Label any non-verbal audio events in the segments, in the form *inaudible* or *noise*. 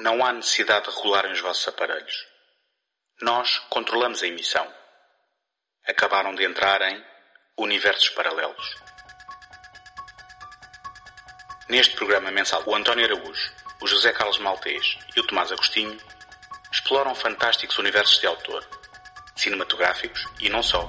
Não há necessidade de regularem os vossos aparelhos. Nós controlamos a emissão. Acabaram de entrar em universos paralelos. Neste programa mensal, o António Araújo, o José Carlos Maltês e o Tomás Agostinho exploram fantásticos universos de autor, cinematográficos e não só.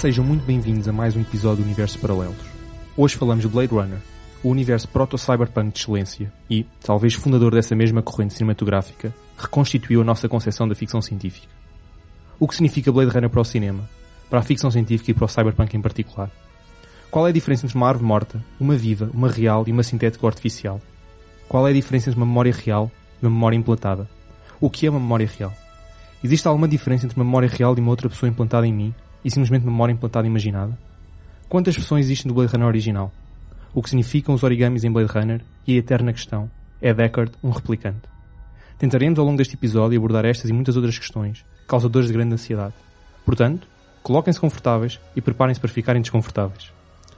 Sejam muito bem-vindos a mais um episódio do Universo Paralelos. Hoje falamos de Blade Runner, o universo proto-cyberpunk de excelência e, talvez fundador dessa mesma corrente cinematográfica, reconstituiu a nossa concepção da ficção científica. O que significa Blade Runner para o cinema, para a ficção científica e para o cyberpunk em particular? Qual é a diferença entre uma árvore morta, uma viva, uma real e uma sintética artificial? Qual é a diferença entre uma memória real e uma memória implantada? O que é uma memória real? Existe alguma diferença entre uma memória real e uma outra pessoa implantada em mim e simplesmente memória implantada imaginada? Quantas versões existem do Blade Runner original? O que significam os origamis em Blade Runner e a eterna questão, é Deckard um replicante? Tentaremos ao longo deste episódio abordar estas e muitas outras questões, causadoras de grande ansiedade. Portanto, coloquem-se confortáveis e preparem-se para ficarem desconfortáveis.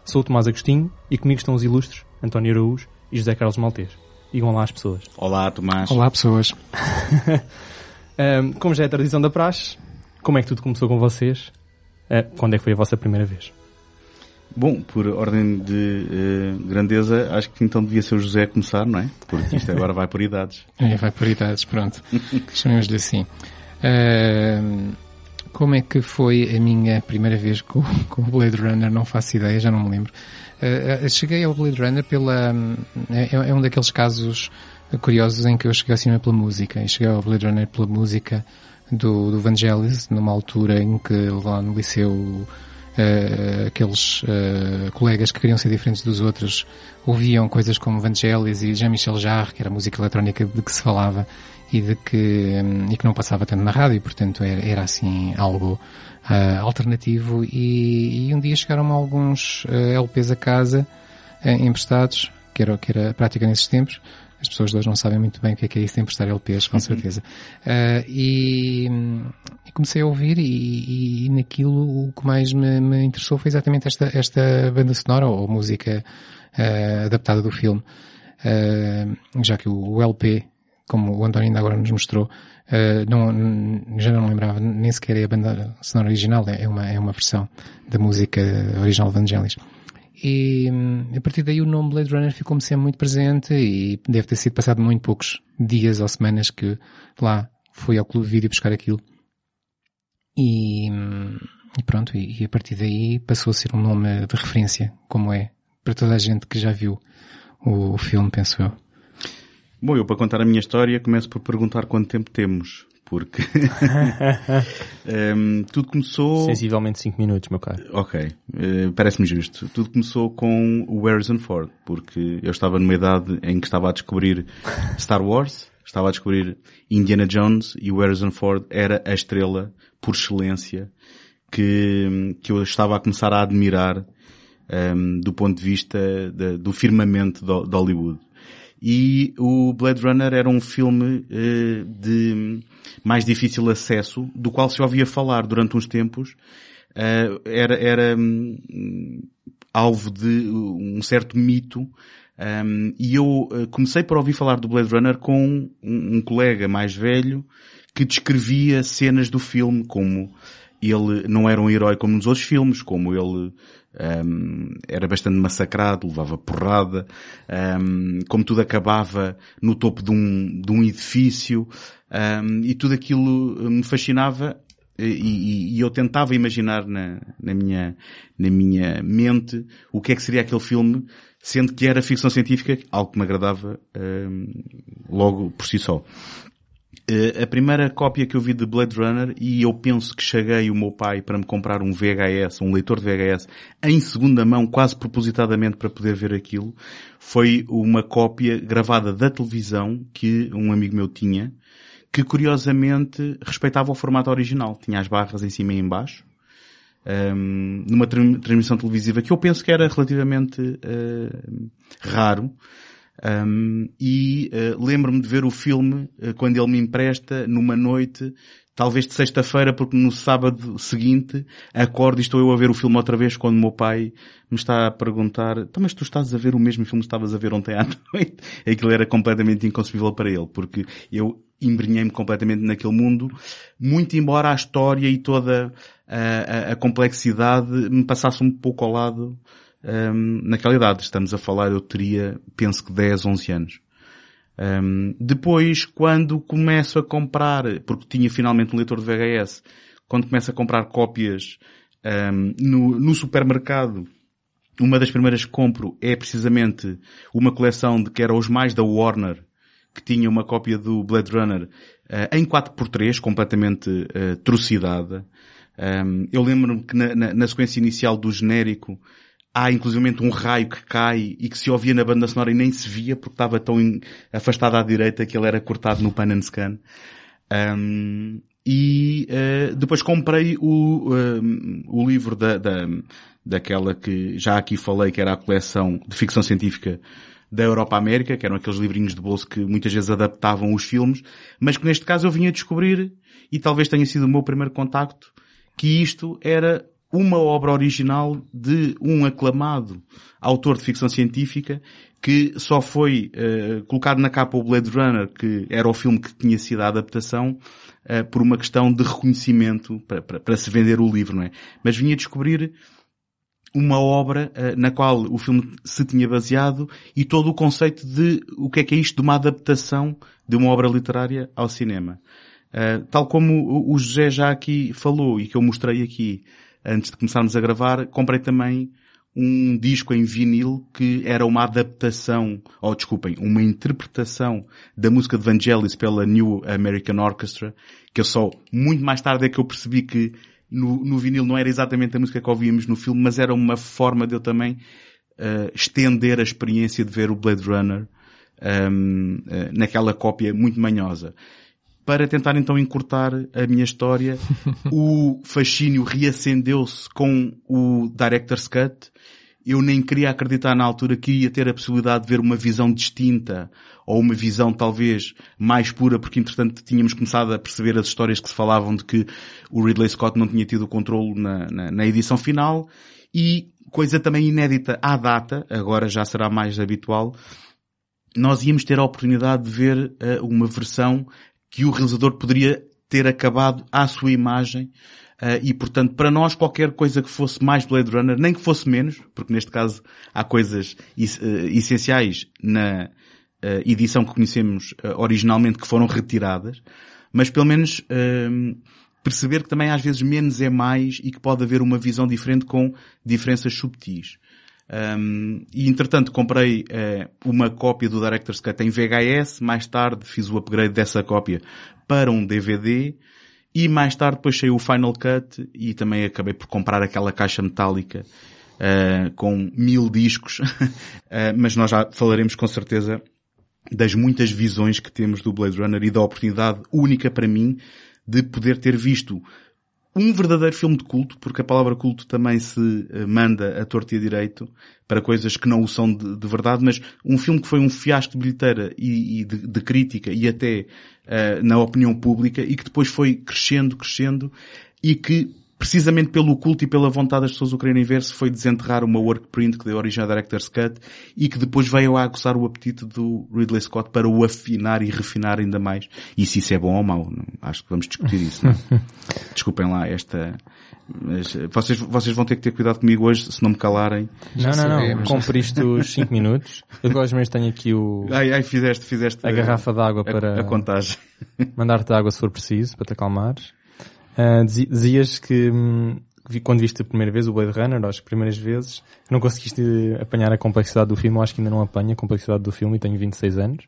Sou o Tomás Agostinho e comigo estão os ilustres António Araújo e José Carlos Maltês. Digam lá às pessoas. Olá, Tomás. Olá, pessoas. *laughs* um, como já é tradição da praxe, como é que tudo começou com vocês? Uh, quando é que foi a vossa primeira vez? Bom, por ordem de uh, grandeza, acho que então devia ser o José a começar, não é? Porque isto agora vai por idades. *laughs* É, vai por idades, pronto. *laughs* Chamemos-lhe assim. Uh, como é que foi a minha primeira vez com, com o Blade Runner? Não faço ideia, já não me lembro. Uh, cheguei ao Blade Runner pela... É, é, um daqueles casos curiosos em que eu cheguei ao cinema pela música. E cheguei ao Blade Runner pela música do, do Vangelis, numa altura em que lá no liceu Uh, aqueles uh, colegas que queriam ser diferentes dos outros ouviam coisas como Vangelis e Jean-Michel Jarre, que era a música eletrónica de que se falava e de que, um, e que não passava tanto na rádio, e portanto era, era assim algo uh, alternativo. E, e, um dia chegaram alguns LPs a casa emprestados, que era, que era a prática nesses tempos, as pessoas de hoje não sabem muito bem o que é, que é isso de emprestar LPs, com uhum. certeza. Uh, e, e, comecei a ouvir e, e, naquilo o que mais me, me, interessou foi exatamente esta, esta banda sonora ou música uh, adaptada do filme. Uh, já que o, o, LP, como o António ainda agora nos mostrou, não, já não lembrava nem sequer é a banda sonora original, é uma, é uma versão da música original de Vangelis. E a partir daí o nome Blade Runner ficou-me sempre muito presente e deve ter sido passado muito poucos dias ou semanas que lá fui ao clube de vídeo buscar aquilo. E, e pronto, e, e, a partir daí passou a ser um nome de referência, como é, para toda a gente que já viu o filme, penso eu. Bom, eu para contar a minha história começo por perguntar quanto tempo temos porque um, *laughs* tudo começou... Sensivelmente 5 minutos, meu caro. Ok, uh, parece-me justo. Tudo começou com o Harrison Ford, porque eu estava numa idade em que estava a descobrir Star Wars, estava a descobrir Indiana Jones e o Harrison Ford era a estrela por excelência que, que eu estava a começar a admirar um, do ponto de vista de, do firmamento de, de Hollywood e o Blade Runner era um filme uh, de mais difícil acesso, do qual se ouvia falar durante uns tempos. Uh, era, era um, alvo de um certo mito um, e eu uh, comecei por ouvir falar do Blade Runner com um, um, colega mais velho que descrevia cenas do filme como ele não era um herói como nos outros filmes, como ele um, era bastante massacrado, levava porrada, um, como tudo acabava no topo de um, de um edifício, um, e tudo aquilo me fascinava e, e, eu tentava imaginar na, na, minha, na minha mente o que é que seria aquele filme, sendo que era ficção científica, algo que me agradava logo por si só. Uh, a primeira cópia que eu vi de Blade Runner, e eu penso que cheguei o meu pai para me comprar um VHS, um leitor de VHS, em segunda mão, quase propositadamente para poder ver aquilo, foi uma cópia gravada da televisão que um amigo meu tinha, que curiosamente respeitava o formato original. Tinha as barras em cima e em baixo. Um, numa transmissão televisiva que eu penso que era relativamente uh, raro. Um, e uh, lembro-me de ver o filme uh, quando ele me empresta numa noite, talvez de sexta-feira, porque no sábado seguinte acordo e estou eu a ver o filme outra vez quando o meu pai me está a perguntar, então, mas tu estás a ver o mesmo filme que estavas a ver ontem à *laughs* noite? Aquilo era completamente inconcebível para ele, porque eu embrenhei-me completamente naquele mundo, muito embora a história e toda a, a, a complexidade me passasse um pouco ao lado um, naquela idade. Estamos a falar, eu teria, penso que 10, 11 anos. Um, depois, quando começo a comprar, porque tinha finalmente um leitor de VHS, quando começo a comprar cópias um, no, no supermercado, uma das primeiras que compro é precisamente uma coleção de que era os mais da Warner, que tinha uma cópia do Blade Runner uh, em 4x3, completamente uh, trucidada. Um, eu lembro-me que na, na, na, sequência inicial do genérico há inclusivamente um raio que cai e que se ouvia na banda sonora e nem se via porque estava tão afastado à direita que ele era cortado no pan and scan. Um, e uh, depois comprei o, o livro da, da, daquela que já aqui falei que era a coleção de ficção científica da Europa América, que eram aqueles livrinhos de bolso que muitas vezes adaptavam os filmes, mas que neste caso eu vinha descobrir, e talvez tenha sido o meu primeiro contacto, que isto era uma obra original de um aclamado autor de ficção científica que só foi uh, colocado na capa o Blade Runner, que era o filme que tinha sido a adaptação, uh, por uma questão de reconhecimento para, para, para, se vender o livro, não é? Mas vinha descobrir uma obra uh, na qual o filme se tinha baseado e todo o conceito de o que é que é isto de uma adaptação de uma obra literária ao cinema. tal como o José já aqui falou e que eu mostrei aqui, antes de começarmos a gravar, comprei também um disco em vinil que era uma adaptação, ou desculpem, uma interpretação da música de Vangelis pela New American Orchestra, que eu só muito mais tarde é que eu percebi que no, no vinil não era exatamente a música que ouvíamos no filme, mas era uma forma de eu também uh, estender a experiência de ver o Blade Runner um, uh, eh, naquela cópia muito manhosa para tentar então encurtar a minha história, *laughs* o fascínio reacendeu-se com o Director's Cut. Eu nem queria acreditar na altura que ia ter a possibilidade de ver uma visão distinta ou uma visão talvez mais pura, porque entretanto tínhamos começado a perceber as histórias que se falavam de que o Ridley Scott não tinha tido o controle na, na, na edição final e coisa também inédita à data, agora já será mais habitual, nós íamos ter a oportunidade de ver uh, uma versão que o realizador poderia ter acabado à sua imagem uh, e, portanto, para nós qualquer coisa que fosse mais Blade Runner, nem que fosse menos, porque neste caso há coisas uh, essenciais na uh, edição que conhecemos originalmente que foram retiradas, mas pelo menos ehm, perceber que também às vezes menos é mais e que pode haver uma visão diferente com diferenças subtis. Um, e entretanto comprei uh, uma cópia do Director's Cut em VHS, mais tarde fiz o upgrade dessa cópia para um DVD e mais tarde depois saiu o Final Cut e também acabei por comprar aquela caixa metálica uh, com mil discos, uh, *laughs* mas nós já falaremos com certeza das muitas visões que temos do Blade Runner e da oportunidade única para mim de poder ter visto um verdadeiro filme de culto, porque a palavra culto também se eh, manda a torto e a direito para coisas que não o são de, de verdade, mas um filme que foi um fiasco de bilheteira e, e de, de, crítica e até uh, na opinião pública e que depois foi crescendo, crescendo e que precisamente pelo culto e pela vontade das pessoas o quererem ver, se foi desenterrar uma work print que deu origem à Director's Cut e que depois veio a aguçar o apetite do Ridley Scott para o afinar e refinar ainda mais. E se isso é bom ou mau, não? acho que vamos discutir isso. Não? é? *laughs* Desculpem lá esta... Mas eh, vocês, vocês vão ter que ter cuidado comigo hoje se não me calarem. Não, não, não. sabemos. Cumpriste os 5 minutos. Eu gosto mesmo tenho aqui o, Ai, ai, fizeste, fizeste a garrafa d'água a, para a contagem. mandar-te água se for preciso, para te acalmares. Ah, dizi- dizias que hum, quando viste a primeira vez o Blade Runner, ou as primeiras vezes, não conseguiste apanhar a complexidade do filme. Eu acho que ainda não apanho a complexidade do filme e tenho 26 anos.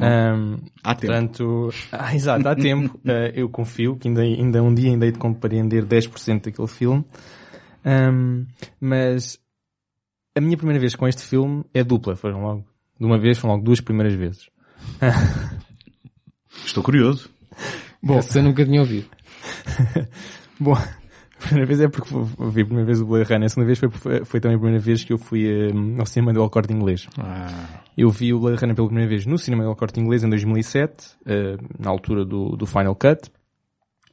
Ahm, Há tempo. Portanto, *laughs* ah, exato, há tempo. *laughs* Ah, eu confio que ainda, ainda um dia ainda hei de compreender 10% daquele filme. Ahm, mas a minha primeira vez com este filme é dupla. Foram logo, de uma vez, foram logo duas primeiras vezes. *laughs* Estou curioso. Bom, eu nunca tinha ouvido. *laughs* Bom, a primeira vez é porque vi a primeira vez o Blade Runner. A segunda vez foi, foi, também a primeira vez que eu fui eh, ao cinema do El Corte Inglês. Ah, Eu vi o Blade Runner pela primeira vez no cinema do El Corte Inglês em 2007, eh, na altura do, do Final Cut.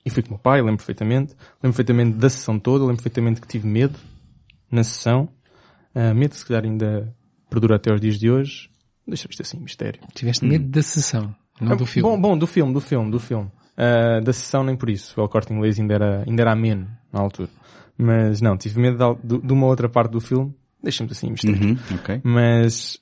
E fui com o meu pai, lembro perfeitamente. Lembro perfeitamente da sessão toda, lembro perfeitamente que tive medo na sessão. Ah, medo, se calhar, ainda perdura até aos dias de hoje. Deixa isto assim, mistério. tiveste medo da sessão, não do filme. Ah, Bom, bom, do filme, do filme, do filme. Ah, da sessão nem por isso. O El Corte Inglês ainda era, ainda era ameno na altura. Mas não, tive medo de, de, uma outra parte do filme. Deixa-me assim, mistério. Uhum, ok. Mas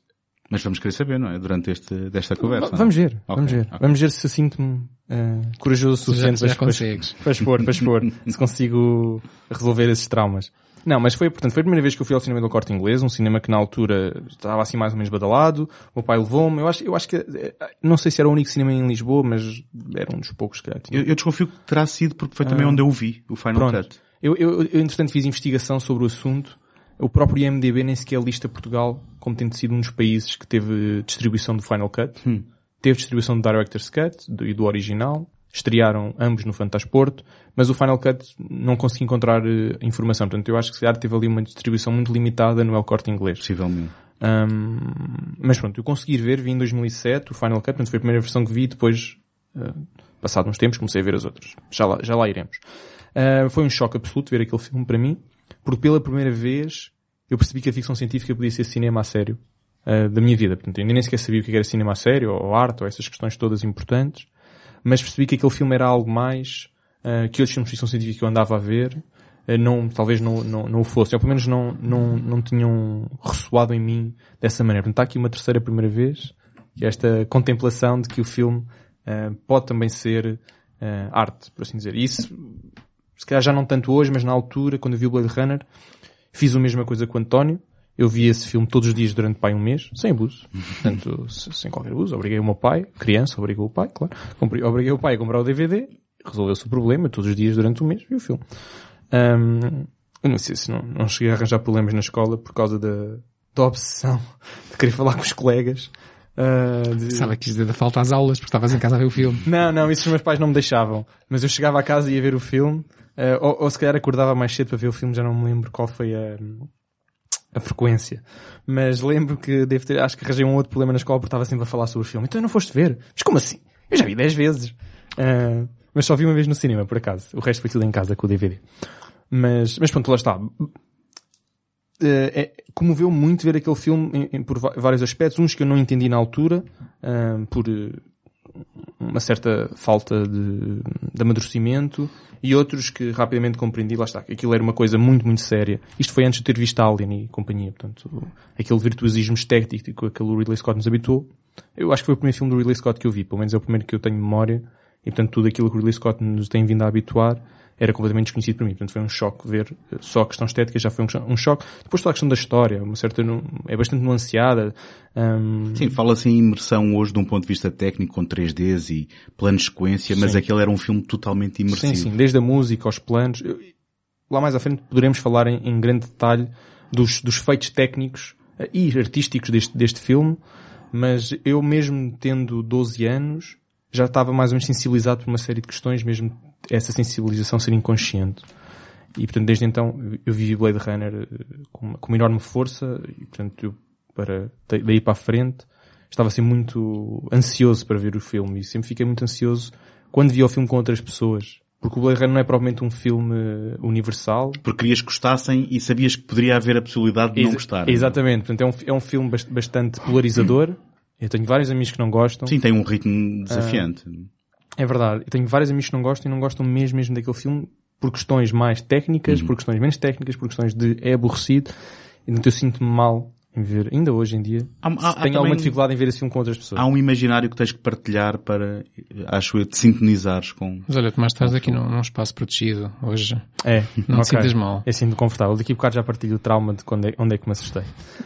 Mas vamos querer saber, não é? Durante este, desta conversa. Va- Vamos ver, vamos Ok, ver. ok. Vamos ver se sinto-me eh, corajoso o já, suficiente já para, para, consegues. para expor, para expor, *laughs* se consigo resolver esses traumas. Não, mas foi, portanto, foi a primeira vez que eu fui ao cinema do Corte Inglês, um cinema que na altura estava assim mais ou menos badalado, o meu pai levou-me, eu acho, eu acho que, eh, não sei se era o único cinema em Lisboa, mas era um dos poucos que tinha. Eu, eu desconfio que terá sido porque foi também onde eu vi, o Final Pronto. Cut. Eu, eu, eu, entretanto, fiz investigação sobre o assunto. O próprio IMDB nem sequer lista Portugal como tendo sido um dos países que teve distribuição do Final Cut. Teve distribuição do Director's Cut do- e do original. Estrearam ambos no Fantasporto, mas o Final Cut não consegui encontrar eh, informação. Portanto, eu acho que se calhar teve ali uma distribuição muito limitada no El Corte Inglês. Possivelmente. Um, mas pronto, eu consegui ver, vi em 2007 o Final Cut, portanto foi a primeira versão que vi, depois, uh, passado uns tempos, comecei a ver as outras. Já lá, já lá iremos. Uh, foi um choque absoluto ver aquele filme para mim, porque pela primeira vez eu percebi que a ficção científica podia ser cinema a sério uh, da minha vida. Portanto, eu nem sequer sabia o que era cinema a sério, ou arte, ou essas questões todas importantes, mas percebi que aquele filme era algo mais uh, que outros filmes de ficção científica que eu andava a ver, eh, não, talvez não, não, não o fossem, ou pelo menos não, não, não tinham ressoado em mim dessa maneira. Portanto, está aqui uma terceira primeira vez, que é esta contemplação de que o filme eh, pode também ser arte, por assim dizer. E isso, se calhar já não tanto hoje, mas na altura, quando eu vi o Blade Runner, fiz a mesma coisa com o António. Eu vi esse filme todos os dias durante pai um mês, sem abuso. Portanto, se- sem qualquer abuso. Obriguei o meu pai, criança, obrigou o pai, claro. Comprei- Obriguei o pai a comprar o DVD, resolveu-se o problema, todos os dias durante um mês, vi o filme. Ahm, eu não sei se não, não cheguei a arranjar problemas na escola por causa da, da obsessão de querer falar com os colegas. ah, de- Sabe que dizer da falta às aulas porque estavas em casa a ver o filme. Não, não, isso os meus pais não me deixavam. Mas eu chegava a casa e ia ver o filme, ah, ou, ou se calhar acordava mais cedo para ver o filme, já não me lembro qual foi a, a frequência. Mas lembro que devo ter, acho que arranjei um outro problema na escola porque estava sempre a falar sobre o filme. Então não foste ver? Mas como assim? Eu já vi 10 vezes. Ah, mas só vi uma vez no cinema, por acaso. O resto foi tudo em casa com o DVD. Mas, mas pronto, lá está. Eh, é, comoveu muito ver aquele filme em, em- por vários aspectos. Uns que eu não entendi na altura, ah, por uma certa falta de, de amadurecimento, e outros que rapidamente compreendi, lá está, aquilo era uma coisa muito, muito séria. Isto foi antes de ter visto Alien e companhia, portanto, aquele virtuosismo estético que aquele Ridley Scott nos habituou. Eu acho que foi o primeiro filme do Ridley Scott que eu vi, pelo menos é o primeiro que eu tenho memória, e portanto tudo aquilo que o Ridley Scott nos tem vindo a habituar era completamente desconhecido para mim. Portanto, foi um choque ver só a questão estética, já foi um, um choque. Depois toda a questão da história, uma certa, é bastante nuanceada. hum, Sim, fala-se em imersão hoje de um ponto de vista técnico com 3Ds e planos de sequência, mas Sim. aquele era um filme totalmente imersivo. Sim, sim, desde a música aos planos. Eu- Lá mais à frente poderemos falar em, em grande detalhe dos, dos feitos técnicos eh, e artísticos deste, deste filme, mas eu mesmo tendo 12 anos já estava mais ou menos sensibilizado por uma série de questões, mesmo essa sensibilização ser inconsciente. E portanto desde então eu vivi Blade Runner eh, com uma, com uma enorme força e portanto eu, para, da- daí para a frente estava sempre muito ansioso para ver o filme e sempre fiquei muito ansioso quando via o filme com outras pessoas porque o Blade Runner não é propriamente um filme universal. Porque querias que gostassem e sabias que poderia haver a possibilidade de não Exa- gostar. Exatamente. Portanto, é um, é um filme bast- bastante polarizador. Eu tenho vários amigos que não gostam. Sim, tem um ritmo desafiante. É verdade. Eu tenho vários amigos que não gostam e não gostam mesmo, mesmo daquele filme por questões mais técnicas, Uhum. por questões menos técnicas, por questões de é aborrecido. E então eu sinto-me mal em ver, ainda hoje em dia. Há- há- há tenho alguma também- dificuldade em ver esse filme com outras pessoas. Há um imaginário que tens que partilhar para, acho eu, te sintonizares com... Mas olha, Tomás, estás aqui num, num espaço protegido hoje. É, Não te ok. sintas mal. É sinto confortável. Daqui a bocado já partilho o trauma de quando é, onde é que me assustei.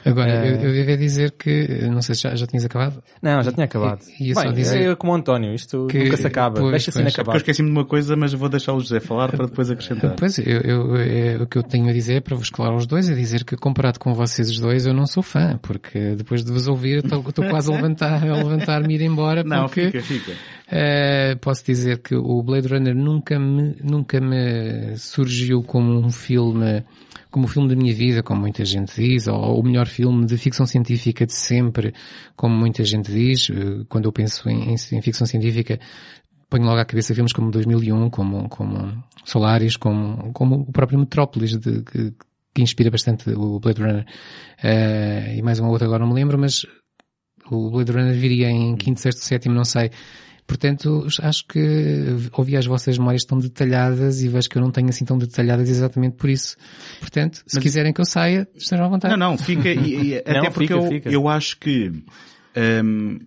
Agora, É. eu, eu devia dizer que, não sei se já, já tinhas acabado. Não, já tinha acabado. E- ia só Bem, dizer é como o António, isto que- nunca se acaba. pois, Deixa-se inacabar. Porque eu esqueci-me de uma coisa, mas vou deixar o José falar para depois acrescentar. Pois, eu, eu- é, o que eu tenho a dizer para vos claro aos dois é dizer que comparado com vocês os dois eu não sou fã, porque depois de vos ouvir estou- quase a levantar, a levantar-me e ir embora Não, porque fica, fica. eh, posso dizer que o Blade Runner nunca me, nunca me surgiu como um filme como o filme da minha vida, como muita gente diz, ou, ou o melhor filme de ficção científica de sempre, como muita gente diz. Eh, Quando eu penso em, em- em ficção científica, ponho logo à cabeça filmes como 2001, como, como Solaris, como, como o próprio Metrópolis, de, que, que inspira bastante o Blade Runner. Eh, e mais um ou outro agora não me lembro, mas o Blade Runner viria em quinto, sexto, sétimo, não sei. Portanto, acho que ouvi as vossas memórias tão detalhadas e vejo que eu não tenho assim tão detalhadas exatamente por isso. Portanto, se quiserem que eu saia, estejam à vontade. Não, não, fica, e, e- *laughs* até Não, porque fica, eu, fica. eu acho que hum,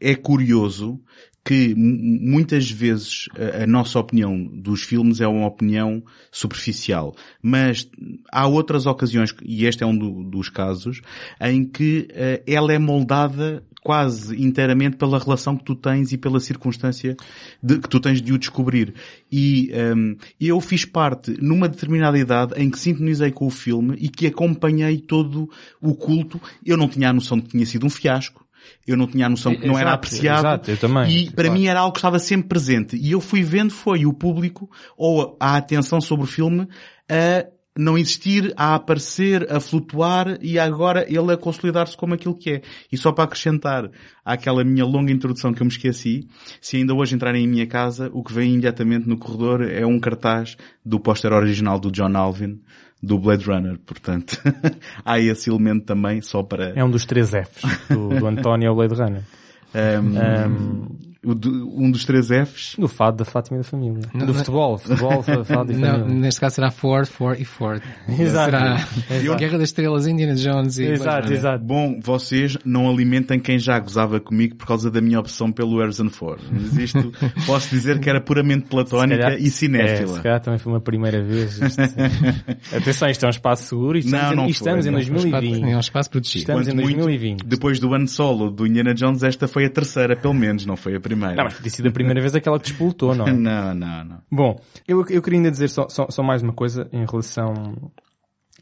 é curioso que mu- muitas vezes a, a nossa opinião dos filmes é uma opinião superficial, mas há outras ocasiões, e este é um do- dos casos, em que eh, ela é moldada quase inteiramente pela relação que tu tens e pela circunstância de, que tu tens de o descobrir. E hum, eu fiz parte numa determinada idade em que sintonizei com o filme e que acompanhei todo o culto. Eu não tinha a noção de que tinha sido um fiasco. Eu não tinha a noção que não era Exato, apreciado. exato, eu também, E para claro. mim era algo que estava sempre presente. E eu fui vendo foi o público ou a atenção sobre o filme a não existir, a aparecer, a flutuar e agora ele a consolidar-se como aquilo que é. E só para acrescentar àquela minha longa introdução que eu me esqueci, se ainda hoje entrarem em minha casa, o que vem imediatamente no corredor é um cartaz do póster original do John Alvin, do Blade Runner. Portanto, *laughs* há esse elemento também só para... É um dos três Fs do, do António ao Blade Runner. *laughs* um, do- um dos três Fs. Do fado da Fátima e da família. Não, do não- futebol, futebol, fa- *laughs* fado e Não, família. neste caso será Ford, Ford e Ford. Exato. Será Exato. Guerra das Estrelas, Indiana Jones e Exato, exato. Bom, vocês não alimentem quem já gozava comigo por causa da minha opção pelo Harrison Ford. Mas isto *laughs* posso dizer que era puramente platónica e É, cinéfila. se calhar também foi uma primeira vez. Isto- *laughs* Atenção, isto é um espaço seguro e estamos, Não, não em, e estamos foi, em não. É um espaço- 2020. É um espaço protegido. Estamos em Quanto muito, 2020. depois do ano solo do Indiana Jones, esta foi a terceira, pelo menos, não foi a primeira. Não, mas podia sido a primeira vez aquela que despoltou, não é? *laughs* não, não, não. Bom, eu, eu queria ainda dizer só, só, só mais uma coisa em relação,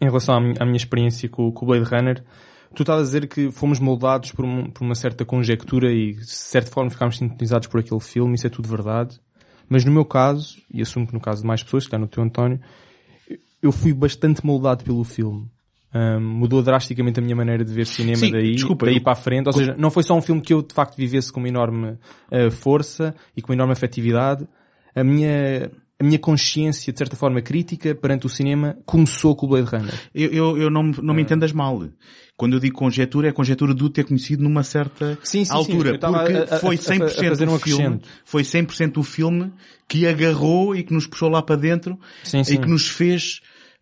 em relação à minha, à minha experiência com, com o Blade Runner. Tu estás a dizer que fomos moldados por, um- por uma certa conjectura e de certa forma ficámos sintonizados por aquele filme, isso é tudo verdade. Mas no meu caso, e assumo que no caso de mais pessoas, que está no teu António, eu fui bastante moldado pelo filme. Ahm, mudou drasticamente a minha maneira de ver cinema Sim, daí, desculpa, daí eu- para a frente. Ou seja, não foi só um filme que eu de facto vivesse com uma enorme ah, força e com uma enorme afetividade. A minha, a minha consciência, de certa forma, crítica perante o cinema começou com o Blade Runner. Eu, eu, eu não, me- não me entendas mal. Quando eu digo conjetura, é conjetura de o ter conhecido numa certa Sim, sim, sim, altura. estava porque a- a- foi a- a 100% fazer um o filme, foi 100% o filme que agarrou e que nos puxou lá para dentro Sim, e sim. que nos fez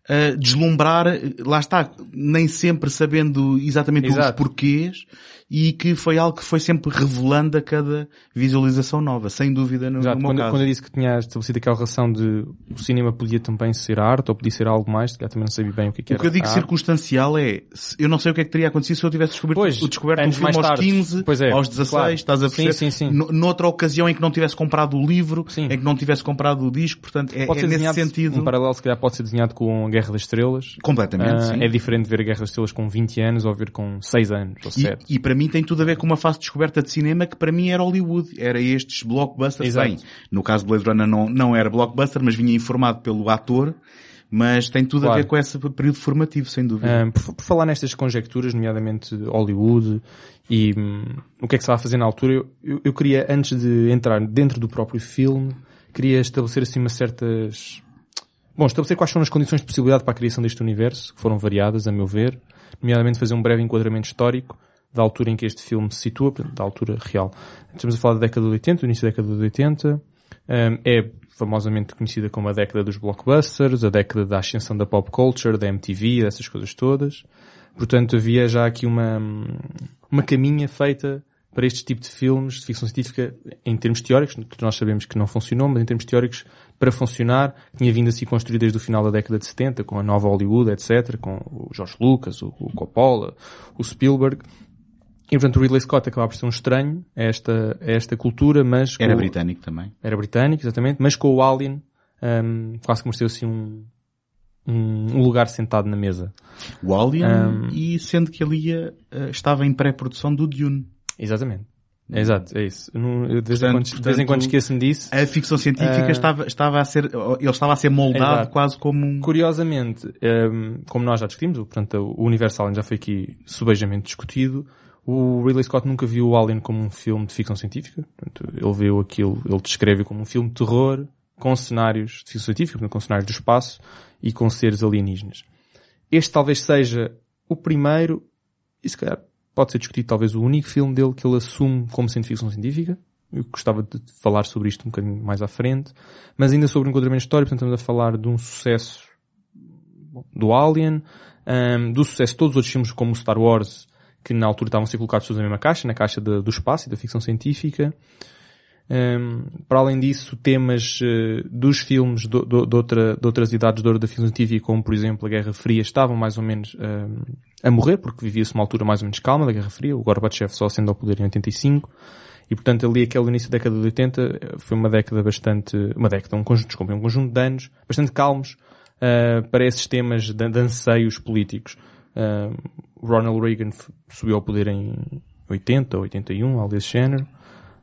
uh, deslumbrar, lá está, nem sempre sabendo exatamente os Exato. porquês e que foi algo que foi sempre revelando a cada visualização nova, sem dúvida no, Exato, no meu quando, caso. quando eu disse que tinha estabelecido aquela relação de o cinema podia também ser arte ou podia ser algo mais, calhar também não sabia bem o que, é que O era. que eu digo circunstancial é, eu não sei o que é que teria acontecido se eu tivesse descoberto Pois, o descoberto do anos filme aos tarde. 15, Pois é, aos 16, claro. estás a Sim, perceber? sim, sim. No- Noutra ocasião em que não tivesse comprado o livro, Sim. em que não tivesse comprado o disco, portanto, é, Pode é ser nesse sentido. um paralelo se calhar pode ser desenhado com a Guerra das Estrelas. Completamente, Ah, sim. é diferente ver a Guerra das Estrelas com 20 anos ou ver com 6 anos ou 7. E, e para mim tem tudo a ver com uma fase de descoberta de cinema que para mim era Hollywood. Era estes blockbusters. Exato. Bem, no caso de Blade Runner não, não era blockbuster, mas vinha informado pelo ator. Mas tem tudo a Claro. ver com esse período formativo, sem dúvida. Um, por, por falar nestas conjecturas, nomeadamente Hollywood e hum, o que é que se vai fazer na altura, eu, eu, eu queria, antes de entrar dentro do próprio filme, queria estabelecer assim umas certas... Bom, estabelecer quais foram as condições de possibilidade para a criação deste universo, que foram variadas, a meu ver, nomeadamente fazer um breve enquadramento histórico da altura em que este filme se situa, da altura real. Estamos a falar da década de 80, do início da década de 80, um, é famosamente conhecida como a década dos blockbusters, a década da ascensão da pop culture, da MTV, dessas coisas todas. Portanto, havia já aqui uma, uma caminha feita para este tipo de filmes de ficção científica em termos teóricos, que nós sabemos que não funcionou, mas em termos teóricos, para funcionar, tinha vindo a se construir desde o final da década de 70, com a nova Hollywood, etc., com o George Lucas, o, o Coppola, o Spielberg. E portanto o Ridley Scott acaba por ser um estranho a esta, a esta cultura, mas... Era com- britânico também. Era britânico, exatamente, mas com o Alien, um, quase que mereceu assim um, um, lugar sentado na mesa. O Alien, Um, e sendo que ele ia, eh, estava em pré-produção do Dune. Exatamente. É exato, é isso. Eu de, vez em Portanto- quando, de vez em quando esqueço-me disso. A ficção científica Ah. estava, estava a ser, ele estava a ser moldado Exato. quase como um... Curiosamente, um, como nós já discutimos, portanto, o universo Alien já foi aqui subejamente discutido, o Ridley Scott nunca viu o Alien como um filme de ficção científica. Portanto, ele viu aquilo, ele descreve como um filme de terror com cenários de ficção científica, portanto, com cenários do espaço e com seres alienígenas. Este talvez seja o primeiro, e se calhar pode ser discutido talvez o único filme dele que ele assume como sendo ficção científica. Eu gostava de falar sobre isto um bocadinho mais à frente. Mas ainda sobre o enquadramento histórico, portanto estamos a falar de um sucesso do Alien, um, do sucesso de todos os outros filmes como Star Wars, que na altura estavam a ser colocados todos na mesma caixa, na caixa de- do espaço e da ficção científica. Um, para além disso, temas eh, dos filmes do- do- de, outra- de outras idades de ouro da científica, como por exemplo a Guerra Fria, estavam mais ou menos a morrer, porque vivia-se uma altura mais ou menos calma da Guerra Fria, o Gorbachev só ascendeu ao poder em 85, e portanto ali aquele início da década de 80 eh, foi uma década bastante, uma década, um conjunto, desculpa, um conjunto de anos bastante calmos uh, para esses temas de, de anseios políticos. Uh, Ronald Reagan subiu ao poder em 80, 81, algo desse género.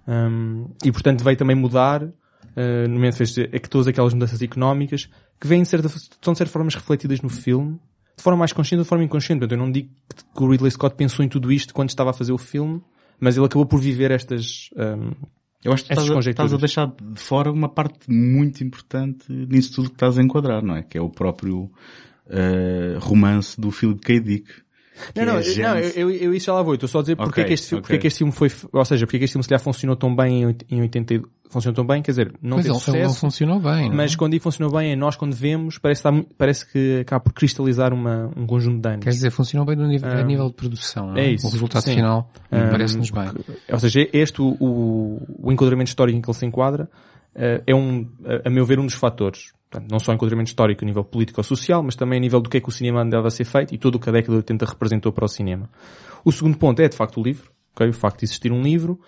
Um, e portanto veio também mudar, uh, no momento fez é que todas aquelas mudanças económicas que vêm de certa, são de certa forma refletidas no filme, de forma mais consciente ou de forma inconsciente. Portanto, eu não digo que o Ridley Scott pensou em tudo isto quando estava a fazer o filme, mas ele acabou por viver estas, um, Eu acho que estás a, estás a deixar de fora uma parte muito importante nisso tudo que estás a enquadrar, não é? Que é o próprio eh, romance do Philip K. Dick. Não, não, é a eu- não, eu, eu, isso já lá vou. Eu Estou só a dizer porque, Ok, é que este, filme- ok. porque é que este filme foi, ou seja, porque é que este filme se calhar funcionou tão bem em, em 80, funcionou tão bem, quer dizer, não Mas teve ele, ele não sucesso, funcionou bem, não é? mas quando digo funcionou bem é nós quando vemos, parece, mu- parece que acaba por cristalizar uma, um conjunto de anos. Quer dizer, funcionou bem no nível, a Ah, nível de produção, não é isso, O resultado sim. final Ah, parece-nos bem. Ou seja, este, o, o, o enquadramento histórico em que ele se enquadra, é um, a, meu ver, um dos fatores. Portanto, não só enquadramento histórico a nível político ou social, mas também a nível do que é que o cinema andava a ser feito e tudo o que a década de 80 representou para o cinema. O segundo ponto é, de facto, o livro. ok? O facto de existir um livro.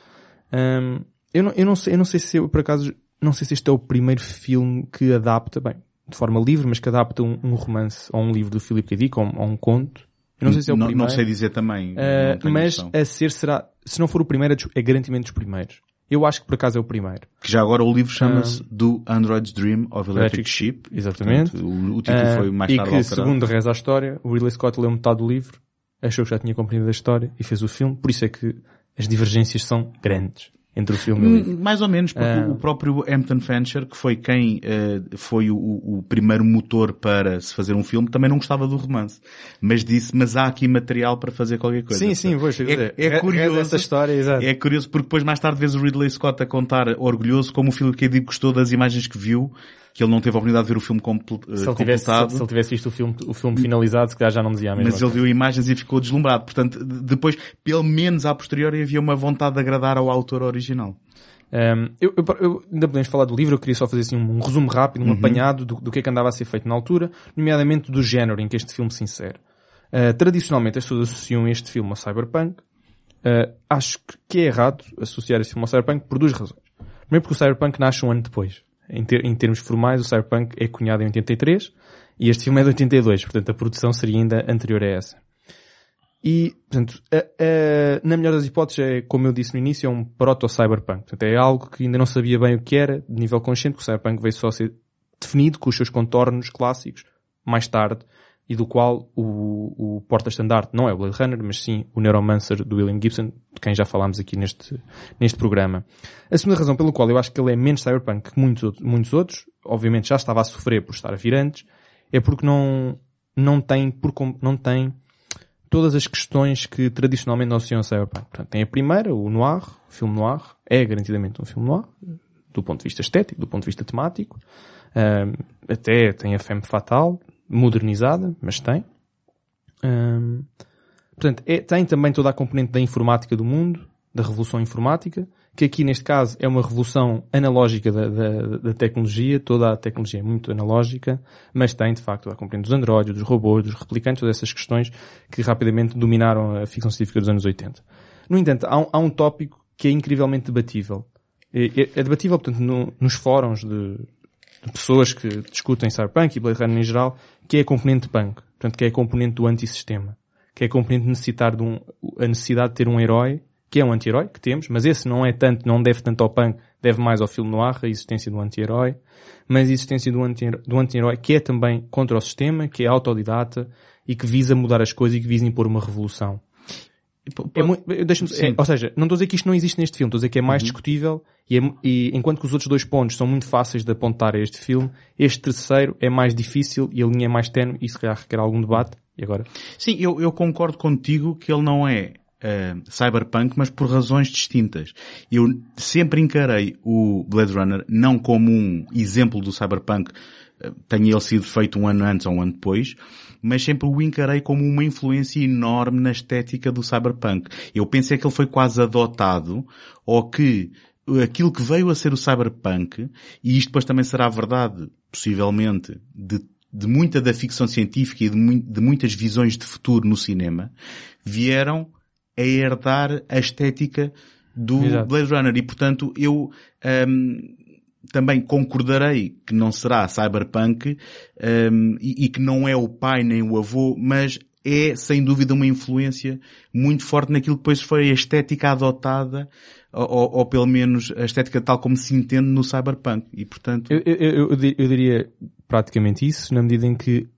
Ahm, eu, não, eu, não sei, eu não sei se eu, por acaso, não sei se este é o primeiro filme que adapta, bem, de forma livre, mas que adapta um, um romance ou um livro do Philip K. Dick ou, um- ou um conto. Eu não sei se é o não, primeiro. não sei dizer também. Uh, mas noção. a ser será, se não for o primeiro, é é garantimento dos primeiros. Eu acho que por acaso é o primeiro. Que já agora o livro chama-se Do Android's Dream of Electric, Electric Sheep. Exatamente. Portanto, o, o título Uh, foi mais e tarde que, alterado. segundo reza a história, o Ridley Scott leu metade do livro, achou que já tinha compreendido a história e fez o filme. Por isso é que as divergências são grandes entre o filme e o livro. Hum, Mais ou menos, porque Ah. o próprio Hampton Fancher, que foi quem eh, foi o, o primeiro motor para se fazer um filme, também não gostava do romance. Mas disse, mas há aqui material para fazer qualquer coisa. Sim, sim, pois, quer dizer, é, é curioso. essa história, exato. É curioso porque depois mais tarde vês o Ridley Scott a contar orgulhoso como o Philip K. Dick gostou das imagens que viu, que ele não teve a oportunidade de ver o filme comple- eh, se, ele tivesse, completado. se ele tivesse visto o filme, o filme finalizado, se calhar já não dizia a mesma Mas ele viu imagens e ficou deslumbrado. Portanto, de- depois, pelo menos a posteriori, havia uma vontade de agradar ao autor original. Um, eu, eu- eu- ainda podemos falar do livro, eu queria só fazer assim um, um resumo rápido, um apanhado do, do que é que andava a ser feito na altura, nomeadamente do género em que este filme se insere. Uh, tradicionalmente as pessoas associam este filme ao cyberpunk. Uh, acho que- que é errado associar este filme ao cyberpunk por duas razões. Primeiro porque o cyberpunk nasce um ano depois. Em, ter- em termos formais, o cyberpunk é cunhado em 83 e este filme é de 82, portanto a produção seria ainda anterior a essa. E, portanto, a- a- na melhor das hipóteses, é, como eu disse no início, é um proto-cyberpunk. Portanto, é algo que ainda não sabia bem o que era, de nível consciente, que o cyberpunk veio só ser definido com os seus contornos clássicos, mais tarde, e do qual o, o porta-estandarte não é o Blade Runner, mas sim o Neuromancer do William Gibson, de quem já falámos aqui neste, neste programa. A segunda razão pela qual eu acho que ele é menos cyberpunk que muitos, muitos outros, obviamente já estava a sofrer por estar a vir antes, é porque não, não tem, por, não tem todas as questões que tradicionalmente associam a cyberpunk. Portanto, tem a primeira, o noir, o filme noir, é garantidamente um filme noir, do ponto de vista estético, do ponto de vista temático. Um, até tem a femme fatal, modernizada, mas tem. Um, portanto, é, tem também toda a componente da informática do mundo, da revolução informática, que aqui neste caso é uma revolução analógica da, da, da, tecnologia, toda a tecnologia é muito analógica, mas tem de facto a componente dos androides, dos robôs, dos replicantes, todas essas questões que rapidamente dominaram a ficção científica dos anos 80. No entanto, há um, há um tópico que é incrivelmente debatível. É, é, é debatível, portanto, no, nos fóruns de, de, pessoas que discutem Cyberpunk e Blade Runner em geral, que é a componente punk. Portanto, que é a componente do antissistema. Que é a componente de necessitar de um, a necessidade de ter um herói, que é um anti-herói, que temos, mas esse não é tanto, não deve tanto ao punk, deve mais ao filme noir, a existência do anti-herói, mas a existência do anti-herói, do anti que é também contra o sistema, que é autodidata e que visa mudar as coisas e que visa impor uma revolução. É muito, é, ou seja, não estou a dizer que isto não existe neste filme, estou a dizer que é mais uhum. discutível e, é, e, enquanto que os outros dois pontos são muito fáceis de apontar a este filme, este terceiro é mais difícil e a linha é mais tenue e se calhar requer algum debate. E agora? Sim, eu, eu concordo contigo que ele não é uh, cyberpunk, mas por razões distintas. Eu sempre encarei o Blade Runner não como um exemplo do cyberpunk, tenha ele sido feito um ano antes ou um ano depois, mas sempre o encarei como uma influência enorme na estética do cyberpunk. Eu pensei que ele foi quase adotado, ou que aquilo que veio a ser o cyberpunk, e isto depois também será verdade, possivelmente, de, de muita da ficção científica e de, de muitas visões de futuro no cinema, vieram a herdar a estética do Exato. Blade Runner. E portanto, eu, um, também concordarei que não será cyberpunk um, e, e, que não é o pai nem o avô, mas é sem dúvida uma influência muito forte naquilo que depois foi a estética adotada ou, ou pelo menos a estética tal como se entende no cyberpunk e portanto eu, eu, eu, eu diria praticamente isso na medida em que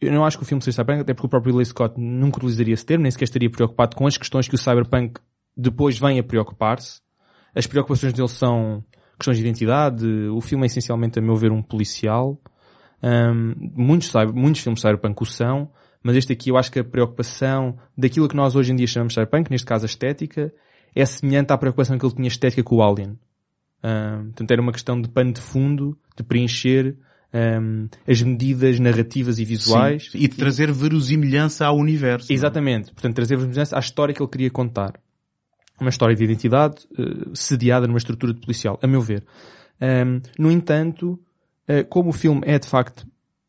eu não acho que o filme seja cyberpunk, até porque o próprio Lee Scott nunca utilizaria esse termo, nem sequer estaria preocupado com as questões que o cyberpunk depois vem a preocupar-se. As preocupações dele são questões de identidade. O filme é essencialmente, a meu ver, um policial. Um, muitos, muitos filmes cyberpunk o são, mas este aqui eu acho que a preocupação daquilo que nós hoje em dia chamamos de cyberpunk, neste caso a estética, é semelhante à preocupação que ele tinha estética com o Alien. Um, portanto, era uma questão de pano de fundo, de preencher um, as medidas narrativas e visuais. Sim, e de trazer verosimilhança ao universo. É? Exatamente. Não? Portanto, trazer verosimilhança à história que ele queria contar uma história de identidade uh, sediada numa estrutura de policial, a meu ver. Um, no entanto, uh, como o filme é de facto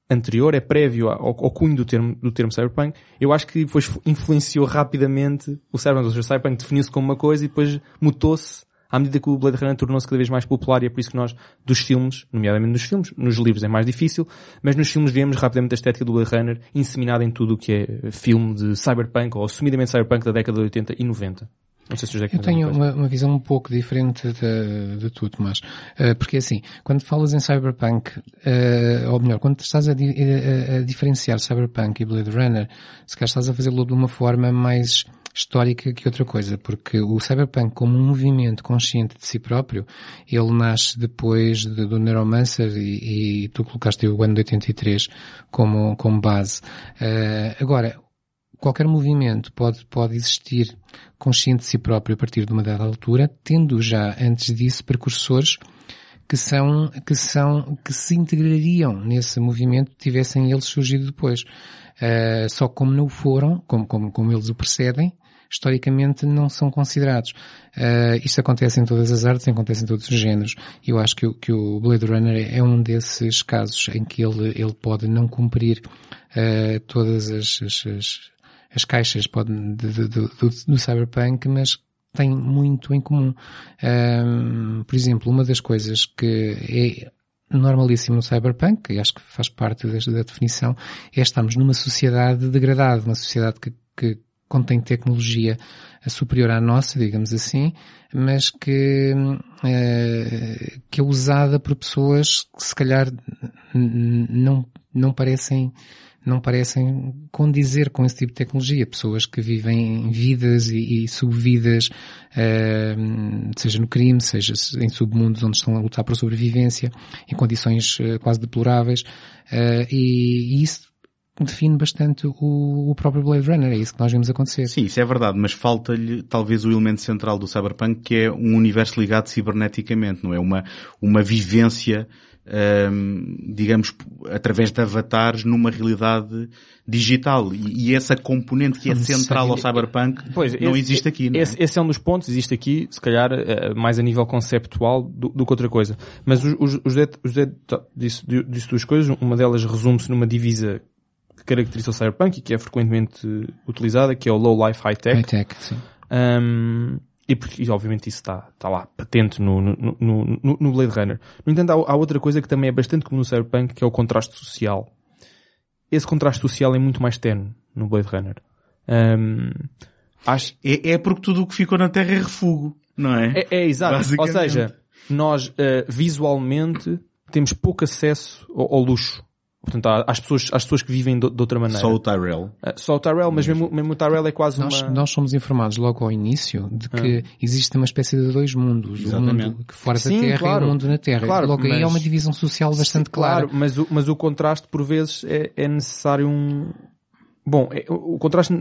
anterior, é prévio ao, ao cunho do termo, do termo cyberpunk, eu acho que depois influenciou rapidamente o cyberpunk. O cyberpunk definiu-se como uma coisa e depois mutou-se à medida que o Blade Runner tornou-se cada vez mais popular e é por isso que nós, dos filmes, nomeadamente nos filmes, nos livros é mais difícil, mas nos filmes vemos rapidamente a estética do Blade Runner inseminada em tudo o que é filme de cyberpunk ou assumidamente cyberpunk da década de 80 e 90. Não sei se o José Eu tenho uma, uma, visão um pouco diferente de, de tudo, mas uh, porque assim, quando falas em Cyberpunk, uh, ou melhor, quando estás a, a, a, diferenciar Cyberpunk e Blade Runner, se calhar estás a fazê-lo de uma forma mais histórica que outra coisa, porque o Cyberpunk como um movimento consciente de si próprio, ele nasce depois de, do Neuromancer e, e tu colocaste o ano de 83 como, como base. Uh, agora, qualquer movimento pode, pode existir consciente de si próprio a partir de uma dada altura, tendo já antes disso precursores que são, que são, que se integrariam nesse movimento tivessem eles surgido depois. Uh, só como não foram, como, como, como eles o precedem, historicamente não são considerados. Uh, isto acontece em todas as artes, acontece em todos os géneros. Eu acho que, que o Blade Runner é um desses casos em que ele, ele pode não cumprir uh, todas as, as, as as caixas podem, de, de, do, do cyberpunk, mas têm muito em comum. Um, por exemplo, uma das coisas que é normalíssimo no cyberpunk, e acho que faz parte da, da definição, é estarmos numa sociedade degradada, uma sociedade que, que contém tecnologia superior à nossa, digamos assim, mas que, uh, que é usada por pessoas que se calhar não, não parecem não parecem condizer com esse tipo de tecnologia. Pessoas que vivem vidas e, e subvidas, uh, seja no crime, seja em submundos onde estão a lutar por sobrevivência, em condições uh, quase deploráveis, uh, e, e, isso define bastante o, o, próprio Blade Runner, é isso que nós vemos acontecer. Sim, isso é verdade, mas falta-lhe talvez o elemento central do Cyberpunk que é um universo ligado ciberneticamente, não é? Uma, uma vivência um, digamos, através de avatares numa realidade digital. E, e essa componente que é central ao cyberpunk pois, não esse, existe aqui. Não é? esse, esse, é um dos pontos, existe aqui, se calhar, eh, mais a nível conceptual do, do que outra coisa. Mas os, os, os, Dead, os Dead disse, disse duas coisas, uma delas resume-se numa divisa que caracteriza o cyberpunk e que é frequentemente utilizada, que é o low life high tech. High tech, sim. Um, e porque, e obviamente isso está, está lá, patente no, no, no, no Blade Runner. No entanto, há, há, outra coisa que também é bastante comum no Cyberpunk, que é o contraste social. Esse contraste social é muito mais tenue no Blade Runner. Um, acho... é, é porque tudo o que ficou na Terra é refúgio, não é? É, é exato. Ou seja, nós uh, visualmente temos pouco acesso ao, ao luxo. Portanto, às pessoas, às pessoas que vivem de, de outra maneira. Só o Tyrell. Uh, só o Tyrell, mas mesmo, mesmo o Tyrell é quase nós, uma... Nós somos informados logo ao início de que ah. existe uma espécie de dois mundos. Exatamente. O mundo que fora Sim, da Terra claro, e o mundo na Terra. Claro, logo mas... aí é uma divisão social bastante Sim, clara. Claro, mas o, mas o contraste por vezes é, é necessário um, Bom, é, o contraste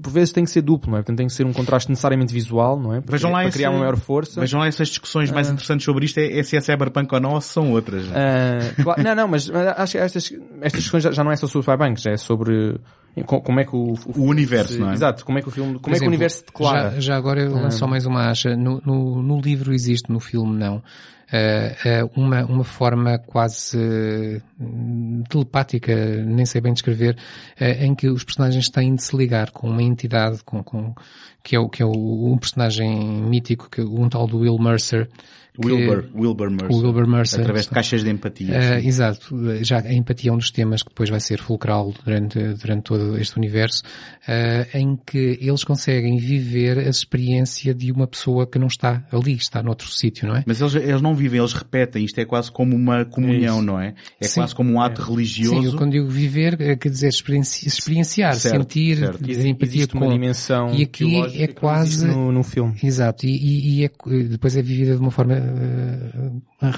por vezes tem que ser duplo, não é? Portanto, tem que ser um contraste necessariamente visual, não é? Porque, vejam lá para esse, criar uma maior força. Vejam lá essas discussões mais uh, interessantes sobre isto, é, é se é cyberpunk ou não, ou se são outras. Uh, claro, não, não, mas, mas acho que estas, estas discussões já, já não é só sobre cyberpunk, já é sobre como é que o, o, o universo, se, não é? Exato, como é que o filme, como exemplo, é que o universo declara. Já, já agora eu lanço só mais uma acha. No, no, no livro existe, no filme não. Uh, uma, uma forma quase uh, telepática, nem sei bem descrever, uh, em que os personagens têm de se ligar com uma entidade, com, com, que é o, que é o, um personagem mítico, que, um tal do Will Mercer, Wilbur, Wilbur Mercer. Wilbur Mercer. Através de caixas de empatia. Uh, exato. Já a empatia é um dos temas que depois vai ser fulcral durante, durante todo este universo, uh, em que eles conseguem viver a experiência de uma pessoa que não está ali, está noutro sítio, não é? Mas eles, eles não vivem, eles repetem. Isto é quase como uma comunhão, é não é? É Sim. quase como um ato é. religioso. Sim, eu quando digo viver, eh, quer dizer experienciar, experienciar certo, sentir, certo. empatia com... uma dimensão E aqui é quase... No, no filme. Exato. E, e, e é, depois é vivida de uma forma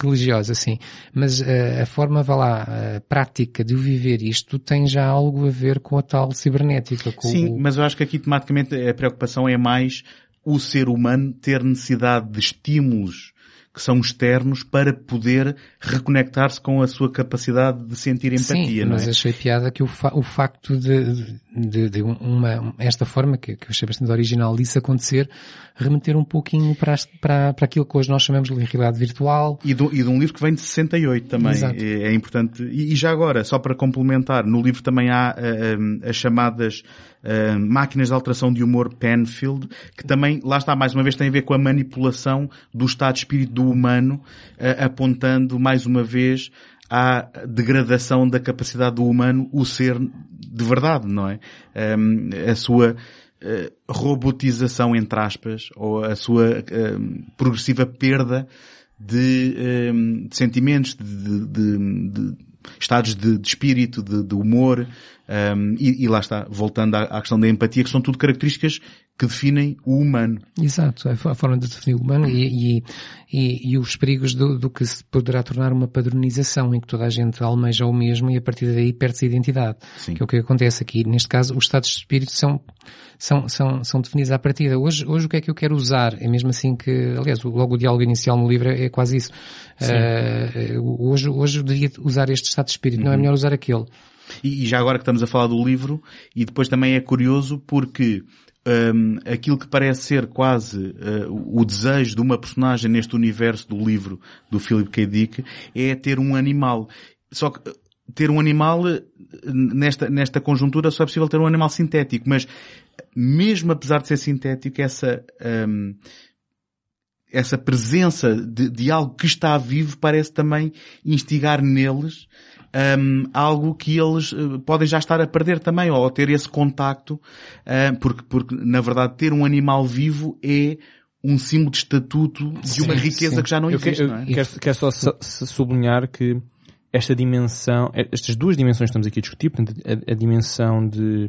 religiosa, sim. Mas uh, a forma, vá lá, prática de viver isto tem já algo a ver com a tal cibernética. sim, o... mas eu acho que aqui tematicamente a preocupação é mais o ser humano ter necessidade de estímulos que são externos para poder reconectar-se com a sua capacidade de sentir empatia, Sim, não mas é? achei piada que o, fa o facto de, de, de uma, esta forma, que, que eu achei bastante original disso acontecer, remeter um pouquinho para, para, para aquilo que hoje nós chamamos de realidade virtual. E, do, e de um livro que vem de 68 também. Exato. É, é importante. E, e, já agora, só para complementar, no livro também há uh, as chamadas uh, máquinas de alteração de humor Penfield, que também, lá está, mais uma vez, tem a ver com a manipulação do estado de espírito do humano, uh, apontando mais uma vez à degradação da capacidade do humano o ser de verdade, não é? Um, a sua uh, robotização, entre aspas, ou a sua uh, progressiva perda de, um, de sentimentos, de, de, de, estados de, espírito, de, humor, um, e, e, lá está, voltando à, à, questão da empatia, que são tudo características que definem o humano. Exato, a forma de definir o humano e, e, e, e os perigos do, do, que se poderá tornar uma padronização em que toda a gente almeja o mesmo e a partir daí perde-se a identidade. Sim. Que é o que acontece aqui. Neste caso, os estados de espírito são, são, são, são definidos à partida. Hoje, hoje o que é que eu quero usar? É mesmo assim que, aliás, logo o diálogo inicial no livro é, é quase isso. Uh, hoje, hoje eu deveria usar este estado de espírito, uhum. não é uhum. melhor usar aquele. E, e, já agora que estamos a falar do livro, e depois também é curioso porque um, aquilo que parece ser quase uh, o desejo de uma personagem neste universo do livro do Philip K. Dick é ter um animal. Só que uh, ter um animal nesta, nesta conjuntura só é possível ter um animal sintético, mas mesmo apesar de ser sintético, essa, um, essa presença de, de, algo que está vivo parece também instigar neles um, algo que eles uh, podem já estar a perder também, ou ter esse contacto, uh, porque, porque na verdade ter um animal vivo é um símbolo de estatuto de sim, uma riqueza sim. que já não existe, eu, não é? Quero, quero só sublinhar que esta dimensão, estas duas dimensões que estamos aqui a discutir, portanto, a, a dimensão de,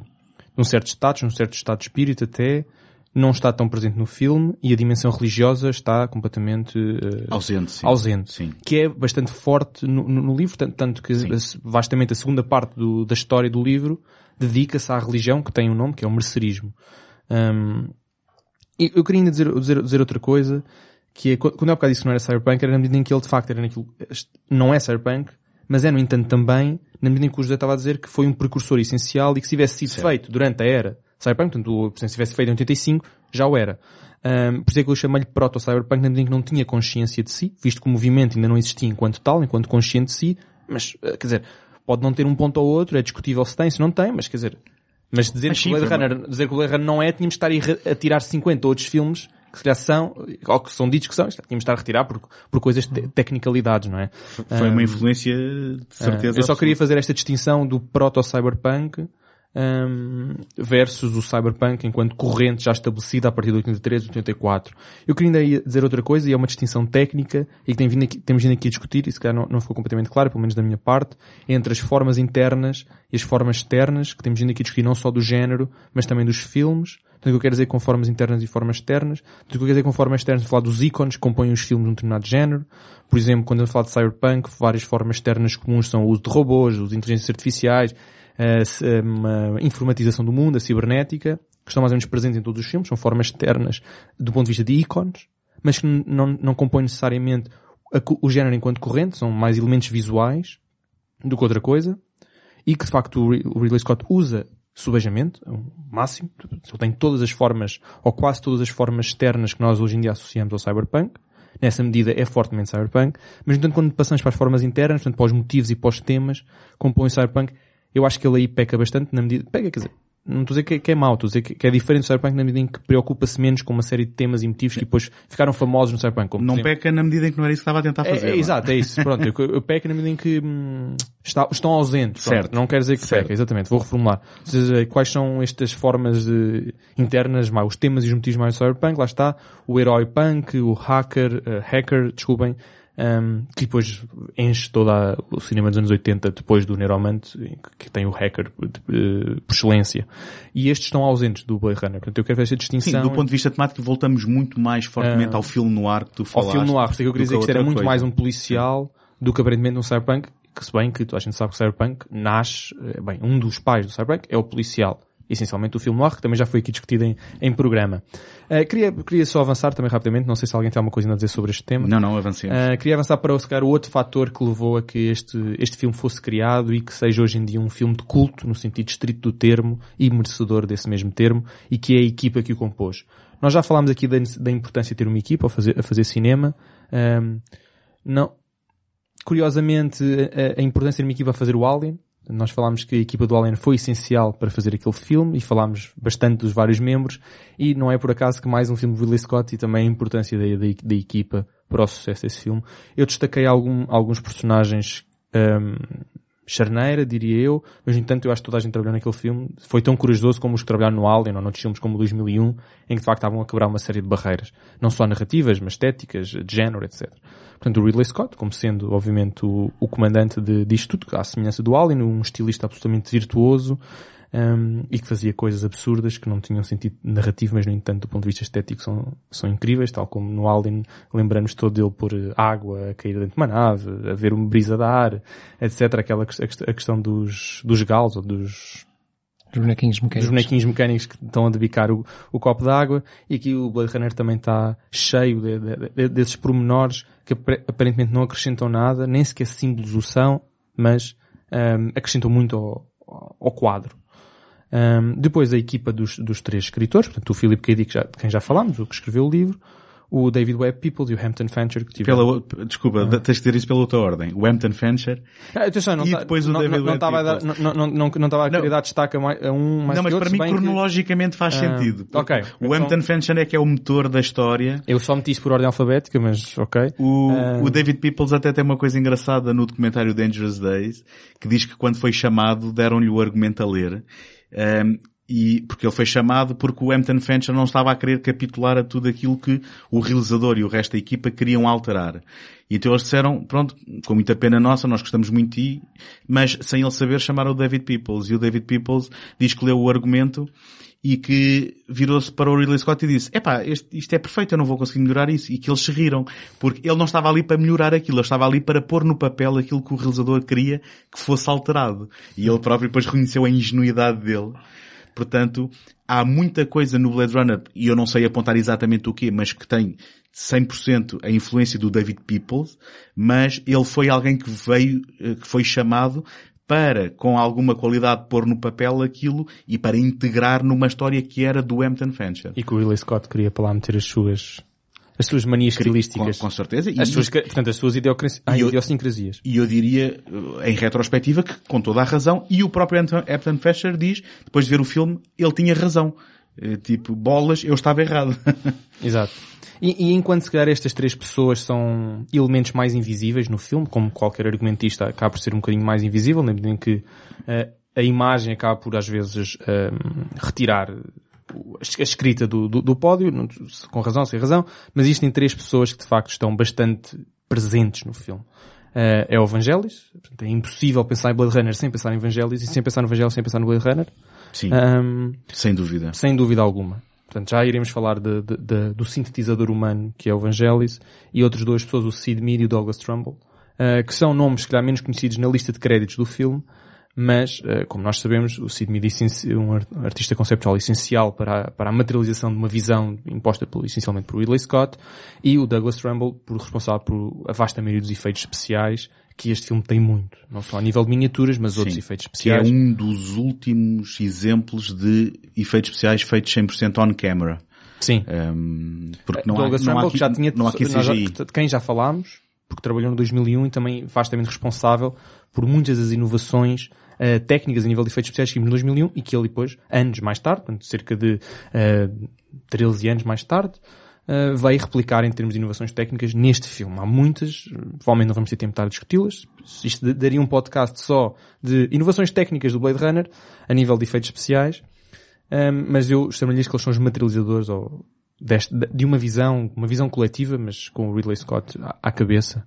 de um certo status, um certo estado de espírito até, não está tão presente no filme e a dimensão religiosa está completamente uh, ausente, sim. ausente Sim. que é bastante forte no, no- livro, tanto, tanto que Sim. vastamente a segunda parte do- da história do livro dedica-se à religião que tem um nome, que é o mercerismo. Um, e eu queria ainda dizer, dizer, dizer outra coisa, que é, qu- quando eu há bocado disse que não era cyberpunk, era na medida em que ele de facto era naquilo, não é cyberpunk, mas é no entanto também, na medida em que o José estava a dizer que foi um precursor essencial e que se tivesse sido Certo. feito durante a era cyberpunk, portanto, se tivesse feito em 85, já o era. Um, por isso é que eu chamei-lhe proto-cyberpunk, na medida em que não tinha consciência de si, visto que o movimento ainda não existia enquanto tal, enquanto consciente de si, mas, eh, quer dizer, pode não ter um ponto ou outro, é discutível se tem, se não tem, mas quer dizer, mas dizer, Mas que, sim, o Blade uma- Runner, dizer que o Blade Runner não é, tínhamos de estar a tirar 50 outros filmes que se calhar são, ou que são ditos que são, isto, tínhamos de estar a retirar por, por coisas de tecnicalidades, não é? Foi uma influência de certeza. Ah, eu só queria fazer esta distinção do proto-cyberpunk um, versus o cyberpunk enquanto corrente já estabelecida a partir de 83, 84. Eu queria ainda dizer outra coisa, e é uma distinção técnica, e que tem vindo aqui- temos vindo aqui a discutir, e se calhar não, não ficou completamente claro, pelo menos da minha parte, entre as formas internas e as formas externas, que temos vindo aqui a discutir não só do género, mas também dos filmes. Portanto, o que eu quero dizer com formas internas e formas externas. Portanto, o que eu quero dizer com formas externas, falar dos ícones que compõem os filmes de um determinado género. Por exemplo, quando eu falo de cyberpunk, várias formas externas comuns são o uso de robôs, o uso de inteligências artificiais, a, c- uma informatização do mundo, a cibernética, que estão mais ou menos presentes em todos os filmes, são formas externas do ponto de vista de ícones, mas que não, não compõem necessariamente a o género enquanto corrente, são mais elementos visuais do que outra coisa, e que de facto o Ridley Scott usa subejamente, ao máximo, ele tem todas as formas, ou quase todas as formas externas que nós hoje em dia associamos ao cyberpunk, nessa medida é fortemente cyberpunk, mas no entanto quando passamos para as formas internas, portanto para os motivos e para os temas, compõe o cyberpunk, eu acho que ele aí peca bastante na medida, pega, quer dizer, não estou a dizer que é, que é mau, estou a dizer que, que é diferente do cyberpunk na medida em que preocupa-se menos com uma série de temas e motivos que depois ficaram famosos no cyberpunk, como Não exemplo, peca na medida em que não era isso que estava a tentar é, fazer. é, é? exato, é isso. Pronto, eu, eu peco na medida em que hum, está- estão ausentes. Pronto, Certo. Não quer dizer que Certo. peca, exatamente. Vou reformular. Ou seja, quais são estas formas eh, internas, mais, os temas e os motivos mais do cyberpunk? Lá está. O herói punk, o hacker, eh, hacker, desculpem, hum, que depois enche toda a- o cinema dos anos 80 depois do Neuromante, que- tem o hacker eh, por excelência. E estes estão ausentes do Blade Runner. Portanto, eu quero ver esta distinção. Sim, do ponto de vista temático voltamos muito mais fortemente Ah. ao filme no ar que tu ao falaste. filme no ar. Por isso é que eu queria dizer que isto era muito coisa. mais um policial do que aparentemente um cyberpunk, que se bem que a gente sabe que o cyberpunk nasce, eh, bem, um dos pais do cyberpunk é o policial. Essencialmente o filme noir, que também já foi aqui discutido em, em programa. Eh, queria, queria só avançar também rapidamente, não sei se alguém tem alguma coisa a dizer sobre este tema. Não, não, avancemos. Uh, queria avançar para se calhar, o outro fator que levou a que este, este filme fosse criado e que seja hoje em dia um filme de culto, no sentido estrito do termo, e merecedor desse mesmo termo, e que é a equipa que o compôs. Nós já falámos aqui da, da importância de ter uma equipa a fazer, a fazer cinema. Um, não, curiosamente, a, a importância de uma equipa a fazer o Alien. Nós falámos que a equipa do Alien foi essencial para fazer aquele filme e falámos bastante dos vários membros e não é por acaso que mais um filme de Ridley Scott e também a importância da, da, da equipa para o sucesso desse filme. Eu destaquei algum, alguns personagens um, charneira, diria eu, mas no entanto eu acho que toda a gente trabalhou naquele filme foi tão corajoso como os que trabalharam no Alien ou noutros filmes como 2001, em que de facto estavam a quebrar uma série de barreiras, não só narrativas, mas estéticas, de género, etc. Portanto, o Ridley Scott, como sendo, obviamente, o, o comandante de, disto tudo, à semelhança do Alien, um estilista absolutamente virtuoso, um, e que fazia coisas absurdas que não tinham sentido narrativo, mas no entanto do ponto de vista estético são, são incríveis, tal como no Alien lembramos todo dele por eh, água a cair dentro de uma nave, a ver uma brisa de ar, etc. Aquela a questão dos, dos galos ou dos, Os bonequinhos mecânicos. dos bonequinhos mecânicos que estão a debicar o, o copo de água e aqui o Blade Runner também está cheio de, de- de- desses pormenores que apare- aparentemente não acrescentam nada, nem sequer símbolos o são, mas um, acrescentam muito ao, ao- ao quadro. Um, depois a equipa dos, dos três escritores, portanto o Philip K. Dick, já- de quem já falámos, o que escreveu o livro, o David Webb Peoples e o Hampton Fancher que tiveram... Pela, o- desculpa, tens de ter isso pela outra ordem. O Hampton Fancher. Ah, atenção, não E tá- depois o não, David não, não Webb Peoples. não, não, não, não estava a querer dar destaque a, um mais não, mas para mim bem que- cronologicamente faz Ah, sentido. ok. O Então- Hampton Fancher é que é o motor da história. Eu só meti isso por ordem alfabética, mas ok. O, Ah. o David Peoples até tem uma coisa engraçada no documentário Dangerous Days, que diz que quando foi chamado deram-lhe o argumento a ler. Um, e porque ele foi chamado porque o Hampton Fancher não estava a querer capitular a tudo aquilo que o realizador e o resto da equipa queriam alterar. E então eles disseram, pronto, com muita pena nossa, nós gostamos muito de ti, mas sem ele saber chamaram o David Peoples. E o David Peoples diz que leu o argumento e que virou-se para o Ridley Scott e disse, epá, este, isto é perfeito, eu não vou conseguir melhorar isso. E que eles se riram, porque ele não estava ali para melhorar aquilo, ele estava ali para pôr no papel aquilo que o realizador queria que fosse alterado. E ele próprio depois reconheceu a ingenuidade dele Portanto, há muita coisa no Blade Runner, e eu não sei apontar exatamente o quê, mas que tem 100% a influência do David Peoples, mas ele foi alguém que veio, eh, que foi chamado para, com alguma qualidade, pôr no papel aquilo e para integrar numa história que era do Hampton Fancher. E que o Ridley Scott queria para lá meter as suas as suas manias estilísticas. Com, com certeza. As suas, portanto, as suas ah, idiosincrasias. E eu diria, eh, em retrospectiva, que com toda a razão, e o próprio Anton Fisher diz, depois de ver o filme, ele tinha razão. Eh, tipo, bolas, eu estava errado. *laughs* Exato. E, e, enquanto se calhar estas três pessoas são elementos mais invisíveis no filme, como qualquer argumentista acaba por ser um bocadinho mais invisível, na medida em que uh, a imagem acaba por às vezes uh, retirar a escrita do, do, do pódio, com razão, sem razão, mas existem três pessoas que de facto estão bastante presentes no filme. Uh, é o Evangelis, portanto, é impossível pensar em Blade Runner sem pensar em Evangelis e sem pensar no Evangelis sem pensar no Blade Runner. Sim, um, sem dúvida. Sem dúvida alguma. Portanto, já iremos falar de, de, de, do sintetizador humano, que é o Evangelis, e outras duas pessoas, o Sid Mead e o Douglas Trumbull, uh, que são nomes, que menos conhecidos na lista de créditos do filme, mas, eh, como nós sabemos, o Sid Mead é um artista conceptual essencial para a, para a materialização de uma visão imposta por, essencialmente por Ridley Scott, e o Douglas Trumbull por responsável por a vasta maioria dos efeitos especiais que este filme tem muito. Não só a nível de miniaturas, mas Sim, outros efeitos especiais. Que é um dos últimos exemplos de efeitos especiais feitos 100% on camera. Sim. Um, porque não Douglas há, Trumbull, não há aqui, já tinha, não há aqui CGI. De quem já falámos, porque trabalhou no 2001 e também vastamente responsável por muitas das inovações uh, técnicas a nível de efeitos especiais que vimos em 2001 e que ele depois, anos mais tarde, portanto, cerca de uh, eh, 13 anos mais tarde, uh, vai replicar em termos de inovações técnicas neste filme. Há muitas, provavelmente não vamos ter tempo de estar a discuti-las. Isto daria um podcast só de inovações técnicas do Blade Runner a nível de efeitos especiais. Um, mas eu chamaria que eles são os materializadores ou deste, de uma visão, uma visão coletiva, mas com o Ridley Scott à, à cabeça,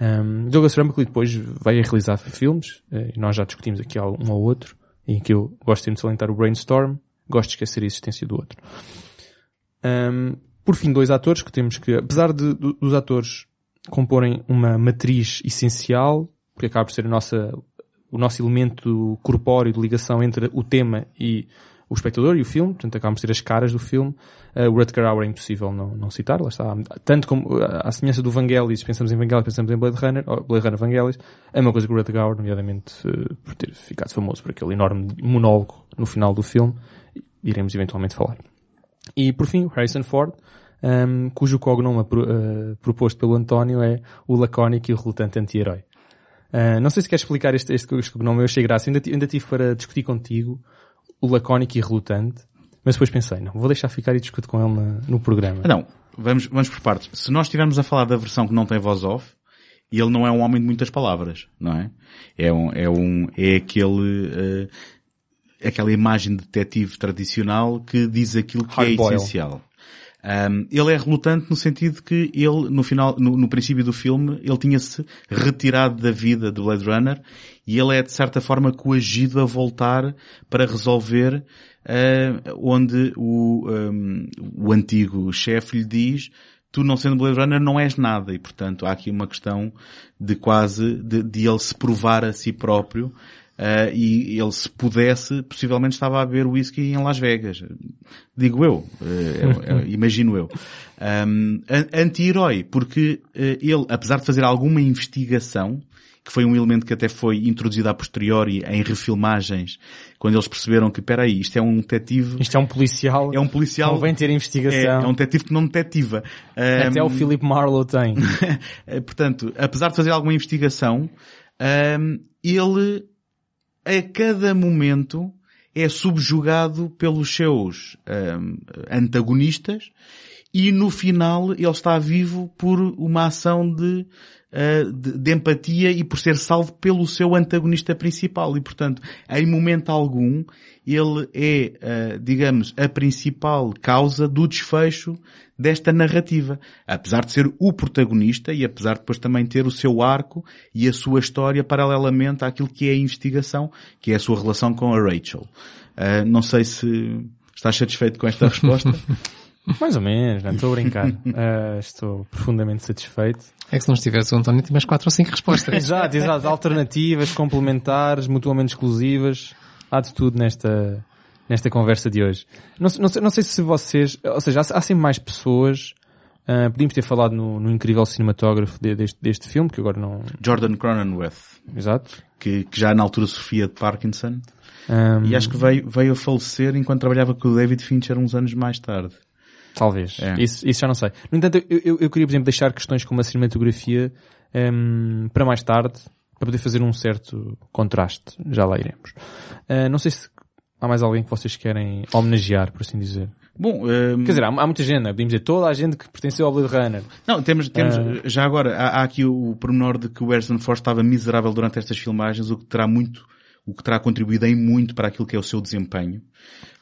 um, Douglas Trumbull depois vai realizar filmes, uh, e nós já discutimos aqui um ou outro, em que eu gosto de salientar o Brainstorm, gosto de esquecer a existência do outro. Um, por fim, dois atores que temos que, apesar de, dos atores comporem uma matriz essencial, porque acaba por ser nossa, o nosso elemento corpóreo de ligação entre o tema e o espectador e o filme, portanto acabam por ser as caras do filme. Uh, o Rutger Hauer é impossível não, não citar, lá está. Tanto como a semelhança do Vangelis, pensamos em Vangelis, pensamos em Blade Runner, ou Blade Runner Vangelis, é uma coisa que o Rutger Hauer, nomeadamente uh, por ter ficado famoso por aquele enorme monólogo no final do filme, iremos eventualmente falar. E por fim, Harrison Ford, um, ehm, cujo cognome uh, proposto pelo António é o lacónico e o relutante anti-herói. Uh, não sei se queres explicar este, este, este cognome, eu achei graça, ainda, ainda tive para discutir contigo lacónico e relutante, mas depois pensei, não, vou deixar ficar e discuto com ele na, no programa. Não, vamos, vamos por partes. Se nós estivermos a falar da versão que não tem voz off, ele não é um homem de muitas palavras, não é? É um, é um, é aquele, uh, aquela imagem de detetive tradicional que diz aquilo que Hard é boil. essencial. Um, ele é relutante no sentido que ele, no final, no, no princípio do filme, ele tinha-se retirado da vida do Blade Runner e ele é de certa forma coagido a voltar para resolver uh, onde o, um, o antigo chefe lhe diz tu não sendo Blade Runner não és nada. E portanto há aqui uma questão de quase de, de ele se provar a si próprio Uh, e ele, se pudesse, possivelmente estava a beber whisky em Las Vegas. Digo eu. Uh, *laughs* imagino eu. Um, Anti-herói, porque uh, ele, apesar de fazer alguma investigação, que foi um elemento que até foi introduzido a posteriori em refilmagens, quando eles perceberam que, peraí, isto é um detetive... Isto é um policial. É um policial. Convém ter investigação. É, é um detetive que não detetiva. Até um, o Philip Marlowe tem. *laughs* portanto, apesar de fazer alguma investigação, um, ele a cada momento é subjugado pelos seus um, antagonistas e no final ele está vivo por uma ação de, uh, de, de, empatia e por ser salvo pelo seu antagonista principal. E portanto em momento algum ele é, uh, digamos, a principal causa do desfecho desta narrativa. Apesar de ser o protagonista e apesar de depois também ter o seu arco e a sua história paralelamente àquilo que é a investigação, que é a sua relação com a Rachel. Uh, não sei se estás satisfeito com esta *laughs* resposta. Mais ou menos, não estou a brincar. Uh, estou profundamente satisfeito. É que se não estivesse o António, tinha quatro ou cinco respostas. *laughs* exato, exato. Alternativas, complementares, mutuamente exclusivas. Há de tudo nesta, nesta conversa de hoje. Não, não, sei, não sei se vocês, ou seja, há, há sempre mais pessoas Uh, podíamos ter falado no, no incrível cinematógrafo de, deste, deste filme, que agora não... Jordan Cronenweth. Exato. Que, que já na altura sofria de Parkinson. Um... E acho que veio, veio a falecer enquanto trabalhava com o David Fincher uns anos mais tarde. Talvez. É. Isso, isso já não sei. No entanto, eu, eu, eu, queria, por exemplo, deixar questões como a cinematografia um, para mais tarde, para poder fazer um certo contraste. Já lá iremos. Uh, não sei se há mais alguém que vocês querem homenagear, por assim dizer. Bom, um... quer dizer, há, há, muita gente, né? podemos dizer toda a gente que pertenceu ao Blade Runner. Não, temos, temos uh... já agora, há, há, aqui o, pormenor de que o Harrison Ford estava miserável durante estas filmagens, o que terá muito, o que terá contribuído em muito para aquilo que é o seu desempenho.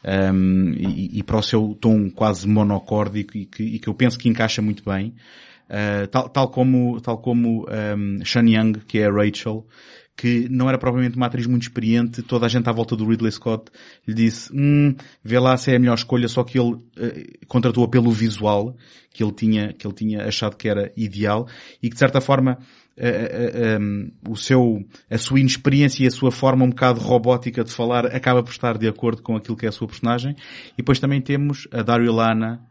Um, e, e, para o seu tom quase monocórdico e que, e que eu penso que encaixa muito bem. Uh, tal, tal como, tal como um, Sean Young, que é a Rachel, que não era propriamente uma atriz muito experiente, toda a gente à volta do Ridley Scott lhe disse, hum, vê lá se é a melhor escolha, só que ele uh, contratou-a pelo visual, que ele tinha, que ele tinha achado que era ideal, e que de certa forma, uh, uh, um, o seu, a sua inexperiência e a sua forma um bocado robótica de falar acaba por estar de acordo com aquilo que é a sua personagem. E depois também temos a Dario Lana,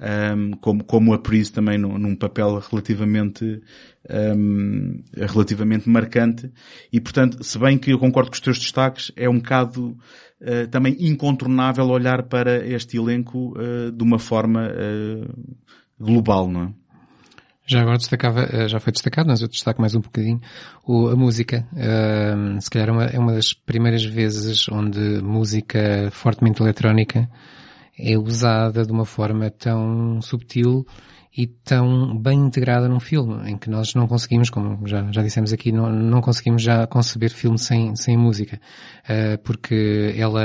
um, como, como a Pris também num, num papel relativamente, um, relativamente marcante. E portanto, se bem que eu concordo com os teus destaques, é um bocado uh, também incontornável olhar para este elenco uh, de uma forma uh, global, não é? Já agora destacava, já foi destacado, mas eu destaco mais um bocadinho, o, a música. Se calhar é uma, é uma das primeiras vezes onde música fortemente eletrónica é usada de uma forma tão subtil e tão bem integrada num filme, em que nós não conseguimos, como já, já dissemos aqui, não, não conseguimos já conceber filme sem, sem música. Uh, porque ela,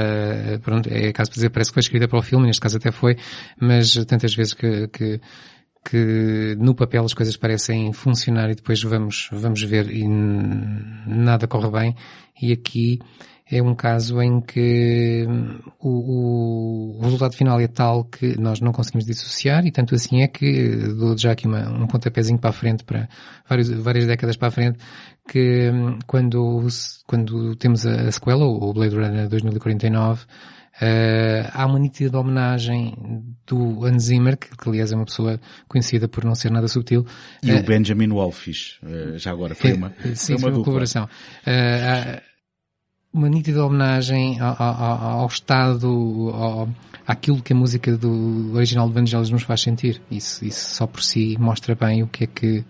pronto, é caso para dizer, parece que foi escrita para o filme, neste caso até foi, mas tantas vezes que, que que no papel as coisas parecem funcionar e depois vamos, vamos ver e nada corre bem. E aqui é um caso em que hum, o, o, resultado final é tal que nós não conseguimos dissociar e tanto assim é que dou já aqui uma, um pontapézinho para a frente, para várias, várias décadas para a frente, que hum, quando, quando temos a, a sequela, o Blade Runner 2049, Uh, há uma nítida homenagem do Hans Zimmer, que, que, aliás é uma pessoa conhecida por não ser nada subtil. E uh, o Benjamin Wolfish, uh, já agora, foi uma, sim, foi uma, uma colaboração. Uma nítida homenagem ao, ao, ao estado, ao, àquilo que a música do original de Vangelis nos faz sentir. Isso, isso só por si mostra bem o que é que,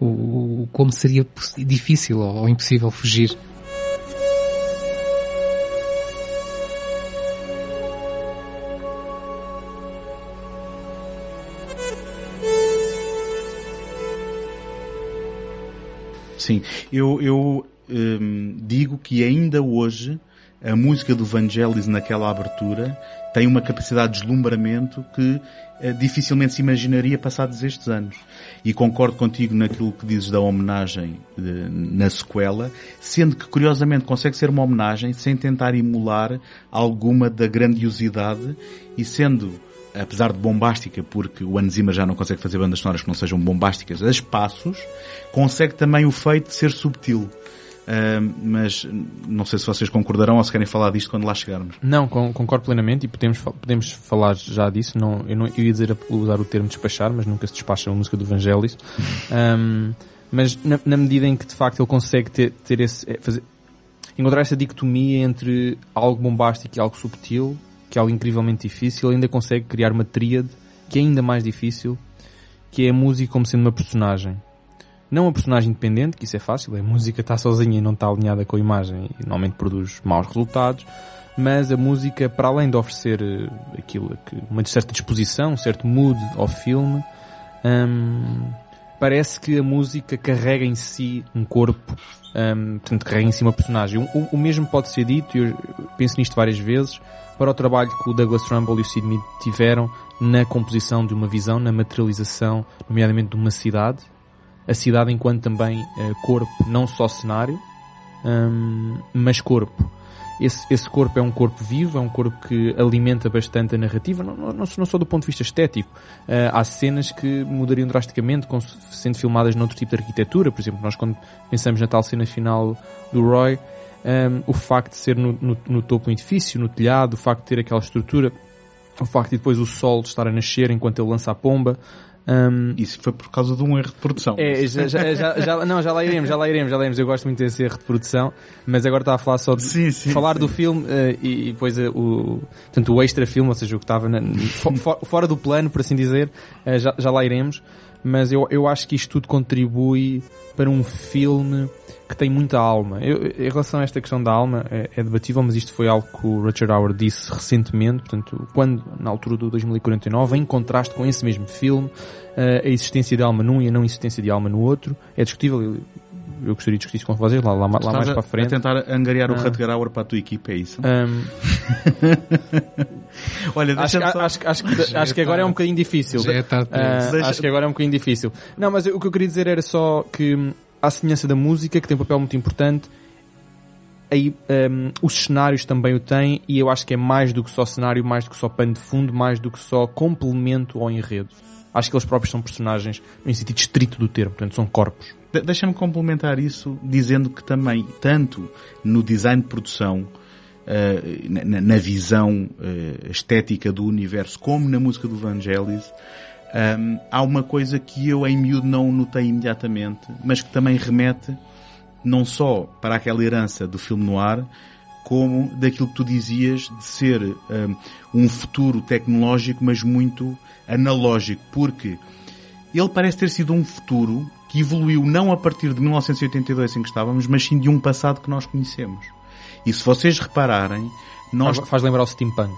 o, como seria difícil ou, ou impossível fugir Sim, eu, eu hum, digo que ainda hoje a música do Vangelis naquela abertura tem uma capacidade de deslumbramento que eh, dificilmente se imaginaria passados estes anos. E concordo contigo naquilo que dizes da homenagem eh, na sequela, sendo que curiosamente consegue ser uma homenagem sem tentar emular alguma da grandiosidade e sendo apesar de bombástica, porque o Hans Zimmer já não consegue fazer bandas sonoras que não sejam bombásticas, a espaços, consegue também o feito de ser subtil. Uh, mas não sei se vocês concordarão ou se querem falar disto quando lá chegarmos. Não, concordo plenamente e podemos, podemos falar já disso. Não, eu, não, eu ia dizer usar o termo despachar, mas nunca se despacha a música do Vangelis. *laughs* um, mas na, na, medida em que de facto ele consegue ter, ter esse, é, fazer, encontrar essa dicotomia entre algo bombástico e algo subtil, que é algo incrivelmente difícil, ele ainda consegue criar uma tríade que é ainda mais difícil, que é a música como sendo uma personagem não a personagem independente, que isso é fácil, a música está sozinha e não está alinhada com a imagem e normalmente produz maus resultados, mas a música, para além de oferecer uh, aquilo que uma certa disposição, um certo mood ao filme, um, parece que a música carrega em si um corpo, um, portanto carrega em si uma personagem. O, o, mesmo pode ser dito, e eu penso nisto várias vezes, para o trabalho que o Douglas Trumbull e o Sid Mead tiveram na composição de uma visão, na materialização, nomeadamente de uma cidade, a cidade enquanto também uh, corpo, não só cenário, um, mas corpo. Esse, esse corpo é um corpo vivo, é um corpo que alimenta bastante a narrativa, não, não, não só do ponto de vista estético. Uh, há cenas que mudariam drasticamente, sendo filmadas noutro tipo de arquitetura. Por exemplo, nós quando pensamos na tal cena final do Roy, um, o facto de ser no, no, no topo do edifício, no telhado, o facto de ter aquela estrutura, o facto de depois o sol estar a nascer enquanto ele lança a pomba, um, Isso foi por causa de um erro de produção. É, já, já, já, já, não, já lá iremos, já lá iremos, já lá iremos. Eu gosto muito desse erro de produção, mas agora está a falar só de sim, sim, falar sim. do filme uh, e, e, depois uh, o, portanto, o extra filme, ou seja, o que estava na, for, fora do plano, por assim dizer, uh, já, já lá iremos. Mas eu, eu acho que isto tudo contribui para um filme que tem muita alma. Eu, em relação a esta questão da alma, é, é, debatível, mas isto foi algo que o Richard Howard disse recentemente, portanto, quando, na altura do 2049, em contraste com esse mesmo filme, eh, a existência de alma num e a não existência de alma no outro, é discutível. Eu, gostaria de discutir isso com vocês lá, lá, lá mais para a frente. A tentar angariar o ah. Rutger Hauer para a tua equipa, é isso? Um... *laughs* Olha, acho, só... acho, acho, que, acho que agora é um bocadinho difícil. Uh, acho que agora é um bocadinho difícil. Não, mas o que eu queria dizer era só que hum, à semelhança da música, que tem um papel muito importante, aí um, os cenários também o têm e eu acho que é mais do que só cenário, mais do que só pano de fundo, mais do que só complemento ao enredo. Acho que eles próprios são personagens no sentido estrito do termo, portanto são corpos. De Deixa-me complementar isso dizendo que também, tanto no design de produção, Uh, na, na, visão uh, estética do universo, como na música do Vangelis, um, há uma coisa que eu em miúdo não notei imediatamente, mas que também remete não só para aquela herança do filme noir, como daquilo que tu dizias de ser um, um futuro tecnológico, mas muito analógico, porque ele parece ter sido um futuro que evoluiu não a partir de 1982 em que estávamos, mas sim de um passado que nós conhecemos. E se vocês repararem, nós... Faz, faz lembrar o steampunk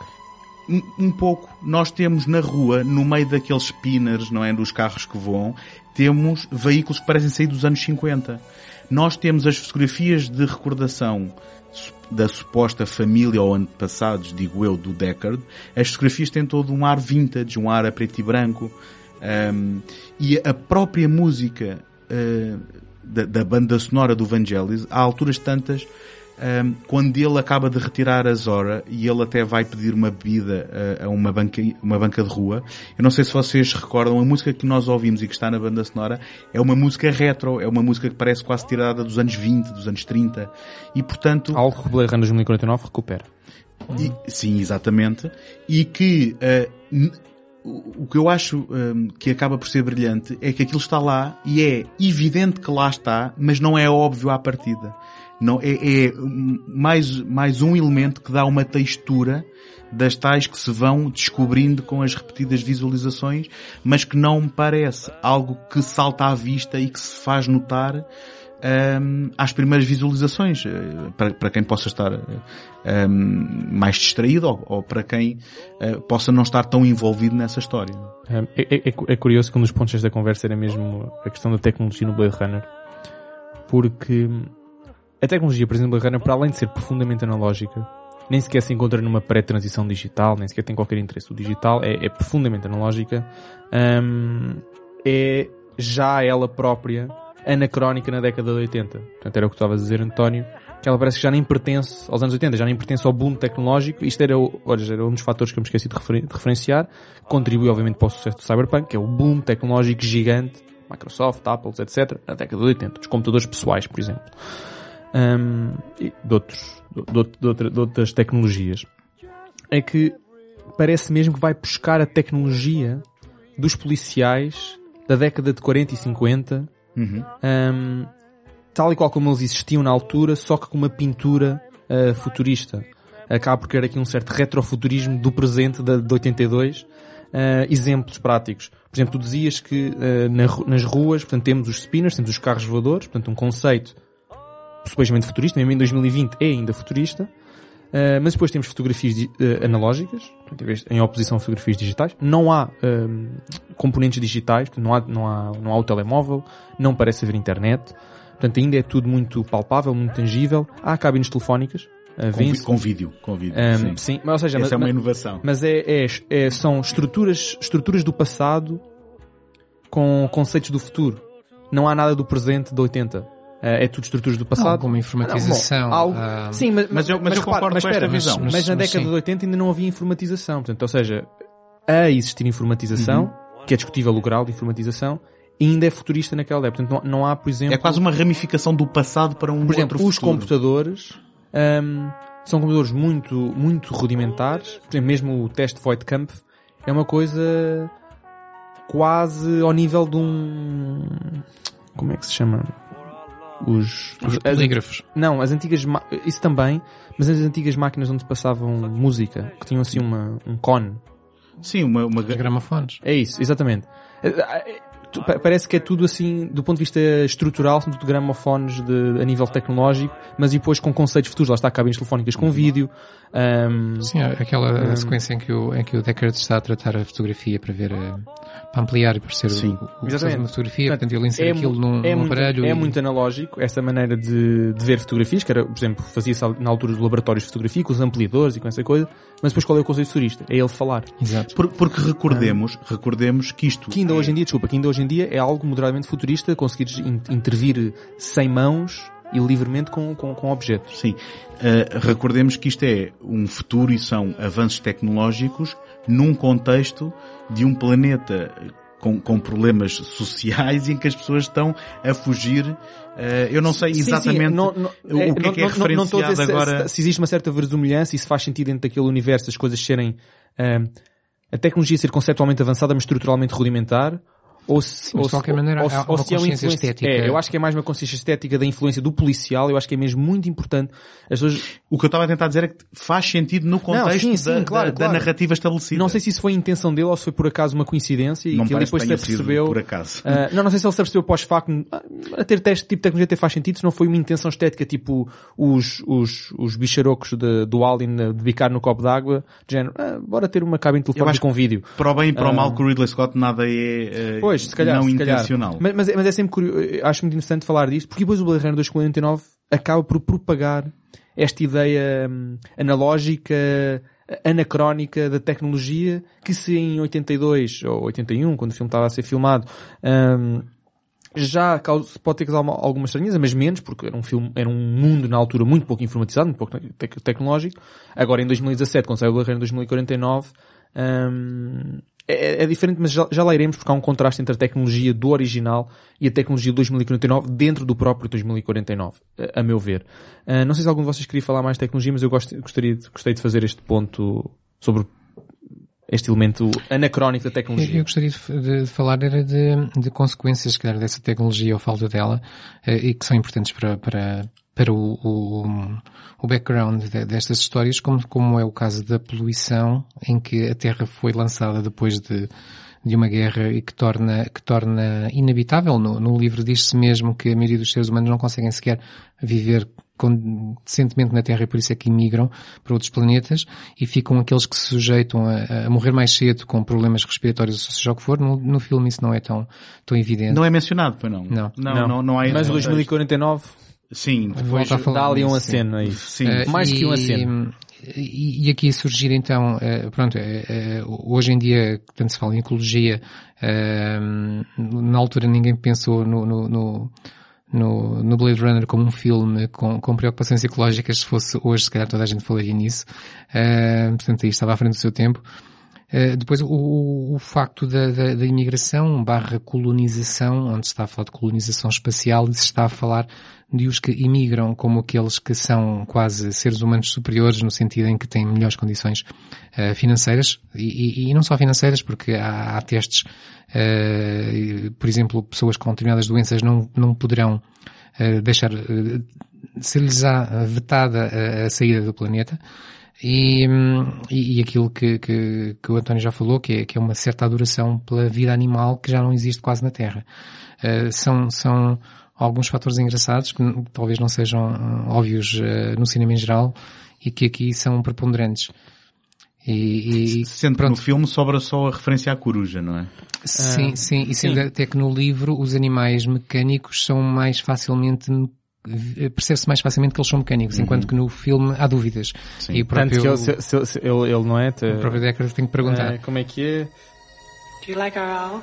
um, um, pouco, nós temos na rua, no meio daqueles spinners, não é, dos carros que voam, temos veículos que parecem sair dos anos 50. Nós temos as fotografias de recordação da suposta família ou antepassados, digo eu, do Deckard. As fotografias têm todo um ar vintage, um ar a preto e branco. Um, e a própria música uh, da, da, banda sonora do Vangelis, há alturas tantas um, quando ele acaba de retirar a Zora e ele até vai pedir uma bebida a, a uma, banca, uma banca de rua. Eu não sei se vocês recordam, a música que nós ouvimos e que está na banda sonora é uma música retro, é uma música que parece quase tirada dos anos 20, dos anos 30. E portanto... Algo que o Blade Runner 2049 recupera. E, sim, exatamente. E que uh, o que eu acho um, que acaba por ser brilhante é que aquilo está lá e é evidente que lá está, mas não é óbvio à partida. Não, é, é mais, mais um elemento que dá uma textura das tais que se vão descobrindo com as repetidas visualizações, mas que não me parece algo que salta à vista e que se faz notar um, às primeiras visualizações, eh, para, para quem possa estar um, mais distraído ou, ou para quem uh, possa não estar tão envolvido nessa história. É, é, é, é curioso que um dos pontos desta conversa era mesmo a questão da tecnologia no Blade Runner, porque a tecnologia, por exemplo, Blade Runner, para além de ser profundamente analógica, nem sequer se encontra numa pré-transição digital, nem sequer tem qualquer interesse. O digital é, é profundamente analógica, um, é já ela própria anacrónica na década de 80. Portanto, era o que estavas a dizer, António, que ela parece que já nem pertence aos anos 80, já nem pertence ao boom tecnológico. Isto era, olha, era um dos fatores que eu me esqueci de, refer de referenciar. Contribui, obviamente, para o sucesso do Cyberpunk, que é o boom tecnológico gigante, Microsoft, Apple, etc., na década de 80, dos computadores pessoais, por exemplo um, e de, outros, de, de, outra, de outras tecnologias, é que parece mesmo que vai buscar a tecnologia dos policiais da década de 40 e 50, uhum. um, tal e qual como eles existiam na altura, só que com uma pintura uh, futurista. Acaba por criar aqui um certo retrofuturismo do presente de, de 82. Uh, exemplos práticos. Por exemplo, tu dizias que uh, na, nas ruas, portanto, temos os spinners, temos os carros voadores, portanto, um conceito supostamente futurista, mesmo em 2020 é ainda futurista, Uh, mas depois temos fotografias uh, analógicas, em oposição a fotografias digitais. Não há um, componentes digitais, não há, não, há, não há o telemóvel, não parece haver internet. Portanto, ainda é tudo muito palpável, muito tangível. Há cabines telefónicas. Uh, com, com, vídeo, com vídeo. Um, sim. sim. mas ou seja, Essa mas, é uma inovação. Mas é, é, é, são estruturas, estruturas do passado com conceitos do futuro. Não há nada do presente de 80. É tudo estruturas do passado. Alguma informatização. Não, bom, algo, ah, sim, mas, mas, eu, mas, mas eu repara, concordo mas, com esta espera, visão. Mas, mas na década sim. de 80 ainda não havia informatização. Portanto, ou seja, a existir informatização, Uhum. que é discutível o grau de informatização, ainda é futurista naquela época. Portanto, não, não há, por exemplo... É quase uma ramificação do passado para um Por exemplo, os futuro. computadores hum, são computadores muito, muito rudimentares. Por exemplo, mesmo o teste Voigtkampf é uma coisa quase ao nível de um... Como é que se chama? Os... Os as- polígrafos. não, as antigas... Isso também, mas as antigas máquinas onde se passavam música, que tinham assim uma, um cone. Sim, uma, uma... Os gramofones. É isso, exatamente. É, é, Parece que é tudo assim, do ponto de vista estrutural, são tudo gramofones de, a nível tecnológico, mas depois com conceitos futuros. Lá está, cabines telefónicas com vídeo. ahm, Sim, aquela Hum. sequência em que, o, em que o Deckard está a tratar a fotografia para ver, eh, para ampliar e perceber Sim, o, o exatamente. faz uma fotografia, Portanto, portanto ele insere é aquilo num, é num muito, aparelho É e- muito analógico essa maneira de, de ver fotografias, que era, por exemplo, fazia-se na altura dos laboratórios de fotografia, com os ampliadores e com essa coisa, mas depois qual é o conceito futurista? É ele falar. Exato. Por- Porque recordemos, recordemos que isto... Que ainda hoje em dia, desculpa, que ainda hoje em dia é algo moderadamente futurista, conseguires in- intervir sem mãos e livremente com, com, com objetos. Sim. Uh, recordemos que isto é um futuro e são avanços tecnológicos num contexto de um planeta com, com problemas sociais *laughs* em que as pessoas estão a fugir. Uh, eu não sei Sim, sim, exatamente não- não- o que é que é não- não- não a referenciado dizer agora. Se, se existe uma certa verossimilhança e se faz sentido dentro daquele universo as coisas serem ahm, a tecnologia ser conceptualmente avançada mas estruturalmente rudimentar ou se, mas ou de se- qualquer maneira ou há- ou se é uma influência- estética. É, eu acho que é mais uma consciência estética da influência do policial, eu acho que é mesmo muito importante. As pessoas O que eu estava a tentar dizer é que faz sentido no contexto sim, sim, da, claro, da- da claro. narrativa estabelecida. não sei se isso foi a intenção dele ou se foi por acaso uma coincidência e Não que ele depois que se tenha sido percebeu. por acaso. Ah, não, não sei se ele se percebeu pós-facto ah, a ter este tipo de tecnologia até faz sentido, se não foi uma intenção estética tipo os, os, os bicharocos de, do Alien de bicar no copo d'água, de género, ah, bora ter uma cabine telefónica com vídeo. Para o bem e para o mal com o Ridley Scott nada é eh, Pois, se calhar, não se calhar. intencional. Mas, mas, é- mas é sempre curioso, eu acho muito interessante falar disto, porque depois o Blade Runner 2049 acaba por propagar esta ideia hum, analógica, anacrónica da tecnologia, que se em 82 ou 81, quando o filme estava a ser filmado, hum, já causa, pode ter causado alguma estranheza, mas menos, porque era um filme, era um mundo na altura muito pouco informatizado, muito pouco tec- tecnológico. Agora em 2017, quando saiu o Blade Runner 2049, hum, é, é diferente, mas já, já lá iremos porque há um contraste entre a tecnologia do original e a tecnologia do 2049 dentro do próprio 2049, a, a meu ver. Ah, não sei se algum de vocês queria falar mais de tecnologia, mas eu gosto, gostaria, de- gostei de fazer este ponto sobre este elemento anacrónico da Eu, eu tecnologia. gostaria de falar era de, de consequências, se calhar, dessa tecnologia ou falta dela, eh, e que são importantes para, para, para o, o, o background de- destas histórias, como, como é o caso da poluição, em que a Terra foi lançada depois de, de uma guerra e que torna, que torna inabitável. No, no livro diz-se mesmo que a maioria dos seres humanos não conseguem sequer viver decentemente na Terra e por isso é que imigram para outros planetas e ficam aqueles que se sujeitam a, a morrer mais cedo com problemas respiratórios, ou seja o que for. No, no filme isso não é tão, tão evidente. Não é mencionado, pois não? Não. Não, não, não, há mas esse o contexto. 2049 Sim, depois... A falar dá ali um aceno aí. Sim. Eh, mais e, que um aceno. E, e aqui surgir então, eh, pronto, eh, eh, hoje em dia, tanto se fala em ecologia, eh, na altura ninguém pensou no, no, no, no, no Blade Runner como um filme com, com preocupações ecológicas, se fosse hoje, se calhar toda a gente falaria nisso. Eh, portanto, aí estava à frente do seu tempo. Uh, depois o, o, o facto da, da, da, imigração barra colonização, onde se está a falar de colonização espacial, se está a falar de os que imigram como aqueles que são quase seres humanos superiores no sentido em que têm melhores condições uh, financeiras e, e, e, não só financeiras porque há, há testes, uh, por exemplo, pessoas com determinadas doenças não, não poderão deixar, ser-lhes vetada a, a saída do planeta. E, e, aquilo que, que, que, o António já falou, que é, que é uma certa adoração pela vida animal que já não existe quase na Terra. Uh, são, são alguns fatores engraçados que talvez não sejam hum, óbvios eh, no cinema em geral e que aqui são preponderantes. E, e Sendo que no filme sobra só a referência à coruja, não é? sim, sim, e sendo até que no livro os animais mecânicos são mais facilmente eh, percebe-se mais facilmente que eles são mecânicos, enquanto que no filme há dúvidas. Sim. E o próprio, Tanto que ele, se- se- se- ele, ele não é? te- o próprio Deckard tem que perguntar. Ah, como é que é? Do you like our owl?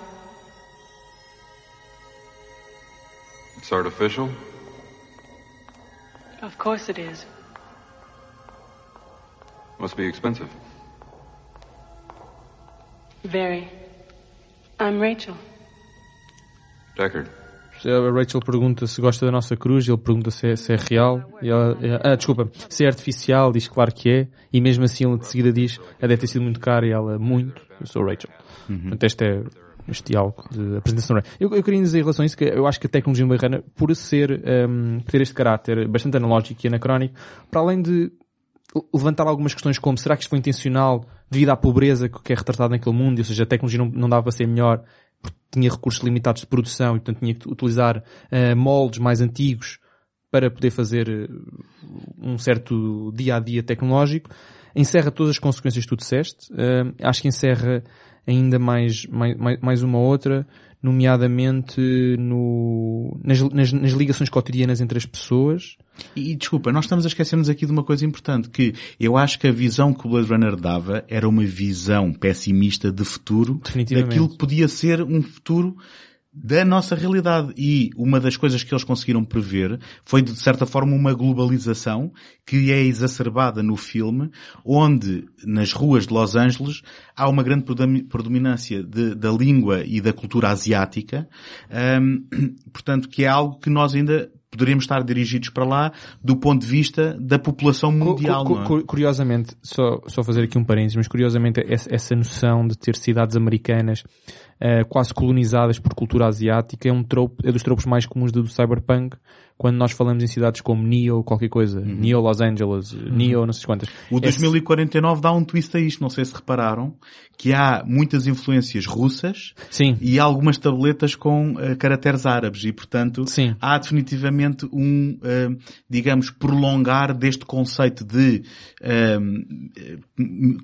It's artificial? Of course it is. Must be expensive. Very. I'm Rachel. Deckard. A Rachel pergunta se gosta da nossa cruz, ele pergunta se é, se é real. E ela, ah, desculpa, se é artificial, diz claro que é. E mesmo assim ele de seguida diz, a deve ter sido muito cara e ela, muito. Eu sou Rachel. Portanto, este é este diálogo de apresentação. Eu, eu queria dizer em relação a isso que eu acho que a tecnologia Runner, por ser, um, por ter este caráter bastante analógico e anacrónico, para além de levantar algumas questões como será que isto foi intencional devido à pobreza que é retratada naquele mundo, ou seja, a tecnologia não, não dava para ser melhor porque tinha recursos limitados de produção e portanto tinha que utilizar eh, moldes mais antigos para poder fazer eh, um certo dia a dia tecnológico. Encerra todas as consequências que tu disseste. Eh, acho que encerra ainda mais, mais, mais- uma outra, nomeadamente no, nas, nas, nas ligações cotidianas entre as pessoas. E, e, desculpa, nós estamos a esquecer-nos aqui de uma coisa importante, que eu acho que a visão que o Blade Runner dava era uma visão pessimista de futuro daquilo que podia ser um futuro da nossa realidade. E uma das coisas que eles conseguiram prever foi, de certa forma, uma globalização que é exacerbada no filme, onde nas ruas de Los Angeles há uma grande predom- predominância de- da língua e da cultura asiática, Ahm, *clears throat* portanto, que é algo que nós ainda poderíamos estar dirigidos para lá do ponto de vista da população mundial. cu- é? cu- curiosamente, só, só fazer aqui um parênteses, mas curiosamente essa, essa noção de ter cidades americanas eh, quase colonizadas por cultura asiática é um trope, é dos tropos mais comuns do, do cyberpunk quando nós falamos em cidades como Neo, qualquer coisa, Uhum. Neo Los Angeles, Neo não sei quantas. O Esse- 2049 dá um twist a isto, não sei se repararam, que há muitas influências russas Sim, e algumas tabletas com eh, caracteres árabes e, portanto, Sim. há definitivamente um, eh, digamos, prolongar deste conceito de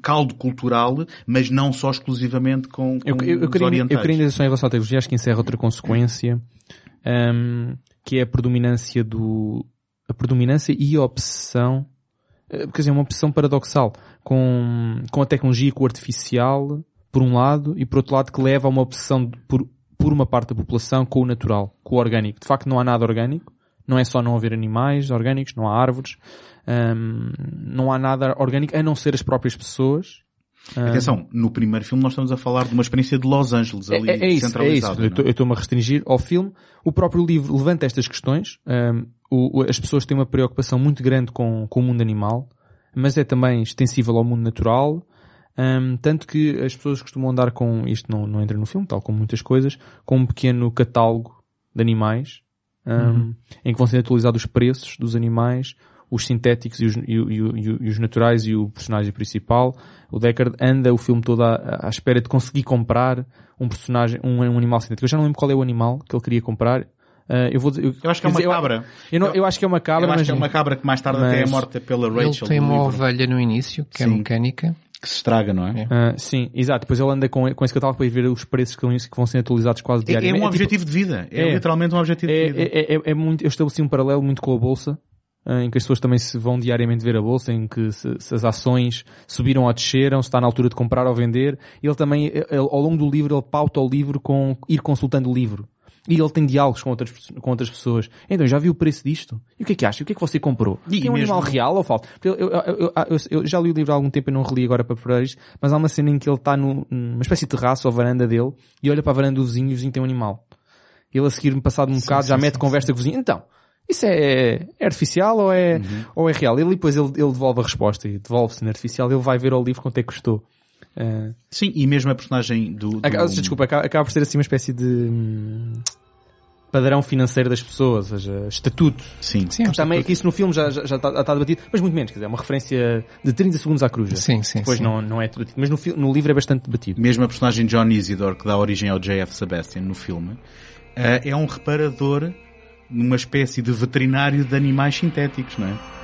caldo cultural, mas não só exclusivamente com, com Eu, eu, eu, os queria, orientais. Eu queria dizer só em relação à tecnologia, acho que encerra outra consequência, ahm, que é a predominância do, a predominância e a opção, eh, quer dizer, uma opção paradoxal, com, com a tecnologia e com o artificial, por um lado, e por outro lado que leva a uma de- por, por uma parte da população com o natural, com o orgânico. De facto não há nada orgânico, não é só não haver animais orgânicos, não há árvores, ahm, não há nada orgânico a não ser as próprias pessoas, Atenção, no primeiro filme nós estamos a falar de uma experiência de Los Angeles ali É, é isso, é isso. centralizada. Eu é? estou-me a restringir ao filme. O próprio livro levanta estas questões. Um, o- as pessoas têm uma preocupação muito grande com, com o mundo animal, mas é também extensível ao mundo natural. Um, tanto que as pessoas costumam andar com, isto não, não entra no filme, tal como muitas coisas, com um pequeno catálogo de animais, um, em que vão sendo atualizados os preços dos animais, os sintéticos e os, e e e e os naturais e o personagem principal. O Deckard anda o filme todo à, à espera de conseguir comprar um personagem, um, um animal sintético. Eu já não lembro qual é o animal que ele queria comprar. Ah, eu vou dizer, Eu acho que é uma dizer, cabra. Eu, não- eu acho que é uma cabra, Eu acho mas que é uma cabra que mais tarde até é morta pela Ele Rachel tem no uma livro, ovelha no início, que é Sim. mecânica. que se estraga, não é? Ah, sim, exato. Depois ele anda com, com esse catálogo para ir ver os preços que, que vão sendo atualizados quase É, é diariamente. um tipo- objetivo de vida. É, é. literalmente um objetivo de vida. É, é, é, é muito, eu estabeleci um paralelo muito com a Bolsa, em que as pessoas também se vão diariamente ver a Bolsa, em que se, se as ações subiram ou desceram, se está na altura de comprar ou vender. Ele também, ele- ao longo do livro, ele pauta o livro com ir consultando o livro. E ele tem diálogos com outras, com outras pessoas. Então, já viu o preço disto? E o que é que acha? O que é que você comprou? E Tem um mesmo- animal real ou falso? Eu, eu, eu, eu- já li o livro há algum tempo e não reli agora para preparar isto, mas há uma cena em que ele está numa espécie de terraço ou varanda dele e olha para a varanda do vizinho e o vizinho tem um animal. Ele a seguir, passado um bocado, já mete conversa com o vizinho. Então, isso é, é artificial ou é, ou é real? Ele depois ele, ele devolve a resposta e devolve-se na artificial. Ele vai ver ao livro quanto é que custou. Ah, Sim, e mesmo a personagem do... do... acaba- desculpa, acaba, acaba por ser assim uma espécie de hum, padrão financeiro das pessoas, ou seja, estatuto. Sim. Sim, é um Também estatuto. que isso no filme já, já, já está, está debatido, mas muito menos, quer dizer, é uma referência de 30 segundos à cruz. Sim, sim, Depois sim. não, não é debatido. Mas no, no livro é bastante debatido. Mesmo a personagem John Isidore, que dá origem ao J.F. Sebastian no filme, eh, é um reparador numa espécie de veterinário de animais sintéticos, não é?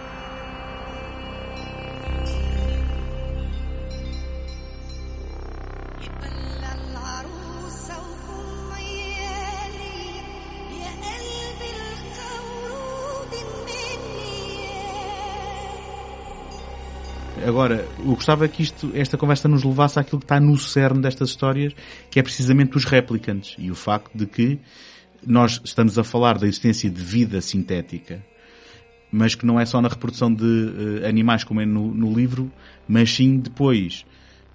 Agora, eu gostava que isto, esta conversa nos levasse àquilo que está no cerne destas histórias, que é precisamente os replicantes e o facto de que nós estamos a falar da existência de vida sintética, mas que não é só na reprodução de eh, animais como é no, no livro, mas sim depois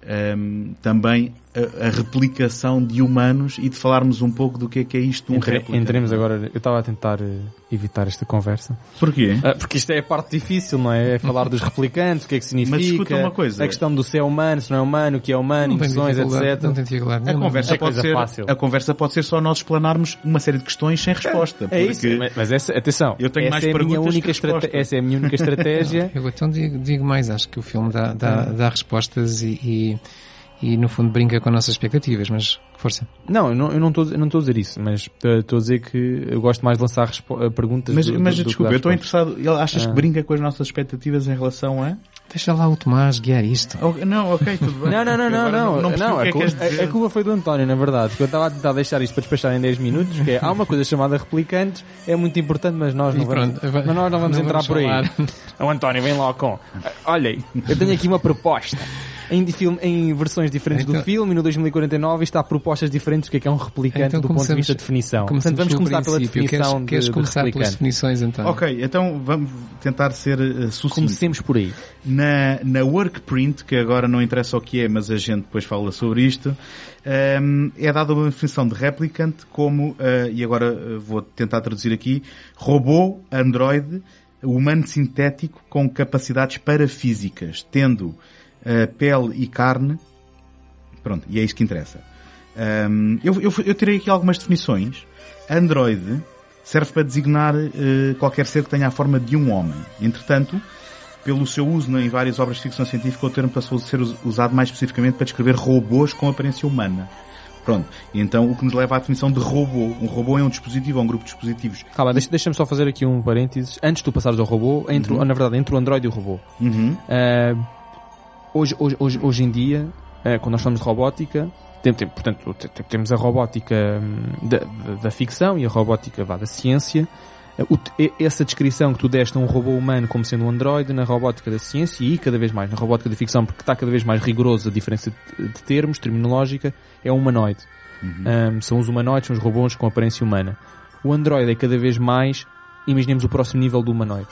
ehm, também a, a replicação de humanos e de falarmos um pouco do que é que é isto um Entre- replicante. entremos agora. Eu estava a tentar eh, evitar esta conversa. Porquê? Ah, porque isto é a parte difícil, não é? É falar dos *laughs* replicantes, o que é que significa. Mas escuta uma coisa. A questão do se é humano, se não é humano, o que é humano, emoções, dificuldade, Não etc. tem dificuldade A conversa, É pode coisa ser, fácil. a conversa pode ser só nós explanarmos uma série de questões sem resposta. É isso, porque- mas- mas essa, atenção, Eu tenho essa mais é a minha perguntas única. Essa é a minha única *laughs* estratégia. Eu então digo, digo mais, acho que o filme dá, dá, dá respostas e, e, e, no fundo brinca com as nossas expectativas, mas força. Não, eu não eu não estou eu não estou a dizer isso, mas eh, estou a dizer que eu gosto mais de lançar eh, perguntas Mas, do, do- mas do desculpa, dar eu estou interessado. Achas Ah. que brinca com as nossas expectativas em relação a? Deixa lá o Tomás guiar isto. Oh, não, ok, tudo bem. Não, não, não, não, não, não, não, é a, que queres culpa, a- a culpa foi do António, na verdade, porque eu estava a tentar deixar isto para despachar em 10 minutos, que é, há uma coisa chamada replicantes, é muito importante, mas nós não E vamos, pronto, mas nós não vamos não entrar vamos por aí. O *laughs* António vem lá com, olha, eu tenho aqui uma proposta. Em, filme- em versões diferentes do Então- filme, e no 2049 está propostas diferentes do que é que é um replicante Então do ponto de vista de definição. Portanto, vamos começar pela definição Queres, queres de, de começar pelas replicante. definições então? Ok, então vamos tentar ser uh, sucinto. Comecemos por aí. Na, na workprint, que agora não interessa o que é, mas a gente depois fala sobre isto, ehm, é dada uma definição de replicant como, eh, e agora eh, vou tentar traduzir aqui, robô, androide, humano sintético com capacidades parafísicas, tendo eh, pele e carne. Pronto, e é isso que interessa. Ehm, eu, eu, eu tirei aqui algumas definições. Android serve para designar eh, qualquer ser que tenha a forma de um homem. Entretanto, pelo seu uso em várias obras de ficção científica, o termo passou a ser us- usado mais especificamente para descrever robôs com aparência humana. Pronto. E então, o que nos leva à definição de robô. Um robô é um dispositivo, ou um grupo de dispositivos. Calma, deixa- deixa-me só fazer aqui um parênteses. Antes de tu passares ao robô, entre, o- na verdade, entre o Android e o robô. Uhum. Ah, hoje, hoje, hoje, hoje em dia, ah, quando nós falamos de robótica, tem, tem- portanto, te- te- temos a robótica hum, da, da- da ficção e a robótica vá, da ciência. Ah, o essa descrição que tu deste a um robô humano como sendo um androide na robótica da ciência e cada vez mais na robótica da ficção, porque está cada vez mais rigorosa a diferença de, termos, terminológica, é um humanoide. Um, são os humanoides, são os robôs com aparência humana. O androide é cada vez mais, imaginemos o próximo nível do humanoide.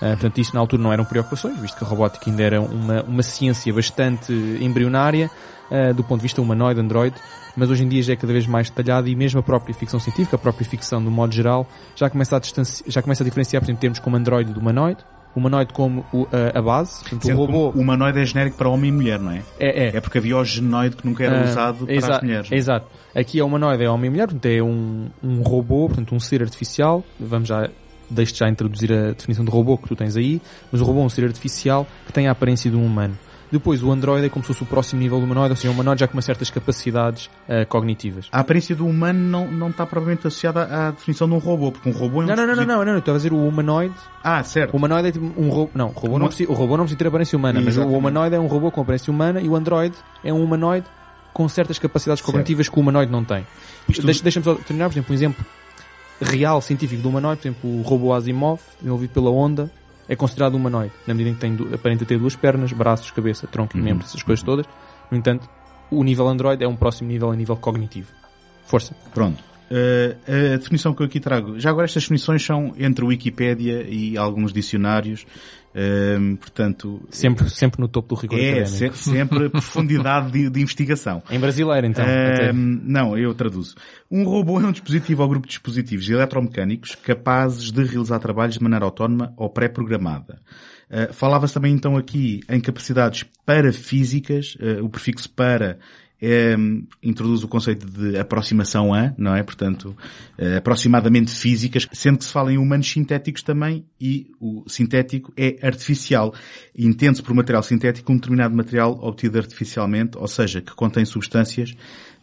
Uh, portanto, isto na altura não eram preocupações, visto que a robótica ainda era uma, uma ciência bastante embrionária, uh, do ponto de vista humanoide, androide, mas hoje em dia já é cada vez mais detalhado e mesmo a própria ficção científica, a própria ficção do modo geral, já começa a, distanci- já começa a diferenciar, por exemplo, termos como androide do humanoide, humanoide como o- a, a base, portanto, Sendo o robô humanoide é genérico para homem e mulher, não é? é, é, É porque havia o genoide que nunca era ah, usado para as mulheres. Exato. Aqui é humanoide, é homem e mulher, portanto é um, um robô, portanto um ser artificial. Vamos já, deixo já introduzir a definição de robô que tu tens aí, mas o robô é um ser artificial que tem a aparência de um humano. Depois o androide é como se fosse o próximo nível do humanoide, ou seja, o humanoide já com certas capacidades ah, cognitivas. A aparência do humano não, não está propriamente associada à definição de um robô, porque um robô é um Não, não, não, não, não, não, estou a dizer o humanoide. Ah, certo. O humanoide é tipo um robô. Não, o robô, não precisa, o robô não precisa ter aparência humana, mas o Exatamente. humanoide é um robô com aparência humana e o androide é um humanoide com certas capacidades Certo. cognitivas que o humanoide não tem. Isto- Deixa- Deixa-me só terminar, por exemplo, um exemplo real científico do humanoide, por exemplo, o robô Asimov, desenvolvido pela Honda, é considerado humanoide, na medida em que tem, aparenta ter duas pernas, braços, cabeça, tronco Uhum. e membros, essas coisas todas. No entanto, o nível Android é um próximo nível a nível cognitivo. Força. Pronto. Uh, a definição que eu aqui trago. Já agora estas definições são entre Wikipédia e alguns dicionários. Um, portanto, Sempre, sempre no topo do rigor é académico. se- sempre profundidade de, de investigação. *laughs* Em brasileiro, então. Um, não, eu traduzo. Um robô é um dispositivo ou grupo de dispositivos eletromecânicos capazes de realizar trabalhos de maneira autónoma ou pré-programada. Uh, Falava-se também então aqui em capacidades parafísicas, uh, o prefixo para um, introduz o conceito de aproximação a, não é? Portanto, uh, aproximadamente físicas, sendo que se fala em humanos sintéticos também e o sintético é artificial. Entende-se por material sintético um determinado material obtido artificialmente, ou seja, que contém substâncias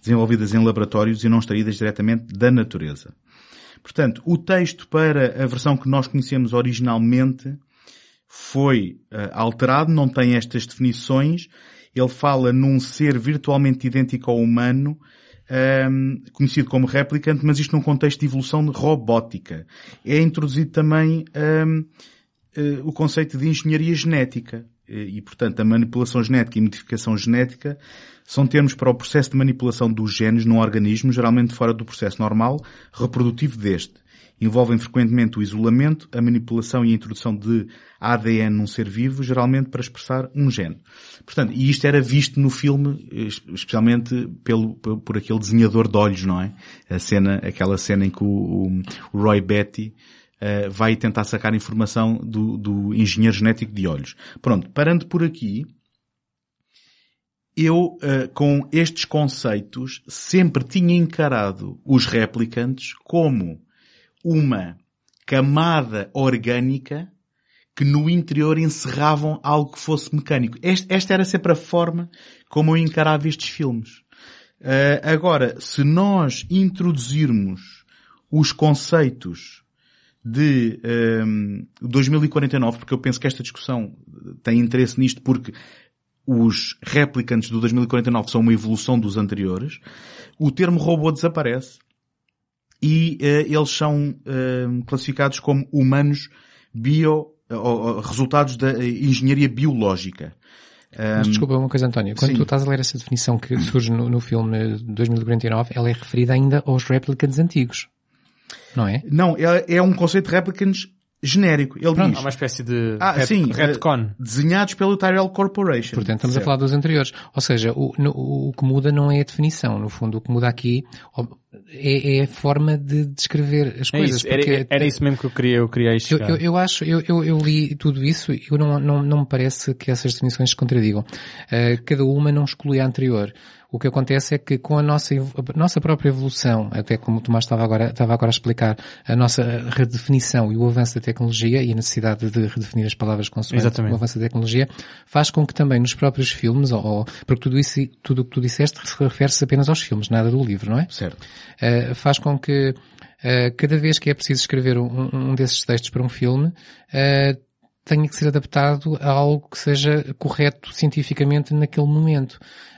desenvolvidas em laboratórios e não extraídas diretamente da natureza. Portanto, o texto para a versão que nós conhecemos originalmente foi eh, alterado, não tem estas definições. Ele fala num ser virtualmente idêntico ao humano, ehm, conhecido como replicante, mas isto num contexto de evolução robótica. É introduzido também ehm, eh, o conceito de engenharia genética. E, portanto, a manipulação genética e modificação genética são termos para o processo de manipulação dos genes num organismo, geralmente fora do processo normal reprodutivo deste. Envolvem frequentemente o isolamento, a manipulação e a introdução de ADN num ser vivo, geralmente para expressar um gene. Portanto, e isto era visto no filme, especialmente pelo, por aquele desenhador de olhos, não é? A cena, aquela cena em que o, o- Roy Betty eh, vai tentar sacar informação do, do engenheiro genético de olhos. Pronto, parando por aqui, eu, eh, com estes conceitos, sempre tinha encarado os replicantes como uma camada orgânica que no interior encerravam algo que fosse mecânico. Este- esta era sempre a forma como eu encarava estes filmes. Eh, agora, se nós introduzirmos os conceitos de ehm, 2049, porque eu penso que esta discussão tem interesse nisto porque os replicantes do 2049 são uma evolução dos anteriores, o termo robô desaparece e eh, eles são ehm, classificados como humanos bio, ou resultados da engenharia biológica. Mas desculpa uma coisa, António. Quando sim. tu estás a ler essa definição que surge no, no filme de 2049, ela é referida ainda aos replicants antigos. Não é? Não, é, é um conceito de replicants genérico. Ele Há diz, uma espécie de Ah, ret- sim, retcon. desenhados pelo Tyrell Corporation. Portanto, estamos Certo. a falar dos anteriores. Ou seja, o, no- o que muda não é a definição. No fundo, o que muda aqui é, é a forma de descrever as É coisas. isso, era, porque- era isso mesmo que eu queria, eu queria Eu, eu, eu acho, eu, eu, eu li tudo isso e não, não, não me parece que essas definições se contradigam. Uh, cada uma não exclui a anterior. O que acontece é que com a nossa, a nossa própria evolução, até como o Tomás estava agora, estava agora a explicar, a nossa redefinição e o avanço da tecnologia e a necessidade de redefinir as palavras consoante Exatamente. o avanço da tecnologia, faz com que também nos próprios filmes, ou, ou- porque tudo isso, tudo o que tu disseste se refere-se apenas aos filmes, nada do livro, não é? Certo. Uh, faz com que uh, cada vez que é preciso escrever um, um desses textos para um filme, uh, tenha que ser adaptado a algo que seja correto cientificamente naquele momento.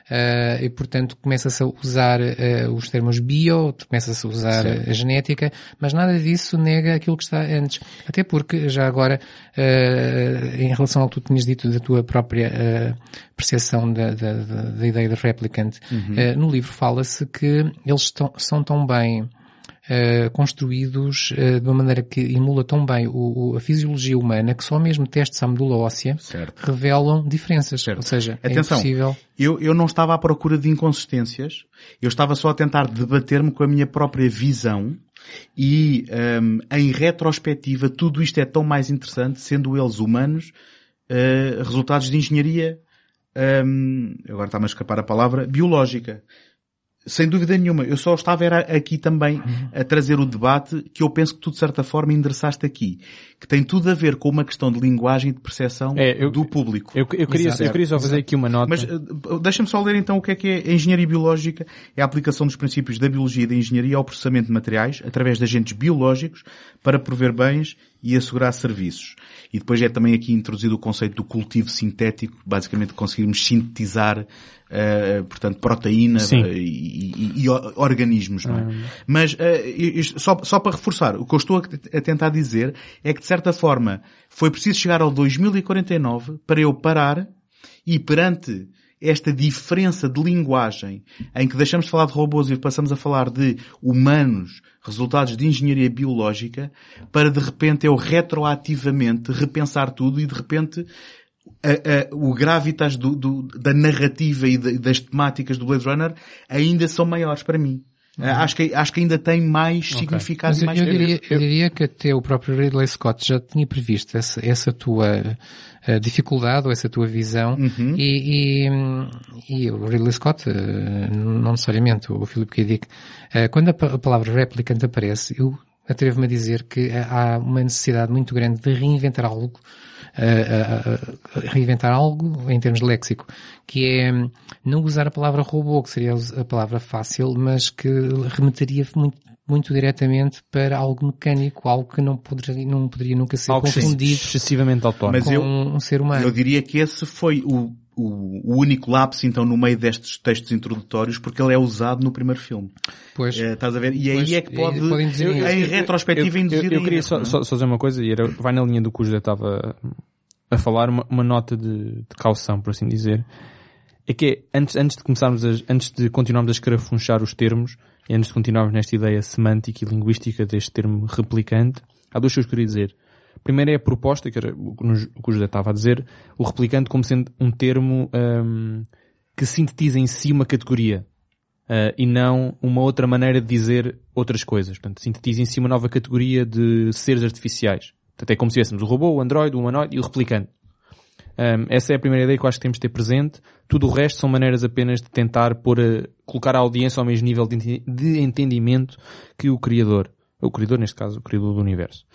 Uh, e portanto começa-se a usar uh, os termos bio, começa-se a usar a genética, mas nada disso nega aquilo que está antes. Até porque, já agora, uh, em relação ao que tu tinhas dito da tua própria percepção da, da, da, da ideia de replicant, uh, no livro fala-se que eles estão, são tão bem uh, construídos uh, de uma maneira que emula tão bem o, o- a fisiologia humana que só mesmo testes à medula óssea Certo. revelam diferenças. Certo. Ou seja, Atenção. é impossível. Eu, eu não estava à procura de inconsistências, eu estava só a tentar debater-me com a minha própria visão e, hum, em retrospectiva, tudo isto é tão mais interessante, sendo eles humanos, eh, resultados de engenharia, hum, agora está-me a escapar a palavra, biológica. Sem dúvida nenhuma. Eu só estava era aqui também a trazer o debate que eu penso que tu de certa forma endereçaste aqui. Que tem tudo a ver com uma questão de linguagem e de percepção É, eu- do público. Eu, eu queria, Exato. eu queria só fazer aqui uma nota. Mas uh, deixa-me só ler então o que é que é a engenharia biológica. É a aplicação dos princípios da biologia e da engenharia ao processamento de materiais através de agentes biológicos para prover bens e assegurar serviços. E depois é também aqui introduzido o conceito do cultivo sintético, basicamente conseguirmos sintetizar, uh, portanto, proteína uh, e, e- e organismos, não é? Mas uh, só, só para reforçar, o que eu estou a, a tentar dizer é que certa forma foi preciso chegar ao 2049 para eu parar e perante esta diferença de linguagem em que deixamos de falar de robôs e passamos a falar de humanos, resultados de engenharia biológica, para de repente eu retroativamente repensar tudo e de repente a- a- o gravitas do- do- da narrativa e da- das temáticas do Blade Runner ainda são maiores para mim. Acho, que, acho que ainda tem mais significado Mas e eu, mais eu diria, eu diria que até o próprio Ridley Scott já tinha previsto essa, essa tua eh, dificuldade ou essa tua visão Uhum. e, e, e o Ridley Scott, eh, não necessariamente o Philip K. Dick, eh, quando a, pa- a palavra replicant aparece, eu atrevo-me a dizer que há uma necessidade muito grande de reinventar algo a, a- a reinventar algo em termos de léxico, que é não usar a palavra robô, que seria a palavra fácil, mas que remeteria muito muito diretamente para algo mecânico, algo que não poderia, não poderia nunca ser Algo confundido excessivamente autónomo. Mas com eu- um ser humano. Eu diria que esse foi o, o, o único lapso, então, no meio destes textos introdutórios, porque ele é usado no primeiro filme. Pois, Eh, estás a ver? E aí Pois, é que pode, dizer isso. em retrospectiva, eu, induzir eu, eu a queria só, é? só, só dizer uma coisa, e era, vai na linha do que o José estava a falar, uma, uma nota de, de caução, por assim dizer. É que é, antes, antes de começarmos a, antes de continuarmos a escarafunchar os termos, e antes de continuarmos nesta ideia semântica e linguística deste termo replicante, há duas coisas que eu queria dizer. Primeiro é a proposta, que era o que o José estava a dizer, o replicante como sendo um termo hum, que sintetiza em si uma categoria. Uh, e não uma outra maneira de dizer outras coisas. Portanto, sintetiza em si uma nova categoria de seres artificiais. Portanto, é como se tivéssemos o robô, o androide, o humanoide e o replicante. Um, essa é a primeira ideia que eu acho que temos de ter presente. Tudo o resto são maneiras apenas de tentar pôr a, colocar a audiência ao mesmo nível de, de entendimento que o criador. O criador, neste caso, o criador do universo.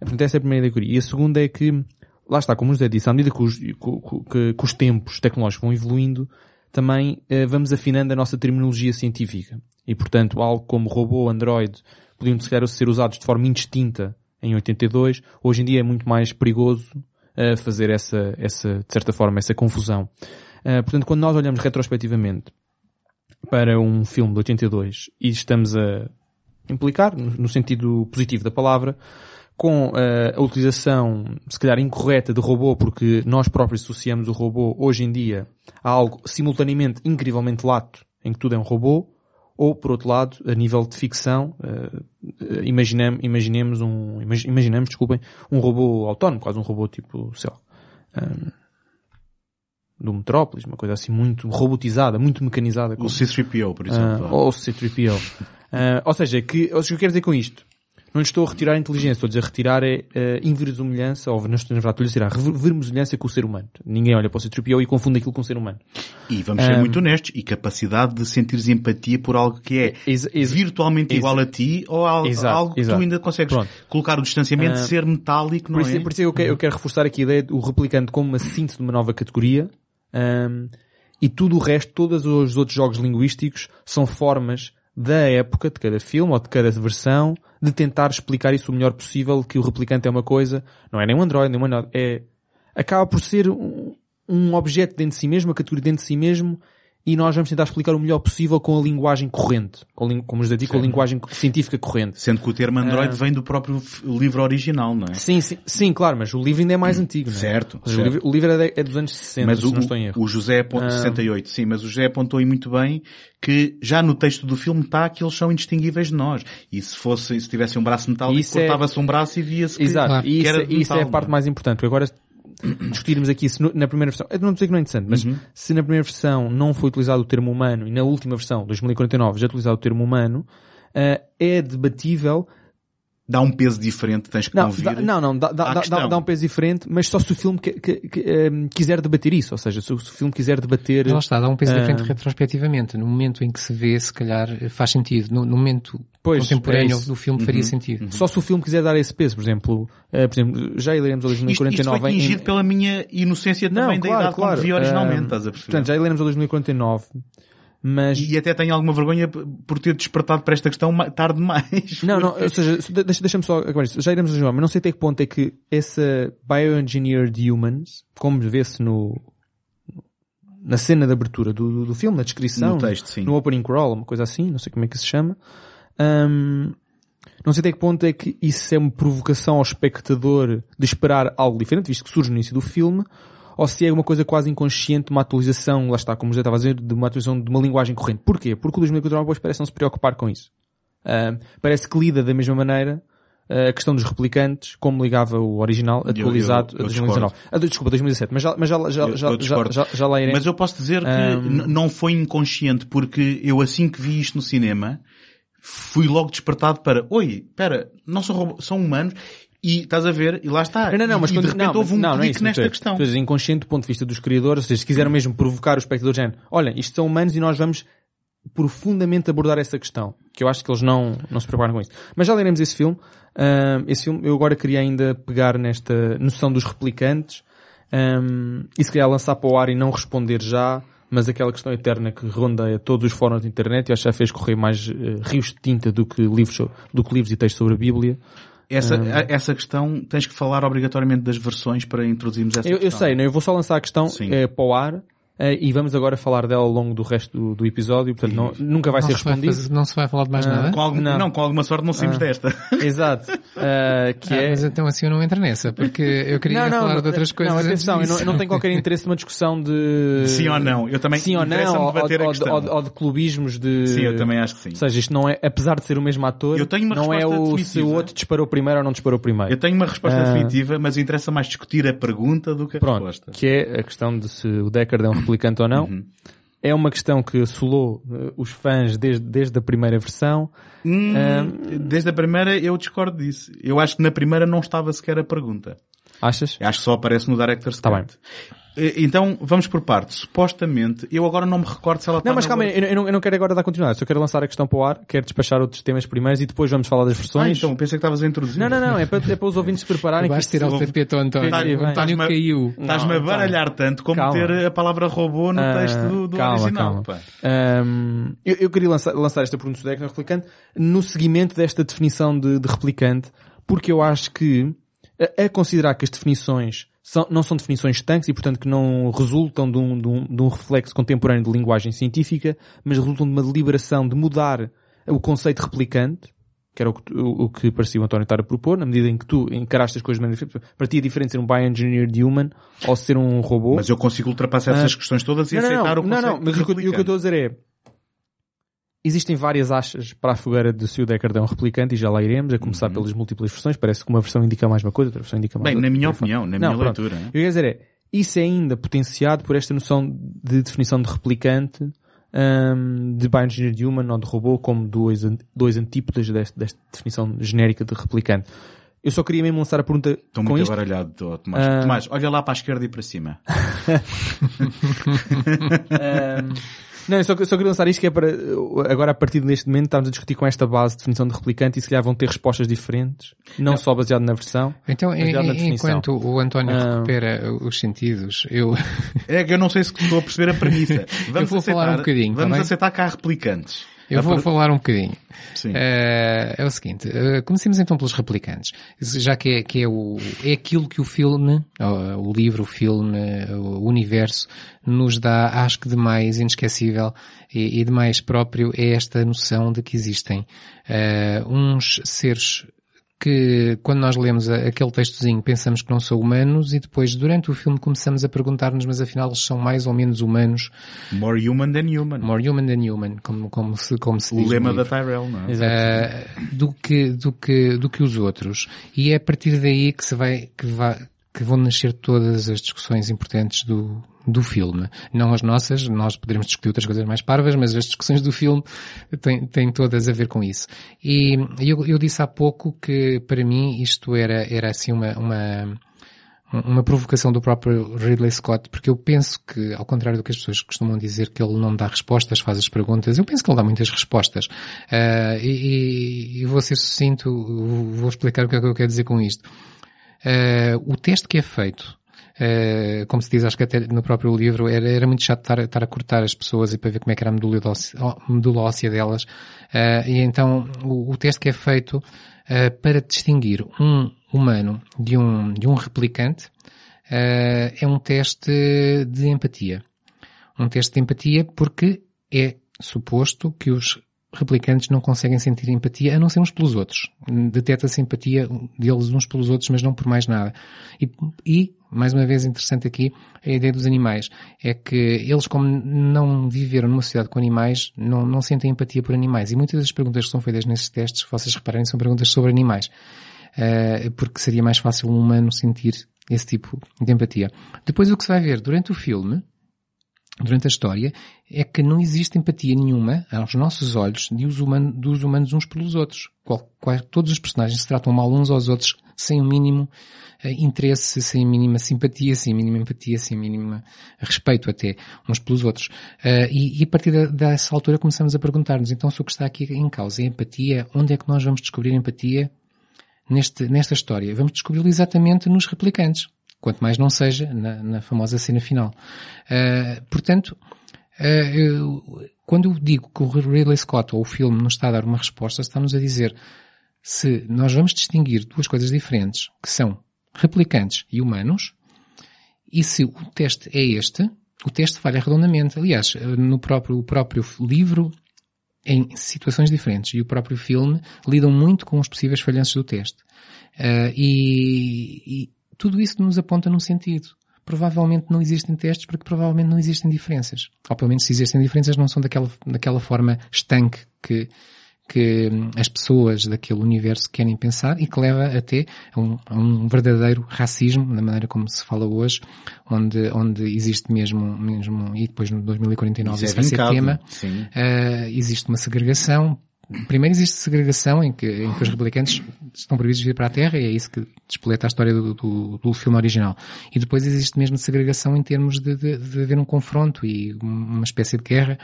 Portanto, essa é a primeira queria. E a segunda é que, lá está, como o José disse, à medida que os, que, que- que os tempos tecnológicos vão evoluindo, também eh, vamos afinando a nossa terminologia científica. E, portanto, algo como robô, android, podiam se calhar ser usados de forma indistinta em 82, hoje em dia é muito mais perigoso eh, fazer essa, essa, de certa forma, essa confusão. Eh, portanto, quando nós olhamos retrospectivamente para um filme de 82 e estamos a implicar, no no sentido positivo da palavra, com eh, a utilização, se calhar incorreta de robô, porque nós próprios associamos o robô hoje em dia a algo simultaneamente incrivelmente lato, em que tudo é um robô, ou por outro lado, a nível de ficção, eh, eh, imaginam- imaginemos um, imag- imaginamos, desculpem, um robô autónomo, quase um robô tipo, sei lá, hum, do Metrópolis, uma coisa assim muito robotizada, muito mecanizada. O como- C-3PO, por ah, exemplo. ou o C-3PO. *laughs* Ah, ou seja, que, ou seja, o que eu quero dizer com isto? Não lhe estou a retirar a inteligência, estou a dizer retirar é uh, inverosimilhança, ou não estou na verdade, a dizer rever- verosimilhança com o ser humano. Ninguém olha para o C-3PO e confunde aquilo com o ser humano. E vamos ser Um, muito honestos, e capacidade de sentires empatia por algo que é virtualmente igual a ti, ou algo, Exato, algo que tu ainda consegues Pronto. colocar o distanciamento de Ah, ser metálico, não Por isso, é? por isso eu, quero, eu quero reforçar aqui a ideia do replicante como uma síntese de uma nova categoria ahm, e tudo o resto, todos os outros jogos linguísticos são formas da época, de cada filme ou de cada versão, de tentar explicar isso o melhor possível, que o replicante é uma coisa, não é nem um Android, nem uma é, acaba por ser um, um objeto dentro de si mesmo, uma categoria dentro de si mesmo, e nós vamos tentar explicar o melhor possível com a linguagem corrente, com, como os digo, com a linguagem científica corrente. Sendo que o termo Android Ah. vem do próprio livro original, não é? Sim, sim, sim, claro, mas o livro ainda é mais antigo, não é? Certo, seja, o certo. livro, o livro é, de- é dos anos 60, Mas se o, não estou em erro. o José apontou Ah. 68, sim, mas o José apontou aí muito bem que já no texto do filme está que eles são indistinguíveis de nós. E se fosse, se tivesse um braço metálico, é- cortava-se um braço e via-se que, Exato, Claro. e que isso, era de isso é a metal, parte é? mais importante, porque agora discutirmos aqui se no- na primeira versão, eu não dizer que não é interessante, mas Uhum. se na primeira versão não foi utilizado o termo humano e na última versão, 2049, já é utilizado o termo humano, ah, é debatível Dá um peso diferente, tens que Não, convir. dá, não, não, dá, dá, dá, dá um peso diferente, mas só se o filme que, que- que, ehm, quiser debater isso, ou seja, se o, se o filme quiser debater... Lá está, dá um peso diferente ah, retrospectivamente. No momento em que se vê, se calhar faz sentido. No, no momento Pois, contemporâneo é do filme faria sentido. Só se o filme quiser dar esse peso, por exemplo, eh, por exemplo, já iremos ao Isto, isto 2049 foi em- tingido pela minha inocência Não, também da claro, idade claro. quando vi originalmente, Ah, estás a perceber? Portanto, já iremos ao 2049, mas... E até tenho alguma vergonha por ter despertado para esta questão tarde demais. Não, não, ou seja, se- deixa- deixa-me só acabar isto. Já iremos ao 2049, mas não sei até que ponto é que essa Bioengineered Humans, como vê-se no, na cena de abertura do, do, filme, na descrição, No texto, sim. no opening crawl, uma coisa assim, não sei como é que se chama, Ahm, não sei até que ponto é que isso é uma provocação ao espectador de esperar algo diferente, visto que surge no início do filme, ou se é uma coisa quase inconsciente, uma atualização, lá está, como já estava a dizer, de uma atualização de uma linguagem corrente. Porquê? Porque o 2049 depois parece não se preocupar com isso. Ahm, parece que lida da mesma maneira ah, a questão dos replicantes, como ligava o original, atualizado eu- eu a 2019. Ah, desculpa, 2017, mas já, mas já, já, já, já, já, lá iremos. Mas eu posso dizer que Ahm. n- não foi inconsciente, porque eu assim que vi isto no cinema, fui logo despertado para, oi, espera, não são robôs, são humanos, e estás a ver, e lá está. Não, não, não, mas e de quando- repente não, houve um não, não é isso, nesta questão. tu inconsciente do ponto de vista dos criadores, ou seja, se quiseram mesmo provocar o espectador, de género, olha, isto são humanos e nós vamos profundamente abordar essa questão. Que eu acho que eles não, não se preparam com isso. Mas já leremos esse filme. Esse filme, eu agora queria ainda pegar nesta noção dos replicantes, ahm, e se calhar lançar para o ar e não responder já, mas aquela questão eterna que rondeia todos os fóruns de internet, eu acho que já fez correr mais eh, rios de tinta do que livros, do que livros e textos sobre a Bíblia. Essa, a- essa questão, tens que falar obrigatoriamente das versões para introduzirmos essa Eu, eu questão. sei, né? eu vou só lançar a questão Sim. eh, para o ar e vamos agora falar dela ao longo do resto do, do episódio, portanto não- nunca vai não, ser se vai respondido. fazer- não se vai falar de mais Ah, nada? Com algum- Não. não. com alguma sorte não saímos Ah. desta. *laughs* Exato. Eh, que Ah, é... Mas então assim eu não entro nessa, porque eu queria falar de outras coisas. Não, atenção, eu não, eu não tenho qualquer interesse numa discussão de... Sim ou não. Eu também Sim ou não, ou, debater a ou, de- questão. ou de- ou de clubismos de... Sim, eu também acho que sim. Ou seja, isto não é, apesar de ser o mesmo ator, Eu tenho uma não é o, se definitiva. o outro disparou primeiro ou não disparou primeiro. Eu tenho uma resposta Ah. definitiva, mas interessa mais discutir a pergunta do que a Pronto, resposta. que é a questão de se o Deckard é um *laughs* replicante ou não. Uhum. É uma questão que assolou eh, os fãs desde, desde a primeira versão. Hum. Desde a primeira eu discordo disso. Eu acho que na primeira não estava sequer a pergunta. Achas? Acho que só aparece no Director's Tá Cut. Eh, Então, vamos por partes. Supostamente, eu agora não me recordo se ela está Não, mas na calma eu, eu não, eu não quero agora dar continuidade. Só quero lançar a questão para o ar, quero despachar outros temas primeiros e depois vamos falar das Ah, versões. então, pensei que estavas a introduzir. Não, não, não, é para, é para os ouvintes se prepararem. que Vais tirar o tapete ao António. Tá- o António caiu. Estás-me a Não, baralhar tanto como Calma. ter a palavra robô no Ah, texto do, do calma, original. calma. Ahm, eu, eu queria lançar, lançar esta pergunta do Deck no replicante no seguimento desta definição de, de replicante, porque eu acho que, a, a considerar que as definições são- não são definições estanques e, portanto, que não resultam de um, de um- de um reflexo contemporâneo de linguagem científica, mas resultam de uma deliberação de mudar o conceito replicante, que era o que, o, o que parecia o António estar a propor, na medida em que tu encaraste as coisas de maneira diferente. Para ti é diferente ser um bioengineered human ou ser um robô. Mas eu consigo ultrapassar essas Ah. questões todas e não, aceitar não, o conceito Não, não, mas o que, eu- o que eu estou a dizer é, existem várias achas para a fogueira de se o Deckard é um replicante e já lá iremos, a começar pelas múltiplas versões. Parece que uma versão indica mais uma coisa, outra versão indica mais Uhum. Bem, outra. na minha opinião, na Não, minha pronto. leitura. O que eu quero dizer é, isso é ainda potenciado por esta noção de definição de replicante, hum, de bioengineered human ou de robô como dois, dois antípodas desta, desta definição genérica de replicante. Eu só queria mesmo lançar a pergunta Estou muito isto. abaralhado, tô, Tomás. Ah. Tomás, olha lá para a esquerda e para cima. Ahm, *laughs* *laughs* *laughs* não, eu só, só queria lançar isto que é para, agora a partir deste momento estamos a discutir com esta base de definição de replicante e se calhar vão ter respostas diferentes, não, só baseado na versão. Então, em- na enquanto o António Ah. recupera os sentidos, eu, É que eu não sei se estou a perceber a premissa. *laughs* Vamos vou falar aceitar, um bocadinho, tá Vamos aceitar cá replicantes. Eu vou falar um bocadinho. Sim. Eh, é o seguinte, eh, comecemos então pelos replicantes. Já que é, que é o, é aquilo que o filme, ou o livro, o filme, o universo, nos dá, acho que de mais inesquecível e, e de mais próprio é esta noção de que existem eh, uns seres que quando nós lemos a- aquele textozinho pensamos que não são humanos e depois durante o filme começamos a perguntar-nos mas afinal eles são mais ou menos humanos, More human than human. more human than human, como, como se, como se o diz no lema da. Tyrell, não é? Uh, do que, do que, do que os outros. E é a partir daí que se vai, que vai, que vão nascer todas as discussões importantes do, do filme. Não as nossas, nós poderemos discutir outras coisas mais parvas, mas as discussões do filme têm, têm todas a ver com isso. E eu, eu disse há pouco que para mim isto era, era assim uma, uma, uma provocação do próprio Ridley Scott, porque eu penso que, ao contrário do que as pessoas costumam dizer, que ele não dá respostas, faz as perguntas, eu penso que ele dá muitas respostas. Ah, e, e- vou ser sucinto, vou explicar o que é que eu quero dizer com isto. Ah, o teste que é feito, ah, como se diz, acho que até no próprio livro, era, era muito chato estar, estar a cortar as pessoas e para ver como é que era a medula medula óssea delas. Ah, e então, o, o teste que é feito ah, para distinguir um humano de um, de um replicante é um teste de empatia. Um teste de empatia porque é suposto que os replicantes não conseguem sentir empatia a não ser uns pelos outros. Deteta-se empatia deles uns pelos outros, mas não por mais nada. E, e, mais uma vez interessante aqui, a ideia dos animais. É que eles, como não viveram numa sociedade com animais, não, não sentem empatia por animais. E muitas das perguntas que são feitas nesses testes, vocês repararem, são perguntas sobre animais. Uh, porque seria mais fácil um humano sentir esse tipo de empatia. Depois o que se vai ver durante o filme, durante a história, é que não existe empatia nenhuma, aos nossos olhos, humanos, dos humanos uns pelos outros. Qual, qual, todos os personagens se tratam mal uns aos outros, sem o mínimo uh, interesse, sem a mínima simpatia, sem a mínima empatia, sem a mínima respeito até uns pelos outros. Uh, e, e, a partir dessa altura começamos a perguntar-nos, então se o que está aqui em causa é empatia, onde é que nós vamos descobrir empatia neste, nesta história? Vamos descobri-lo exatamente nos replicantes quanto mais não seja na, na famosa cena final. Uh, portanto, Eh, eu- quando eu digo que o Ridley Scott ou o filme nos está a dar uma resposta, está-nos a dizer se nós vamos distinguir duas coisas diferentes, que são replicantes e humanos, e se o teste é este, o teste falha redondamente. Aliás, no próprio, o próprio livro, em situações diferentes, e o próprio filme lidam muito com os possíveis falhanços do teste. E, e tudo isso nos aponta num sentido. Provavelmente não existem testes porque provavelmente não existem diferenças. Ou pelo menos se existem diferenças não são daquela, daquela forma estanque que, que hum, as pessoas daquele universo querem pensar e que leva até a um, a um verdadeiro racismo, na maneira como se fala hoje, onde, onde existe mesmo, mesmo, e depois no 2049 Isso isso, é vai ser tema. Uh, existe uma segregação. Primeiro existe segregação em que, em que os replicantes estão previstos vir para a Terra e é isso que despoleta a história do, do, do filme original. E depois existe mesmo segregação em termos de, de, de haver um confronto e uma espécie de guerra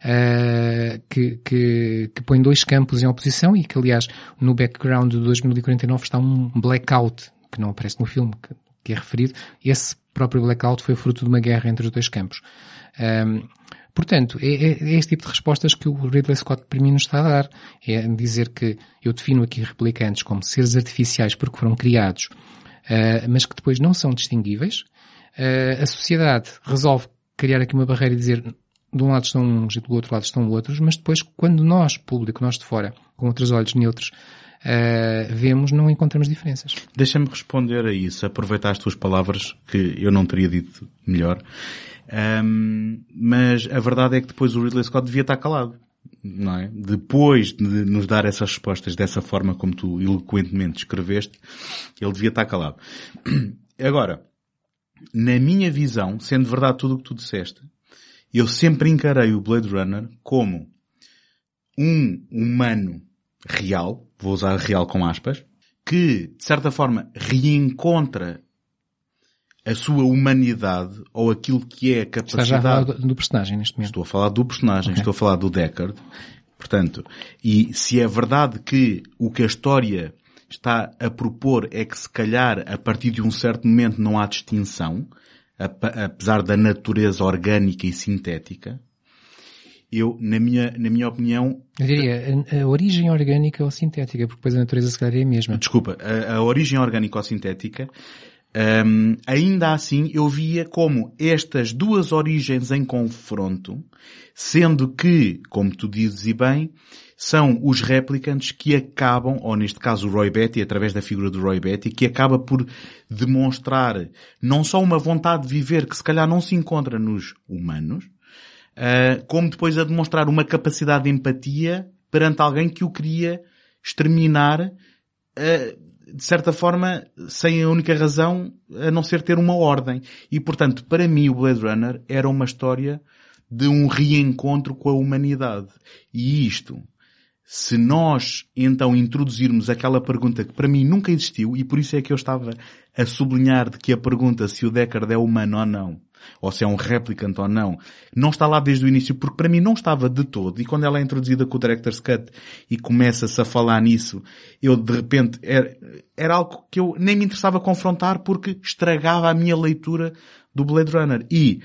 uh, que, que, que põe dois campos em oposição e que aliás no background do 2049 está um blackout que não aparece no filme, que, que é referido. Esse próprio blackout foi fruto de uma guerra entre os dois campos. Um, Portanto, é, é, é este tipo de respostas que o Ridley Scott para mim nos está a dar. É dizer que eu defino aqui replicantes como seres artificiais porque foram criados, uh, mas que depois não são distinguíveis. Uh, a sociedade resolve criar aqui uma barreira e dizer de um lado estão uns e do outro lado estão outros, mas depois quando nós, público, nós de fora, com outros olhos neutros, uh, vemos, não encontramos diferenças. Deixa-me responder a isso, aproveitar as tuas palavras, que eu não teria dito melhor. Um, mas a verdade é que depois o Ridley Scott devia estar calado. Não é? Depois de nos dar essas respostas dessa forma como tu eloquentemente escreveste, ele devia estar calado. *clears throat* Agora, na minha visão, sendo verdade tudo o que tu disseste, eu sempre encarei o Blade Runner como um humano real, vou usar real com aspas, que, de certa forma, reencontra a sua humanidade ou aquilo que é a Estás já a capacidade. falar do, do personagem neste momento. Estou a falar do personagem, Ok. estou a falar do Deckard. Portanto, e se é verdade que o que a história está a propor é que se calhar a partir de um certo momento não há distinção, apesar da natureza orgânica e sintética, eu, na minha, na minha opinião, Eu diria, a, a origem orgânica ou sintética, porque depois a natureza se calhar é a mesma. desculpa, a, a origem orgânica ou sintética, hum, ainda assim eu via como estas duas origens em confronto, sendo que, como tu dizes e bem, são os replicantes que acabam, ou neste caso o Roy Betty, através da figura do Roy Betty, que acaba por demonstrar não só uma vontade de viver que se calhar não se encontra nos humanos, Uh, como depois a demonstrar uma capacidade de empatia perante alguém que o queria exterminar, uh, de certa forma, sem a única razão a não ser ter uma ordem. E portanto, para mim o Blade Runner era uma história de um reencontro com a humanidade. E isto, se nós então introduzirmos aquela pergunta que para mim nunca existiu, e por isso é que eu estava a sublinhar de que a pergunta se o Deckard é humano ou não, ou se é um replicant ou não, não está lá desde o início, porque para mim não estava de todo. E quando ela é introduzida com o Director's Cut e começa-se a falar nisso, eu de repente, era, era algo que eu nem me interessava confrontar porque estragava a minha leitura do Blade Runner. E,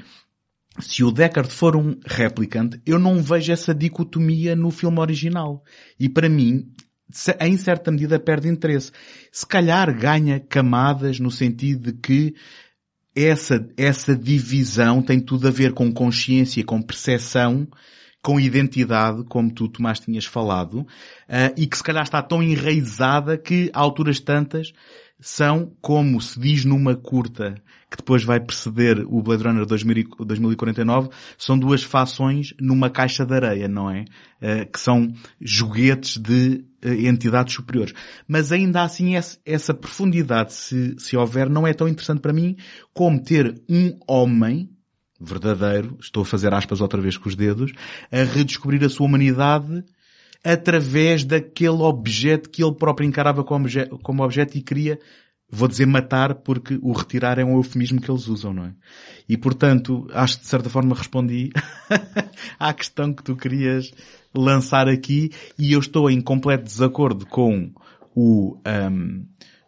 se o Deckard for um replicant, eu não vejo essa dicotomia no filme original. E para mim, em certa medida perde interesse. Se calhar ganha camadas no sentido de que essa, essa divisão tem tudo a ver com consciência, com percepção, com identidade, como tu, Tomás, tinhas falado, ah, e que se calhar está tão enraizada que, a alturas tantas, são, como se diz numa curta, que depois vai preceder o Blade Runner 2000 e- 2049, são duas fações numa caixa de areia, não é? Ah, que são joguetes de ah, entidades superiores. Mas ainda assim, essa, profundidade, se, se houver, não é tão interessante para mim como ter um homem verdadeiro, estou a fazer aspas outra vez com os dedos, a redescobrir a sua humanidade através daquele objeto que ele próprio encarava como objeto e queria, vou dizer matar, porque o retirar é um eufemismo que eles usam, não é? E portanto, acho que de certa forma respondi *laughs* à questão que tu querias lançar aqui e eu estou em completo desacordo com o, ahm,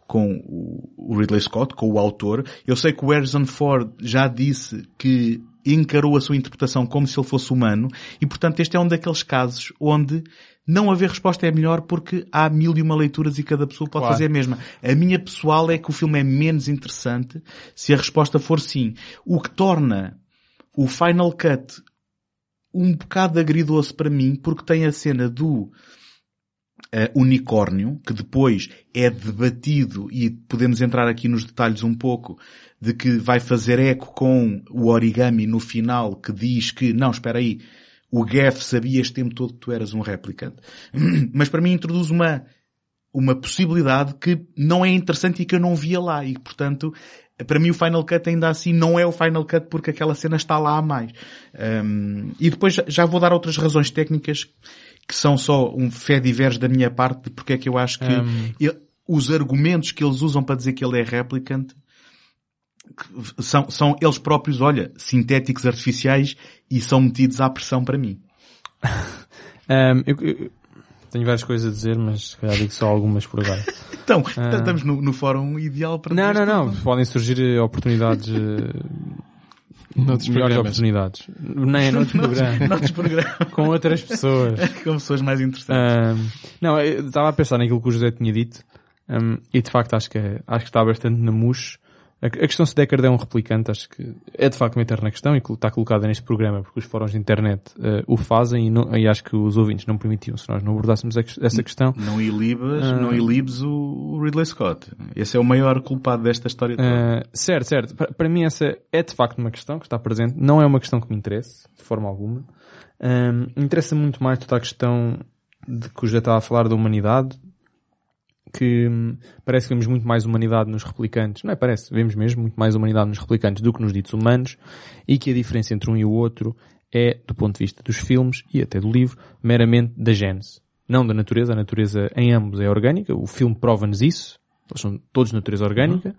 com o Ridley Scott, com o autor. Eu sei que o Harrison Ford já disse que encarou a sua interpretação como se ele fosse humano e, portanto, este é um daqueles casos onde não haver resposta é melhor porque há mil e uma leituras e cada pessoa pode Claro. fazer a mesma. A minha pessoal é que o filme é menos interessante se a resposta for sim. O que torna o Final Cut um bocado agridoce para mim porque tem a cena do eh, unicórnio, que depois é debatido e podemos entrar aqui nos detalhes um pouco de que vai fazer eco com o origami no final que diz que, não, espera aí, o Gaff sabia este tempo todo que tu eras um replicante. *clears throat* Mas para mim introduz uma, uma possibilidade que não é interessante e que eu não via lá e portanto para mim o Final Cut ainda assim não é o Final Cut porque aquela cena está lá a mais. Um, e depois já- vou dar outras razões técnicas que são só um fé diverso da minha parte de porque é que eu acho que Um. ele- os argumentos que eles usam para dizer que ele é replicant que são, são eles próprios, olha, sintéticos artificiais e são metidos à pressão para mim. *laughs* Um, eu, eu- tenho várias coisas a dizer, mas se calhar digo só algumas por agora. *laughs* Então, Ah. estamos no, no fórum ideal para não, não, tudo. não. Podem surgir eh, oportunidades, eh, *laughs* Noutros melhores programas. oportunidades. Nem é noutro programa. Noutros programas Com outras pessoas. com pessoas mais interessantes. Ahm, não, eu estava a pensar naquilo que o José tinha dito ahm, e de facto acho que, é- acho que está bastante na mousse. A, questão se Deckard é um replicante, acho que é de facto uma eterna questão e está colocada neste programa porque os fóruns de internet eh, o fazem e, não- e acho que os ouvintes não permitiam se nós não abordássemos essa questão. Não ilibas, Ah. não ilibes o, Ridley Scott. Esse é o maior culpado desta história toda. Ah, certo, certo. Para, para mim essa é de facto uma questão que está presente. Não é uma questão que me interesse, de forma alguma. Ahm, Interessa muito mais toda a questão de que o José estava a falar da humanidade, que hum, parece que vemos muito mais humanidade nos replicantes. Não é parece, vemos mesmo muito mais humanidade nos replicantes do que nos ditos humanos e que a diferença entre um e o outro é, do ponto de vista dos filmes e até do livro, meramente da gênese. Não da natureza, a natureza em ambos é orgânica, o filme prova-nos isso, eles são todos de natureza orgânica.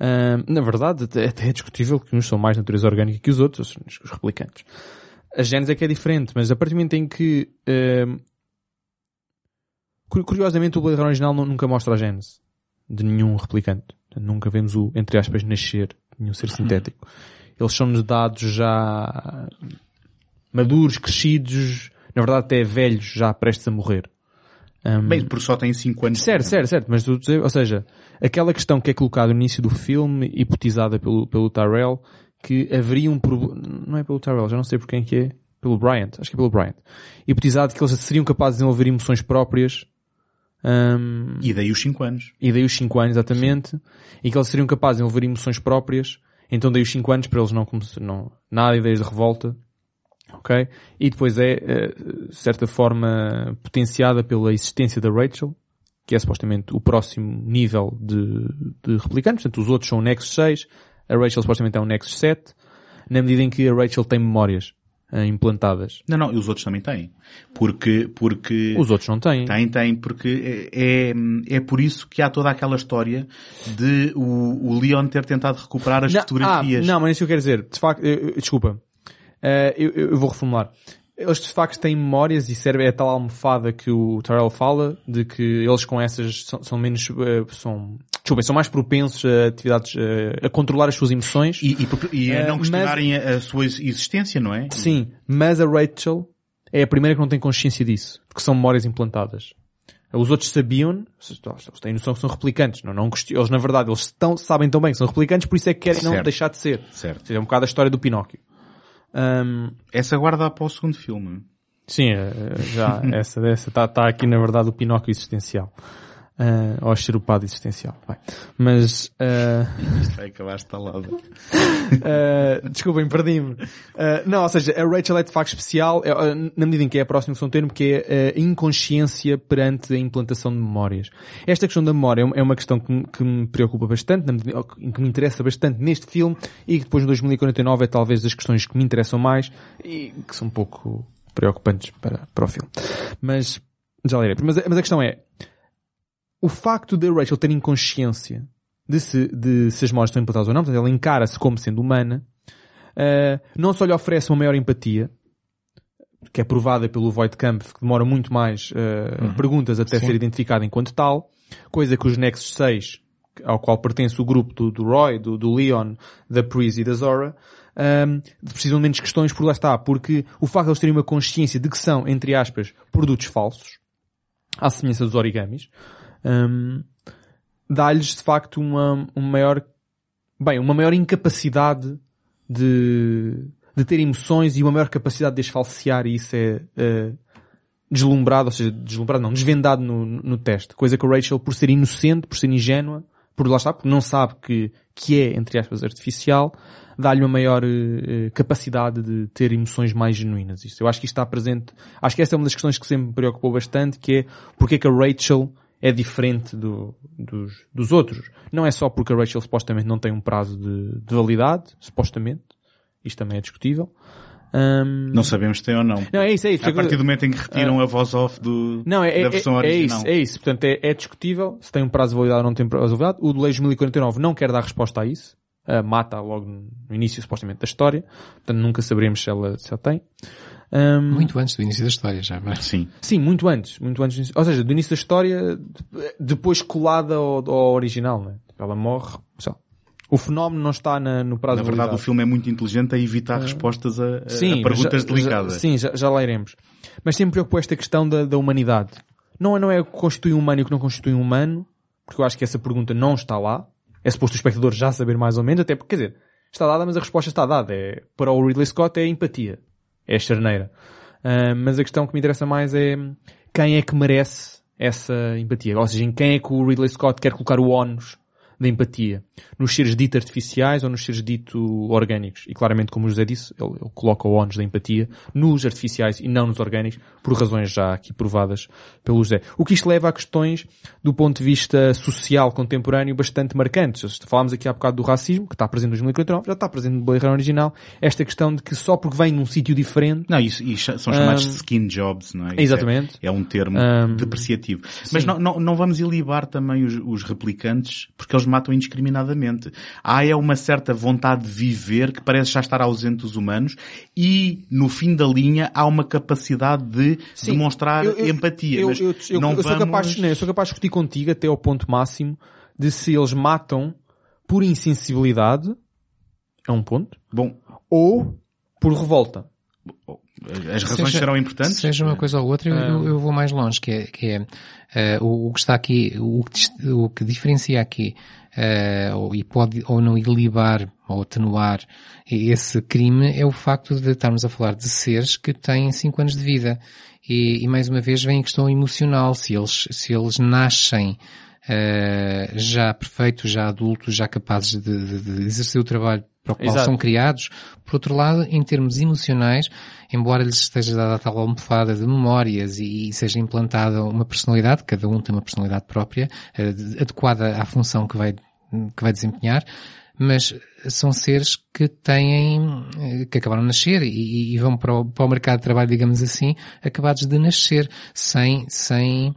Ahm, na verdade, até, até é discutível que uns são mais de natureza orgânica que os outros, os, replicantes. A gênese é que é diferente, mas a partir do momento em que, cu- curiosamente, o Blade Runner original nu- nunca mostra a gênese de nenhum replicante. Nunca vemos o, entre aspas, nascer de nenhum ser sintético. Eles são-nos dados já maduros, crescidos, na verdade até velhos, já prestes a morrer. Ahm, Bem, porque só tem 5 anos. Certo, certo, certo, mas ou seja, aquela questão que é colocada no início do filme, hipotizada pelo, pelo Tyrell, que haveria um problema, não é pelo Tyrell, já não sei por quem que é, pelo Bryant, acho que é pelo Bryant, hipotizado que eles seriam capazes de desenvolver emoções próprias, hum, E daí os 5 anos. e daí os 5 anos exatamente, e que eles seriam capazes de desenvolver emoções próprias, então daí os 5 anos para eles não, não nada de ideias de revolta, ok? E depois é, eh, de certa forma, potenciada pela existência da Rachel, que é supostamente o próximo nível de, de replicantes, portanto os outros são o Nexus 6, a Rachel supostamente é um Nexus 7, na medida em que a Rachel tem memórias implantadas. Não, não, e os outros também têm. Porque, porque... Os outros não têm. Tem, tem, porque é, é, é por isso que há toda aquela história de o, o Leon ter tentado recuperar as Não, fotografias. Ah, não, mas é isso que eu quero dizer. De facto, eu- eu- desculpa. Eh, eu, eu- eu vou reformular. Eles de facto têm memórias e serve é a tal almofada que o Tyrell fala de que eles com essas são, são menos, eh, são, desculpem, são mais propensos a atividades, eh, a controlar as suas emoções. E, e, e a Eh, não mas- questionarem a, a sua existência, não é? Sim, mas a Rachel é a primeira que não tem consciência disso, porque são memórias implantadas. Os outros sabiam, eles têm noção que são replicantes, não, não eles na verdade eles estão, sabem tão bem que são replicantes, por isso é que querem não Certo. deixar de ser. Certo. É um bocado a história do Pinóquio. Ahm, Essa guarda para o segundo filme. sim, eh, já, *laughs* essa, essa tá, tá aqui na verdade o Pinóquio existencial. Ah, ou a xerupado existencial. Vai. Mas, Isto vai acabar estalada. *laughs* Uh, desculpem, perdi-me. Uh, não, ou seja, a Rachel é de facto especial, é, uh, na medida em que é a próxima que são termo, que é a inconsciência perante a implantação de memórias. Esta questão da memória é uma- é uma questão que, me- que me preocupa bastante, na medida, que me interessa bastante neste filme, e que depois no 2049 é talvez das questões que me interessam mais, e que são um pouco preocupantes para, para o filme. Mas, já lerei. Mas, mas a questão é, o facto de Rachel ter inconsciência de se, de se as memórias estão implantadas ou não, portanto ela encara-se como sendo humana, eh, não só lhe oferece uma maior empatia, que é provada pelo Void Camp, que demora muito mais eh, perguntas até ser identificada enquanto tal, coisa que os Nexus 6, ao qual pertence o grupo do, do Roy, do, do Leon, da Pris e da Zora, um, precisam de menos questões por lá está, porque o facto de eles terem uma consciência de que são, entre aspas, produtos falsos, à semelhança dos origamis, um, dá-lhes de facto uma, uma maior, bem, uma maior incapacidade de, de ter emoções e uma maior capacidade de as falsear e isso é, eh, deslumbrado, ou seja, deslumbrado não, desvendado no, no teste. Coisa que a Rachel, por ser inocente, por ser ingênua, por lá está, porque não sabe que, que é, entre aspas, artificial, dá-lhe uma maior eh, capacidade de ter emoções mais genuínas. Isto, eu acho que isto está presente, acho que essa é uma das questões que sempre me preocupou bastante, que é porque é que a Rachel é diferente do, dos, dos outros. Não é só porque a Rachel supostamente não tem um prazo de, de validade, supostamente, isto também é discutível. Ahm, Não sabemos se tem ou não. não, é isso, é isso. A partir do momento em que retiram a voz off do, Não, é, da é, versão é, é original. isso, é isso. Portanto, é, é discutível se tem um prazo de validade ou não tem prazo de validade. O de lei 2049 não quer dar resposta a isso. Ah, mata logo no início, supostamente, da história. Portanto, nunca saberemos se ela, se ela tem. Ahm, Muito antes do início da história, já vai. Sim. Sim, muito antes. Muito antes. Ou seja, do início da história, depois colada ao, ao original, né? Ela morre, lá. O fenómeno não está na- no prazo Na de verdade, o filme é muito inteligente a evitar respostas a, a- Sim, a perguntas já- delicadas. já- sim, já, já lá iremos. Mas sempre me preocupou esta questão da, da humanidade. Não, é- não é o que constitui um humano e o que não constitui um humano, porque eu acho que essa pergunta não está lá. É suposto o espectador já saber mais ou menos, até porque, quer dizer, está dada, mas a resposta está dada. É, para o Ridley Scott é a empatia. É charneira. Ah, mas a questão que me interessa mais é quem é que merece essa empatia. Ou seja, em quem é que o Ridley Scott quer colocar o ónus da empatia. Nos seres dito artificiais ou nos seres dito orgânicos. E claramente, como o José disse, ele, ele coloca o ónus da empatia nos artificiais e não nos orgânicos, por razões já aqui provadas pelo José. O que isto leva a questões, do ponto de vista social contemporâneo, bastante marcantes. Falámos aqui há bocado do racismo, que está presente em 2049, já está presente no Blade original. Esta questão de que só porque vem num sítio diferente, Não, isso, isso são chamados Um, skin jobs, não é? Isso Exatamente. É, é um termo Um, depreciativo. Mas não, não, não vamos ilibar também os, os replicantes, porque eles matam indiscriminadamente. Há é uma certa vontade de viver que parece já estar ausente dos humanos e, no fim da linha, há uma capacidade de Sim, demonstrar eu- eu- empatia. Eu, mas eu- eu- não eu sou vamos... capaz, não, eu sou capaz de discutir contigo até ao ponto máximo de se eles matam por insensibilidade, é um ponto, Bom, ou por revolta. as razões Seja- serão importantes? Seja uma coisa ou outra, eu, eu- eu vou mais longe, que é, que é eh, o, o que está aqui, o que, o que diferencia aqui, ou, e pode ou não ilibar ou atenuar esse crime é o facto de estarmos a falar de seres que têm 5 anos de vida. E, e mais uma vez vem a questão emocional, se eles, se eles nascem eh, já perfeitos, já adultos, já capazes de, de- de exercer o trabalho para o qual Exato. são criados. Por outro lado, em termos emocionais, embora lhes esteja dada a tal almofada de memórias e, seja implantada uma personalidade, cada um tem uma personalidade própria, de- adequada à função que vai, que vai desempenhar, mas são seres que têm, que acabaram de nascer e, e vão para o, para o mercado de trabalho, digamos assim, acabados de nascer, sem, sem,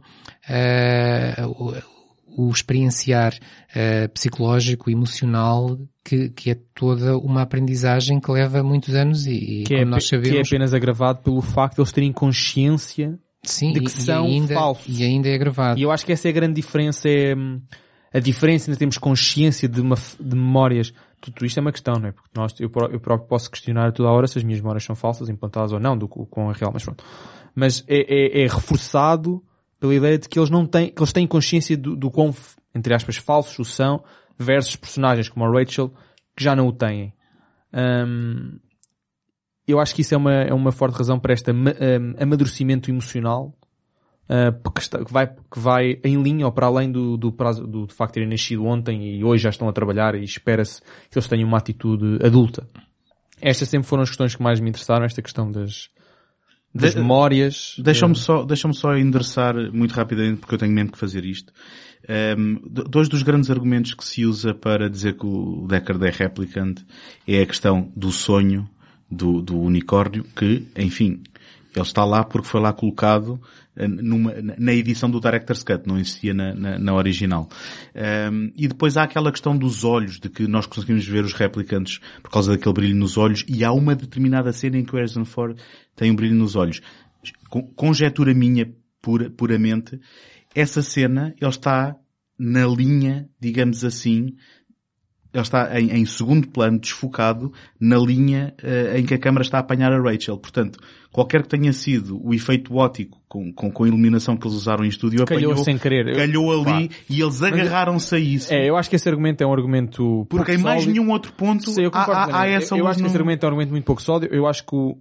eh, o, o experienciar eh, psicológico, emocional, que, que é toda uma aprendizagem que leva muitos anos e, e Que é, nós ape- que é sabemos, apenas agravado pelo facto de eles terem consciência sim, de que e, são e ainda, falsos. E ainda é gravado. E eu acho que essa é a grande diferença, é hum, a diferença entre termos consciência de, uma, de memórias. Tudo isto é uma questão, não é? Porque nós, eu, eu próprio posso questionar a toda a hora se as minhas memórias são falsas, implantadas ou não, do, com a real, mas pronto. Mas é, é, é reforçado pela ideia de que eles não têm, que eles têm consciência do, do quão, entre aspas, falsos o são, versus personagens como a Rachel, que já não o têm. Hum, eu acho que isso é uma, é uma forte razão para este hum, amadurecimento emocional Uh, porque está- que, vai, que vai em linha ou para além do, do prazo do, de facto terem nascido ontem e hoje já estão a trabalhar e espera-se que eles tenham uma atitude adulta. Estas sempre foram as questões que mais me interessaram, esta questão das, das De- memórias. Deixa-me só, deixa só endereçar muito rapidamente, porque eu tenho mesmo que fazer isto. Um, do- dois dos grandes argumentos que se usa para dizer que o Deckard é replicant é a questão do sonho do, do unicórnio, que, enfim, ele está lá porque foi lá colocado eh, numa, na edição do Director's Cut, não existia na, na, na original. Um, e depois há aquela questão dos olhos, de que nós conseguimos ver os replicantes por causa daquele brilho nos olhos, e há uma determinada cena em que o Harrison Ford tem um brilho nos olhos. Con- Conjetura minha, pura, puramente, essa cena, ele está na linha, digamos assim, ele está em, em segundo plano, desfocado, na linha eh, em que a câmara está a apanhar a Rachel. Portanto, qualquer que tenha sido o efeito óptico com, com, com a iluminação que eles usaram em estúdio, Calhou apanhou, sem querer. Eu- calhou ali Claro. e eles agarraram-se a isso. É, eu acho que esse argumento é um argumento Porque em mais sólido. nenhum outro ponto Sim, eu há, concordo há, há essa Eu, eu acho que esse argumento é um argumento muito pouco sólido. Eu acho que o,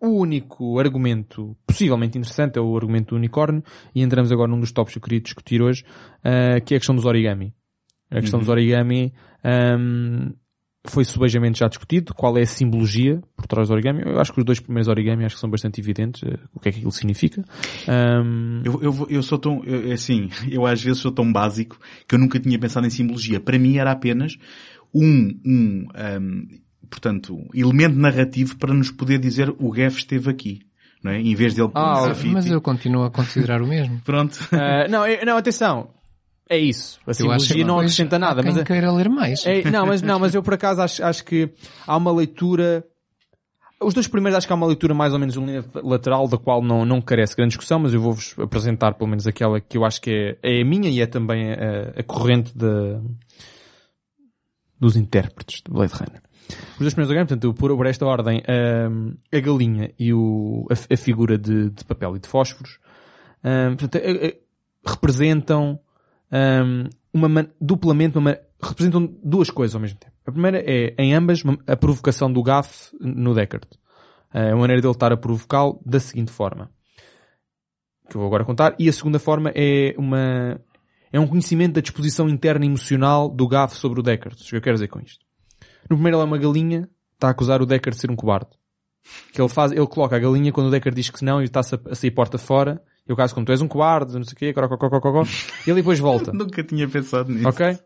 o único argumento possivelmente interessante é o argumento do unicórnio e entramos agora num dos tópicos que eu queria discutir hoje, ah, que é a questão dos origami. A questão Uhum. dos origami ahm, foi subejamente já discutido. Qual é a simbologia por trás do origami? Eu acho que os dois primeiros origami acho que são bastante evidentes eh, o que é que aquilo significa. Ahm, Eu, eu, eu sou tão, eu, é assim, *laughs* eu às vezes sou tão básico que eu nunca tinha pensado em simbologia. Para mim era apenas um, um, ahm, portanto, elemento narrativo para nos poder dizer o Gaff esteve aqui. Não é? Em vez dele pôr Ah, um grafite. Mas eu continuo a considerar o mesmo. *laughs* Pronto. ah, não, eu- não, atenção. É isso. A simbologia que não acrescenta nada. quem Mas a- queira ler mais. É, não, mas, não, mas eu por acaso acho, acho que há uma leitura. Os dois primeiros acho que há uma leitura mais ou menos unilateral, da qual não, não carece grande discussão, mas eu vou-vos apresentar pelo menos aquela que eu acho que é, é a minha e é também a, a corrente da, dos intérpretes de Blade Runner. Os dois primeiros portanto, por, por esta ordem, hum, a galinha e o, a, a figura de, de papel e de fósforos, hum, portanto, eh, eh, representam uma man- duplamente uma, representam duas coisas ao mesmo tempo. A primeira é, em ambas, a provocação do Gaff no Deckard. É a maneira dele estar a provocá-lo da seguinte forma. Que eu vou agora contar. E a segunda forma é uma, é um conhecimento da disposição interna emocional do Gaff sobre o Deckard. O que eu quero dizer com isto? No primeiro ele é uma galinha, está a acusar o Deckard de ser um cobarde. Que ele faz, ele coloca a galinha quando o Deckard diz que não e está-se a, a sair porta fora. E o caso como tu és um cobarde, não sei o quê, coró, ele depois volta. *laughs* Nunca tinha pensado nisso. Ok?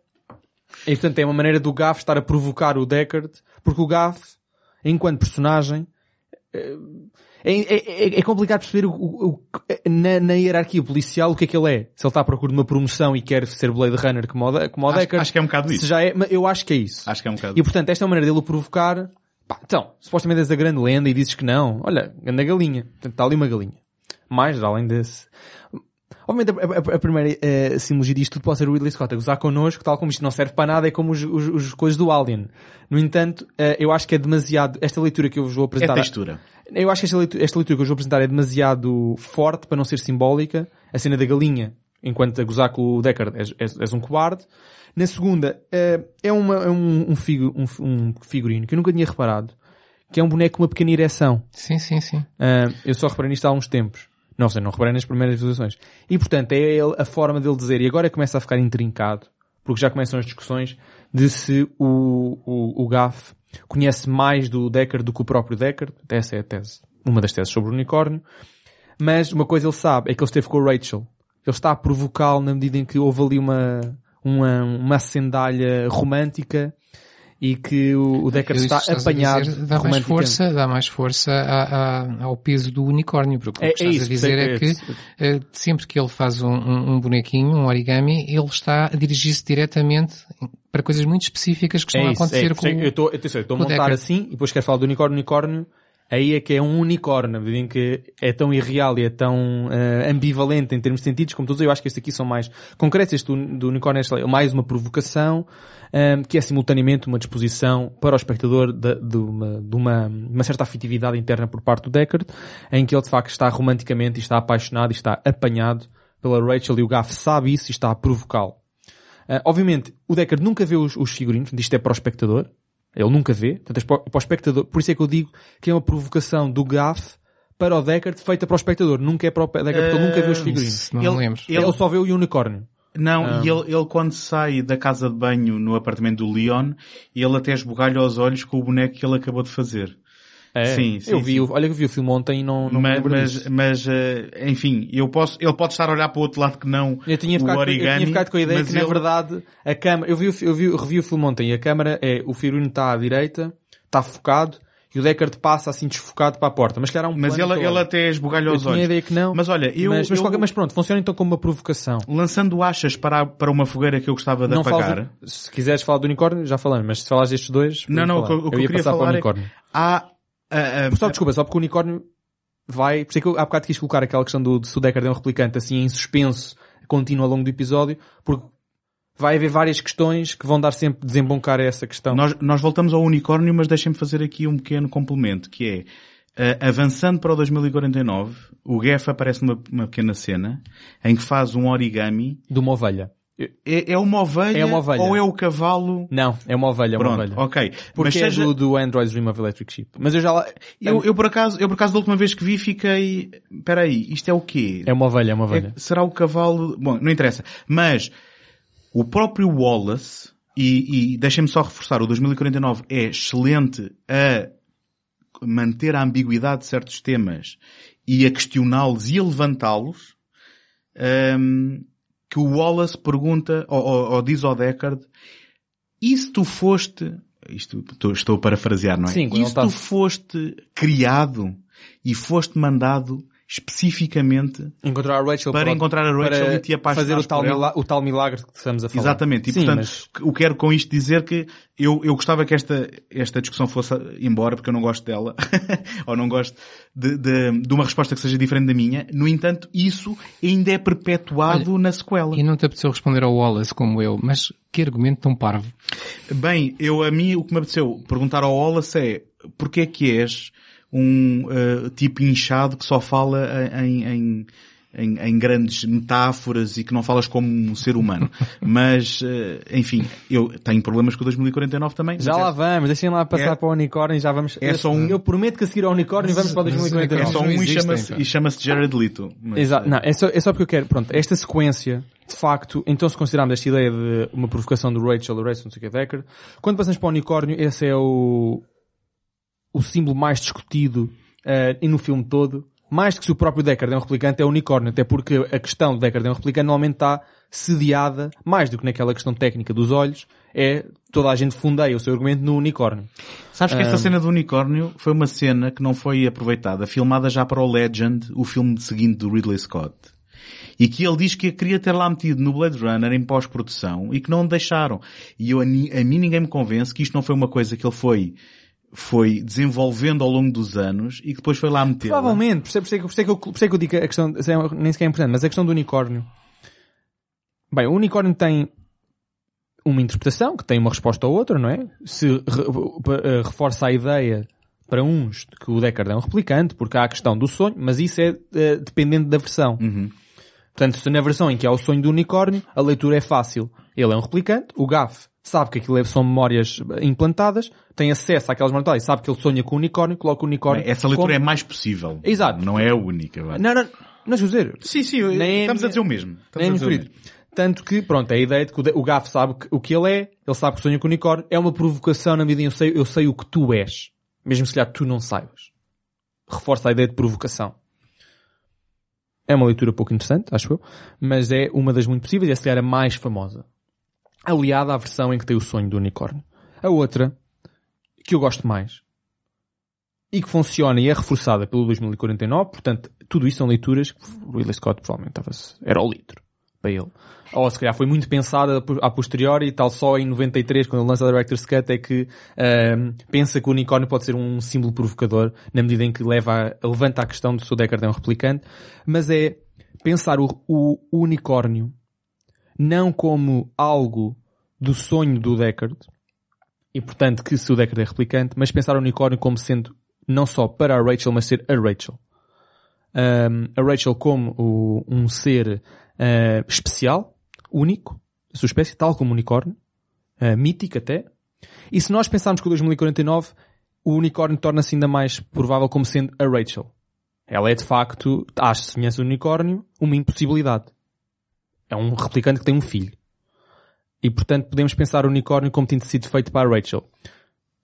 E portanto é uma maneira do Gaff estar a provocar o Deckard, porque o Gaff, enquanto personagem, eh, é, é- é- é complicado perceber o- o- o- na, na hierarquia policial o que é que ele é. Se ele está à procura de uma promoção e quer ser Blade Runner como o, como o Acho, Deckard, acho que é um bocado isso. já é, eu acho que é isso. Acho que é um bocado E portanto, esta é a maneira dele o provocar. Pá, então, supostamente és a grande lenda e dizes que não. Olha, anda galinha. Portanto, está ali uma galinha. Mais, além desse. Obviamente, a, a- a primeira eh, simbologia disto tudo pode ser o Ridley Scott a gozar connosco, tal como isto não serve para nada, é como os, os, os coisas do Alien. No entanto, eh, eu acho que é demasiado, esta leitura que eu vos vou É apresentar, textura. eu acho que esta leitura, esta leitura que eu vos vou apresentar é demasiado forte para não ser simbólica. A cena da galinha, enquanto a gozar com o Deckard, és, és, és um cobarde. Na segunda, eh, é, uma, é um, um, figu, um, um figurino que eu nunca tinha reparado, que é um boneco com uma pequena ereção. Sim, sim, sim. Ah, eu só reparei nisto há uns tempos. Não sei, não reparei nas primeiras visualizações. E portanto, é ele, a forma dele dizer, e agora começa a ficar intrincado, porque já começam as discussões de se o, o, o Gaff conhece mais do Deckard do que o próprio Deckard. Essa é a tese, uma das teses sobre o unicórnio. Mas uma coisa ele sabe, é que ele esteve com a Rachel. Ele está a provocá-lo na medida em que houve ali uma, uma, uma acendalha romântica e que o, o Deckard Isso está apanhado dizer, dá mais força, dá mais força a- a- ao peso do unicórnio, porque É- o que é estás isso, a dizer é que eh, sempre que ele faz um, um- bonequinho, um origami, ele está a dirigir-se diretamente para coisas muito específicas que estão a acontecer é, com eu estou eu estou- a montar Deckard. assim e depois quero falar do unicórnio, unicórnio, aí é que é um unicórnio, na medida em que é tão irreal e é tão eh, ambivalente em termos de sentidos como todos, eu acho que este aqui são mais concretos, este do, do unicórnio é mais uma provocação, ehm, que é simultaneamente uma disposição para o espectador de, de uma, de uma, uma certa afetividade interna por parte do Deckard, em que ele de facto está romanticamente e está apaixonado e está apanhado pela Rachel e o Gaff sabe isso e está a provocá-lo. Uh, obviamente, o Deckard nunca vê os, os figurinos, isto é para o espectador. Ele nunca vê. Portanto, é para, para o espectador. Por isso é que eu digo que é uma provocação do Gaff para o Deckard feita para o espectador. Nunca é para o Deckard, porque ele nunca vê os figurinos. Isso não Ele- lembro. ele- Ele só vê o unicórnio. Não, Ah. e ele, ele quando sai da casa de banho no apartamento do Leon, ele até esbugalha os olhos com o boneco que ele acabou de fazer. É. Sim, sim, Eu vi, sim. o- olha que eu vi o filme ontem e não, não mas, mas, mas, eh, enfim, eu posso, ele pode estar a olhar para o outro lado que não Eu tinha, ficado, eu origami. tinha ficado com a ideia que, na ele- verdade, a câmera... Eu, vi, eu, vi, eu revi o filme ontem e a câmera é... O figurino está à direita, está focado, e o Deckard passa assim desfocado para a porta. Mas que era um Mas ele, ele até esbugalha Eu os tinha a olhos. ideia que não. Mas olha, eu, mas, mas, eu- qualquer- mas pronto, funciona então como uma provocação. lançando achas para, a- para uma fogueira que eu gostava de Não apagar, falas, se quiseres falar do unicórnio, já falamos, mas se falares destes dois, Não, não, falar. o que eu eu ia queria passar para o falar é- unicórnio. há, ah, ah, Só desculpa, só porque o unicórnio vai, por isso é que eu há bocado quis colocar aquela questão do, de se o Deckard é um replicante assim em suspenso contínuo ao longo do episódio, porque vai haver várias questões que vão dar sempre desemboncar a essa questão. Nós, nós voltamos ao unicórnio, mas deixem-me fazer aqui um pequeno complemento, que é, eh, avançando para o 2049, o Geff aparece numa uma pequena cena, em que faz um origami. De uma ovelha. É, é uma ovelha, É uma ovelha. ou é o cavalo? Não, é uma ovelha, é uma ovelha. ok. Porque mas é seja, do, do Android's Dream of Electric Sheep. Mas eu já lá... eu, eu por acaso, eu por acaso da última vez que vi fiquei, espera aí, isto é o quê? É uma ovelha, é uma ovelha. É- será o cavalo? Bom, não interessa. Mas o próprio Wallace, e, e deixem-me só reforçar, o 2049 é excelente a manter a ambiguidade de certos temas e a questioná-los e a levantá-los, hum, que o Wallace pergunta, ou, ou- ou diz ao Deckard, e se tu foste, isto estou, estou a parafrasear, não é? Sim, e se tu foste criado e foste mandado especificamente Encontrar a Rachel para encontrar a Rachel para e te apaixonares fazer o tal, por ela. o tal milagre que estamos a falar. Exatamente. E Sim, portanto, mas- eu quero com isto dizer que eu, eu gostava que esta, esta discussão fosse embora porque eu não gosto dela. *laughs* ou não gosto de, de, de uma resposta que seja diferente da minha. No entanto, isso ainda é perpetuado na sequela. E não te apeteceu responder ao Wallace como eu, mas que argumento tão parvo. Bem, eu a mim o que me apeteceu perguntar ao Wallace é porquê é que és um eh, tipo inchado que só fala em, em, em, em grandes metáforas e que não falas como um ser humano. *laughs* Mas, eh, enfim, eu tenho problemas com o 2049 também. Já lá é- vamos, deixem lá passar É- para o unicórnio e já vamos... É só um- Eu prometo que a seguir ao unicórnio vamos para o Mas- mas- 2049. É só um e chama-se, pá. e chama-se Jared Leto. Mas, Exato. Não, é só, é só porque eu quero, pronto, esta sequência, de facto, então se considerarmos esta ideia de uma provocação do Rachel, do Rachel, não sei o que, Decker, quando passamos para o unicórnio, esse é o, o símbolo mais discutido eh, e no filme todo, mais do que se o próprio Deckard é um replicante, é o unicórnio, até porque a questão do Deckard é um replicante normalmente está sediada, mais do que naquela questão técnica dos olhos, é toda a gente fundeia o seu argumento no unicórnio. Sabes que esta cena do unicórnio foi uma cena que não foi aproveitada, filmada já para o Legend, o filme seguinte do Ridley Scott. E que ele diz que queria ter lá metido no Blade Runner em pós-produção e que não deixaram. E eu, a mim ninguém me convence que isto não foi uma coisa que ele foi, foi desenvolvendo ao longo dos anos e que depois foi lá meter. Provavelmente, por isso é- por isso é que- por isso é que eu, por isso é que eu digo que a questão, é- nem sequer é importante, mas a questão do unicórnio. Bem, o unicórnio tem uma interpretação, que tem uma resposta ou outra, não é? Se re- eh, reforça a ideia para uns de que o Deckard é um replicante, porque há a questão do sonho, mas isso é eh, dependente da versão. Uhum. Portanto, se na versão em que há o sonho do unicórnio, a leitura é fácil. Ele é um replicante, o Gaff sabe que aquilo é- são memórias implantadas, tem acesso àquelas memórias, sabe que ele sonha com o unicórnio, coloca o unicórnio. Essa leitura como- é mais possível. Exato. Não é a única. vá. Não, não, não é dizer. Sim, sim, Nem é estamos a dizer o mesmo. Estamos Nem é a dizer o mesmo. Tanto que, pronto, é a ideia de que o Gaff sabe o que ele é, ele sabe que sonha com o unicórnio, é uma provocação na medida em que eu sei, eu sei o que tu és. Mesmo se calhar tu não saibas. Reforça a ideia de provocação. É uma leitura pouco interessante, acho eu, mas é uma das muito possíveis e é se calhar a mais famosa. Aliada à versão em que tem o sonho do unicórnio. A outra, que eu gosto mais, e que funciona e é reforçada pelo 2049, portanto, tudo isto são leituras que o Ridley Scott provavelmente estava era o litro para ele. Ou se calhar foi muito pensada a posteriori e tal só em 93, quando ele lança a Director's Cut, é que pensa que o unicórnio pode ser um símbolo provocador, na medida em que leva a, levanta a questão de se o Deckard é um replicante, mas é pensar o, o, o unicórnio não como algo do sonho do Deckard, e portanto que se o Deckard é replicante, mas pensar o unicórnio como sendo não só para a Rachel, mas ser a Rachel. Um, a Rachel como o- um ser uh, especial, único, a sua espécie, tal como o unicórnio, uh, mítico até. E se nós pensarmos que o 2049, o unicórnio torna-se ainda mais provável como sendo a Rachel. Ela é de facto, às semelhanças do unicórnio, uma impossibilidade. É um replicante que tem um filho. E portanto podemos pensar o unicórnio como tendo sido feito para Rachel.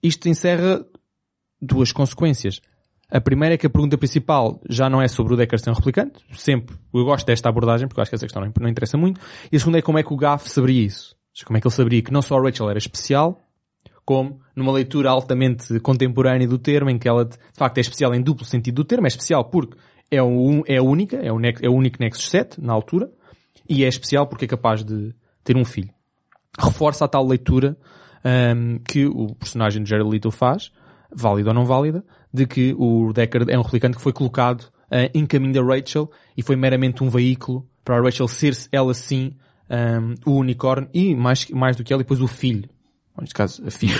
Isto encerra duas consequências. A primeira é que a pergunta principal já não é sobre o Deckard ser um replicante. Sempre. Eu gosto desta abordagem porque acho que essa questão não, interessa muito. E a segunda é como é que o Gaff saberia isso. Como é que ele saberia que não só a Rachel era especial, como numa leitura altamente contemporânea do termo, em que ela de facto é especial em duplo sentido do termo. É especial porque é, um, é única, é o, é o único Nexus 7 na altura, e é especial porque é capaz de ter um filho. Reforça a tal leitura ahm, que o personagem de Jared Leto faz, válida ou não válida, de que o Deckard é um replicante que foi colocado ah, em caminho da Rachel e foi meramente um veículo para a Rachel ser ela sim um, o unicórnio e mais, mais do que ela, depois o filho. Neste caso, a filha.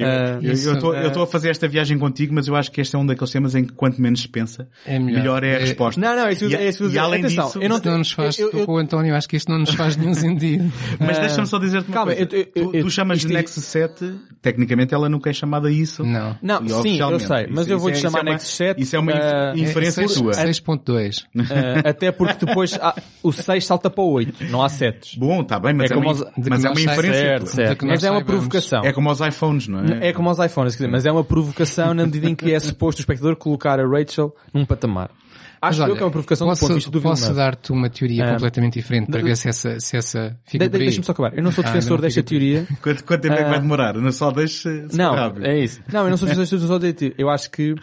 Ah, Eu Isso, estou a fazer esta viagem contigo, mas eu acho que este é um daqueles temas em que quanto menos se pensa, É melhor. melhor é a É- resposta. Não, não, é isso, E- é isso. e além Atenção, disso, eu não, não nos faz, eu- eu- com o António, acho que isto não nos faz nenhum sentido. *laughs* Mas Ah, deixa-me só dizer-te uma calma, coisa. eu- eu- tu, eu- tu chamas de Nexus 7, tecnicamente ela nunca é chamada isso. Não. Não, E sim, eu sei, mas Isso- eu vou-te é- chamar isso é uma- Nexus 7. Isso é uma ah, inf- inferência tua. 6.2. ah, até porque depois há- o 6 salta para o 8, não há 7. Bom, está bem, mas É uma, mas é uma inferência Mas é uma. Provocação. É como aos iPhones, não é? É como aos iPhones, quer dizer, mas é uma provocação na medida em que é suposto o espectador colocar a Rachel num patamar. Acho olha, eu que é uma provocação posso, do ponto de vista do Posso dar-te uma teoria Ah, completamente diferente para de- ver se essa, se essa fica de-. Deixa-me só acabar. Eu não sou Ah, defensor não desta teoria. *laughs* Quanto, quanto tempo é que Ah. vai demorar? Não só deixa Não, rápido. é isso. Não, eu não sou defensor desta teoria. Eu acho que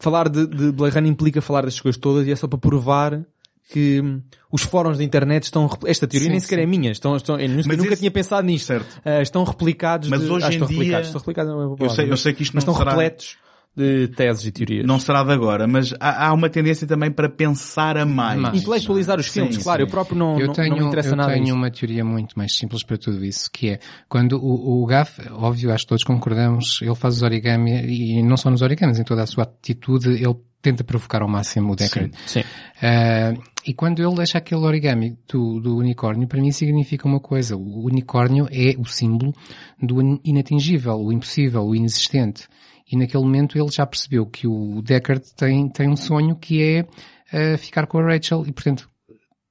falar de, de Blade Runner implica falar destas coisas todas e é só para provar que hum, os fóruns da internet estão... Esta teoria Sim, nem sequer sim. é minha. Estão, estão, eu nunca, Mas nunca esse- tinha pensado nisto. Certo. Ah, estão replicados Mas de, hoje ah, em estão dia- replicados. Estão replicados não é Eu sei- eu sei que isto mas não estão será- repletos de teses e teorias. Não será de agora, mas há, há uma tendência também para pensar a mais. Mais. Intelectualizar os Sim, filmes, claro. sim. Eu próprio não, eu não, tenho, não me interessa eu nada tenho disso. uma teoria muito mais simples para tudo isso, que é quando o, o Gaff, óbvio, acho que todos concordamos, ele faz os origami e não só nos origamis, em toda a sua atitude, ele tenta provocar ao máximo o Deckard. Sim. Ah, e quando ele deixa aquele origami do, do unicórnio, para mim significa uma coisa. O unicórnio é o símbolo do in- inatingível, o impossível, o inexistente. E naquele momento ele já percebeu que o Deckard tem, tem um sonho que é ah, ficar com a Rachel e, portanto,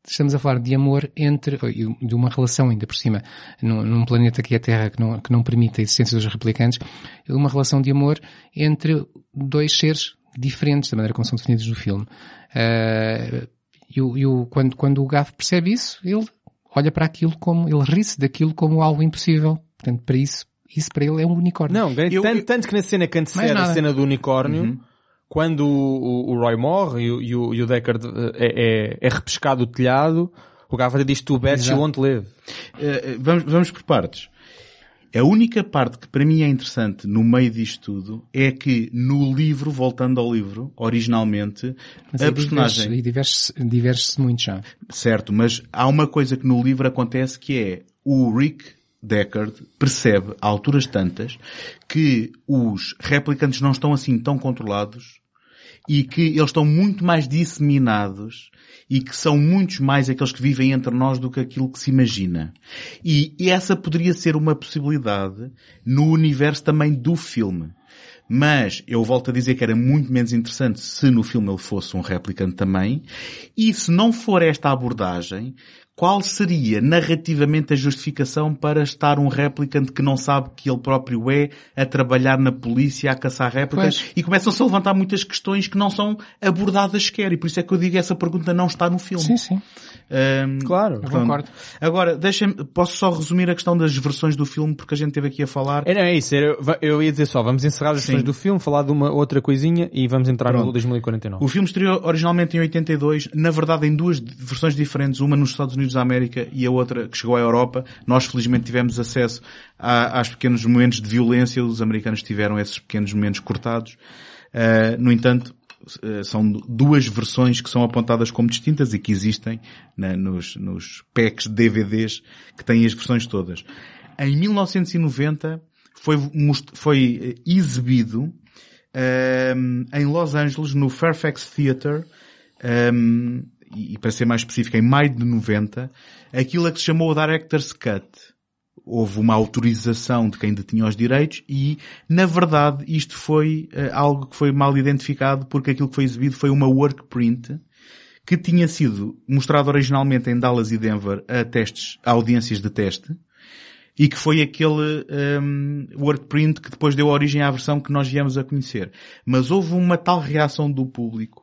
estamos a falar de amor entre, de uma relação ainda por cima, num, num planeta que é a Terra, que não, que não permite a existência dos replicantes, uma relação de amor entre dois seres diferentes, da maneira como são definidos no filme. Ah, e o, e o- quando, quando o Gaff percebe isso, ele olha para aquilo como, ele ri-se daquilo como algo impossível. Portanto, para isso, isso para ele é um unicórnio. Não, Eu- tanto, eu- tanto que na cena que antecede a. Uhum. cena do unicórnio, quando o, o- o Roy morre e, o- e o, e o Deckard eh, é, é, é repescado do telhado, o Gavard diz tu bet you won't live. Eh, vamos, vamos por partes. A única parte que para mim é interessante no meio disto tudo é que no livro, voltando ao livro, originalmente, Mas a personagem... diverge- E diverge-se diverge-se muito já. Certo, mas há uma coisa que no livro acontece que é o Rick Deckard percebe a alturas tantas que os replicantes não estão assim tão controlados e que eles estão muito mais disseminados e que são muitos mais aqueles que vivem entre nós do que aquilo que se imagina. E essa poderia ser uma possibilidade no universo também do filme. Mas eu volto a dizer que era muito menos interessante se no filme ele fosse um replicante também. E se não for esta abordagem, qual seria narrativamente a justificação para estar um replicante que não sabe que ele próprio é a trabalhar na polícia, a caçar réplicas? Pois. E começam-se a levantar muitas questões que não são abordadas sequer. E por isso é que eu digo que essa pergunta não está no filme. Sim, sim. Ahm, Claro. pronto. concordo. Agora, deixem posso só resumir a questão das versões do filme porque a gente teve aqui a falar. É, não, é isso. era- eu ia dizer só, vamos encerrar as questões Sim. do filme, falar de uma outra coisinha e vamos entrar no Pronto. 2049. O filme estreou originalmente em 82, na verdade em duas versões diferentes, uma nos Estados Unidos da América e a outra que chegou à Europa. Nós felizmente tivemos acesso a, aos pequenos momentos de violência, os americanos tiveram esses pequenos momentos cortados. Uh, no entanto, uh, são duas versões que são apontadas como distintas e que existem na- nos, nos packs DVDs que têm as versões todas. Em 1990 foi, foi exibido um, em Los Angeles, no Fairfax Theatre, um, e, para ser mais específico, em maio de 90, aquilo a que se chamou o Director's Cut. Houve uma autorização de quem detinha os direitos e, na verdade, isto foi eh, algo que foi mal identificado porque aquilo que foi exibido foi uma work print que tinha sido mostrado originalmente em Dallas e Denver a testes, a audiências de teste, e que foi aquele um, work print que depois deu origem à versão que nós viemos a conhecer. Mas houve uma tal reação do público uh,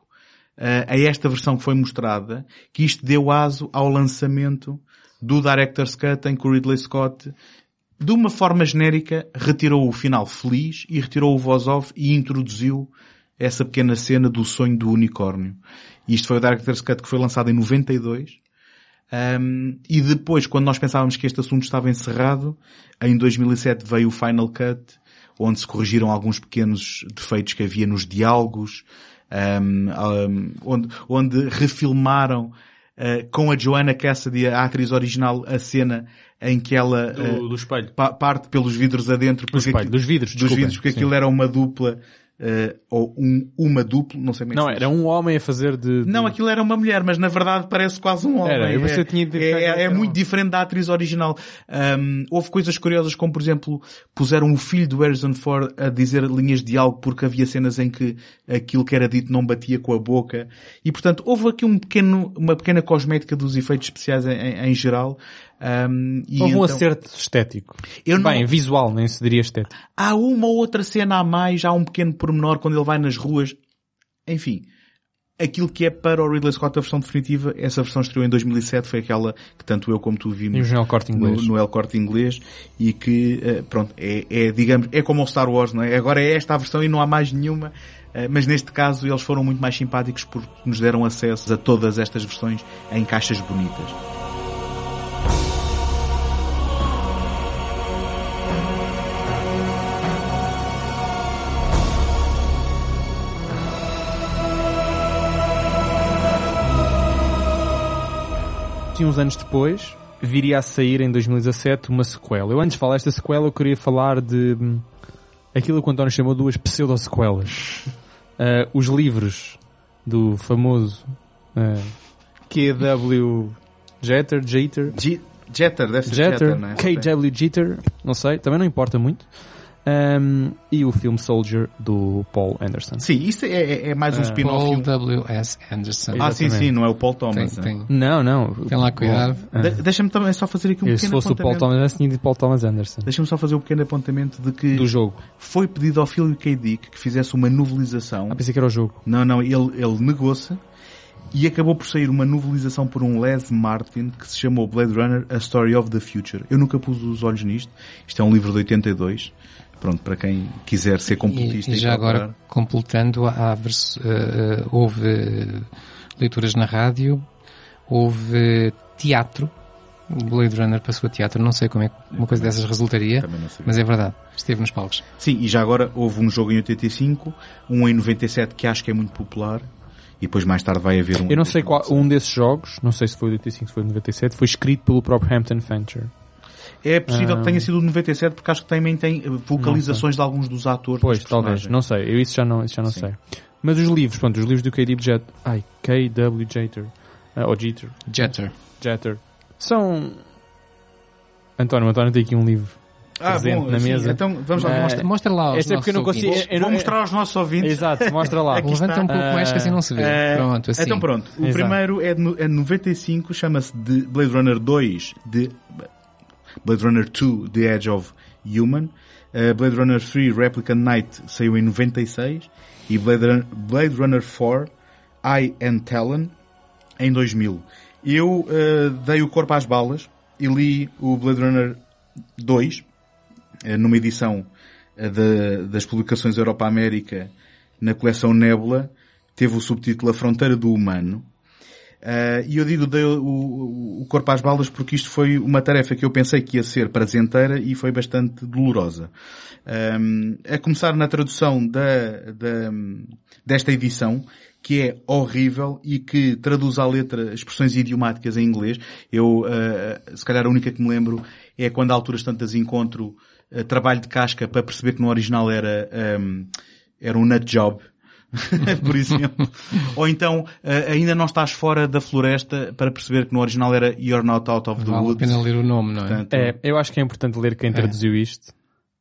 a esta versão que foi mostrada que isto deu aso ao lançamento do Director's Cut em que o Ridley Scott de uma forma genérica retirou o final feliz e retirou o voz off e introduziu essa pequena cena do sonho do unicórnio. Isto foi o Director's Cut que foi lançado em 92 um, e depois, quando nós pensávamos que este assunto estava encerrado, em 2007 veio o Final Cut, onde se corrigiram alguns pequenos defeitos que havia nos diálogos, um, onde, onde refilmaram eh, com a Joanna Cassidy, a atriz original, a cena em que ela Do, do espelho. pa- parte pelos vidros adentro. Do porque espelho, aquilo- dos vidros, dos vidros, porque Sim. aquilo era uma dupla, eh, ou um, uma dupla, não sei como é Não, era um homem a fazer de... de- Não, aquilo era uma mulher, mas na verdade parece quase um homem. Era, eu é, tinha é, é- é um- muito diferente da atriz original. Um, houve coisas curiosas como, por exemplo, puseram o filho do Harrison Ford a dizer linhas de diálogo porque havia cenas em que aquilo que era dito não batia com a boca. E, portanto, houve aqui um pequeno, uma pequena cosmética dos efeitos especiais em, em- em geral. Um, Houve um então- acerto estético. Eu não- Bem, visual, nem se diria estético. Há uma ou outra cena a mais, há um pequeno pormenor quando ele vai nas ruas. Enfim, aquilo que é para o Ridley Scott a versão definitiva, essa versão estreou em 2007, foi aquela que tanto eu como tu vimos E o Jornal Corte Inglês. no, no El Corte Inglês e que, eh, pronto, é, é, digamos, é como o Star Wars, não é? Agora é esta a versão e não há mais nenhuma, eh, mas neste caso eles foram muito mais simpáticos porque nos deram acesso a todas estas versões em caixas bonitas. E uns anos depois, viria a sair em 2017 uma sequela. Eu antes de falar desta sequela, eu queria falar de hum, aquilo que o António chamou duas pseudo-sequelas. Ah, *laughs* os livros do famoso ah, KW Jeter, Jeter, G- Jeter, deve ser Jeter, Jeter, não é? KW Jeter, não sei, também não importa muito. Um, e o filme Soldier do Paul Anderson. Sim, isso é, é- é mais um Ah, spin-off. Paul W.S. Anderson. Ah, sim, Exatamente. sim, não é o Paul tem, Thomas. né? tem, Não, não. tem lá cuidado. Ah. De- Deixa-me também só fazer aqui um se pequeno fosse o Paul apontamento. Thomas Anderson, tinha dito Paul Thomas Anderson. Deixa-me só fazer um pequeno apontamento de que Do jogo. foi pedido ao Philip K. Dick que fizesse uma novelização. Ah, pensei que era o jogo. Não, não, ele, ele negou-se e acabou por sair uma novelização por um Les Martin que se chamou Blade Runner A Story of the Future. Eu nunca pus os olhos nisto. Isto é um livro de 82. Pronto, para quem quiser ser completista e e, já procurar. agora, completando, há vers- eh, eh, houve eh, leituras na rádio, houve teatro, o Blade Runner passou a teatro, não sei como é que uma coisa dessas resultaria, mas é verdade, esteve nos palcos. Sim, e já agora houve um jogo em 85, um em 97 que acho que é muito popular e depois mais tarde vai haver um. Eu não sei qual, um desses jogos, não sei se foi o 85, se foi o 97, foi escrito pelo próprio Hampton Fancher. É possível que Ah. tenha sido o 97 porque acho que também tem vocalizações de alguns dos atores. Pois, dos talvez, não sei, eu isso já não, isso já não Sim. sei. Mas os livros, pronto, os livros do KW Jet, ai, KW Jeter, ah, ou Jeter, Jeter. Jeter, são... António, António tem aqui um livro. Ah, presente bom, na sim, mesa. Então vamos lá Eh, mostrar. Mostra lá Esta é porque eu não consigo- eu não- Vou mostrar aos nossos ouvintes. Exato, mostra lá. Levanta está. um pouco mais que assim não se vê. Eh, Pronto, assim. Então pronto, o Exato. primeiro é de, no- é de 95, chama-se de Blade Runner 2, de Blade Runner 2, The Edge of Human. Uh, Blade Runner 3, Replicant Night, saiu em 96. E Blade, Run- Blade Runner 4, Eye and Talon, em 2000. Eu uh, dei o corpo às balas e li o Blade Runner 2, eh, numa edição da- das publicações Europa-América na coleção Nebula, teve o subtítulo A Fronteira do Humano. Eh, e eu digo dei o, o- corpo às balas porque isto foi uma tarefa que eu pensei que ia ser prazenteira e foi bastante dolorosa. Ahm, a começar na tradução da, da- desta edição, que é horrível e que traduz à letra expressões idiomáticas em inglês. Eu, eh, se calhar a única que me lembro é quando a alturas tantas encontro eh, trabalho de casca para perceber que no original era, ahm, era um nut job. *laughs* por exemplo. Ou então, eh, ainda não estás fora da floresta para perceber que no original era You're not out of the Vale a woods. pena ler o nome, não é? Portanto, É, eu acho que é importante ler quem traduziu isto.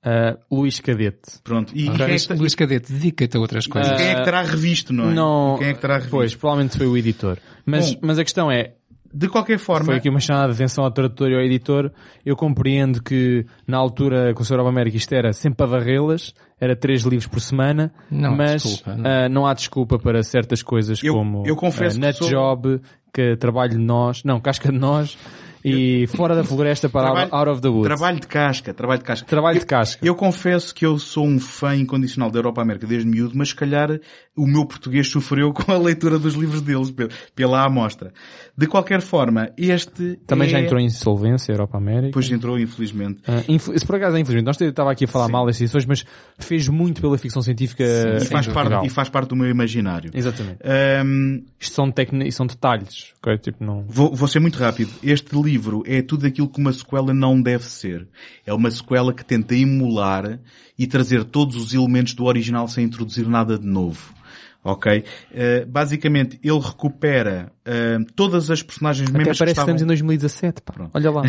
Ah, Luís Cadete. Pronto. E, Ah, quem é Luís, que, Luís Cadete, dedica-te a outras coisas. quem é que terá revisto, não é? Não, Quem é que terá revisto? Pois, provavelmente foi o editor. Mas, Bom, mas a questão é, De qualquer forma, foi aqui uma chamada de atenção ao tradutor e ao editor. Eu compreendo que na altura com o Sr. Europa América isto era sempre a varrê-las, era três livros por semana, Não mas desculpa, não. ah, não há desculpa para certas coisas Eu- como eu confesso ah, que Nut sou- Job, que trabalho de nós, não, casca de nós, e fora da floresta para Trabalho- out, out of the woods. trabalho de casca, trabalho de casca. Trabalho Eu- de casca. Eu confesso que eu sou um fã incondicional da Europa América desde miúdo, mas se calhar o meu português sofreu *laughs* com a leitura dos livros deles, pe- pela amostra. De qualquer forma, este Também já é- entrou em insolvência, Europa América. Depois entrou, infelizmente. Ah, infel- se por acaso é infelizmente, nós estava aqui a falar Sim. mal das edições, mas fez muito pela ficção científica e, em faz parte, e faz parte do meu imaginário. Exatamente. Ahm, Isto são, tecni... são detalhes. ok? Tipo, não... Vou, vou ser muito rápido. Este livro é tudo aquilo que uma sequela não deve ser. É uma sequela que tenta emular e trazer todos os elementos do original sem introduzir nada de novo. Ok? Eh, basicamente, ele recupera eh, todas as personagens Até mesmas parece que que estamos em estavam... 2017, pá. Olha lá.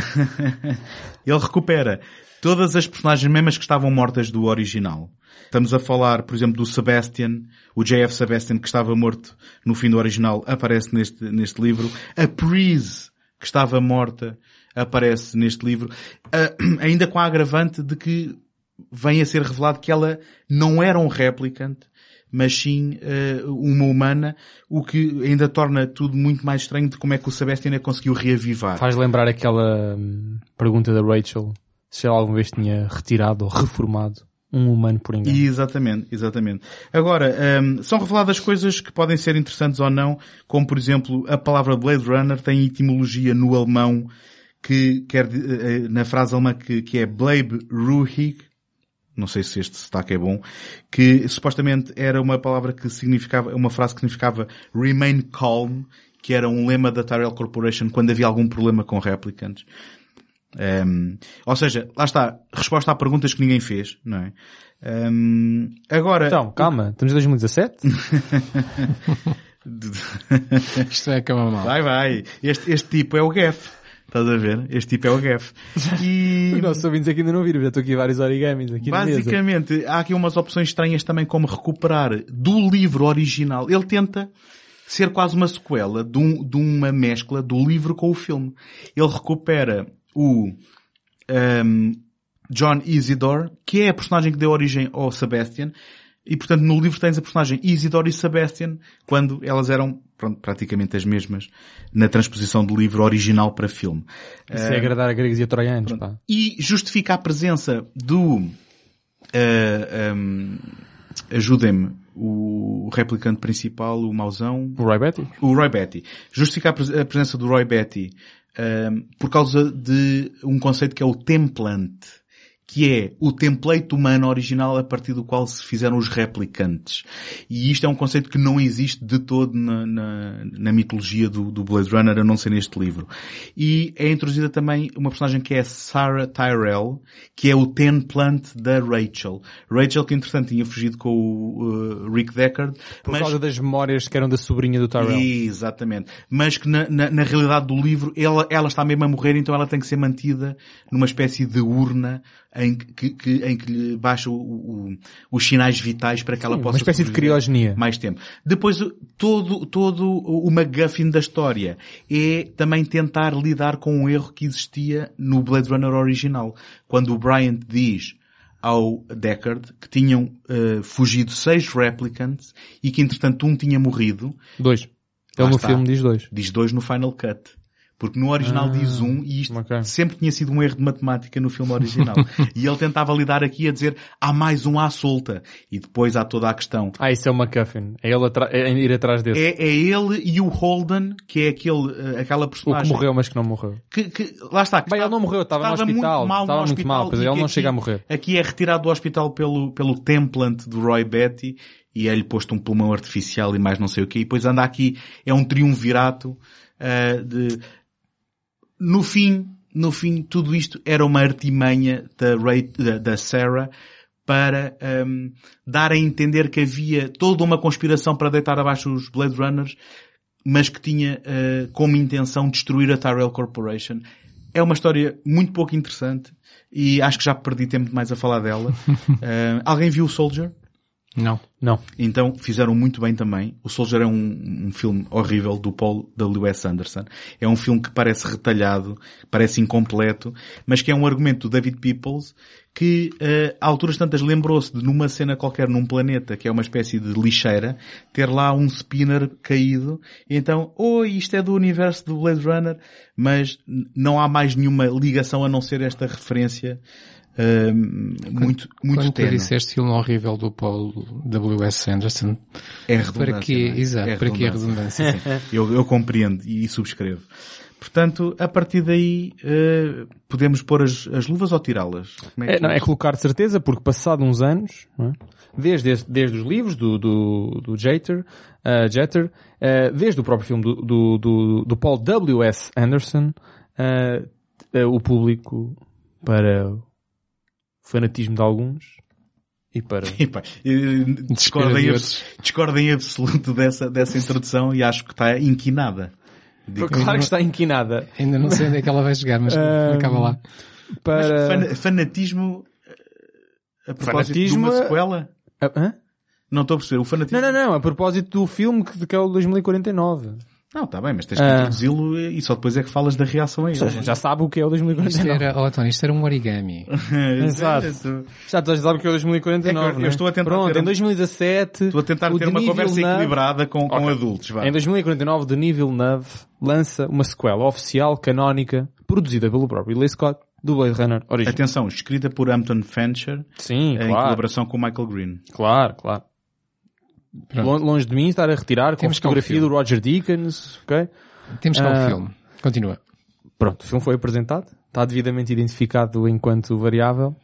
*laughs* Ele recupera todas as personagens mesmas que estavam mortas do original. Estamos a falar, por exemplo, do Sebastian, o JF Sebastian que estava morto no fim do original, aparece neste, neste livro. A Prise, que estava morta, aparece neste livro. Ah, *clears throat* ainda com a agravante de que vem a ser revelado que ela não era um replicant, mas sim eh, uma humana, o que ainda torna tudo muito mais estranho de como é que o Sebastian a conseguiu reavivar. Faz lembrar aquela hum, pergunta da Rachel se ela alguma vez tinha retirado ou reformado um humano por engano. Exatamente, exatamente. Agora, hum, são reveladas coisas que podem ser interessantes ou não, como por exemplo, a palavra Blade Runner tem etimologia no alemão que quer, eh, eh, na frase alemã que, que é Bleib ruhig, não sei se este sotaque é bom, que supostamente era uma palavra que significava, uma frase que significava remain calm, que era um lema da Tyrell Corporation quando havia algum problema com replicants. Um, ou seja, lá está, resposta a perguntas que ninguém fez, não é? Um, agora, Então, calma, estamos em 2017? Isto vai acabar mal. vai, vai. Este, este tipo é o Gaff. Estás a ver? Este tipo é o Gaff. *laughs* E Os nossos ouvintes aqui ainda não viram, já estou aqui vários origamis aqui basicamente há aqui umas opções estranhas também como recuperar do livro original. Ele tenta ser quase uma sequela de, um- de uma mescla do livro com o filme. Ele recupera o um, John Isidore, que é a personagem que deu origem ao Sebastian, e portanto no livro tens a personagem Isidore e Sebastian, quando elas eram pronto, praticamente as mesmas na transposição do livro original para filme. Isso é agradar a gregos e a troianos, pá. E justifica a presença do eh, um, ajudem-me, o replicante principal, o mauzão, O Roy Betty? o Roy Betty. Justifica a, pres- a presença do Roy Betty um, por causa de um conceito que é o templante, que é o template humano original a partir do qual se fizeram os replicantes. E isto é um conceito que não existe de todo na, na, na mitologia do, do Blade Runner, a não ser neste livro. E é introduzida também uma personagem que é Sarah Tyrell, que é o template da Rachel. Rachel que entretanto tinha fugido com o uh, Rick Deckard, Por mas causa das memórias que eram da sobrinha do Tyrell. Exatamente. Mas que na, na, na realidade do livro ela, ela está mesmo a morrer, então ela tem que ser mantida numa espécie de urna em que, que- em que lhe baixa o- o- os sinais vitais para que ela Sim, possa uma espécie de criogenia. mais tempo. Depois, todo, todo o MacGuffin da história é também tentar lidar com um erro que existia no Blade Runner original. Quando o Bryant diz ao Deckard que tinham eh, fugido seis replicants e que entretanto um tinha morrido, Dois. Ele no está. filme diz dois. diz dois no Final Cut. Porque no original Ah, diz um e isto ok. sempre tinha sido um erro de matemática no filme original. *laughs* e ele tentava lidar aqui a dizer há mais um à solta. E depois há toda a questão. Ah, isso é o McCuffin. É ele é ir atrás desse. É, é ele e o Holden, que é aquele, eh, aquela O que personagem. morreu, mas que não morreu. Que, que- lá está. que Bem, ele estava- não morreu, estava no hospital. Muito mal Estava no muito hospital mal, pois ele não aqui- chega a morrer. Aqui é retirado do hospital pelo, pelo template do Roy Betty e é-lhe posto um pulmão artificial e mais não sei o quê. E depois anda aqui, é um triunvirato ah, de... No fim, no fim, tudo isto era uma artimanha da, Ray, da, da Sarah para ahm, dar a entender que havia toda uma conspiração para deitar abaixo os Blade Runners, mas que tinha ah, como intenção destruir a Tyrell Corporation. É uma história muito pouco interessante e acho que já perdi tempo demais a falar dela. Ah, *laughs* alguém viu o Soldier? Não. Não. Então fizeram muito bem também. O Soldier é um, um filme horrível do Paul W.S. Anderson. É um filme que parece retalhado, parece incompleto, mas que é um argumento do David Peoples que eh, a alturas tantas lembrou-se de numa cena qualquer num planeta que é uma espécie de lixeira, ter lá um spinner caído, e então, oi, isto é do universo do Blade Runner, mas não há mais nenhuma ligação a não ser esta referência hum, muito, muito Quando tu tenue. disseste filme horrível do Paul W.S. Anderson, É redundância. para que, é? exato, É para que a redundância. Eu, eu compreendo e subscrevo. Portanto, a partir daí, eh, podemos pôr as, as luvas ou tirá-las? É, que- não, é colocar de certeza, porque passado uns anos, não é? desde, esse- desde os livros do, do, do Jeter, uh, Jeter uh, desde o próprio filme do, do, do, do Paul W.S. Anderson, uh, uh, o público, para fanatismo de alguns, e para... Eh, discordo, em discordo absoluto dessa, dessa introdução e acho que está inquinada. Digo, Claro que está inquinada. Ainda não sei onde é que ela vai chegar, mas acaba lá. mas Para... fan- fanatismo eh, a propósito Fanatismo de uma sequela? Ah, hã? Não estou a perceber. O fanatismo... Não, não, não, a propósito do filme que, que é o 2049. Não, está bem, mas tens que Ah. introduzi-lo e só depois é que falas da reação a ele. Já sabe o que é o Isto 2049. era, oh, Tony, isto era um origami. *laughs* Exato. Já todos sabem que é o 2049, É que eu- eu né? estou a tentar Pronto, ter um- em 2017... Estou a tentar o ter uma conversa Villeneuve- equilibrada com, com Ok. adultos. Vá. Em 2049, Denis Villeneuve lança uma sequela oficial, canónica, produzida pelo próprio Ridley Scott, do Blade Runner original. Atenção, escrita por Hampton Fancher Sim, em claro, colaboração com Michael Green. claro, claro. Pronto. Lon- Longe de mim estar a retirar Temos o fotografia do Roger Deakins, ok? Temos cá Ah. o filme. Continua. Pronto, o filme foi apresentado, está devidamente identificado enquanto variável.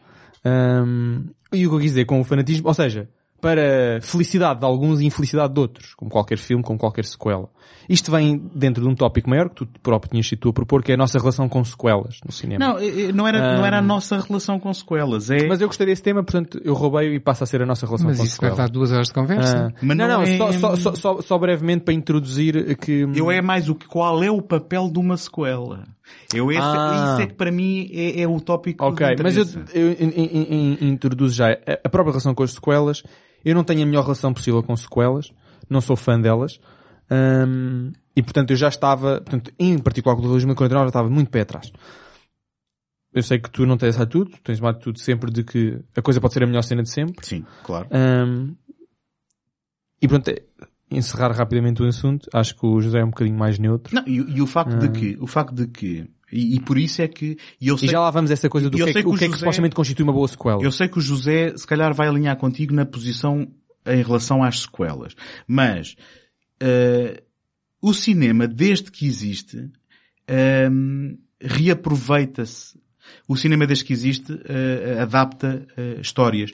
Ahm, e o que eu quis dizer com o fanatismo, ou seja, para felicidade de alguns e infelicidade de outros, como qualquer filme, como qualquer sequela. Isto vem dentro de um tópico maior que tu próprio tinhas sido tu a propor, que é a nossa relação com sequelas no cinema. Não, eh, eh, não era, não era a nossa relação com sequelas. É... Mas eu gostei desse tema, portanto eu roubei e passa a ser a nossa relação Mas com isso vai sequelas. dar duas horas de conversa. Ah, Mas não, não não, é- só, só, só, só, brevemente para introduzir que... Eu é mais o que, qual é o papel de uma sequela. Eu esse, Ah. Isso é que para mim é, é o tópico Ok, mas eu, eu in- in- in- introduzo já a própria relação com as sequelas. Eu não tenho a melhor relação possível com sequelas. Não sou fã delas. Ahm, e portanto eu já estava, portanto, em particular com o 2049, já estava muito pé atrás. Eu sei que tu não tens essa atitude, tu tens uma atitude sempre de que a coisa pode ser a melhor cena de sempre. Sim, claro. Ahm, e pronto, encerrar rapidamente o assunto, acho que o José é um bocadinho mais neutro. Não, e, e o facto de que, o facto de que, e, e por isso é que, e eu E sei, já lá vamos essa coisa do que, é que, que o o que é que José- supostamente constitui uma boa sequela. eu sei que o José se calhar vai alinhar contigo na posição em relação às sequelas. Mas, eh, o cinema, desde que existe, ehm, reaproveita-se. O cinema, desde que existe, eh, adapta eh, histórias.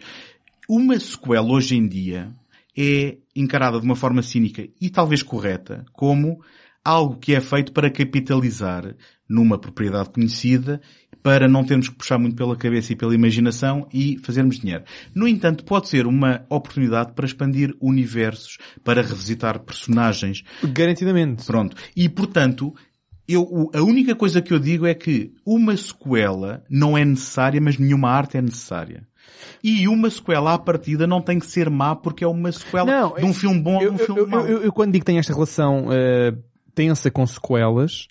Uma sequela, hoje em dia, é encarada de uma forma cínica e talvez correta como algo que é feito para capitalizar numa propriedade conhecida para não termos que puxar muito pela cabeça e pela imaginação e fazermos dinheiro. No entanto, pode ser uma oportunidade para expandir universos, para revisitar personagens, Garantidamente. Pronto. E portanto, eu, a única coisa que eu digo é que uma sequela não é necessária, mas nenhuma arte é necessária. E uma sequela à partida não tem que ser má porque é uma sequela Não, de um filme bom ou de eu, um filme eu, mau. eu, eu, quando digo que tenho esta relação eh, tensa com sequelas,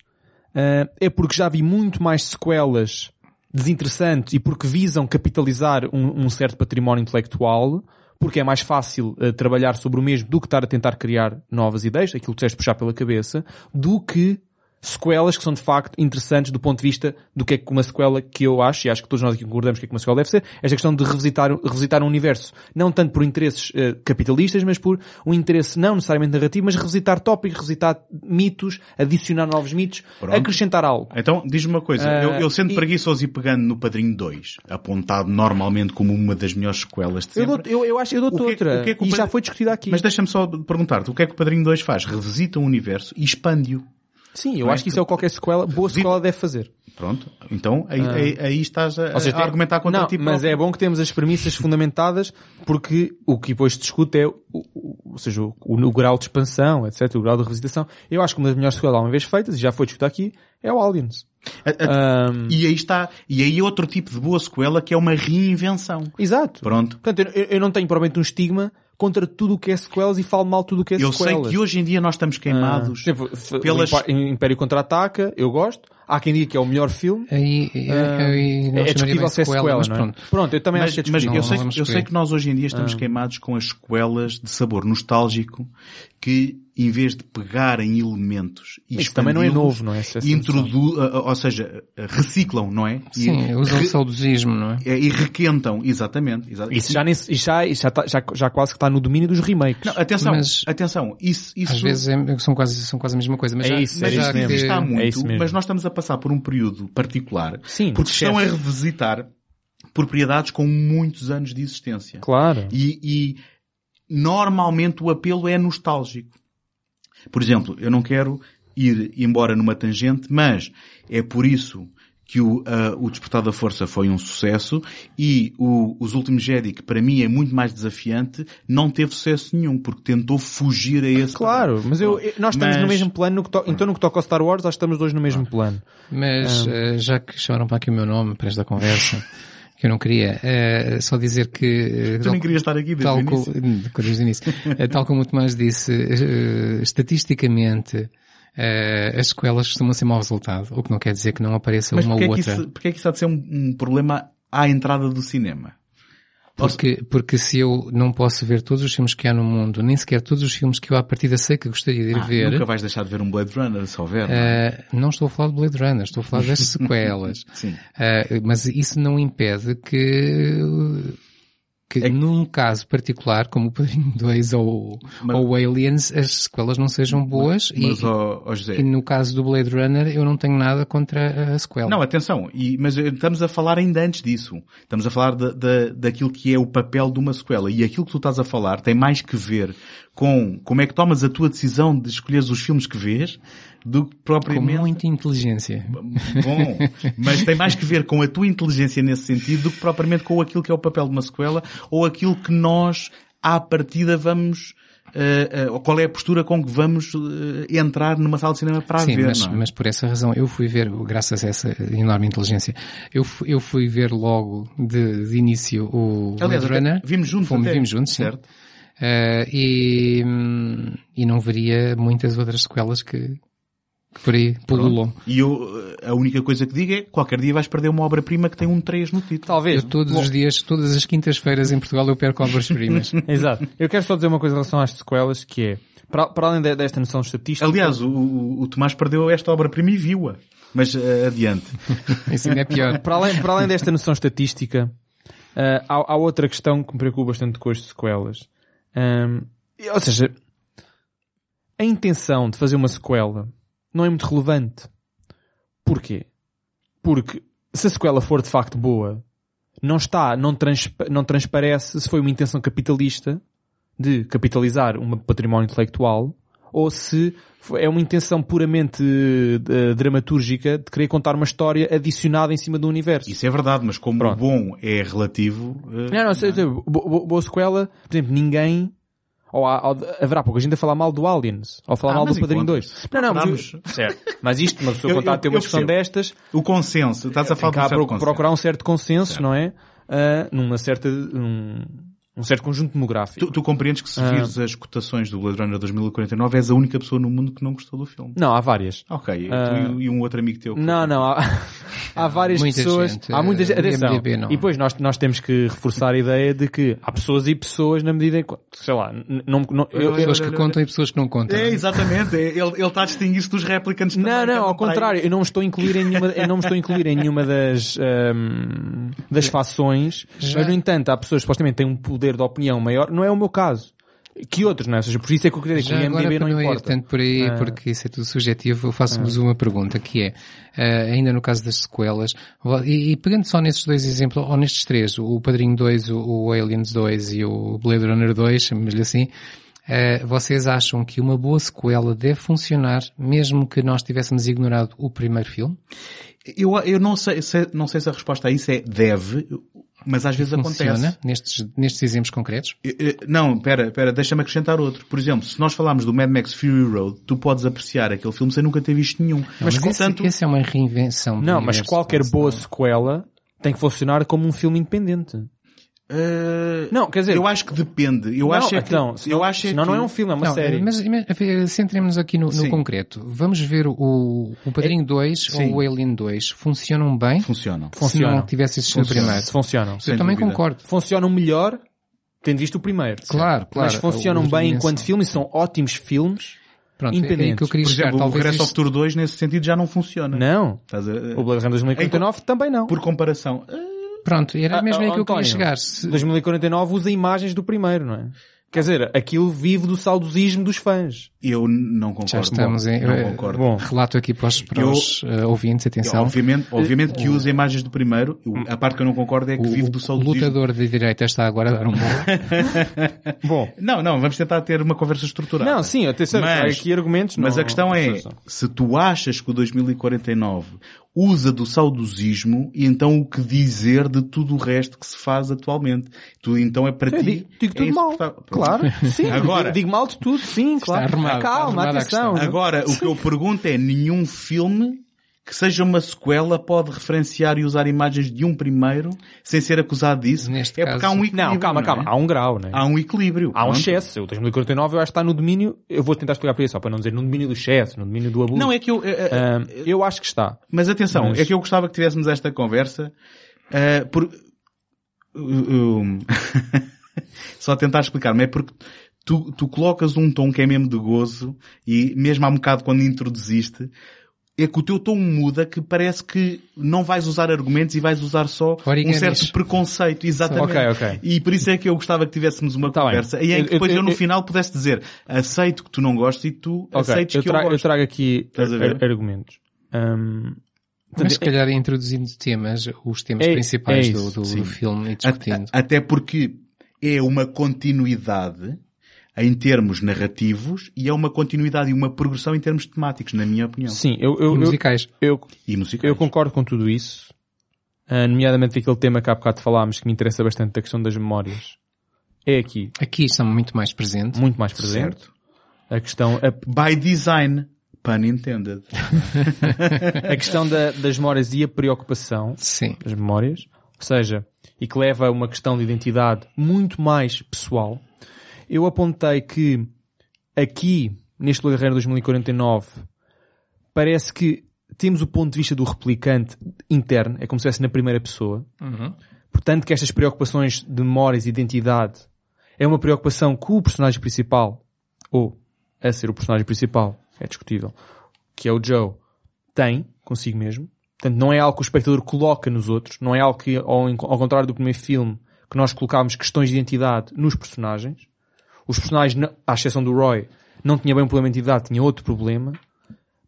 eh, é porque já vi muito mais sequelas desinteressantes e porque visam capitalizar um, um certo património intelectual, porque é mais fácil eh, trabalhar sobre o mesmo do que estar a tentar criar novas ideias, aquilo que tens de puxar pela cabeça, do que sequelas que são de facto interessantes do ponto de vista do que é que uma sequela que eu acho, e acho que todos nós aqui concordamos que é que uma sequela deve ser, esta questão de revisitar, revisitar um universo, não tanto por interesses eh, capitalistas, mas por um interesse não necessariamente narrativo, mas revisitar tópicos, revisitar mitos, adicionar novos mitos, Pronto. acrescentar algo. Então, diz-me uma coisa. Ah, eu, eu sendo e- preguiçoso e pegando no Padrinho 2, apontado normalmente como uma das melhores sequelas de Eu, sempre. dou, eu, eu acho, eu dou-te que- outra. o que é que o e já foi discutida aqui. Mas deixa-me só perguntar-te, o que é que o Padrinho 2 faz? Revisita um universo e expande-o. Sim, eu Não é? acho que isso é o que qualquer sequela, boa sequela deve fazer. Pronto. Então, aí, aí, aí estás a, seja, a tem- argumentar contra não, ti mas próprio. é bom que temos as premissas fundamentadas porque o que depois se discute é o, o- ou seja, o, o grau de expansão, etc, o grau de revisitação. Eu acho que uma das melhores sequelas uma vez feitas, e já foi discutido aqui, é o Aliens. A- a- Ahm, E aí está, e aí outro tipo de boa sequela que é uma reinvenção. exato. Pronto. Portanto, eu, eu não tenho provavelmente um estigma contra tudo o que é sequelas e falo mal tudo o que é Eu sei sequelas. que hoje em dia nós estamos Ah, queimados f- pelas- Império Contra-Ataca, eu gosto. Há quem diga que é o melhor filme. Aí, aí, Ah, é discutível se é sequela, mas é? pronto. Eu também Mas, acho que é mas eu, sei, Não vamos eu sei que nós hoje em dia estamos Ah. queimados com as sequelas de sabor nostálgico que, em vez de pegarem elementos e Isso também não é novo, não é? Sensação. introdu ou seja, reciclam, não é? E- Sim, usam re- o saudosismo, não é? é, e requentam, exatamente. exa- Isso já, nem, isso já, isso já, tá- já, já quase que está no domínio dos remakes. Não, atenção, Mas- atenção, isso, isso Às vezes é- são, quase, são quase a mesma coisa, mas É já, isso, mas é já isso mesmo. existe há É muito, isso mesmo. mas nós estamos a passar por um período particular, Sim, porque estão a revisitar propriedades com muitos anos de existência. Claro. E, e normalmente o apelo é nostálgico. Por exemplo, eu não quero ir embora numa tangente, mas é por isso que o, ah, o Despertar da Força foi um sucesso e o, Os Últimos Jedi, que para mim é muito mais desafiante, não teve sucesso nenhum, porque tentou fugir a esse Claro, mas eu, nós estamos no Mas- mesmo plano, no que to- então no que toca ao Star Wars, acho que estamos dois no mesmo plano. Mas eh, já que chamaram para aqui o meu nome para esta conversa, *laughs* que eu não queria, eh, só dizer que... eh, Tu tal- nem querias estar aqui desde tal o co- início. *laughs* desde o início. Tal como o Tomás disse, eh, estatisticamente, eh, as sequelas costumam ser mau resultado, o que não quer dizer que não apareça Mas uma ou é, outra. isso, porquê é que isso há de ser um, um problema à entrada do cinema? Porque, porque se eu não posso ver todos os filmes que há no mundo, nem sequer todos os filmes que eu à partida sei que gostaria de ir Ah, ver, Nunca vais deixar de ver um Blade Runner, se houver. não é? eh, não estou a falar de Blade Runner, estou a falar das *laughs* sequelas. Sim. Eh, mas isso não impede que, que É num caso particular, como o Padrinho 2 *laughs* ou, Mas- ou Aliens, as sequelas não sejam boas Mas, e, ó, ó, José, e no caso do Blade Runner eu não tenho nada contra a sequela. Não, atenção, e, mas estamos a falar ainda antes disso. Estamos a falar da, da, daquilo que é o papel de uma sequela. E aquilo que tu estás a falar tem mais que ver com como é que tomas a tua decisão de escolheres os filmes que vês do que com propriamente... muita inteligência. Bom, mas tem mais que ver com a tua inteligência nesse sentido do que propriamente com aquilo que é o papel de uma sequela ou aquilo que nós, à partida, vamos... eh, eh, qual é a postura com que vamos eh, entrar numa sala de cinema para a Sim, ver, mas, é? mas por essa razão eu fui ver, graças a essa enorme inteligência, eu, fu- eu fui ver logo de, de início o Aliás, Blade Runner. vimos juntos Fomos, até, vimos juntos, sim. Eh, e, hum, e não veria muitas outras sequelas que, que por aí pululam. E eu, eh, a única coisa que digo é, qualquer dia vais perder uma obra-prima que tem um 3 no título. Talvez. Eu todos Bom, os dias, todas as quintas-feiras em Portugal eu perco obras-primas. *laughs* Exato. Eu quero só dizer uma coisa em relação às sequelas, que é, para, para além de- desta noção estatística... Aliás, o, o, o Tomás perdeu esta obra-prima e viu-a. Mas eh, adiante. *laughs* Isso ainda é pior. para além, para além desta noção estatística, ah, há, há outra questão que me preocupa bastante com as sequelas. Ahm, ou seja, a intenção de fazer uma sequela não é muito relevante. Porquê? Porque se a sequela for de facto boa, não está, não, transpa- não transparece se foi uma intenção capitalista de capitalizar um património intelectual ou se é uma intenção puramente eh, dramatúrgica de querer contar uma história adicionada em cima do universo. Isso é verdade, mas como Pronto. o bom é relativo... eh, Não, não, sei, sei, bo- bo- boa sequela, por exemplo, ninguém, ou há, ou haverá pouca gente a falar mal do Aliens, ou a falar Ah, mal do Padrinho encontras. 2. Não, não, mas, certo. *laughs* mas isto, uma pessoa quando está a ter uma discussão destas, O consenso. Estás a falar há certo pro- consenso. procurar um certo consenso, Certo. não é? Ah, numa certa, um, um certo conjunto demográfico. Tu, tu compreendes que se Ah. vires as cotações do Blade Runner 2049 és a única pessoa no mundo que não gostou do filme. Não, há várias. Ok, tu e, e um outro amigo teu. que- Não, não, há, *laughs* há várias Muita pessoas. gente, há muita gente. eh, Atenção. Não. E depois nós, nós temos que reforçar a ideia de que há pessoas e pessoas na medida em que, sei lá, não, não, eu- eu- Pessoas que contam e pessoas que não contam. É, exatamente. É, ele, ele está a distinguir-se dos replicants Não, também, não, andam ao contrário, eu não me estou a incluir em nenhuma, eu não me estou a incluir em nenhuma das, ahm, das fações, Já. mas no entanto há pessoas que supostamente têm um poder de opinião maior, não é o meu caso. Que outros, não é? Ou seja, por isso é que eu queria dizer que o IMDB não não ir importa. tanto por aí, Ah. porque isso é tudo subjetivo, eu faço-vos uma pergunta, que é, eh, ainda no caso das sequelas, e, e pegando só nesses dois exemplos, ou nestes três, o Padrinho 2, o, o Aliens 2 e o Blade Runner 2, chamemos-lhe assim, eh, vocês acham que uma boa sequela deve funcionar, mesmo que nós tivéssemos ignorado o primeiro filme? Eu, eu não, sei, se, não sei se a resposta a isso é deve, mas às vezes Funciona acontece. nestes, nestes exemplos concretos? Não, pera, pera, deixa-me acrescentar outro. Por exemplo, se nós falarmos do Mad Max Fury Road, tu podes apreciar aquele filme sem nunca ter visto nenhum. Mas, esse, portanto, esse é uma reinvenção. Não, mas universo, qualquer boa não sequela tem que funcionar como um filme independente. Uh, Não, quer dizer- eu acho que depende. Eu não, acho é que, então, eu senão, acho é senão que, não é um filme, é uma Não, série. Mas, mas eh, centremos aqui no, no concreto. Vamos ver o, o Padrinho 2 Sim. ou o Alien 2. Funcionam bem? funcionam. Se Funcionam. não tivesse existido o Funcionam. primeiro. Funcionam. Eu também dúvida. concordo. Funcionam melhor tendo visto o primeiro. Claro, claro. Mas funcionam bem enquanto filmes, são ótimos filmes. Pronto, é aí que eu independentes. queria Por chegar. exemplo, o Talvez Regresso ao isto- Futuro 2 nesse sentido já não funciona. Não. Estás a- O Blade Runner 2049 também não. Por comparação. Pronto, era Ah, mesmo aí ah, que eu queria chegar. Se- 2049 usa imagens do primeiro, não é? Quer dizer, aquilo vive do saudosismo dos fãs. Eu não concordo. Já estamos em... Não eh, concordo. Bom. Relato aqui para os, para Eu- os eh, ouvintes, Eu, atenção. obviamente, obviamente que usa imagens do primeiro. Eu- A parte que eu não concordo é que O, vive do o saudosismo. lutador de direita está agora a dar um bolo. *laughs* Bom. Não, não, vamos tentar ter uma conversa estruturada. Não, sim, atenção, há aqui argumentos. Mas não- a questão é, se tu achas que o 2049 usa do saudosismo, e então o que dizer de tudo o resto que se faz atualmente? Tu então é para Eu ti. digo, digo é tudo mal. Claro, *laughs* sim. Agora- digo, digo mal de tudo, sim, claro. arrumado, Calma, atenção. questão. Agora, o que eu *laughs* pergunto é, nenhum filme que seja uma sequela pode referenciar e usar imagens de um primeiro sem ser acusado disso? Neste é porque caso- há um equilíbrio. Não, calma, não é? calma. Há um grau, né? Há um equilíbrio. Há um pronto. excesso. O 2049 eu acho que está no domínio, eu vou tentar explicar para isso, só para não dizer no domínio do excesso, no domínio do abuso. Não, é que eu... é- Ah, eu acho que está. Mas atenção, Mas- é que eu gostava que tivéssemos esta conversa eh, por... eu- *laughs* Só tentar explicar-me, é porque tu, tu colocas um tom que é mesmo de gozo e mesmo há um bocado quando introduziste, é que o teu tom muda que parece que não vais usar argumentos e vais usar só um certo preconceito, exatamente. Ok, ok. E por isso é que eu gostava que tivéssemos uma Tá bem. conversa e é que depois eu, eu- no eu- final pudesse dizer aceito que tu não gostes e tu Ok, aceites eu, que eu trago, eu gosto. trago aqui argumentos. Ahm, Mas se calhar introduzindo temas, os temas É- principais é do, isso, do- do filme e discutindo. Até porque é uma continuidade em termos narrativos e é uma continuidade e uma progressão em termos temáticos, na minha opinião. sim, eu, eu, e eu, musicais. eu, E musicais. eu concordo com tudo isso, ah, nomeadamente aquele tema que há bocado falámos que me interessa bastante, da questão das memórias. É aqui, Aqui estão muito mais presentes. muito mais presente. Certo. A questão, a, By design. Pun intended. *laughs* a questão da- das memórias e a preocupação Sim. das memórias, ou seja, e que leva a uma questão de identidade muito mais pessoal. Eu apontei que aqui, neste Blade Runner 2049, parece que temos o ponto de vista do replicante interno, é como se estivesse na primeira pessoa. Uhum. Portanto, que estas preocupações de memórias e identidade é uma preocupação que o personagem principal, ou a ser o personagem principal, é discutível, que é o Joe, tem consigo mesmo. Portanto, não é algo que o espectador coloca nos outros, não é algo que, ao, ao contrário do primeiro filme, que nós colocámos questões de identidade nos personagens. Os personagens, não- à exceção do Roy, não tinha bem um problema de identidade, tinha outro problema.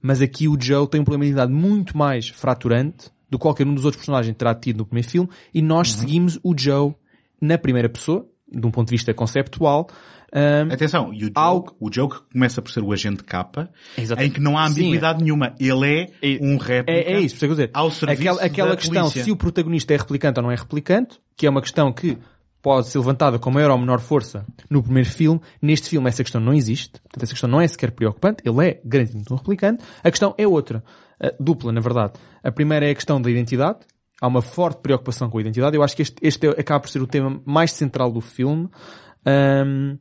Mas aqui o Joe tem um problema de identidade muito mais fraturante do que qualquer um dos outros personagens terá tido no primeiro filme e nós seguimos o Joe na primeira pessoa, de um ponto de vista conceptual. Ahm, Atenção, e o Joe, Algo- o Joe que começa por ser o agente capa, Exatamente. em que não há Sim. ambiguidade nenhuma. Ele é, É- um réplica. É, é isso, é que dizer. ao serviço aquela aquela da questão polícia. se o protagonista é replicante ou não é replicante, que é uma questão que pode ser levantada com maior ou menor força no primeiro filme. Neste filme essa questão não existe. Portanto, essa questão não é sequer preocupante. Ele é garantido um replicante. A questão é outra. Dupla, na verdade. A primeira é a questão da identidade. Há uma forte preocupação com a identidade. Eu acho que este, este é- acaba por ser o tema mais central do filme. Ahm,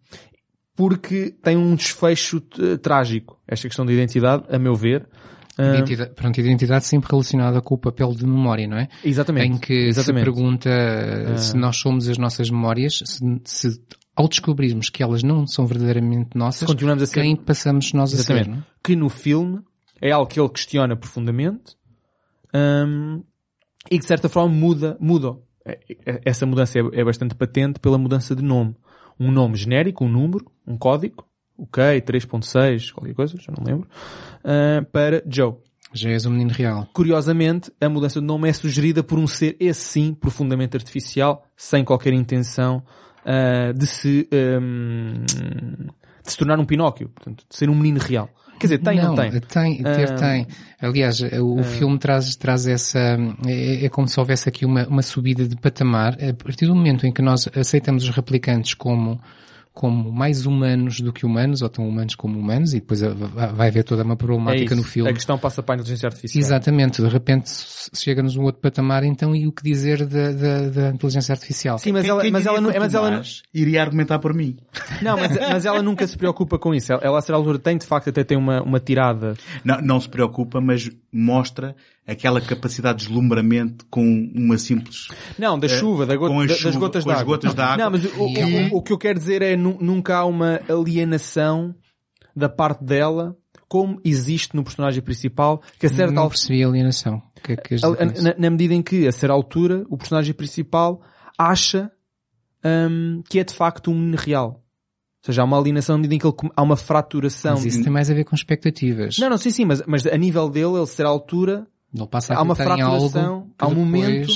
porque tem um desfecho eh, trágico. Esta questão da identidade, a meu ver. Ahm, Identidade, pronto, identidade sempre relacionada com o papel de memória, não é? exatamente. Em que exatamente. se pergunta uh, se nós somos as nossas memórias, se, se ao descobrirmos que elas não são verdadeiramente nossas, Continuamos a ser- quem passamos nós a ser, Exatamente. não é? Que no filme é algo que ele questiona profundamente hum, e que de certa forma muda, muda. É- é- Essa mudança é bastante patente pela mudança de nome. Um nome genérico, um número, um código, ok, 3.6, qualquer coisa, já não lembro, ah, para Joe. Já és um menino real. Curiosamente, a mudança de nome é sugerida por um ser, esse sim, profundamente artificial, sem qualquer intenção ah, de se hum, de se tornar um Pinóquio, portanto, de ser um menino real. Quer dizer, tem ou não tem? Tem, ter Ah. tem. Aliás, o filme traz, traz essa, é, é como se houvesse aqui uma, uma subida de patamar. A partir do momento em que nós aceitamos os replicantes como, como mais humanos do que humanos, ou tão humanos como humanos, e depois vai haver toda uma É problemática isso. no filme. A questão passa para a inteligência artificial. Exatamente, de repente chega-nos um outro patamar, então, e o que dizer da, da, da inteligência artificial? Sim, mas Quem- ela, quem mas ela, não- mas ela, iria argumentar por mim. não, mas, *laughs* mas ela nunca se preocupa com isso. Ela, ela a certa altura tem de facto até tem uma, uma tirada. Não, não se preocupa, mas mostra aquela capacidade de deslumbramento com uma simples... Não, da Eh, chuva, da gota- das chuva, gotas com as d'água. gotas d'água. Não, mas o, o- o- o que eu quero dizer é nu- nunca há uma alienação da parte dela como existe no personagem principal, que a certa não altura percebi a alienação. Que é que na, na medida em que, a certa altura, o personagem principal acha hum, que é de facto um menino real. Ou seja, há uma alienação na medida em que ele há uma fraturação. Mas isso tem mais a ver com expectativas. Não, não, sim, sim, mas, mas a nível dele, ele, a certa altura, Ele passa a há uma fraturação, há um depois- momento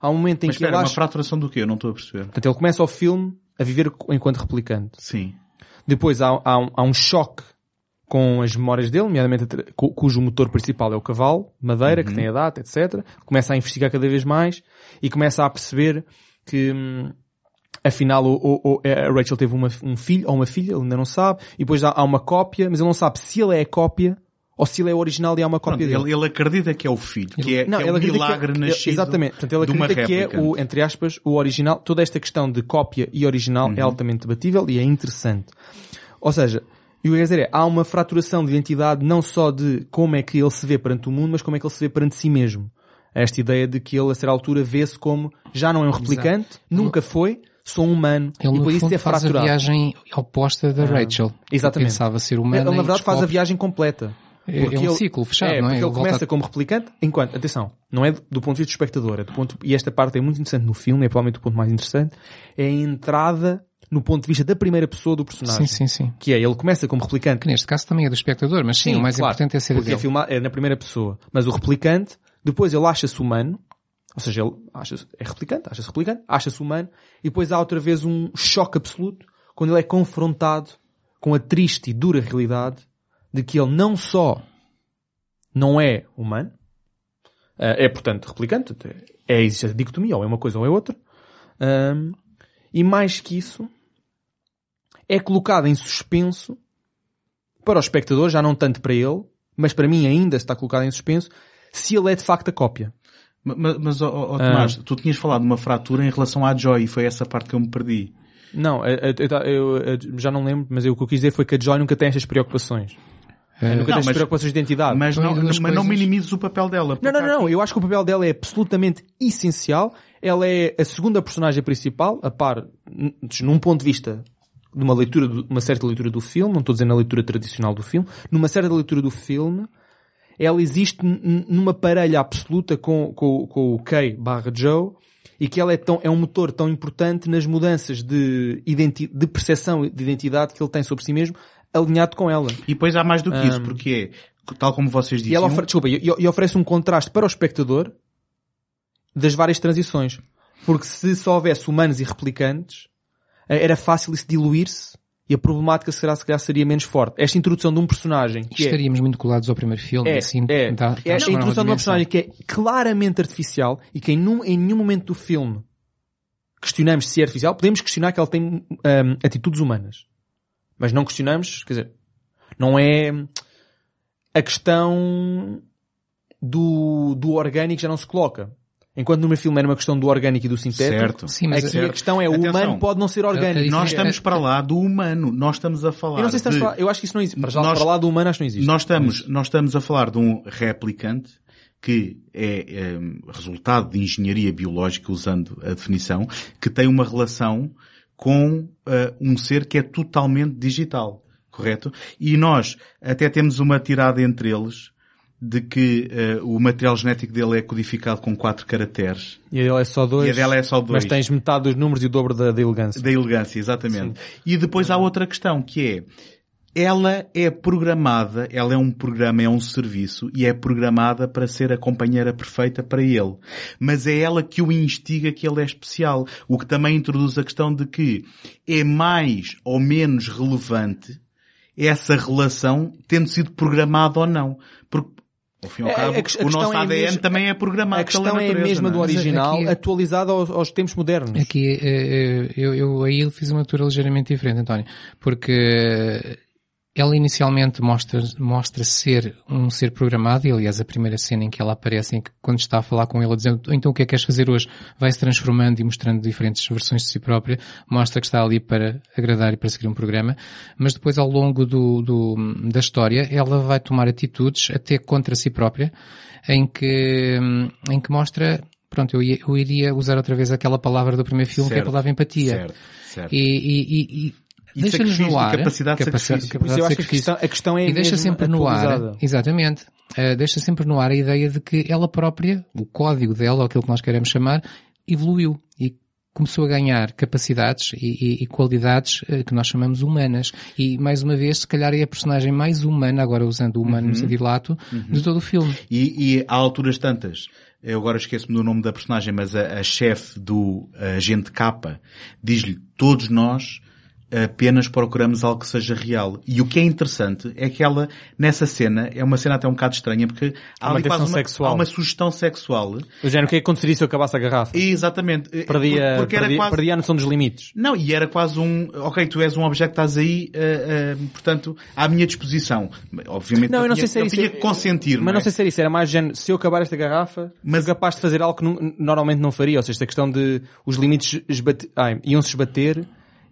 há um momento em Mas que ele espera, uma acha... fraturação do quê? Eu não estou a perceber. Portanto, ele começa o filme a viver enquanto replicante. Sim. Depois há, há um, há um choque com as memórias dele, nomeadamente cujo motor principal é o cavalo, de madeira, que tem a data, etc. Começa a investigar cada vez mais e começa a perceber que, hum, afinal, o, o- o- a Rachel teve uma- um filho ou uma filha, ele ainda não sabe, e depois há, há uma cópia, mas ele não sabe se ele é a cópia ou se ele é o original e há uma Pronto, cópia dele. ele, ele acredita que é o filho, que é, Não, que é ele um acredita milagre que, nascido Exatamente. Portanto, ele acredita que é o, entre aspas, o original. Toda esta questão de cópia e original Uhum. é altamente debatível e é interessante. Ou seja, e o que eu quero dizer é, há uma fraturação de identidade não só de como é que ele se vê perante o mundo, mas como é que ele se vê perante si mesmo. Esta ideia de que ele, a certa altura, vê-se como já não é um replicante, nunca foi, sou um humano. Ele, e por isso fundo, é faz a fraturado. viagem oposta da Rachel. exatamente. Pensava ser Ele, humana na verdade, faz a descobre- viagem completa. É- Porque é um ele- ciclo fechado, é, não é? Porque ele, Ele volta começa a- como replicante, enquanto, atenção, não é do ponto de vista do espectador, é do ponto, e esta parte é muito interessante no filme, é provavelmente o ponto mais interessante, é a entrada no ponto de vista da primeira pessoa do personagem. Sim, sim, sim. Que é, ele começa como replicante. Que neste caso também é do espectador, mas sim, o mais claro, importante é ser porque dele. é, filmar, é na primeira pessoa. Mas o replicante, depois ele acha-se humano, ou seja, ele acha é replicante, acha-se replicante, acha-se humano, e depois há outra vez um choque absoluto quando ele é confrontado com a triste e dura realidade de que ele não só não é humano, eh, é portanto replicante, é existe a dicotomia, ou é uma coisa ou é outra, e mais que isso, é colocado em suspenso para o espectador, já não tanto para ele, mas para mim ainda está colocado em suspenso, se ele é de facto a cópia. Ma- ma- Mas, ó, ó, ó, Ah. Tomás, tu tinhas falado de uma fratura em relação à Joy e foi essa parte que eu me perdi. Não, eu, eu- eu- já não lembro, mas eu, o que eu quis dizer foi que a Joy nunca tem estas preocupações. Eh, nunca não, estas mas- preocupações de identidade. Mas, não, mas não coisas. minimizes o papel dela. Não, não, não. aqui- Eu acho que o papel dela é absolutamente essencial. Ela é a segunda personagem principal, a par, num ponto de vista de uma leitura, de uma certa leitura do filme, não estou a dizer na leitura tradicional do filme, numa certa leitura do filme, ela existe numa parelha absoluta com, com, com o Kay barra Joe, e que ela é, tão, é um motor tão importante nas mudanças de, identi de percepção de identidade que ele tem sobre si mesmo, alinhado com ela. E depois há mais do que isso, porque é, tal como vocês E ela ofere- desculpa, e, e oferece um contraste para o espectador das várias transições. Porque se só houvesse humanos e replicantes, eh, era fácil isso diluir-se e a problemática será, se calhar seria menos forte. Esta introdução de um personagem que é, Estaríamos muito colados ao primeiro filme, é, assim, é, dá, é a introdução de uma dimensão. personagem que é claramente artificial e que em, num- em nenhum momento do filme questionamos se é artificial. Podemos questionar que ela tem hum, atitudes humanas. Mas não questionamos, quer dizer, não é a questão do, do orgânico já não se coloca. Enquanto no meu filme era uma questão do orgânico e do sintético, certo. Sim, mas aqui a certo. questão é o Atenção. humano pode não ser orgânico. É- é Nós estamos é- para lá do humano. Nós estamos a falar Eu não sei se estamos de- a falar, eu acho que isso não existe. Para, já, Nós- para lá do humano acho que não existe. Nós estamos, nós estamos a falar de um replicante que é, em, resultado de engenharia biológica, usando a definição, que tem uma relação com eh, um ser que é totalmente digital, correto? E nós até temos uma tirada entre eles de que eh, o material genético dele é codificado com quatro caracteres. E dela é só dois. E a dela é só dois. Mas tens metade dos números e o dobro da, da elegância. Da elegância, exatamente. E depois há outra questão que é, ela é programada, ela é um programa, é um serviço e é programada para ser a companheira perfeita para ele. Mas é ela que o instiga que ele é especial. O que também introduz a questão de que é mais ou menos relevante essa relação tendo sido programada ou não. Porque Ao fim e ao É, cabo, a a o nosso é ADN mesma- também é programado A questão pela é a natureza, mesma do é? Original, aqui é- atualizada aos, aos tempos modernos. Aqui, eh, eh, eu, eu aí fiz uma leitura ligeiramente diferente, António, porque ela inicialmente mostra, mostra ser um ser programado, e aliás a primeira cena em que ela aparece, em que quando está a falar com ele, dizer, então o que é que queres fazer hoje? Vai se transformando e mostrando diferentes versões de si própria, mostra que está ali para agradar e para seguir um programa, mas depois ao longo do, do- da história, ela vai tomar atitudes até contra si própria, em que, em que mostra, pronto, eu, eu iria usar outra vez aquela palavra do primeiro filme, que é a Certo, palavra empatia. Certo, certo. E, e, e, e E deixa-nos sacrifício, no ar. capacidade de sacrifício. Isso eu capacidade acho que a questão, a questão é E deixa sempre no ar, exatamente, eh, deixa sempre no ar a ideia de que ela própria, o código dela, ou aquilo que nós queremos chamar, evoluiu e começou a ganhar capacidades e, e- e qualidades eh, que nós chamamos humanas. E, mais uma vez, se calhar é a personagem mais humana, agora usando o humano Uhum. no sentido lato, de todo o filme. E, e há alturas tantas, eu agora esqueço-me do nome da personagem, mas a, a chefe do agente K diz-lhe, todos nós apenas procuramos algo que seja real. E o que é interessante é que ela, nessa cena, é uma cena até um bocado estranha, porque há, Há uma uma, sexual. há uma sugestão sexual. O género, o que é que aconteceria se eu acabasse a garrafa? Exatamente. Perdia, porque era perdia, quase... perdia a noção dos limites. Não, e era quase um, ok, tu és um objeto que estás aí, eh, eh, portanto, à minha disposição. Obviamente Não, eu não tinha, sei se isso. tinha que consentir, Mas não não é? sei se era isso. Era mais género, se eu acabar esta garrafa, mas capaz de fazer algo que normalmente não faria. Ou seja, esta questão de os limites esbate- ai, iam-se esbater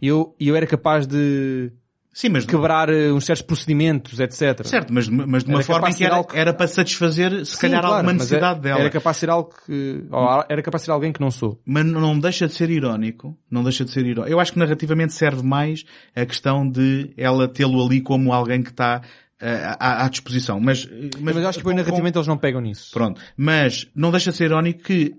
eu, e eu era capaz de Sim, mas quebrar eh, uns certos procedimentos, etc. Certo, mas, mas de uma Era forma em que era, era para satisfazer, se Sim, calhar, claro, alguma mas necessidade era, dela. Era capaz de ser algo que, ou era capaz de ser alguém que não sou. Mas não deixa de ser irónico, não deixa de ser irónico. Eu acho que narrativamente serve mais a questão de ela tê-lo ali como alguém que está eh, à, à disposição. Mas, Mas, eu acho que depois com- narrativamente eles não pegam nisso. Pronto. Mas não deixa de ser irónico que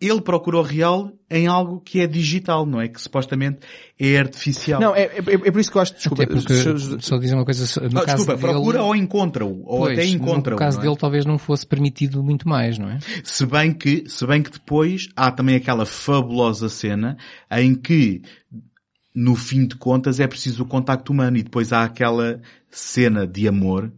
ele procura o real em algo que é digital, não é? Que supostamente é artificial. Não, é, é, é por isso que eu acho, desculpa, Até porque, se- só dizer uma coisa, no Ah, caso desculpa, dele, procura ou encontra-o, ou pois, até encontra-o. No caso é? dele talvez não fosse permitido muito mais, não é? Se bem que, se bem que depois há também aquela fabulosa cena em que, no fim de contas, é preciso o contacto humano e depois há aquela cena de amor,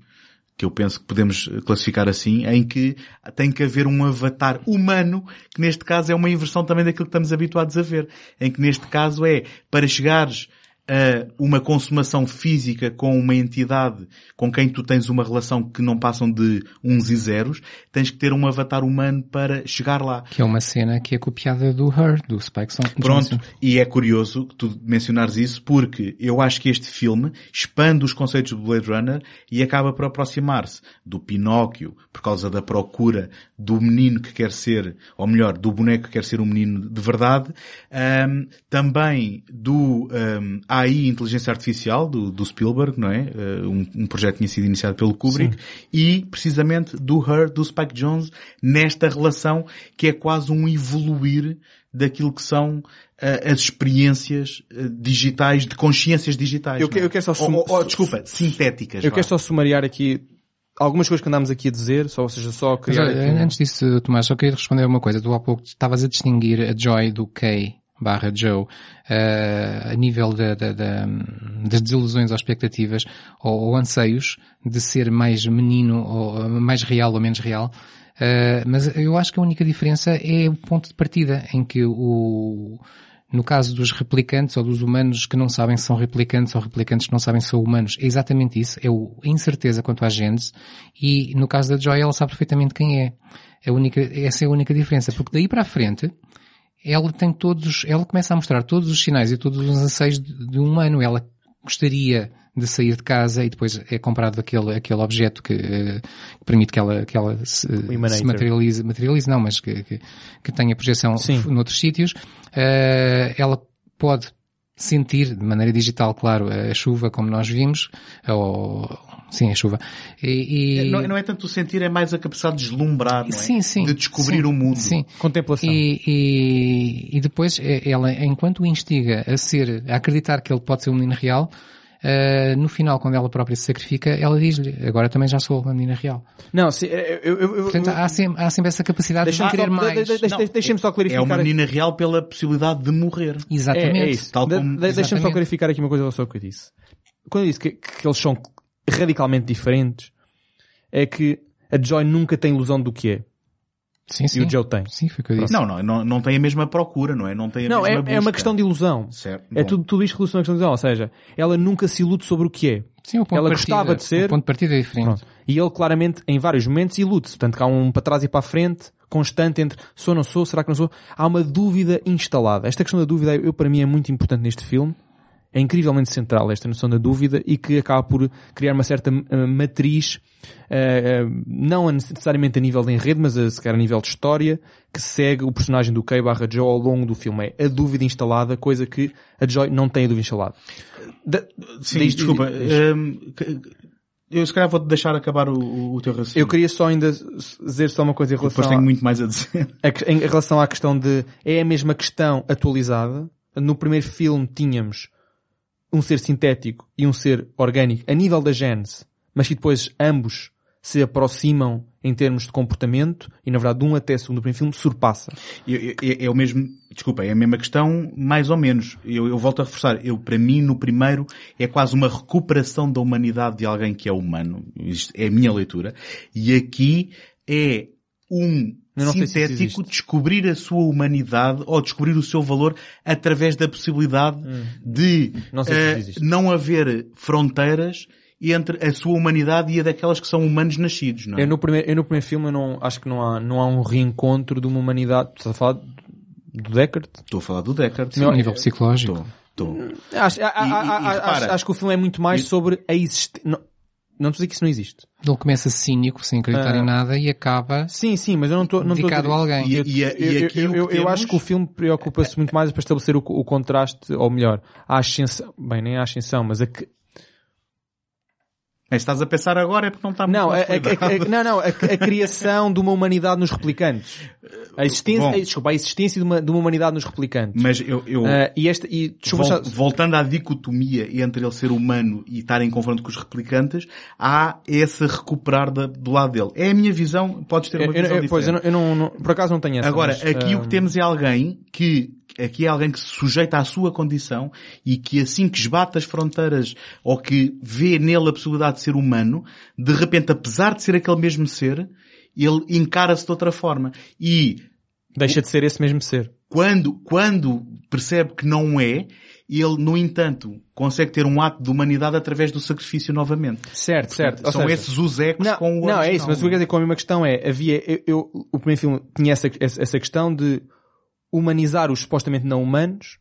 que eu penso que podemos classificar assim, em que tem que haver um avatar humano, que neste caso é uma inversão também daquilo que estamos habituados a ver. Em que neste caso é, para chegares a uma consumação física com uma entidade com quem tu tens uma relação que não passam de uns e zeros, tens que ter um avatar humano para chegar lá. Que é uma cena que é copiada do Her, do Spike Jonze. Pronto, e é curioso que tu mencionares isso porque eu acho que este filme expande os conceitos do Blade Runner e acaba por aproximar-se do Pinóquio por causa da procura do menino que quer ser, ou melhor, do boneco que quer ser um menino de verdade, ahm, também do ahm, AI, Inteligência Artificial, do, do Spielberg, não é? Uh, um, um projeto que tinha sido iniciado pelo Kubrick, e precisamente do Her, do Spike Jones, nesta relação que é quase um evoluir daquilo que são uh, as experiências uh, digitais, de consciências digitais. Eu que- é? eu quero só sum- ou- ou, desculpa, sintéticas. eu vá. quero só sumariar aqui algumas coisas que andámos aqui a dizer, só, ou seja, só criar olha, aqui antes disso, Tomás, só queria responder uma coisa. Tu há pouco estavas a distinguir a Joy do Kay barra Joe eh, a nível da- da- da- das desilusões ou expectativas ou, ou anseios de ser mais menino ou mais real ou menos real. Eh, mas eu acho que a única diferença é o ponto de partida em que o no caso dos replicantes ou dos humanos que não sabem se são replicantes ou replicantes que não sabem se são humanos, é exatamente isso. É o- a incerteza quanto à gênese. E no caso da Joy, ela sabe perfeitamente quem é. A única, essa é a única diferença. Porque daí para a frente, ela tem todos, ela começa a mostrar todos os sinais e todos os anseios de, de um humano. Ela gostaria de sair de casa e depois é comprado aquele, aquele objeto que, eh, que permite que ela, que ela se, se materialize, materialize não, mas que, que, que tenha projeção Sim. noutros sítios. Eh, ela pode sentir de maneira digital, claro, a chuva como nós vimos, ou, sim, a chuva. E, e- Não, não é tanto o sentir, é mais a capacidade de deslumbrar, não é? Sim, sim. De descobrir sim, o mundo. Sim. contemplação. E, e, e depois eh, ela, enquanto o instiga a ser, a acreditar que ele pode ser um menino real, eh, no final, quando ela própria se sacrifica, ela diz-lhe, agora também já sou uma menina real. Não, sim, eu, eu, eu, Portanto, há sempre, há sempre essa capacidade de querer só- mais. de- de- de- Deixem-me só É clarificar. uma aqui- menina real pela possibilidade de morrer. Exatamente. É, é isso. Tal De- como- de- Deixa-me só clarificar aqui uma coisa só que eu disse. Quando eu disse que, que eles são radicalmente diferentes, é que a Joy nunca tem ilusão do que é. Sim, sim. E o Joe tem. Sim, foi o que eu disse. Não, não, não, não tem a mesma procura, não é? Não tem a Não, é, mesma é uma busca. questão de ilusão. Certo. É Bom. tudo, tudo isto relacionado com a questão de ilusão. Ou seja, ela nunca se ilude sobre o que é. Sim, o ponto Ela de partida, gostava de ser- O ponto de partida é diferente. Pronto. E ele claramente, em vários momentos, ilude-se. Portanto, que há um para trás e para a frente, constante entre sou ou não sou, será que não sou? Há uma dúvida instalada. Esta questão da dúvida, eu, para mim, é muito importante neste filme. É incrivelmente central esta noção da dúvida e que acaba por criar uma certa eh, matriz, eh, eh, não necessariamente a nível de enredo, mas a, se calhar a nível de história, que segue o personagem do Kay barra Joe ao longo do filme. É a dúvida instalada, coisa que a Joy não tem a dúvida instalada. Da- Sim, desculpa. hum, que- eu se calhar vou-te deixar acabar o, o, teu raciocínio. Eu queria só ainda dizer só uma coisa em relação Depois tenho a- muito mais a dizer. A em relação à questão de é a mesma questão atualizada. No primeiro filme tínhamos um ser sintético e um ser orgânico a nível da gênese, mas que depois ambos se aproximam em termos de comportamento e na verdade de um até segundo primeiro filme surpassa. Eu- É, é o mesmo, desculpa, é a mesma questão, mais ou menos. Eu, eu volto a reforçar. Eu, para mim, no primeiro, é quase uma recuperação da humanidade de alguém que é humano. Isto é a minha leitura. E aqui é um Não se sintético existe. descobrir a sua humanidade ou descobrir o seu valor através da possibilidade de Hum. Não se eh, isso existe. não haver fronteiras entre a sua humanidade e a daquelas que são humanos nascidos, não é? Eu no primeiro, eu no primeiro filme não, acho que não há, não há um reencontro de uma humanidade. Estás a falar do Deckard? Estou a falar do Deckard. Sim, a nível psicológico. Estou. Estou. Acho, a- a- E- e- a- e acho- acho que o filme é muito mais E- sobre a existência. Não, estou a dizer que isso não existe. Ele começa cínico, sem acreditar Ah. em nada, e acaba Sim, sim, mas eu não estou não estou dedicado a alguém. E- Eu, e- e eu- aqui eu- eu- eu temos- acho que o filme preocupa-se muito mais para estabelecer o, o contraste, ou melhor, a ascensão, bem, nem a ascensão, mas a estás a pensar agora é porque não está muito não, a, a- a- não, não, a, a criação de uma humanidade nos replicantes. A existência, Bom. a, desculpa, a existência de uma, de uma humanidade nos replicantes. Mas eu, eu Ah, e esta, e, desculpa, vol- voltando à dicotomia entre ele ser humano e estar em confronto com os replicantes, há esse recuperar da- do lado dele. É a minha visão, podes ter uma eu- visão eu- pois, eu, não, eu não, por acaso não tenho essa. Agora, mas, aqui o ah, que temos é alguém que, aqui é alguém que se sujeita à sua condição e que assim que esbate as fronteiras ou que vê nele a possibilidade de ser humano, de repente, apesar de ser aquele mesmo ser, ele encara-se de outra forma. E Deixa de ser esse mesmo ser. quando, quando percebe que não é, ele, no entanto, consegue ter um ato de humanidade através do sacrifício novamente. Certo, certo. Ou São seja, esses os ecos Não, com o não é isso, mas o que eu quero dizer com a mesma questão é, havia, eu, eu- o primeiro filme tinha essa essa questão de humanizar os supostamente não humanos,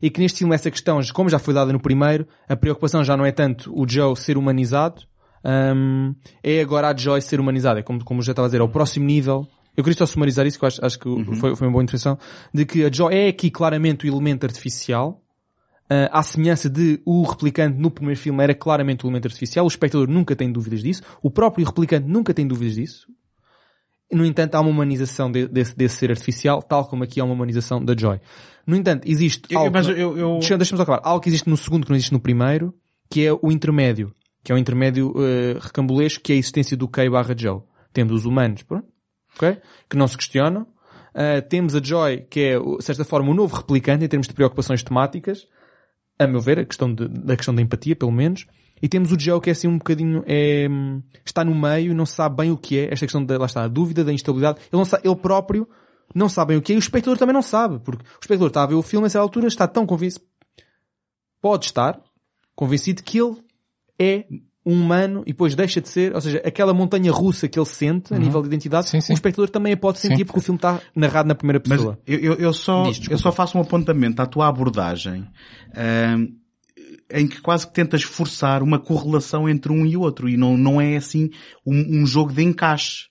e que neste filme essa questão, como já foi dada no primeiro, a preocupação já não é tanto o Joe ser humanizado, hum, é agora a Joy ser humanizada. É como, como já estava a dizer, é o próximo nível. Eu queria só sumarizar isso, que acho, acho que foi, foi uma boa interpretação, de que a Joy é aqui claramente o elemento artificial, Uh, à semelhança de o replicante no primeiro filme era claramente um elemento artificial, o espectador nunca tem dúvidas disso, o próprio replicante nunca tem dúvidas disso. No entanto, há uma humanização de- desse, desse ser artificial, tal como aqui há uma humanização da Joy. No entanto, existe Eu- algo... mas eu, eu, Deixa- Deixa-me acabar. Algo que existe no segundo que não existe no primeiro, que é o intermédio. Que é o intermédio uh, recambulesco, que é a existência do Kay barra Joe. Temos os humanos, pronto, ok? Que não se questionam. Uh, temos a Joy, que é, de certa forma, o novo replicante em termos de preocupações temáticas. A meu ver, a questão de- da questão da empatia, pelo menos. E temos o Joe, que é assim um bocadinho, é, hum, está no meio, não sabe bem o que é. Esta questão da, lá está, a dúvida, da instabilidade. Ele, não sabe, ele próprio não sabe bem o que é e o espectador também não sabe. Porque o espectador está a ver o filme, a essa altura, está tão convencido, pode estar convencido que ele é um humano e depois deixa de ser, ou seja, aquela montanha russa que ele sente a nível de identidade, Sim, sim. o espectador também a pode sentir Sim. porque o filme está narrado na primeira Mas pessoa. eu, eu, eu só, Diz, eu só faço um apontamento à tua abordagem, ahm, em que quase que tentas forçar uma correlação entre um e outro, e não, não é assim um, um jogo de encaixe.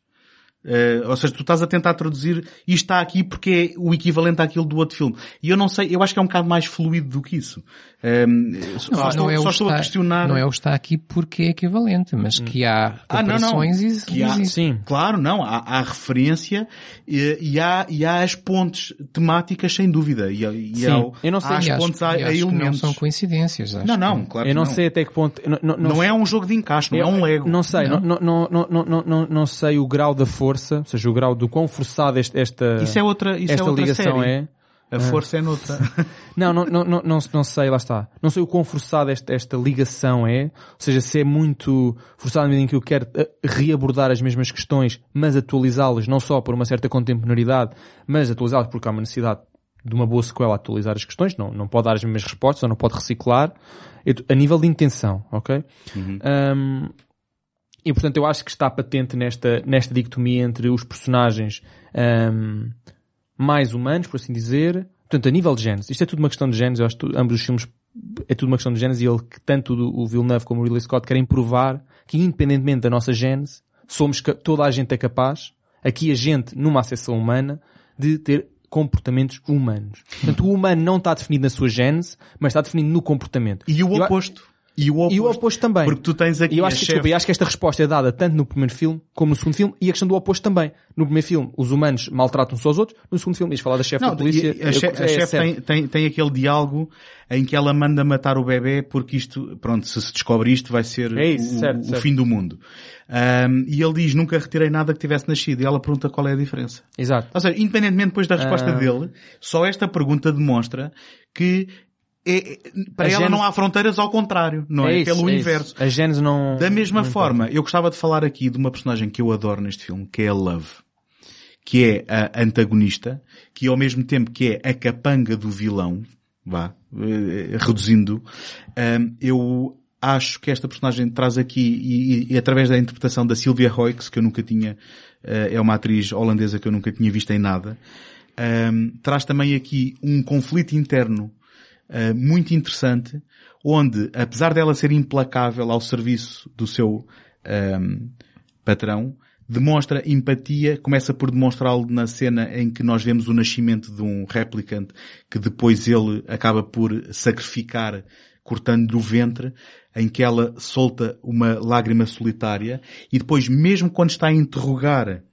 Ah, ou seja, tu estás a tentar traduzir isto está aqui porque é o equivalente àquilo do outro filme. E eu não sei, eu acho que é um bocado mais fluido do que isso. Ahm, só Não, estou, não é só a está- questionar. Não é o está aqui porque é equivalente, mas que há Ah, não, não. comparações e Que há- existe. Sim. Claro, não. Há, há referência e, e há, e há as pontes temáticas, sem dúvida. E, e Sim. há, Eu não sei- há as E acho- pontes, e acho que não elementos. são coincidências. acho Não, que- não, claro eu que não, sei até que ponto... eu Não, não, Não é um jogo de encaixe, não é um Lego. Não sei, não, não, não, não, não, não, não sei o grau da força, ou seja, o grau do quão forçada este- esta, Isso é outra, isso esta é outra ligação série. é. A força é noutra. *laughs* Não, não, não, não, não, sei, lá está. Não sei o quão forçada esta, esta ligação é. Ou seja, se é muito forçada na medida em que eu quero eh, reabordar as mesmas questões, mas atualizá-las não só por uma certa contemporaneidade, mas atualizá-las porque há uma necessidade de uma boa sequela a atualizar as questões. Não, não pode dar as mesmas respostas, ou não pode reciclar. A nível de intenção, ok? Um, e portanto eu acho que está patente nesta, nesta dicotomia entre os personagens um, mais humanos, por assim dizer. Portanto, a nível de genes, isto é tudo uma questão de genes, eu acho que ambos os filmes é tudo uma questão de genes e ele, que tanto o Villeneuve como o Ridley Scott querem provar que independentemente da nossa gênese, somos, toda a gente é capaz, aqui a gente, numa acessão humana, de ter comportamentos humanos. Portanto, o humano não está definido na sua gênese, mas está definido no comportamento. E o oposto. E o oposto. e o oposto também. Porque tu tens aqui E eu acho, que, chefe- desculpa, eu acho que esta resposta é dada tanto no primeiro filme como no segundo filme e a questão do oposto também. No primeiro filme, os humanos maltratam uns aos outros. No segundo filme, ias falar da chefe Não, da polícia. a, che- é a chefe certo. tem, tem, tem aquele diálogo em que ela manda matar o bebê porque isto, pronto, se se descobre isto vai ser É isso, o, certo, o certo. fim do mundo. Ahm, e ele diz, nunca retirei nada que tivesse nascido. E ela pergunta qual é a diferença. Exato. Ou seja, independentemente depois da resposta Ah. dele, só esta pergunta demonstra que é- é- para A ela não há fronteiras ao contrário, não é? isso, Pelo é isso. inverso. A gênese não... Da mesma não forma, eu gostava de falar aqui de uma personagem que eu adoro neste filme, que é a Love. Que é a antagonista, que ao mesmo tempo que é a capanga do vilão, vá, eh, reduzindo, ahm, eu acho que esta personagem traz aqui, e, e- através da interpretação da Sylvia Hoeks, que eu nunca tinha, eh, é uma atriz holandesa que eu nunca tinha visto em nada, ahm, traz também aqui um conflito interno eh, muito interessante, onde, apesar dela ser implacável ao serviço do seu ahm, patrão, demonstra empatia, começa por demonstrá-lo na cena em que nós vemos o nascimento de um replicante que depois ele acaba por sacrificar cortando-lhe o ventre, em que ela solta uma lágrima solitária e depois mesmo quando está a interrogar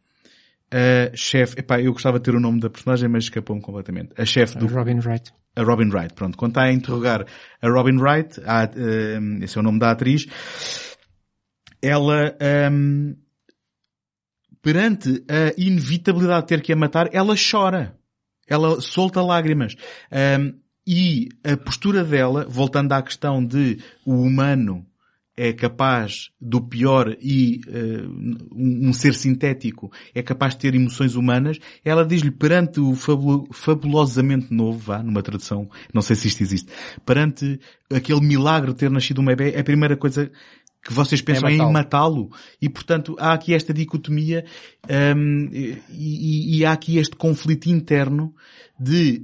a chefe, epá, eu gostava de ter o nome da personagem, mas escapou-me completamente. A chefe do, Robin Wright. A Robin Wright, pronto. Quando está a interrogar a Robin Wright, a, ehm, esse é o nome da atriz, ela, ehm, perante a inevitabilidade de ter que a matar, ela chora. Ela solta lágrimas. Ehm, e a postura dela, voltando à questão de o humano é capaz do pior e eh, um, um ser sintético é capaz de ter emoções humanas, ela diz-lhe perante o fabulo- fabulosamente novo, vá, numa tradução, não sei se isto existe, perante aquele milagre de ter nascido um bebê, a primeira coisa que vocês pensam é, em matá-lo. E portanto há aqui esta dicotomia e, e- e há aqui este conflito interno de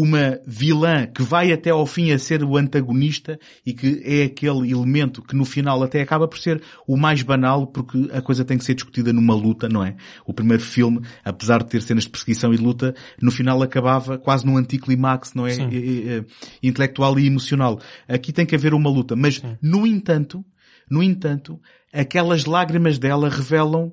uma vilã que vai até ao fim a ser o antagonista e que é aquele elemento que no final até acaba por ser o mais banal porque a coisa tem que ser discutida numa luta, não é? O primeiro filme, apesar de ter cenas de perseguição e luta, no final acabava quase num anticlimax, não é? Sim. Eh, Intelectual e emocional. Aqui tem que haver uma luta. Mas, no entanto, no entanto, aquelas lágrimas dela revelam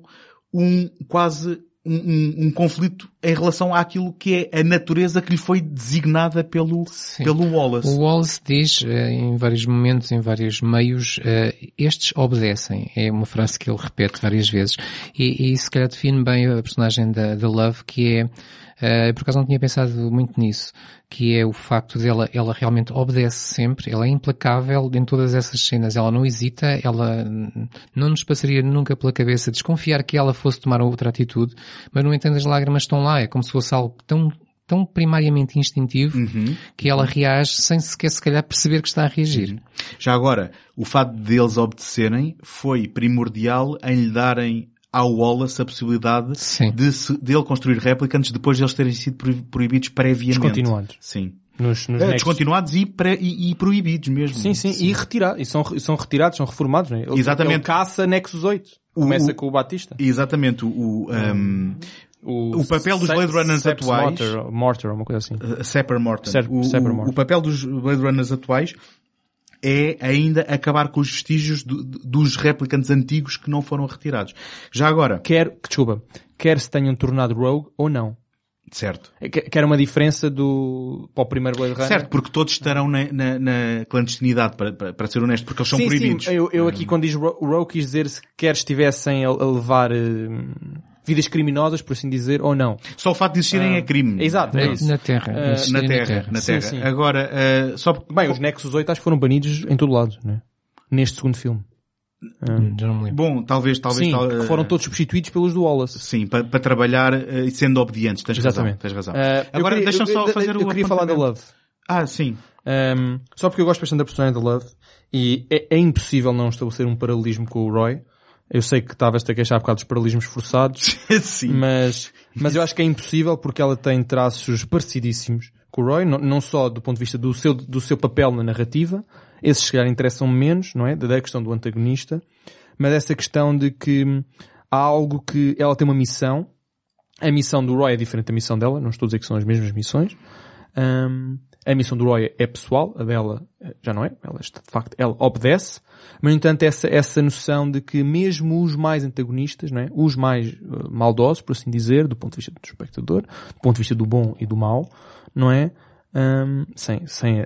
um quase um, um- conflito em relação àquilo que é a natureza que lhe foi designada pelo, Sim. pelo Wallace. O Wallace diz eh, em vários momentos, em vários meios, eh, estes obedecem. É uma frase que ele repete várias vezes. E, e se calhar define bem a personagem da, da Love, que é, eh, por acaso não tinha pensado muito nisso, que é o facto dela, ela realmente obedece sempre, ela é implacável em todas essas cenas, ela não hesita, ela não nos passaria nunca pela cabeça desconfiar que ela fosse tomar outra atitude, mas no entanto as lágrimas estão lá, é como se fosse algo tão tão primariamente instintivo que ela reage sem sequer se calhar perceber que está a reagir. Já agora, o fato deles obedecerem foi primordial em lhe darem ao Wallace a possibilidade Sim. de, se, de ele construir réplicas depois de eles terem sido proib- proibidos previamente. Descontinuados. Sim. Nos, nos nexos. Descontinuados e, pré- e- e proibidos mesmo. Sim, sim, e retirados, e são, são retirados, são reformados, não é? Ele, Exatamente. Ele caça Nexus 8. O- Começa o- com o Batista. Exatamente. O, o, um, O papel dos Blade Runners Seps atuais- Mortar, Mortar, uma coisa assim. Uh, Sepper. Sep- o, Sepper o- o papel dos Blade Runners atuais é ainda acabar com os vestígios do- dos replicantes antigos que não foram retirados. Já agora, Quer, desculpa, quer se tenham tornado Rogue ou não. certo. Quer quer uma diferença do, para o primeiro Blade Runner. Certo, porque todos estarão na, na- na clandestinidade, para, para, para ser honesto, porque eles são sim, proibidos. sim, eu, eu aqui quando diz Ro- Rogue quis dizer se quer estivessem a, a levar eh, vidas criminosas, por assim dizer, ou não. Só o facto de existirem é crime. Exato, é Na, isso. na Terra. Existem Na Terra, na Sim, Terra. sim. Agora, eh, só porque- Bem, os Nexus 8 acho que foram banidos em todo lado, né? Neste segundo filme. Já não me lembro. Bom, talvez, talvez, Sim, tal- que foram todos substituídos pelos do Wallace. Sim, para, para trabalhar e sendo obedientes. Tens Exatamente. razão. Tens razão. Eu Agora, queria- deixa-me eu- só eu- fazer eu, o queria falar da. Love. Ah, sim. Um, só porque eu gosto bastante da personagem da Love e é, é impossível não estabelecer um paralelismo com o Roy. Eu sei que estavas-te a queixar por causa dos paralelismos forçados, *laughs* mas, mas eu acho que é impossível porque ela tem traços parecidíssimos com o Roy, não, não só do ponto de vista do seu, do seu papel na narrativa, esses se calhar interessam menos, não é? Da questão do antagonista, mas essa questão de que há algo que ela tem uma missão, a missão do Roy é diferente da missão dela, não estou a dizer que são as mesmas missões, Hum, a missão do Roy é pessoal, a dela eh, já não é. Ela, de facto, ela obedece. Mas, no entanto, essa, essa noção de que mesmo os mais antagonistas, não é? os mais eh, maldosos, por assim dizer, do ponto de vista do espectador, do ponto de vista do bom e do mau, não é? Hum, sem, sem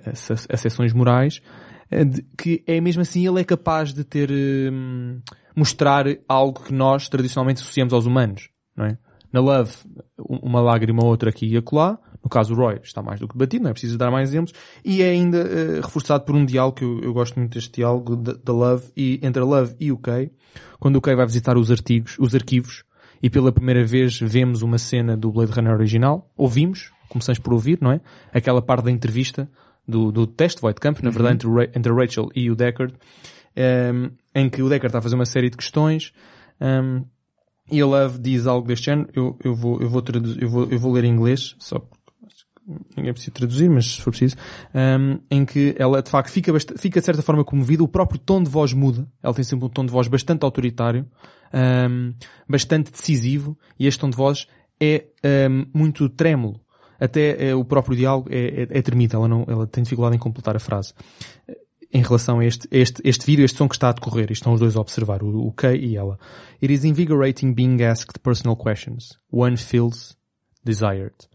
exceções morais, eh, de- que é mesmo assim ele é capaz de ter, hum, mostrar algo que nós tradicionalmente associamos aos humanos, não é? Na Love, um- uma lágrima ou outra aqui e acolá. No caso, o Roy está mais do que debatido, não é preciso dar mais exemplos. E é ainda eh, reforçado por um diálogo que eu, eu gosto muito deste diálogo da Love e entre a Love e o Kay. Quando o Kay vai visitar os artigos, os arquivos, e pela primeira vez vemos uma cena do Blade Runner original. Ouvimos, começamos por ouvir, não é? Aquela parte da entrevista do, do teste White Camp, na verdade, entre, o entre a Rachel e o Deckard, ehm, em que o Deckard está a fazer uma série de questões, ehm, e a Love diz algo deste género, eu, eu vou, eu vou traduzir, eu vou, eu vou ler em inglês, só ninguém precisa traduzir, mas se for preciso, ehm, em que ela de facto fica, fica de certa forma comovida, o próprio tom de voz muda, ela tem sempre um tom de voz bastante autoritário, ehm, bastante decisivo, e este tom de voz é ehm, muito trêmulo. Até eh, o próprio diálogo é, é, é ela, não, ela tem dificuldade em completar a frase em relação a este, este, este vídeo, este som que está a decorrer. Estão os dois a observar, o, o Kay e ela. It is invigorating being asked personal questions. One feels desired.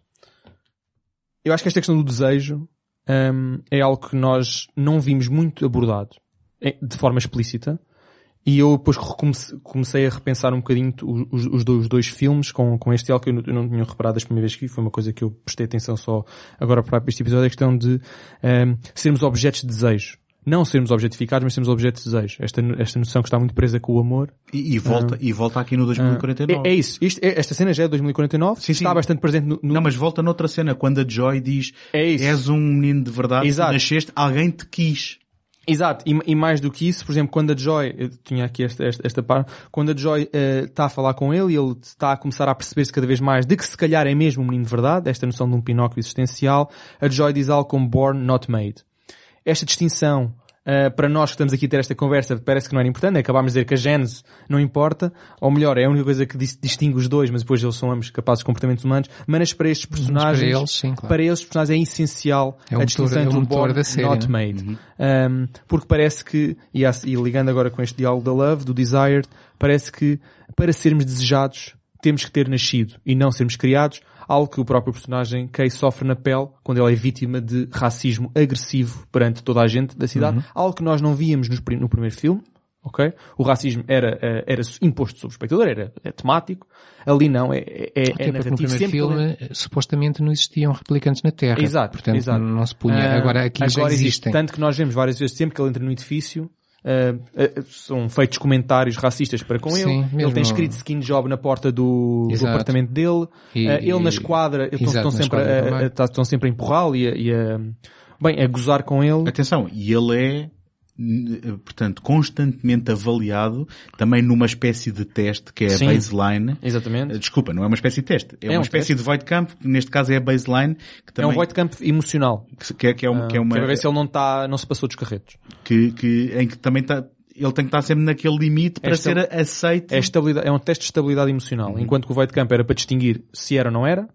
Eu acho que esta questão do desejo hum, é algo que nós não vimos muito abordado de forma explícita. E eu depois comecei a repensar um bocadinho os, os- dois, os dois filmes com, com este algo que eu não, eu não tinha reparado a primeira vez que vi. Foi uma coisa que eu prestei atenção só agora para este episódio. A questão de hum, sermos objetos de desejo. Não sermos objetificados, mas sermos objetos de desejo. Esta, esta noção que está muito presa com o amor. E, e volta, e volta aqui no 2049. É, é isso. Isto, é- esta cena já é de 2049. Sim, sim. Está bastante presente no, no- Não, mas volta noutra cena, quando a Joy diz É isso. és um menino de verdade, Exato. nasceste, alguém te quis. Exato, e, e mais do que isso, por exemplo, quando a Joy, eu tinha aqui esta, esta, esta parte, quando a Joy eh, está a falar com ele e ele está a começar a perceber-se cada vez mais de que se calhar é mesmo um menino de verdade, esta noção de um Pinóquio existencial, a Joy diz algo como born, not made. Esta distinção, eh, para nós que estamos aqui a ter esta conversa, parece que não era importante, acabámos de dizer que a gênese não importa, ou melhor, é a única coisa que dis- distingue os dois, mas depois eles são ambos capazes de comportamentos humanos, mas para estes personagens, para eles, sim, claro. para eles, os personagens é essencial É o a motor- distinção é o entre motor born, da série, not né? made. Um, porque parece que, e, e ligando agora com este diálogo da Love, do Desired, parece que para sermos desejados temos que ter nascido e não sermos criados, algo que o próprio personagem Kay sofre na pele quando ele é vítima de racismo agressivo perante toda a gente da cidade, algo que nós não víamos nos no primeiro filme, ok? O racismo era, eh, era imposto sobre o espectador, era, é temático, ali não, é, é, é Até no narrativo. primeiro Sempre que filme supostamente não existiam replicantes na Terra. Exato, Portanto, exato. não se punha. Ah, agora aqui já agora existe. existem. Tanto que nós vemos várias vezes, sempre que ele entra no edifício, ah, ah, são feitos comentários racistas para com Sim, ele. Ele mesmo- tem escrito skin job na porta do, do apartamento dele. E- Ah, ele na e- esquadra, eles Exato, estão, na sempre esquadra a, a- tá- estão sempre a empurrá-lo e a, e a- bem, a gozar com ele. Atenção, e ele é, portanto, constantemente avaliado também numa espécie de teste que é Sim. a baseline. Exatamente. Desculpa, não é uma espécie de teste. É, É uma um espécie teste. de void camp, que neste caso é a baseline, que É também, um void camp emocional. que, é, que é uma, que é uma, Quero ver se ele não está, não se passou dos carretos. que, que, em que também está, ele tem que estar sempre naquele limite para Esta- ser aceito. É, estabilidade, é um teste de estabilidade emocional. Uhum. Enquanto que o void camp era para distinguir se era ou não era,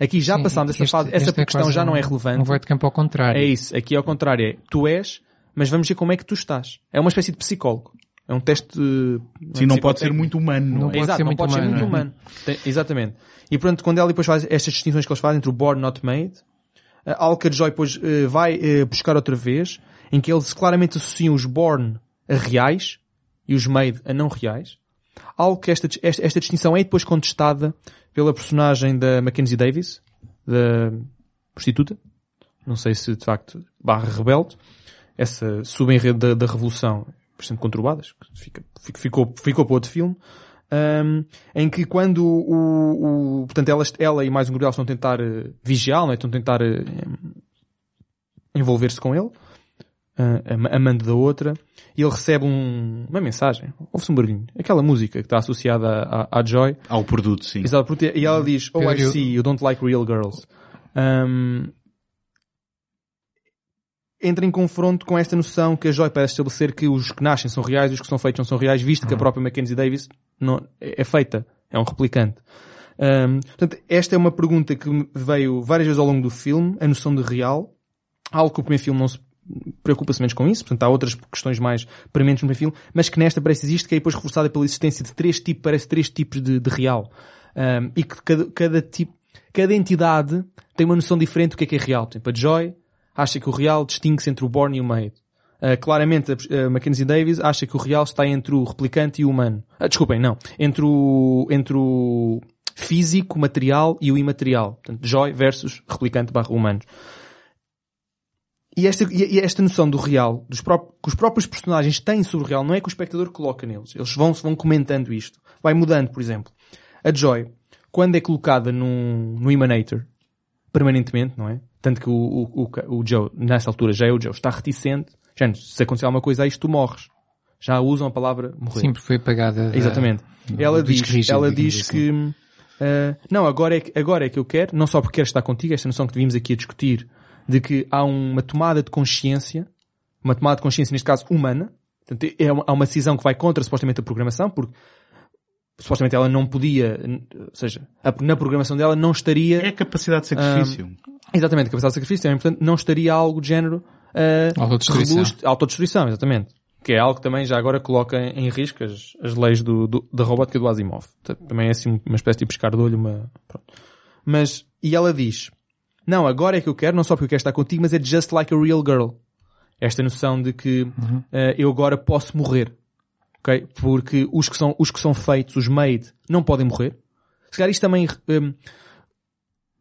aqui já Sim, passámos essa este- fase, essa é questão já não é relevante. Um void camp ao contrário. É isso. Aqui ao contrário é, tu és, mas vamos ver como é que tu estás. É uma espécie de psicólogo. É um teste... uh, Sim, não pode ser muito humano. Não Não é? pode Exato, ser não muito pode ser humano, muito não é? humano. Tem- exatamente. E pronto, quando ela depois faz estas distinções que eles fazem entre o born not made, algo que a Joy depois eh, vai eh, buscar outra vez, em que eles claramente associam os born a reais e os made a não reais. Algo que esta, esta, esta distinção é depois contestada pela personagem da Mackenzie Davis, da prostituta. Não sei se de facto barra rebelde. Essa subenredo da, da Revolução, bastante conturbadas, que fica, fica- ficou, ficou para outro filme. Um, em que quando o, o portanto ela, ela e mais um grupo delas estão a tentar eh, vigiá-lo, né? estão a tentar eh, envolver-se com ele, am- amando da outra, e ele recebe um- uma mensagem, ouve-se um barulhinho, aquela música que está associada à, à Joy, Ao produto, sim. Exato, porque- e ela diz, oh I see, you don't like real girls. Um, entra em confronto com esta noção que a Joy parece estabelecer que os que nascem são reais e os que são feitos não são reais, visto que a própria Mackenzie Davis não, é é feita, é um replicante. Um, portanto, esta é uma pergunta que veio várias vezes ao longo do filme, a noção de real, algo que o primeiro filme não se preocupa-se menos com isso, portanto há outras questões mais prementes no primeiro filme, mas que nesta parece existe, que é depois reforçada pela existência de três tipos, parece três tipos de, de real. Um, e que cada, cada tipo, cada entidade tem uma noção diferente do que é que é real. Por exemplo, a Joy acha que o real distingue-se entre o born e o made. Uh, claramente, a Mackenzie Davis acha que o real está entre o replicante e o humano. Ah, desculpem, não. Entre o, entre o físico, material e o imaterial. Portanto, Joy versus replicante barra humanos. E esta, e esta noção do real, dos pró- que os próprios personagens têm sobre o real, não é que o espectador coloca neles. Eles vão, vão comentando isto. Vai mudando, por exemplo. A Joy, quando é colocada num, no Emanator, permanentemente, não é? Tanto que o, o, o, o Joe, nessa altura, já é o Joe, está reticente. Já, se acontecer alguma coisa a isto, tu morres. Já usam a palavra morrer. Sim, porque foi apagada. da- Exatamente. ela diz, ela diz assim. que ah, não, agora é, que- agora é que eu quero, não só porque quero estar contigo, esta noção que vimos aqui a discutir, de que há uma tomada de consciência, uma tomada de consciência, neste caso, humana, Portanto, é uma, há uma decisão que vai contra supostamente a programação, porque supostamente ela não podia, ou seja, a- na programação dela não estaria É a capacidade de sacrifício. Exatamente, a capacidade de sacrifício também, portanto, não estaria algo de género uh, Autodestruição. robusto- autodestruição, exatamente. Que é algo que também já agora coloca em risco as, as leis do, do- da robótica do Asimov. Também é assim uma espécie de pescar de olho, uma, pronto. Mas, e ela diz, não, agora é que eu quero, não só porque eu quero estar contigo, mas é just like a real girl. Esta noção de que uh, eu agora posso morrer. Ok? Porque os que são, os que são feitos, os made, não podem morrer. Se calhar isto também, um,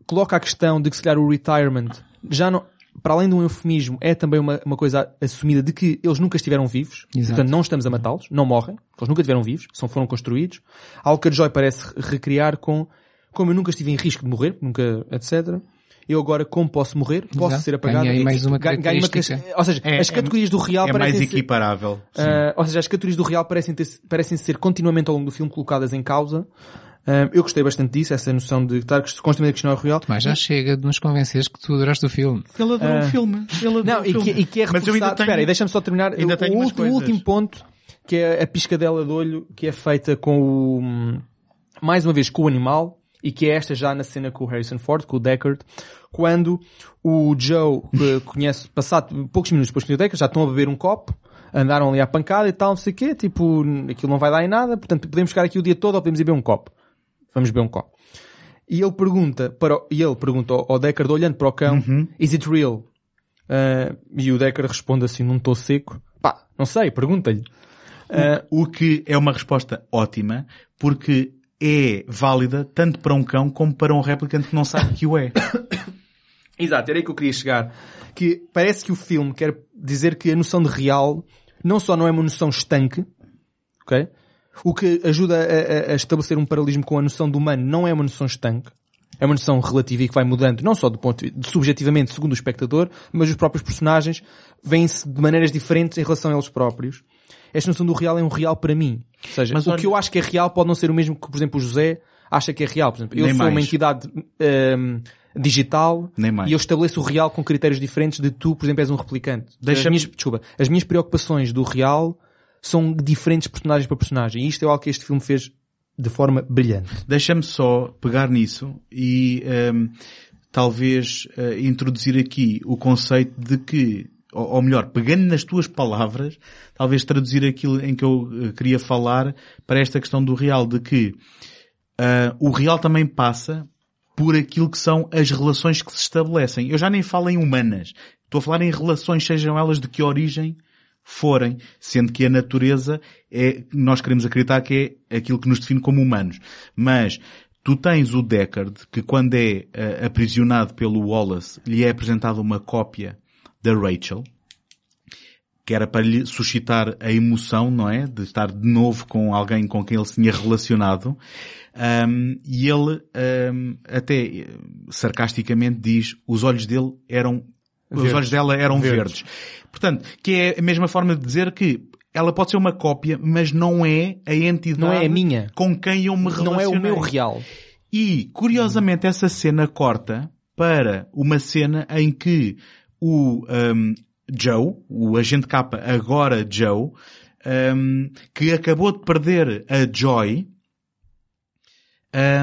coloca a questão de que se calhar o retirement já não, para além de um eufemismo, é também uma, uma coisa assumida de que eles nunca estiveram vivos. Exato. Portanto, não estamos a matá-los, não morrem. Eles nunca estiveram vivos, só foram construídos. Algo que a Joy parece recriar com, como eu nunca estive em risco de morrer, nunca, etc. Eu agora, como posso morrer, posso Exato. ser apagado. Ganhei mais uma característica. Ou seja, É- as categorias do real É mais parecem ser- equiparável. sim. Uh, ou seja, as categorias do real parecem, ter, parecem ser continuamente ao longo do filme colocadas em causa. Uh, eu gostei bastante disso, essa noção de estar constantemente a questionar o real. Mas já chega de nos convenceres que tu adoraste o filme. Ele adorou Ah. o filme. Ele adorou Não, o e filme. que, e que é Mas eu ainda reforçado. tenho... Espera aí, deixa-me só terminar. ainda o, tenho o umas último, coisas. último ponto, que é a piscadela de olho, que é feita com o, mais uma vez, com o animal, e que é esta já na cena com o Harrison Ford, com o Deckard, quando o Joe *laughs* conhece, passado poucos minutos depois que o Deckard, já estão a beber um copo, andaram ali à pancada e tal, não sei o quê, tipo, aquilo não vai dar em nada, portanto podemos ficar aqui o dia todo ou podemos ir beber um copo. Vamos beber um copo. E ele pergunta, para o, e ele pergunta ao, ao Deckard, olhando para o cão, is it real? Ah, e o Deckard responde assim num tom seco, pá, não sei, pergunta-lhe. Ah, O que é uma resposta ótima, porque é válida tanto para um cão como para um replicante que não sabe que o é. *coughs* Exato, era aí que eu queria chegar. Que parece que o filme quer dizer que a noção de real não só não é uma noção estanque, ok? O que ajuda a, a- a estabelecer um paralelismo com a noção do humano não é uma noção estanque. É uma noção relativa e que vai mudando, não só do ponto de, subjetivamente segundo o espectador, mas os próprios personagens veem-se de maneiras diferentes em relação a eles próprios. Esta noção do real é um real para mim. Ou seja, Mas o olha- que eu acho que é real pode não ser o mesmo que, por exemplo, o José acha que é real. Por exemplo, eu Nem sou uma mais. entidade hum, digital e eu estabeleço o real com critérios diferentes de tu, por exemplo, és um replicante. As Deixa-me- minhas, desculpa, as minhas preocupações do real são diferentes personagem para personagem. E isto é algo que este filme fez de forma brilhante. Deixa-me só pegar nisso e ehm, talvez eh, introduzir aqui o conceito de que, ou, melhor, pegando nas tuas palavras, talvez traduzir aquilo em que eu eh, queria falar para esta questão do real, de que ah, o real também passa por aquilo que são as relações que se estabelecem. Eu já nem falo em humanas. Estou a falar em relações, sejam elas de que origem forem, sendo que a natureza é, nós queremos acreditar que é aquilo que nos define como humanos. Mas tu tens o Deckard, que quando é eh, aprisionado pelo Wallace, lhe é apresentada uma cópia da Rachel, que era para lhe suscitar a emoção, não é? De estar de novo com alguém com quem ele se tinha relacionado. Um, e ele um, até eh, sarcasticamente diz os olhos dele eram os Verdes. olhos dela eram Verdes. verdes. Portanto, que é a mesma forma de dizer que ela pode ser uma cópia, mas não é a entidade Não é a minha. com quem eu me relacionei. Não é o meu real. E, curiosamente, essa cena corta para uma cena em que o um, Joe, o agente K, agora Joe, um, que acabou de perder a Joy,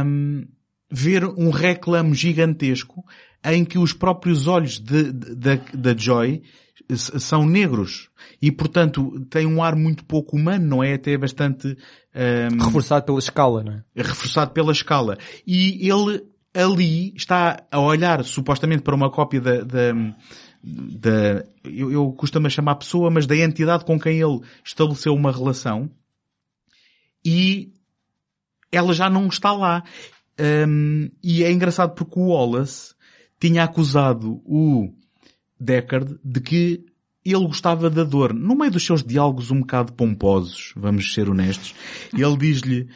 um, ver um reclame gigantesco em que os próprios olhos de- da, Joy são negros e, portanto, tem um ar muito pouco humano, não é? Até bastante um, Reforçado pela escala, não é? reforçado pela escala. E ele ali está a olhar supostamente para uma cópia da, da, da eu, eu costumo chamar pessoa, mas da entidade com quem ele estabeleceu uma relação e ela já não está lá. Hum, e é engraçado porque o Wallace tinha acusado o Deckard de que ele gostava da dor. No meio dos seus diálogos um bocado pomposos, vamos ser honestos, ele diz-lhe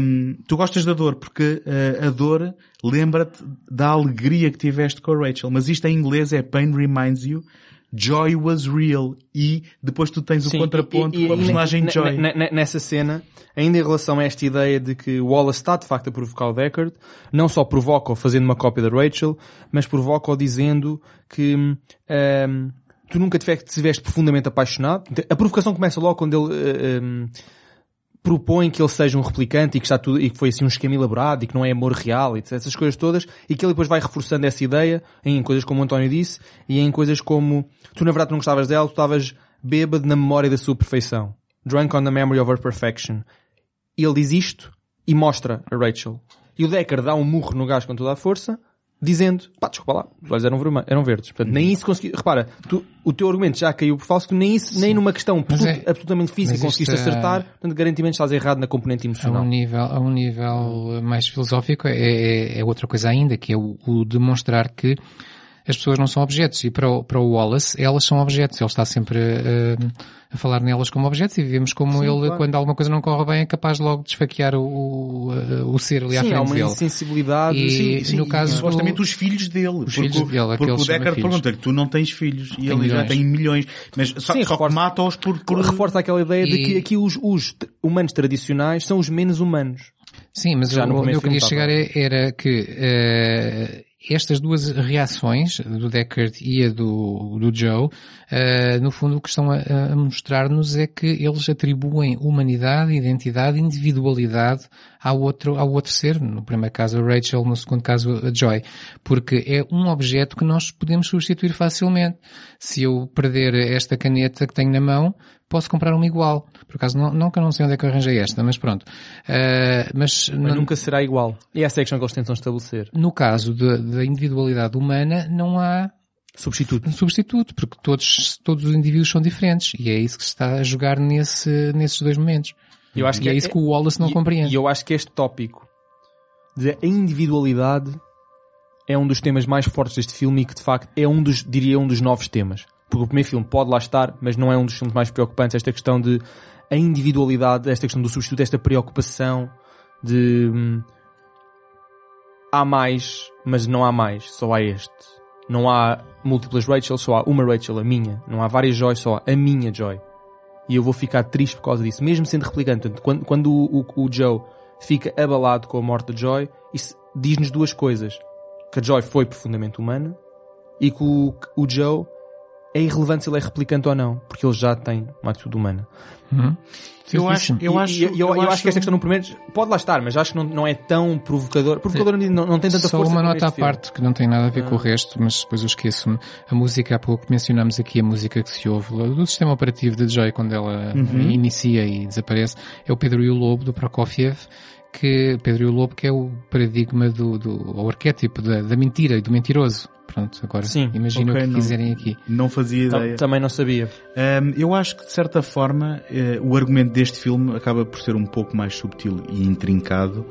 hum, tu gostas da dor porque uh, a dor lembra-te da alegria que tiveste com a Rachel. Mas isto em inglês é pain reminds you Joy was real e depois tu tens o Sim, contraponto e- e- com a e personagem ne- Joy. ne- ne- Nessa cena, ainda em relação a esta ideia de que Wallace está de facto a provocar o Deckard, não só provoca-o fazendo uma cópia da Rachel, mas provoca-o dizendo que hum, tu nunca te estiveste profundamente apaixonado. A provocação começa logo quando ele eh, hum, propõe que ele seja um replicante e que está tudo, e que foi assim um esquema elaborado e que não é amor real e essas coisas todas e que ele depois vai reforçando essa ideia em coisas como o António disse e em coisas como tu na verdade não gostavas dela, tu estavas bêbado na memória da sua perfeição. Drunk on the memory of her perfection. E ele diz isto e mostra a Rachel. E o Decker dá um murro no gajo com toda a força, dizendo, pá, desculpa lá, os olhos eram, vermelhos, eram verdes. Portanto, nem isso conseguiu, repara, tu, o teu argumento já caiu por falso, que nem isso, nem numa questão absolut- é- absolutamente física conseguiste é- acertar, portanto, garantidamente estás errado na componente A emocional. um nível, a um nível mais filosófico é, é- é outra coisa ainda, que é o, o demonstrar que as pessoas não são objetos. E para o, para o Wallace, elas são objetos. Ele está sempre eh, a falar nelas como objetos e vemos como ele, claro. quando alguma coisa não corre bem, é capaz logo de esfaquear o, o, eh, o ser ali à Sim, há frente uma dele. insensibilidade. E- Sim, no caso- supostamente os filhos dele. porque, filhos dele, porque aqueles o Deckard pergunta-lhe, tu não tens filhos. E Tem ele já tem milhões. Mas só, Sim, só que reforça- mata-os por, por... reforça aquela ideia de E- que aqui os, os humanos tradicionais são os menos humanos. Sim, mas Já o- onde primeiro eu queria chegar é- era que eh, estas duas reações, do Deckard e a do, do Joe, eh, no fundo o que estão a, a mostrar-nos é que eles atribuem humanidade, identidade, individualidade ao outro, ao outro ser. No primeiro caso a Rachel, no segundo caso a Joy. Porque é um objeto que nós podemos substituir facilmente. Se eu perder esta caneta que tenho na mão, posso comprar uma igual. Por acaso, não, eu não sei onde é que eu arranjei esta, mas pronto. Eh, mas Mas não- nunca será igual. E essa é a questão que eles tentam estabelecer. no caso da individualidade humana, não há Substituto. substituto, porque todos, todos os indivíduos são diferentes. E é isso que se está a jogar nesse, nesses dois momentos. Eu acho e que é, é- isso que o Wallace não E- compreende. E eu acho que este tópico de individualidade é um dos temas mais fortes deste filme e que de facto é um dos, diria, um dos novos temas. Porque o primeiro filme pode lá estar, mas não é um dos filmes mais preocupantes. Esta questão de a individualidade, esta questão do substituto, esta preocupação de hum, há mais, mas não há mais, só há este. Não há múltiplas Rachel, só há uma Rachel, a minha. Não há várias Joy, só há a minha Joy. E eu vou ficar triste por causa disso, mesmo sendo replicante. Quando, quando o, o- o Joe fica abalado com a morte de Joy, isso diz-nos duas coisas. Que a Joy foi profundamente humana e que o, o Joe é irrelevante se ele é replicante ou não, porque ele já tem uma atitude humana. Uhum. Eu acho, eu acho, eu, eu acho que esta questão no primeiro pode lá estar, mas acho que não, não é tão provocador. Provocador não, não tem tanta Só força. uma como nota à parte que não tem nada a ver com o Ah. resto, mas depois eu esqueço-me. A música, há pouco mencionámos aqui a música que se ouve do sistema operativo da Joy quando ela Uhum. inicia e desaparece, é o Pedro e o Lobo do Prokofiev, que Pedro e o Lobo que é o paradigma do, do o arquétipo da, da mentira e do mentiroso. Pronto, agora Sim, imagina ok, o que não- quiserem aqui. Não fazia ideia. Também não sabia. Um, eu acho que, de certa forma, eh, o argumento deste filme acaba por ser um pouco mais subtil e intrincado.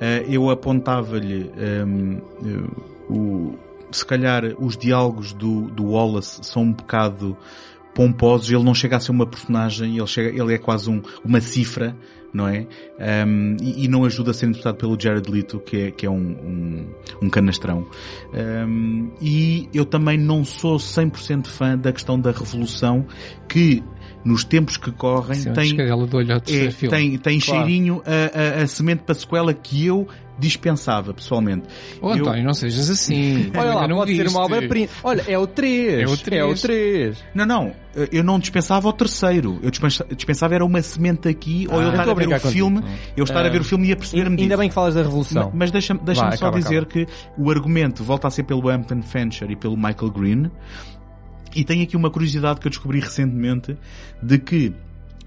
Eh, eu apontava-lhe um, eh, o, se calhar os diálogos do, do Wallace são um bocado pomposos, ele não chega a ser uma personagem, ele, chega, ele é quase um, uma cifra, não é? Um, e, e não ajuda a ser interpretado pelo Jared Leto, que é, que é um, um, um canastrão. Um, e eu também não sou 100% fã da questão da revolução, que nos tempos que correm Sim, tem, é, terceiro filme. tem, tem Claro. cheirinho a, a, a semente para sequela que eu dispensava, pessoalmente. Oh, Eu- António, não sejas assim. *laughs* Olha lá, não pode ser viste. uma obra-prima. Olha, é o 3. É o três. É o 3. Não, não, eu não dispensava o terceiro. Eu dispensa- dispensava era uma semente aqui, ou Ah, eu eu estar a ver o contigo. filme, eu estar a ver o filme e a perceber-me Ainda disso. bem que falas da revolução. Ma- Mas deixa-me deixa só acaba, dizer acaba. que o argumento volta a ser pelo Hampton Fancher e pelo Michael Green. E tem aqui uma curiosidade que eu descobri recentemente de que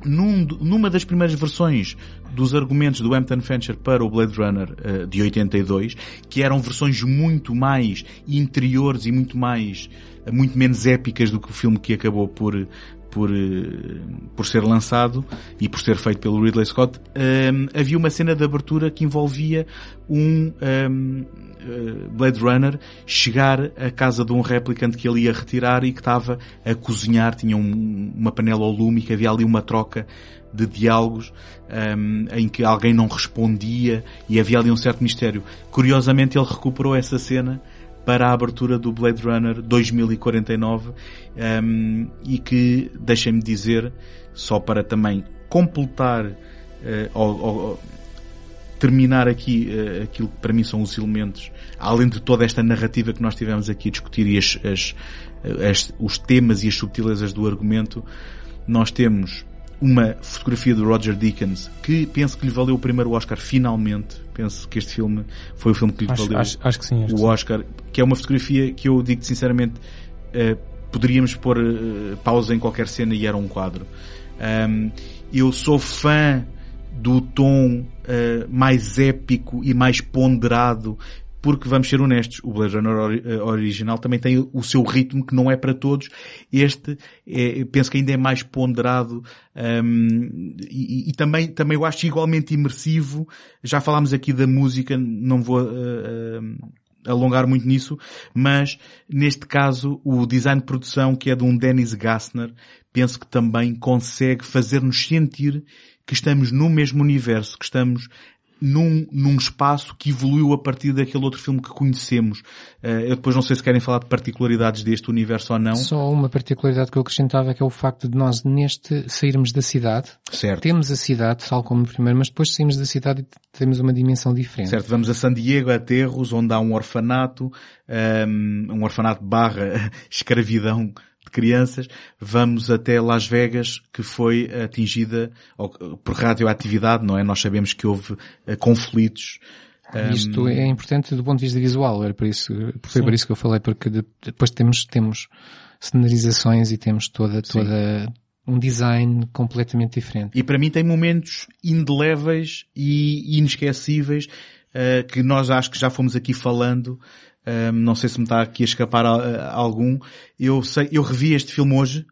num- numa das primeiras versões dos argumentos do Hampton Fancher para o Blade Runner eh, de 82, que eram versões muito mais interiores e muito mais, eh, muito menos épicas do que o filme que acabou por, por, eh, por ser lançado e por ser feito pelo Ridley Scott, havia uma cena de abertura que envolvia um eh, Blade Runner chegar à casa de um replicante que ele ia retirar e que estava a cozinhar, tinha um- uma panela ao lume que havia ali uma troca de diálogos ehm, em que alguém não respondia e havia ali um certo mistério. Curiosamente ele recuperou essa cena para a abertura do Blade Runner 2049 ehm, e que, deixem-me dizer, só para também completar eh, ou- ou- ou terminar aqui eh, aquilo que para mim são os elementos, além de toda esta narrativa que nós tivemos aqui a discutir e as, as- as- os temas e as subtilezas do argumento, nós temos uma fotografia do Roger Deakins que penso que lhe valeu o primeiro Oscar finalmente. Penso que este filme foi o filme que lhe Acho, valeu acho, acho que sim. O sim. Oscar, que é uma fotografia que eu digo sinceramente eh, poderíamos pôr eh, pausa em qualquer cena e era um quadro. Ahm, eu sou fã do tom eh, mais épico e mais ponderado porque vamos ser honestos, o Blade Runner eh, original também tem o seu ritmo que não é para todos. Este é, penso que ainda é mais ponderado hum, e, e também, também eu acho igualmente imersivo. Já falámos aqui da música, não vou eh, eh, alongar muito nisso, mas neste caso o design de produção que é de um Dennis Gassner, penso que também consegue fazer-nos sentir que estamos no mesmo universo, que estamos num, num espaço que evoluiu a partir daquele outro filme que conhecemos. Eh, eu depois não sei se querem falar de particularidades deste universo ou não. Só uma particularidade que eu acrescentava que é o facto de nós neste sairmos da cidade, Certo. temos a cidade tal como no primeiro, mas depois saímos da cidade e temos uma dimensão diferente. Certo, vamos a San Diego, a Terros, onde há um orfanato, um, um orfanato barra *laughs* escravidão crianças. Vamos até Las Vegas, que foi atingida por radioatividade, não é? Nós sabemos que houve eh, conflitos. Isto é importante do ponto de vista visual, era por isso, foi por isso que eu falei, porque de- depois temos, temos cenarizações e temos toda, toda um design completamente diferente. E para mim tem momentos indeléveis e inesquecíveis eh, que nós acho que já fomos aqui falando. Um, não sei se me está aqui a escapar a- a algum. Eu sei, eu revi este filme hoje.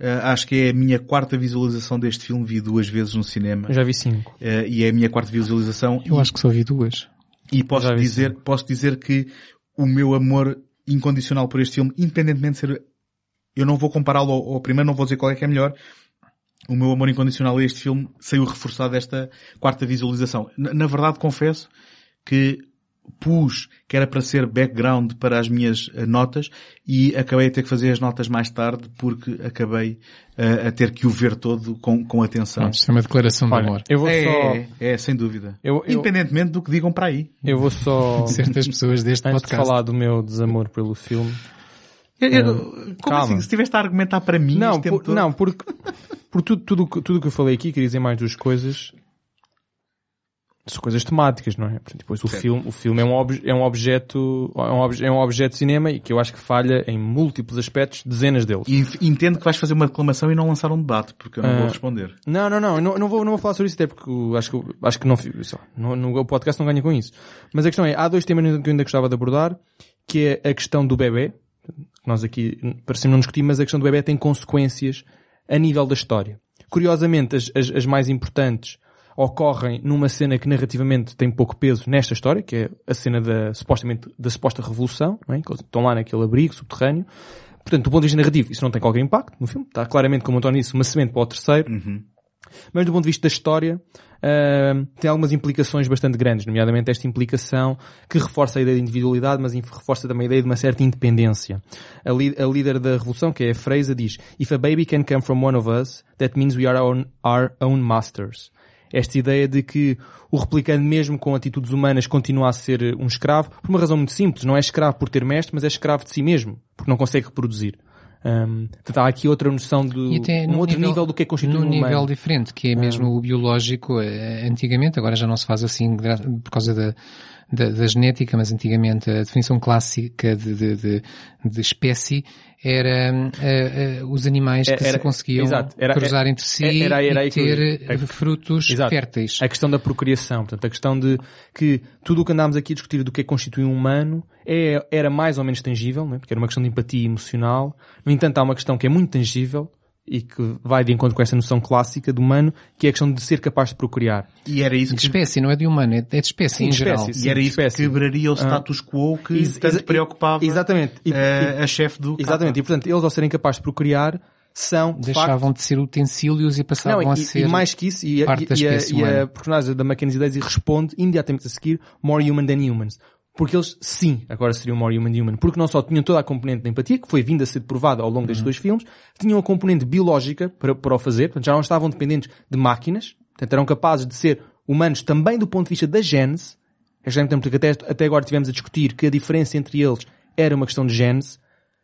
Uh, acho que é a minha quarta visualização deste filme. Vi duas vezes no cinema. Eu já vi 5. Uh, e é a minha quarta visualização. Eu e, acho que só vi duas. e posso já dizer, posso dizer que o meu amor incondicional por este filme, independentemente de ser, eu não vou compará-lo ao, ao primeiro, não vou dizer qual é que é melhor. O meu amor incondicional a este filme saiu reforçado desta quarta visualização. Na, na verdade, confesso que pus que era para ser background para as minhas eh, notas e acabei a ter que fazer as notas mais tarde porque acabei eh, a ter que o ver todo com, com atenção. Isto é uma declaração de Olha, amor. eu vou É, só... é, é, sem dúvida. Eu, eu, Independentemente do que digam para aí. eu vou só... *laughs* Certas pessoas deste Antes de podcast. falar do meu desamor pelo filme... Eu- eu- como calma. assim? Se estiveste a argumentar para mim Não, este tempo por, todo? não, porque por tudo, tudo, que- tudo que eu falei aqui, queria dizer mais duas coisas. São coisas temáticas, não é? Portanto, depois o Certo. filme, o filme é um, ob- é um objeto, é um, obje- é um objeto de cinema e que eu acho que falha em múltiplos aspectos, dezenas deles. E entendo que vais fazer uma declamação e não lançar um debate, porque eu não Ah. vou responder. Não, não, não, não, não vou, não vou falar sobre isso até porque acho que, acho que não, lá, não, no, o podcast não ganha com isso. Mas a questão é, há dois temas que eu ainda gostava de abordar, que é a questão do bebê, que nós aqui parecemos não discutir, mas a questão do bebê tem consequências a nível da história. Curiosamente, as, as, as mais importantes ocorrem numa cena que narrativamente tem pouco peso nesta história, que é a cena da, supostamente, da suposta revolução, não é? estão lá naquele abrigo subterrâneo. Portanto, do ponto de vista narrativo, isso não tem qualquer impacto no filme. Está claramente, como o António disse, uma semente para o terceiro. Mas do ponto de vista da história, ahm, tem algumas implicações bastante grandes, nomeadamente esta implicação que reforça a ideia de individualidade, mas reforça também a ideia de uma certa independência. A, a líder da revolução, que é a Freisa, diz If a baby can come from one of us, that means we are our own, our own masters. Esta ideia de que o replicante, mesmo com atitudes humanas, continua a ser um escravo, por uma razão muito simples. Não é escravo por ter mestre, mas é escravo de si mesmo, porque não consegue reproduzir. Portanto, há aqui outra noção de até um outro nível, do que é constituir num um humano. nível diferente, que é mesmo o biológico, eh, antigamente, agora já não se faz assim por causa da, da, da genética, mas antigamente a definição clássica de, de, de, de espécie era eh, eh, os animais que Era- se conseguiam exato, era- cruzar entre si era- era aí e ter é- frutos Exato. férteis. A questão da procriação, portanto, a questão de que tudo o que andámos aqui a discutir do que é que constitui um humano é, era mais ou menos tangível, né? porque era uma questão de empatia emocional. No entanto, há uma questão que é muito tangível e que vai de encontro com essa noção clássica do humano, que é a questão de ser capaz de procriar. E era isso De que, espécie, não é de humano, é de é de espécie Sim, em de geral. espécie, e era sim, isso que espécie. quebraria o status quo que Ex- tanto preocupava Exatamente. E- eh, a chefe do Exatamente. E, portanto, eles ao serem capazes de procriar, são, de facto, Deixavam de ser utensílios e passavam Não, a e, ser... e mais que isso, e, a- parte e- da e a, espécie e a humana. personagem da Mackenzie Daisy responde imediatamente a seguir more human than humans. Porque eles, sim, agora seriam more human human. Porque não só tinham toda a componente da empatia, que foi vinda a ser provada ao longo destes Uhum. dois filmes, tinham a componente biológica para, para o fazer, portanto já não estavam dependentes de máquinas, portanto eram capazes de ser humanos também do ponto de vista da gênese. É já muito que até, até agora tivemos a discutir que a diferença entre eles era uma questão de gênese.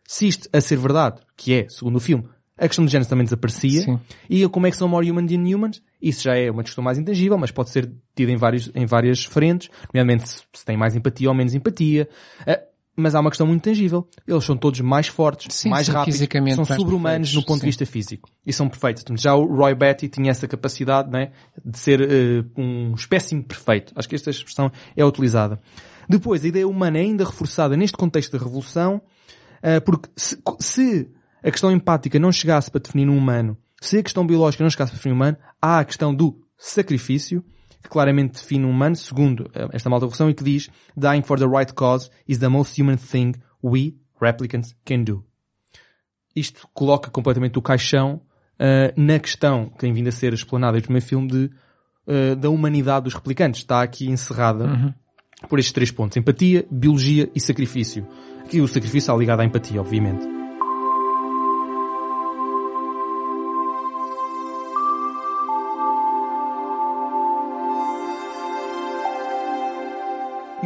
Se isto a ser verdade, que é, segundo o filme, a questão de gênese também desaparecia. Sim. E como é que são more human than humans? Isso já é uma discussão mais intangível, mas pode ser tido em, vários, em várias frentes, nomeadamente se, se tem mais empatia ou menos empatia. Ah, mas há uma questão muito tangível. Eles são todos mais fortes, Sim, mais são rápidos, são sobre-humanos no ponto sim. de vista físico. E são perfeitos. Já o Roy Batty tinha essa capacidade né, de ser eh, um espécime perfeito. Acho que esta expressão é utilizada. Depois, a ideia humana é ainda reforçada neste contexto da revolução, ah, porque se, se a questão empática não chegasse para definir um humano, se a questão biológica não chegasse para definir um humano, há a questão do sacrifício, que claramente define um humano, segundo eh, esta malta revolução, e que diz Dying for the right cause is the most human thing we, replicants, can do. Isto coloca completamente o caixão ah, na questão que tem vindo a ser explanada no primeiro filme de, ah, da humanidade dos replicantes. Está aqui encerrada por estes três pontos. Empatia, biologia e sacrifício. Aqui o sacrifício está ligado à empatia, obviamente.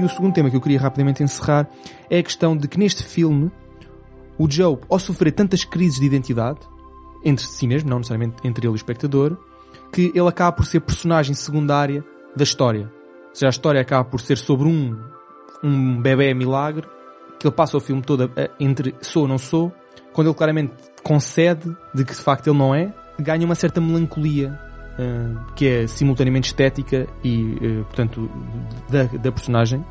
E o segundo tema que eu queria rapidamente encerrar é a questão de que neste filme o Joe, ao sofrer tantas crises de identidade, entre si mesmo, não necessariamente entre ele e o espectador, que ele acaba por ser personagem secundária da história. Ou seja, a história acaba por ser sobre um, um bebê milagre, que ele passa o filme todo a- entre sou ou não sou, quando ele claramente concede de que de facto ele não é, ganha uma certa melancolia, que é simultaneamente estética e, eh, portanto, da, da personagem,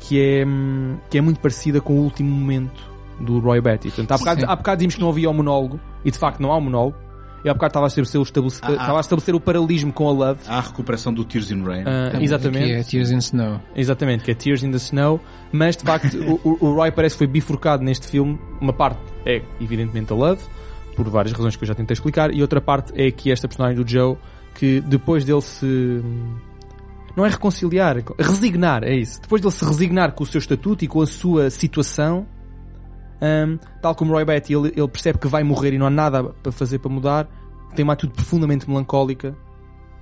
que é, hum, que é muito parecida com o último momento do Roy Batty. Portanto, há bocado, há bocado dizíamos que não havia o monólogo, e de facto não há o monólogo, e há bocado estava a estabelecer o, estabelece- Ah, ah. estava a estabelecer o paralelismo com a Love. Há a recuperação do Tears in Rain. Aqui exatamente. é Tears in Snow. Exatamente, que é Tears in the Snow, mas de facto o, o- o Roy parece que foi bifurcado neste filme. Uma parte é evidentemente a Love, por várias razões que eu já tentei explicar, e outra parte é que esta personagem do Joe, que depois dele se. Não é reconciliar, é resignar, é isso. Depois dele se resignar com o seu estatuto e com a sua situação, hum, tal como Roy Batty, ele, ele percebe que vai morrer e não há nada para fazer para mudar, tem uma atitude profundamente melancólica.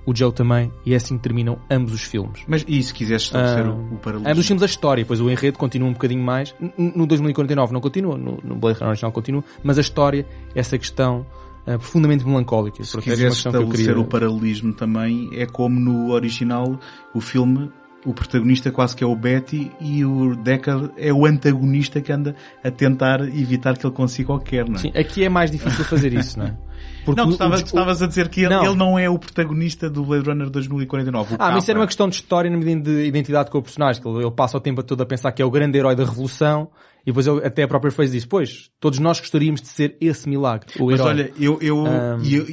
O Joe também, e é assim que terminam ambos os filmes. Mas e se quiseres estabelecer Ah, o, o paralelismo? É dos filmes da história, pois o enredo continua um bocadinho mais. No 2049 não continua, no, no Blade Runner original continua, mas a história, essa questão ah, profundamente melancólica. Se era uma quiseres questão que estabelecer queria- o paralelismo também, é como no original, o filme, o protagonista quase que é o Betty e o Deckard é o antagonista que anda a tentar evitar que ele consiga o que quer, não é? Sim, aqui é mais difícil fazer isso, não é? *laughs* Porque Não, tu estavas, estavas a dizer que ele Não. ele não é o protagonista do Blade Runner 2049. O Ah, mas isso era uma questão de história na medida de identidade com o personagem, que ele, ele passa o tempo todo a pensar que é o grande herói da revolução, e depois ele, até a própria Face diz, pois, todos nós gostaríamos de ser esse milagre, o Mas herói. olha, eu, eu, e eu,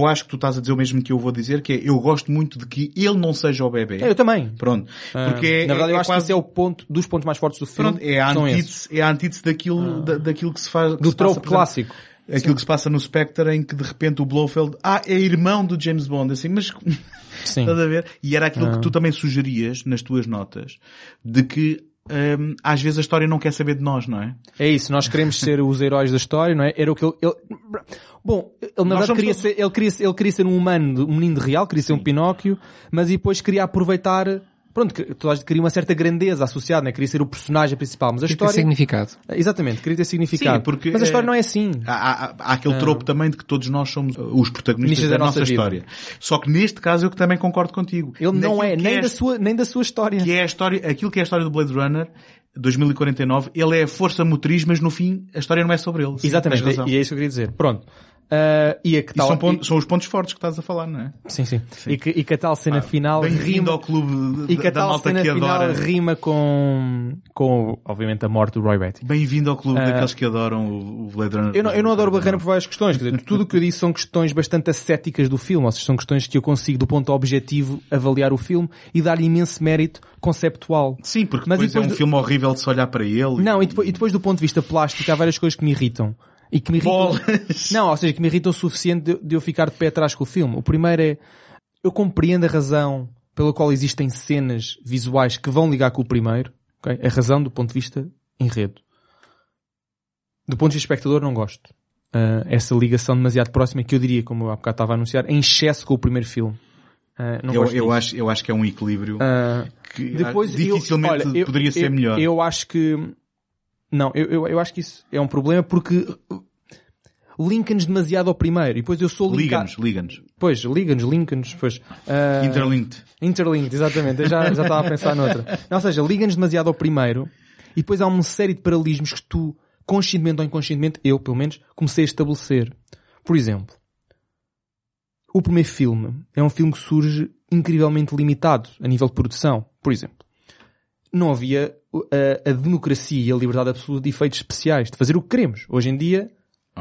eu acho que tu estás a dizer o mesmo que eu vou dizer, que é, eu gosto muito de que ele não seja o bebê. É, eu também. Pronto. Ah, Porque é, na verdade, é, eu acho quase, que isso é o ponto, dos pontos mais fortes do filme. pronto, é a antítese, é a antítese daquilo, da- daquilo que se faz, Do trope clássico. Aquilo que se passa no Spectre em que de repente o Blofeld, ah, é irmão do James Bond, assim, mas *laughs* Sim. Estás a ver? E era aquilo Ah. que tu também sugerias nas tuas notas, de que hum, às vezes a história não quer saber de nós, não é? É isso, nós queremos ser os heróis da história, não é? Era o que ele... ele- Bom, ele na Nós verdade queria todos- ser, ele queria, ele queria ser um humano, um menino de real, queria ser um Pinóquio, mas depois queria aproveitar... Pronto, toda a gente queria uma certa grandeza associada, né? Queria ser o personagem principal, mas a Tem história... significado. Exatamente, queria ter significado. Sim, porque, mas a história eh, não é assim. Há, há- há aquele tropo também de que todos nós somos uh, os protagonistas da, da nossa, nossa história. Só que neste caso eu que também concordo contigo. Ele não é, nem, a da sua, nem da sua história. Que é a história, aquilo que é a história do Blade Runner 2049, ele é a força motriz, mas no fim a história não é sobre ele. Sim, Exatamente, e é isso que eu queria dizer. Pronto. Ah, e a que E tal... são, pontos- são os pontos fortes que estás a falar, não é? Sim, sim. E, que, e que a tal cena final Bem-vindo rima... ao clube E da, que a tal malta cena final adora. rima com, com, obviamente, a morte do Roy Batty. Bem-vindo ao clube Ah, daqueles que adoram o, o Blade Runner. Eu não, eu não adoro Barreira por várias questões. Quer dizer, tudo o que eu disse são questões bastante ascéticas do filme. Ou seja, são questões que eu consigo, do ponto objetivo, avaliar o filme e dar-lhe imenso mérito conceptual. Sim, porque Mas depois é depois um do- filme horrível de se olhar para ele. Não, e depois, e depois do ponto de vista plástico, há várias coisas que me irritam. E que me irritam... Não, ou seja, que me irritam o suficiente de, de eu ficar de pé atrás com o filme. O primeiro é, eu compreendo a razão pela qual existem cenas visuais que vão ligar com o primeiro. ok? A razão do ponto de vista enredo. Do ponto de vista espectador, não gosto. Ah, essa ligação demasiado próxima que eu diria, como eu há bocado estava a anunciar, em excesso com o primeiro filme. Não Eu, eu, acho, eu acho que é um equilíbrio Ah, que depois dificilmente eu, olha, eu- poderia ser eu- melhor. Eu acho que não, eu, eu, eu acho que isso é um problema porque linka-nos demasiado ao primeiro e depois eu sou linkado. Liga-nos, liga-nos. Pois, liga-nos, linka-nos, pois. ah, Interlinked. Interlinked, exatamente. Eu já, já estava a pensar noutra. Não, ou seja, liga-nos demasiado ao primeiro e depois há uma série de paralelismos que tu, conscientemente ou inconscientemente, eu, pelo menos, comecei a estabelecer. Por exemplo, o primeiro filme é um filme que surge incrivelmente limitado a nível de produção. Por exemplo, não havia uh, a, a democracia e a liberdade absoluta de efeitos especiais, de fazer o que queremos. Hoje em dia,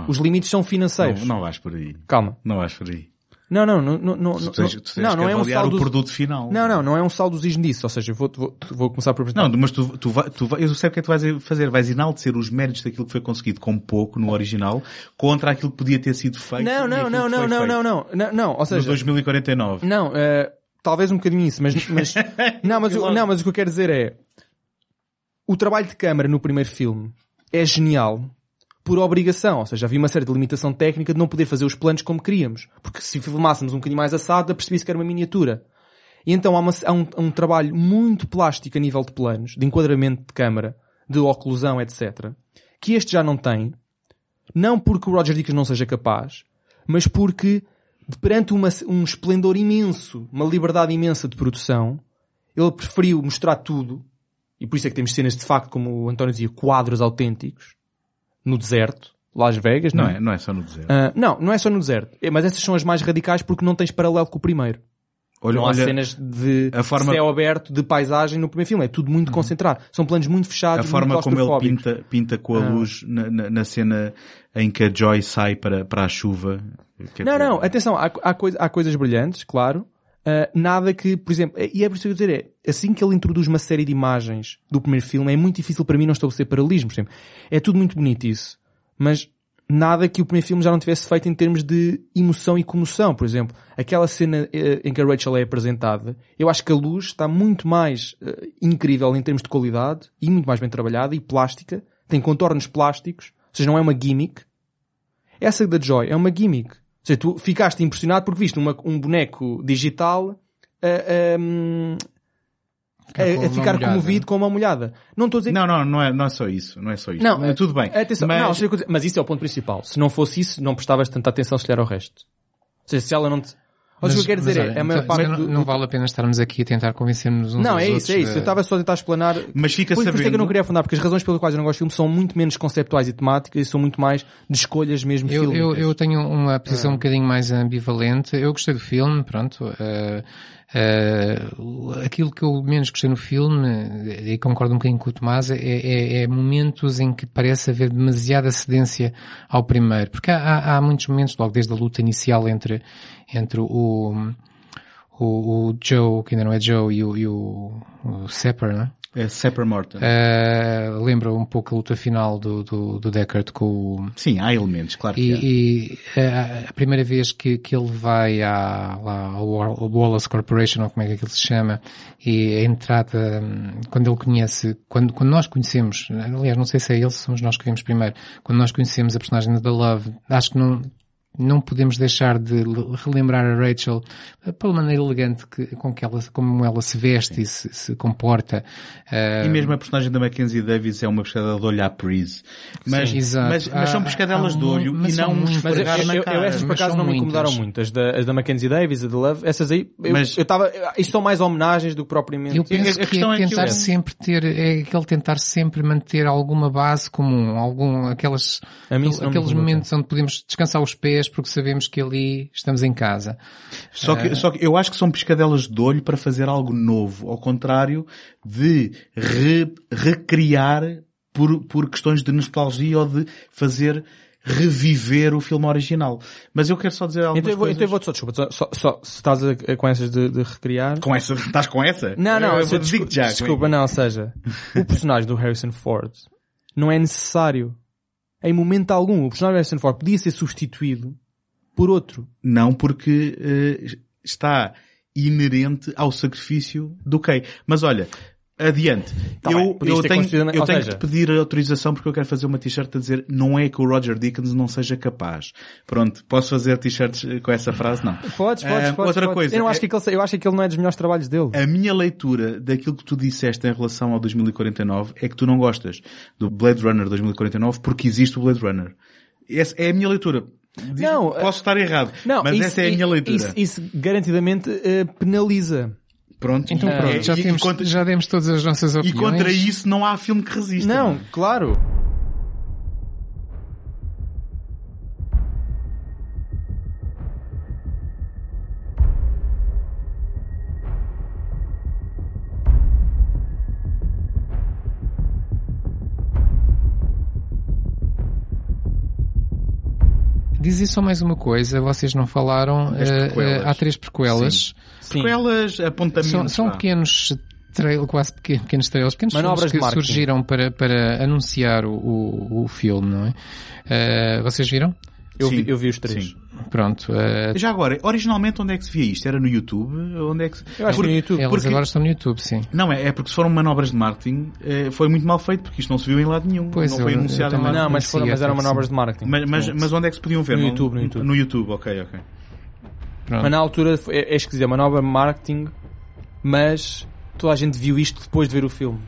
os limites são financeiros. Não, não vais por aí. Calma. Não vais por aí. Não, não, não, não, não, Tu tens, tu tens não, não é um saldo... o produto final. Não, não, não é um saudosismo disso. Ou seja, eu vou, vou, vou começar por apresentar. Não, mas tu, tu, vai, tu vai, eu sei o que é que tu vais fazer. Vais enaltecer os méritos daquilo que foi conseguido com pouco no original contra aquilo que podia ter sido feito. não, não, não, não, não, não, não, não, não, ou No seja, 2049. não, eh, talvez um bocadinho isso, mas, mas *laughs* não, mas, o- não, mas o que eu quero dizer é, o trabalho de câmara no primeiro filme é genial por obrigação, ou seja, havia uma certa limitação técnica de não poder fazer os planos como queríamos, porque se filmássemos um bocadinho mais assado, percebia-se que era uma miniatura. E então há, uma- há um, um trabalho muito plástico a nível de planos, de enquadramento de câmara, de oclusão, etc., que este já não tem, não porque o Roger Dickens não seja capaz, mas porque de- perante uma- um esplendor imenso, uma liberdade imensa de produção, ele preferiu mostrar tudo, e por isso é que temos cenas de facto, como o António dizia, quadros autênticos, no deserto, Las Vegas, não, Não é? é, não é só no deserto. Ah, não, não é só no deserto. É, mas essas são as mais radicais porque não tens paralelo com o primeiro. Olha, não há olha, cenas de forma- céu aberto, de paisagem no primeiro filme. É tudo muito concentrado. São planos muito fechados, a forma como ele pinta, pinta com a Ah. luz na, na, na cena em que a Joy sai para, para a chuva. Quer Não, dizer, não, atenção, há, há, coisa- há coisas brilhantes, claro. Ah, nada que, por exemplo, e é por isso que eu dizer, é, assim que ele introduz uma série de imagens do primeiro filme, é muito difícil para mim não estabelecer paralelismos. Sempre. É tudo muito bonito isso. Mas nada que o primeiro filme já não tivesse feito em termos de emoção e comoção. Por exemplo, aquela cena eh, em que a Rachel é apresentada, eu acho que a luz está muito mais eh, incrível em termos de qualidade e muito mais bem trabalhada e plástica. Tem contornos plásticos, ou seja, não é uma gimmick. Essa da Joy é uma gimmick. Ou seja, tu ficaste impressionado porque viste uma- um boneco digital a, a, Ficar a, a ficar comovido com a mão molhada. Não estou a dizer Não, não, não é, não é só isso. Não é só isso. Não, É tudo bem. Atenção, mas, não, mas isso é o ponto principal. Se não fosse isso, não prestavas tanta atenção se lhe era o resto. Ou seja, se ela não te... Seja, o que eu quero dizer olha, é, a maior então, parte não, do... não vale a pena estarmos aqui a tentar convencer-nos uns Não, aos é isso, é isso. de- Eu estava só a tentar explanar. mas fica Por, por isso é que eu não sabendo- queria afundar, porque as razões pelas quais eu não gosto de filme são muito menos conceptuais e temáticas e são muito mais de escolhas mesmo Eu, eu, eu tenho uma Ah. posição um bocadinho mais ambivalente. Eu gostei do filme, pronto. eh, eh, aquilo que eu menos gostei no filme, e concordo um bocadinho com o Tomás, é, é- é momentos em que parece haver demasiada cedência ao primeiro. Porque há, há- há muitos momentos, logo desde a luta inicial entre, entre o, o, o Joe, que ainda não é Joe, e o, e o, o Sepper, não é? É Sepper Morton. Eh, lembra um pouco a luta final do, do, do Deckard com o, Sim, há elementos, claro que há. e, e a, a primeira vez que, que ele vai à, lá, ao Wa- ao Wallace Corporation, ou como é que aquilo se chama, e a entrada, quando ele conhece, quando, quando nós conhecemos, aliás, não sei se é ele, se somos nós que vimos primeiro, quando nós conhecemos a personagem da Love, acho que não, não podemos deixar de le- relembrar a Rachel eh, pela maneira elegante que, com que ela, como ela se veste e se, se comporta. eh, E mesmo a personagem da Mackenzie Davis é uma pescadela de olho à Pris. Mas, Sim, exato. mas, mas são Há- pescadelas de olho e não muitas. Mas eu, na eu, eu cara. essas por acaso não me incomodaram muitas. muito. As da, as da Mackenzie Davis, a da Love, essas aí, eu, Mas- eu estava, isto são mais homenagens do que propriamente. Eu penso a que questão é é que tentar eu- sempre ter, é aquele tentar sempre manter alguma base comum, algum, aquelas, A aqueles momentos onde podemos descansar os pés porque sabemos que ali estamos em casa. Só que, só que eu acho que são pescadelas de olho para fazer algo novo, ao contrário de re- recriar por, por questões de nostalgia ou de fazer reviver o filme original. Mas eu quero só dizer algumas Então coisas. então eu vou só, desculpa, só, só, se estás a, a- com essas de, de recriar. Com essa, estás com essa? Não, não, eu, eu desculpa, já. desculpa, não, ou seja, o personagem do Harrison Ford não é necessário em momento algum. O personagem do Harrison Ford podia ser substituído por outro. Não, porque eh, está inerente ao sacrifício do Kay. Mas olha, adiante. Tá eu bem, eu ter tenho, eu tenho seja- que te pedir autorização porque eu quero fazer uma t-shirt a dizer não é que o Roger Dickens não seja capaz. Pronto, posso fazer t-shirts eh, com essa frase? Não. Podes, podes, Ah, podes. outra podes. coisa, Eu, não acho é- que aquele, eu acho que aquele não é dos melhores trabalhos dele. A minha leitura daquilo que tu disseste em relação ao 2049 é que tu não gostas do Blade Runner 2049 porque existe o Blade Runner. Essa é a minha leitura. Diz- Não, posso estar errado, Não, mas isso- essa é a minha leitura. Isso, isso garantidamente eh, penaliza. Pronto. Então E- pronto, já, e- e temos, contra- já demos todas as nossas E opiniões. contra isso não há filme que resista. Não, claro. Dizer só mais uma coisa, vocês não falaram, prequelas. eh, há três prequelas. Sim. Sequelas, apontamentos. São, são pequenos trail, quase pequenos, pequenos trailers, pequenos Manobras filmes que de marketing. surgiram para, para anunciar o, o, o filme, não é? Eh, vocês viram? Eu, vi, eu vi os três. sim. Pronto. eh, Já agora, originalmente onde é que se via isto? Era no YouTube? Onde é que. Eu acho que no YouTube. elas porque- agora estão no YouTube, sim. Não, é, é porque se foram manobras de marketing, eh, foi muito mal feito, porque isto não se viu em lado nenhum. Pois, não eu- foi eu anunciado em lado Não, nenhum. mas, foram, mas eram manobras de marketing. Mas, mas, mas onde é que se podiam ver? No Não- YouTube, no YouTube. No YouTube, ok, ok. Pronto. Mas na altura é, é esquisito, é manobra de marketing, mas toda a gente viu isto depois de ver o filme.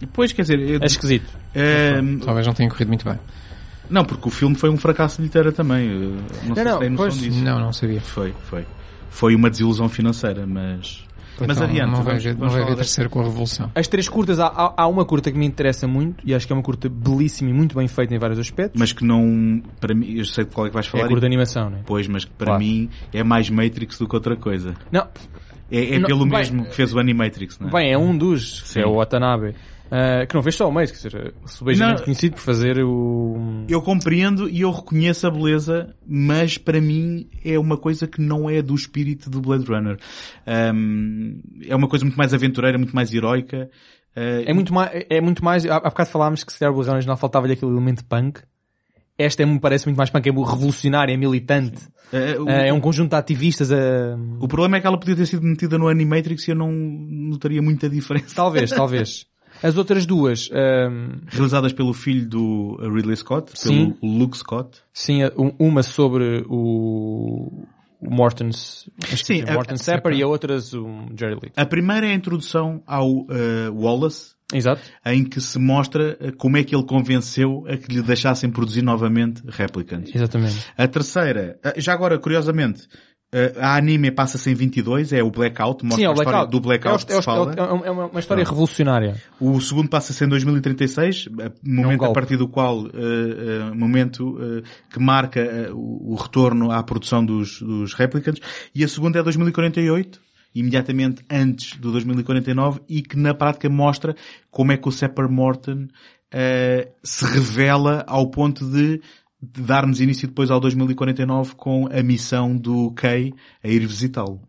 Depois, quer dizer, eh, É esquisito. eh, Talvez não tenha corrido muito bem. Não, porque o filme foi um fracasso de bilheteira também. eh, Não, sei não, se tem noção pois- disso. Não, não sabia. Foi, foi. Foi uma desilusão financeira, mas... Mas Então, adiante, Não vai vamos- não vamos vai falar haver terceiro com a Revolução. As três curtas, há, há, uma curta que me interessa muito, e acho que é uma curta belíssima e muito bem feita em vários aspectos. Mas que não, para mim, eu sei de qual é que vais é falar. a curta de animação, não é? Pois, mas que para Claro. mim é mais Matrix do que outra coisa. Não, É, é Não, pelo bem, mesmo que fez o Animatrix, não é? bem, é um dos, que Sim. é o Watanabe, ah, que não fez só o mês, quer dizer, o é Não. muito conhecido por fazer o... Eu compreendo e eu reconheço a beleza, mas para mim é uma coisa que não é do espírito do Blade Runner. Ahm, é uma coisa muito mais aventureira, muito mais heroica. Ah, É muito mais, é muito mais, há, há bocado falámos que se calhar o Blade original faltava-lhe aquele elemento punk. Esta é, me parece muito mais punk, é revolucionária, é militante. ah, o, é um conjunto de ativistas a... o problema é que ela podia ter sido metida no Animatrix e eu não notaria muita diferença. Talvez, *laughs* talvez. As outras duas, ahm, Realizadas pelo filho do Ridley Scott, Sim. pelo Luke Scott. sim, um- uma sobre o, Morton's, Sim, é Morton Sepper e a outras o Jerry Lee. A primeira é a introdução ao eh, Wallace, Exato. em que se mostra eh, como é que ele convenceu a que lhe deixassem produzir novamente Replicants. Exatamente. A terceira, eh, já agora, curiosamente, a anime passa-se em 22, é o Blackout, mostra Sim, é o a história Blackout. do Blackout É, o- que é, se fala. é, é uma, uma história Pronto. revolucionária. O segundo passa-se em 2036, eh, momento a golpe. partir do qual, eh, eh, momento eh, que marca o, o retorno à produção dos, dos Replicants. E a segunda é 2048, imediatamente antes do 2049, e que na prática mostra como é que o Sepper Morton se revela ao ponto de, de darmos início depois ao 2049 com a missão do Kay a ir visitá-lo.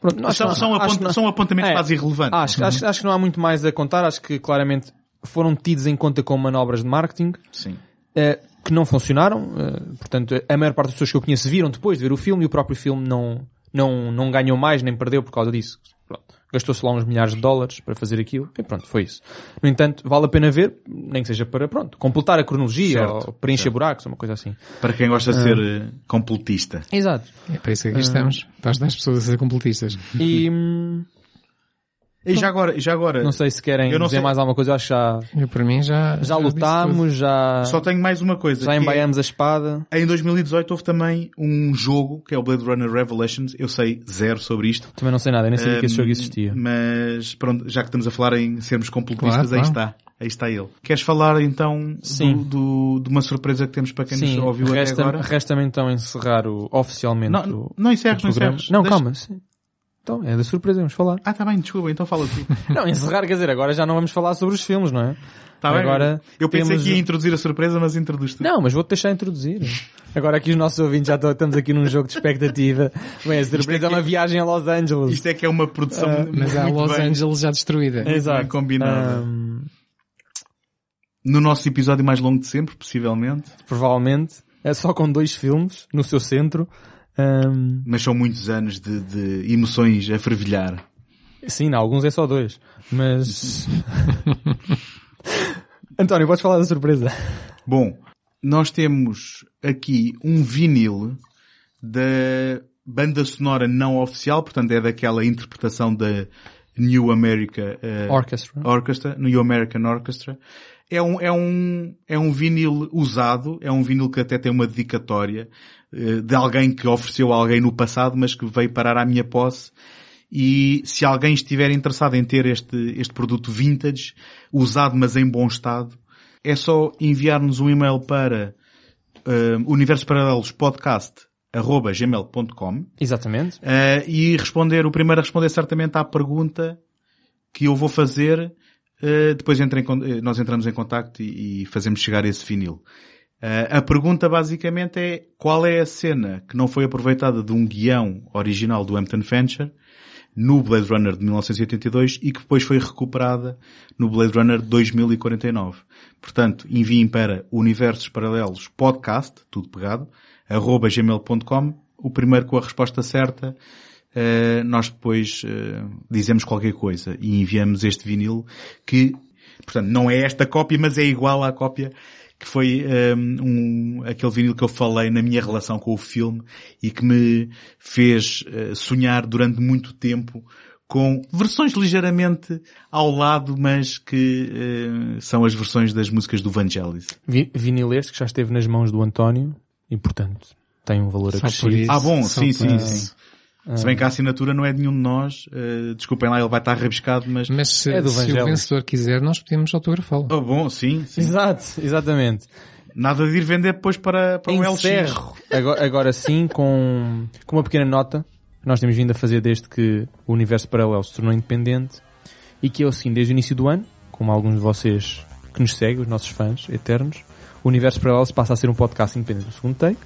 Pronto, São, não- são, apont- não- são apontamentos É. quase irrelevantes. Acho, acho, acho que não há muito mais a contar. Acho que claramente foram tidos em conta como manobras de marketing Sim. eh, que não funcionaram. eh, portanto, a maior parte das pessoas que eu conheço viram depois de ver o filme e o próprio filme não, não, não ganhou mais nem perdeu por causa disso. Pronto. Gastou-se lá uns milhares de dólares para fazer aquilo e pronto, foi isso. No entanto, vale a pena ver, nem que seja para, pronto, completar a cronologia Certo, ou preencher buracos, uma coisa assim. Para quem gosta de ser eh, completista. Exato. É para isso que aqui estamos. Para ajudar as pessoas a ser completistas. E hum, *laughs* E já agora, já agora, não sei se querem Eu não dizer sei- mais alguma coisa, acho que já, Eu, para mim, já... já lutámos, já, só tenho mais uma coisa. já é- embaiamos a espada. Em 2018 houve também um jogo, que é o Blade Runner Revelations. Eu sei zero sobre isto. Também não sei nada, nem sabia que esse jogo existia. Mas pronto, já que estamos a falar em sermos completistas, Claro, aí claro. está. Aí está ele. Queres falar então Sim. do, do- de uma surpresa que temos para quem Sim, nos ouviu até resta-me agora? resta então encerrar o, oficialmente Não, o, não encerres, o não encerres. Não, Deixa- calma. Sim. Então, é da surpresa, vamos falar. Ah, tá bem, desculpa, então fala tu. *laughs* Não, encerrar, quer dizer, agora já não vamos falar sobre os filmes, não é? Tá bem? Agora eu pensei temos- que ia introduzir a surpresa, mas introduz tu. Não, mas vou-te deixar introduzir. Agora aqui os nossos ouvintes já estão- estamos aqui num jogo de expectativa. *laughs* Bem, a surpresa é uma viagem a Los Angeles. Isto é que é uma produção Ah, muito Mas há Los bem, Angeles já destruída. Exato. bem combinada. Ahm, No nosso episódio mais longo de sempre, possivelmente. provavelmente. É só com dois filmes no seu centro. Ahm, Mas são muitos anos de, de emoções a fervilhar. sim, não, alguns é só dois. Mas... *laughs* António, podes falar da surpresa? Bom, nós temos aqui um vinil da banda sonora não oficial, portanto é daquela interpretação da New America eh, Orchestra. Orchestra, New American Orchestra. É um, é um, é um vinil usado, é um vinil que até tem uma dedicatória eh, de alguém que ofereceu a alguém no passado, mas que veio parar à minha posse. E se alguém estiver interessado em ter este, este produto vintage, usado mas em bom estado, é só enviar-nos um e-mail para uh, universoparalelospodcast.gmail.com Exatamente. Uh, e responder, o primeiro a responder certamente à pergunta que eu vou fazer, uh, depois entra em eh, nós entramos em contacto e, e fazemos chegar esse vinil. Uh, a pergunta basicamente é qual é a cena que não foi aproveitada de um guião original do Hampton Fancher no Blade Runner de 1982 e que depois foi recuperada no Blade Runner de 2049. Portanto, enviem para Universos Paralelos Podcast, tudo pegado, arroba gmail.com, o primeiro com a resposta certa, eh, nós depois eh, dizemos qualquer coisa e enviamos este vinil que, portanto, não é esta cópia, mas é igual à cópia que foi um, um- aquele vinil que eu falei na minha relação com o filme e que me fez eh, sonhar durante muito tempo com versões ligeiramente ao lado, mas que eh, são as versões das músicas do Vangelis. Vi- Vinil este que já esteve nas mãos do António e, portanto, tem um valor Só acrescido. isso. Ah, bom, Só sim, por sim, Se bem que a assinatura não é de nenhum de nós, eh, desculpem lá, ele vai estar rabiscado, mas... Mas se, É do se o vencedor quiser, nós podemos autografá-lo. Oh, bom, sim, sim. Exato, exatamente. Nada de ir vender depois para, para o LX. Agora, agora sim com, com uma pequena nota nós temos vindo a fazer desde que o Universo Paralelo se tornou independente e que é assim, desde o início do ano, como alguns de vocês que nos seguem, os nossos fãs eternos, o Universo Paralelo passa a ser um podcast independente do segundo take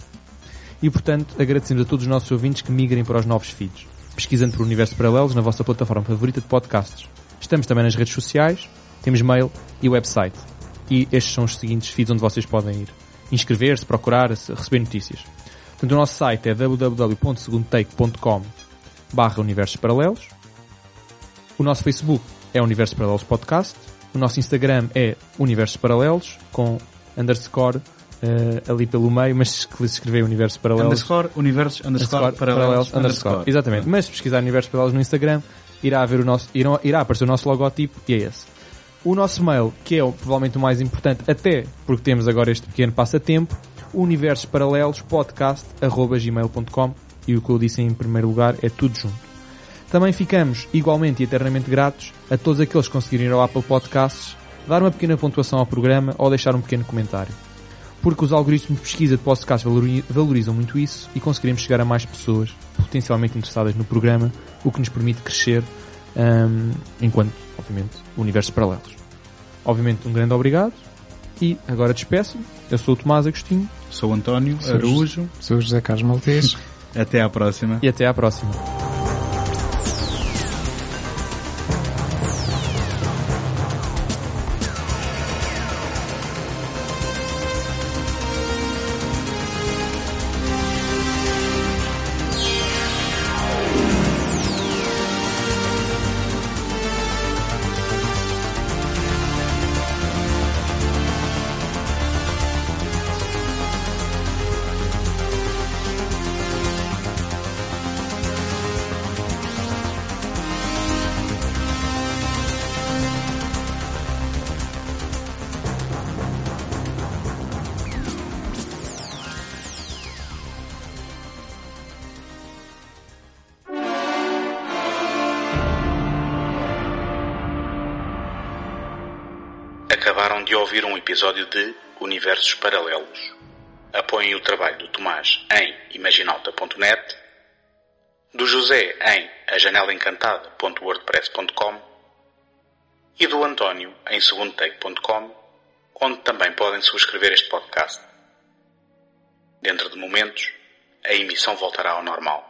e, portanto, agradecemos a todos os nossos ouvintes que migrem para os novos feeds, pesquisando por Universo Paralelos na vossa plataforma favorita de podcasts. Estamos também nas redes sociais, temos mail e website. E estes são os seguintes feeds onde vocês podem ir inscrever-se, procurar, receber notícias. Portanto, o nosso site é www.segundotake.com barra Universos Paralelos. O nosso Facebook é Universos Paralelos Podcast. O nosso Instagram é Universos Paralelos com underscore eh, ali pelo meio, mas que se escrever Universo Paralelos. Underscore, universos, underscore, Underscore, paralelos, underscore. Exatamente. Mas se pesquisar Universo Paralelos no Instagram, irá, haver o nosso, irá, irá aparecer o nosso logotipo e é esse. O nosso mail, que é provavelmente o mais importante, até porque temos agora este pequeno passatempo, universos paralelos podcast.gmail.com e o que eu disse em primeiro lugar é tudo junto. Também ficamos igualmente e eternamente gratos a todos aqueles que conseguirem ir ao Apple Podcasts, dar uma pequena pontuação ao programa ou deixar um pequeno comentário. Porque os algoritmos de pesquisa de podcast valori- valorizam muito isso e conseguiremos chegar a mais pessoas potencialmente interessadas no programa, o que nos permite crescer hum, enquanto, obviamente, universos paralelos. Obviamente, um grande obrigado e agora despeço-me. Eu sou o Tomás Agostinho Sou António Sou Araújo. Sou o José Carlos Maltês. *laughs* Até à próxima. e até à próxima. Universos Paralelos. Apoiem o trabalho do Tomás em imaginalta.net, do José em ajanelaencantada.wordpress.com e do António em segundotake.com, onde também podem subscrever este podcast. Dentro de momentos, a emissão voltará ao normal.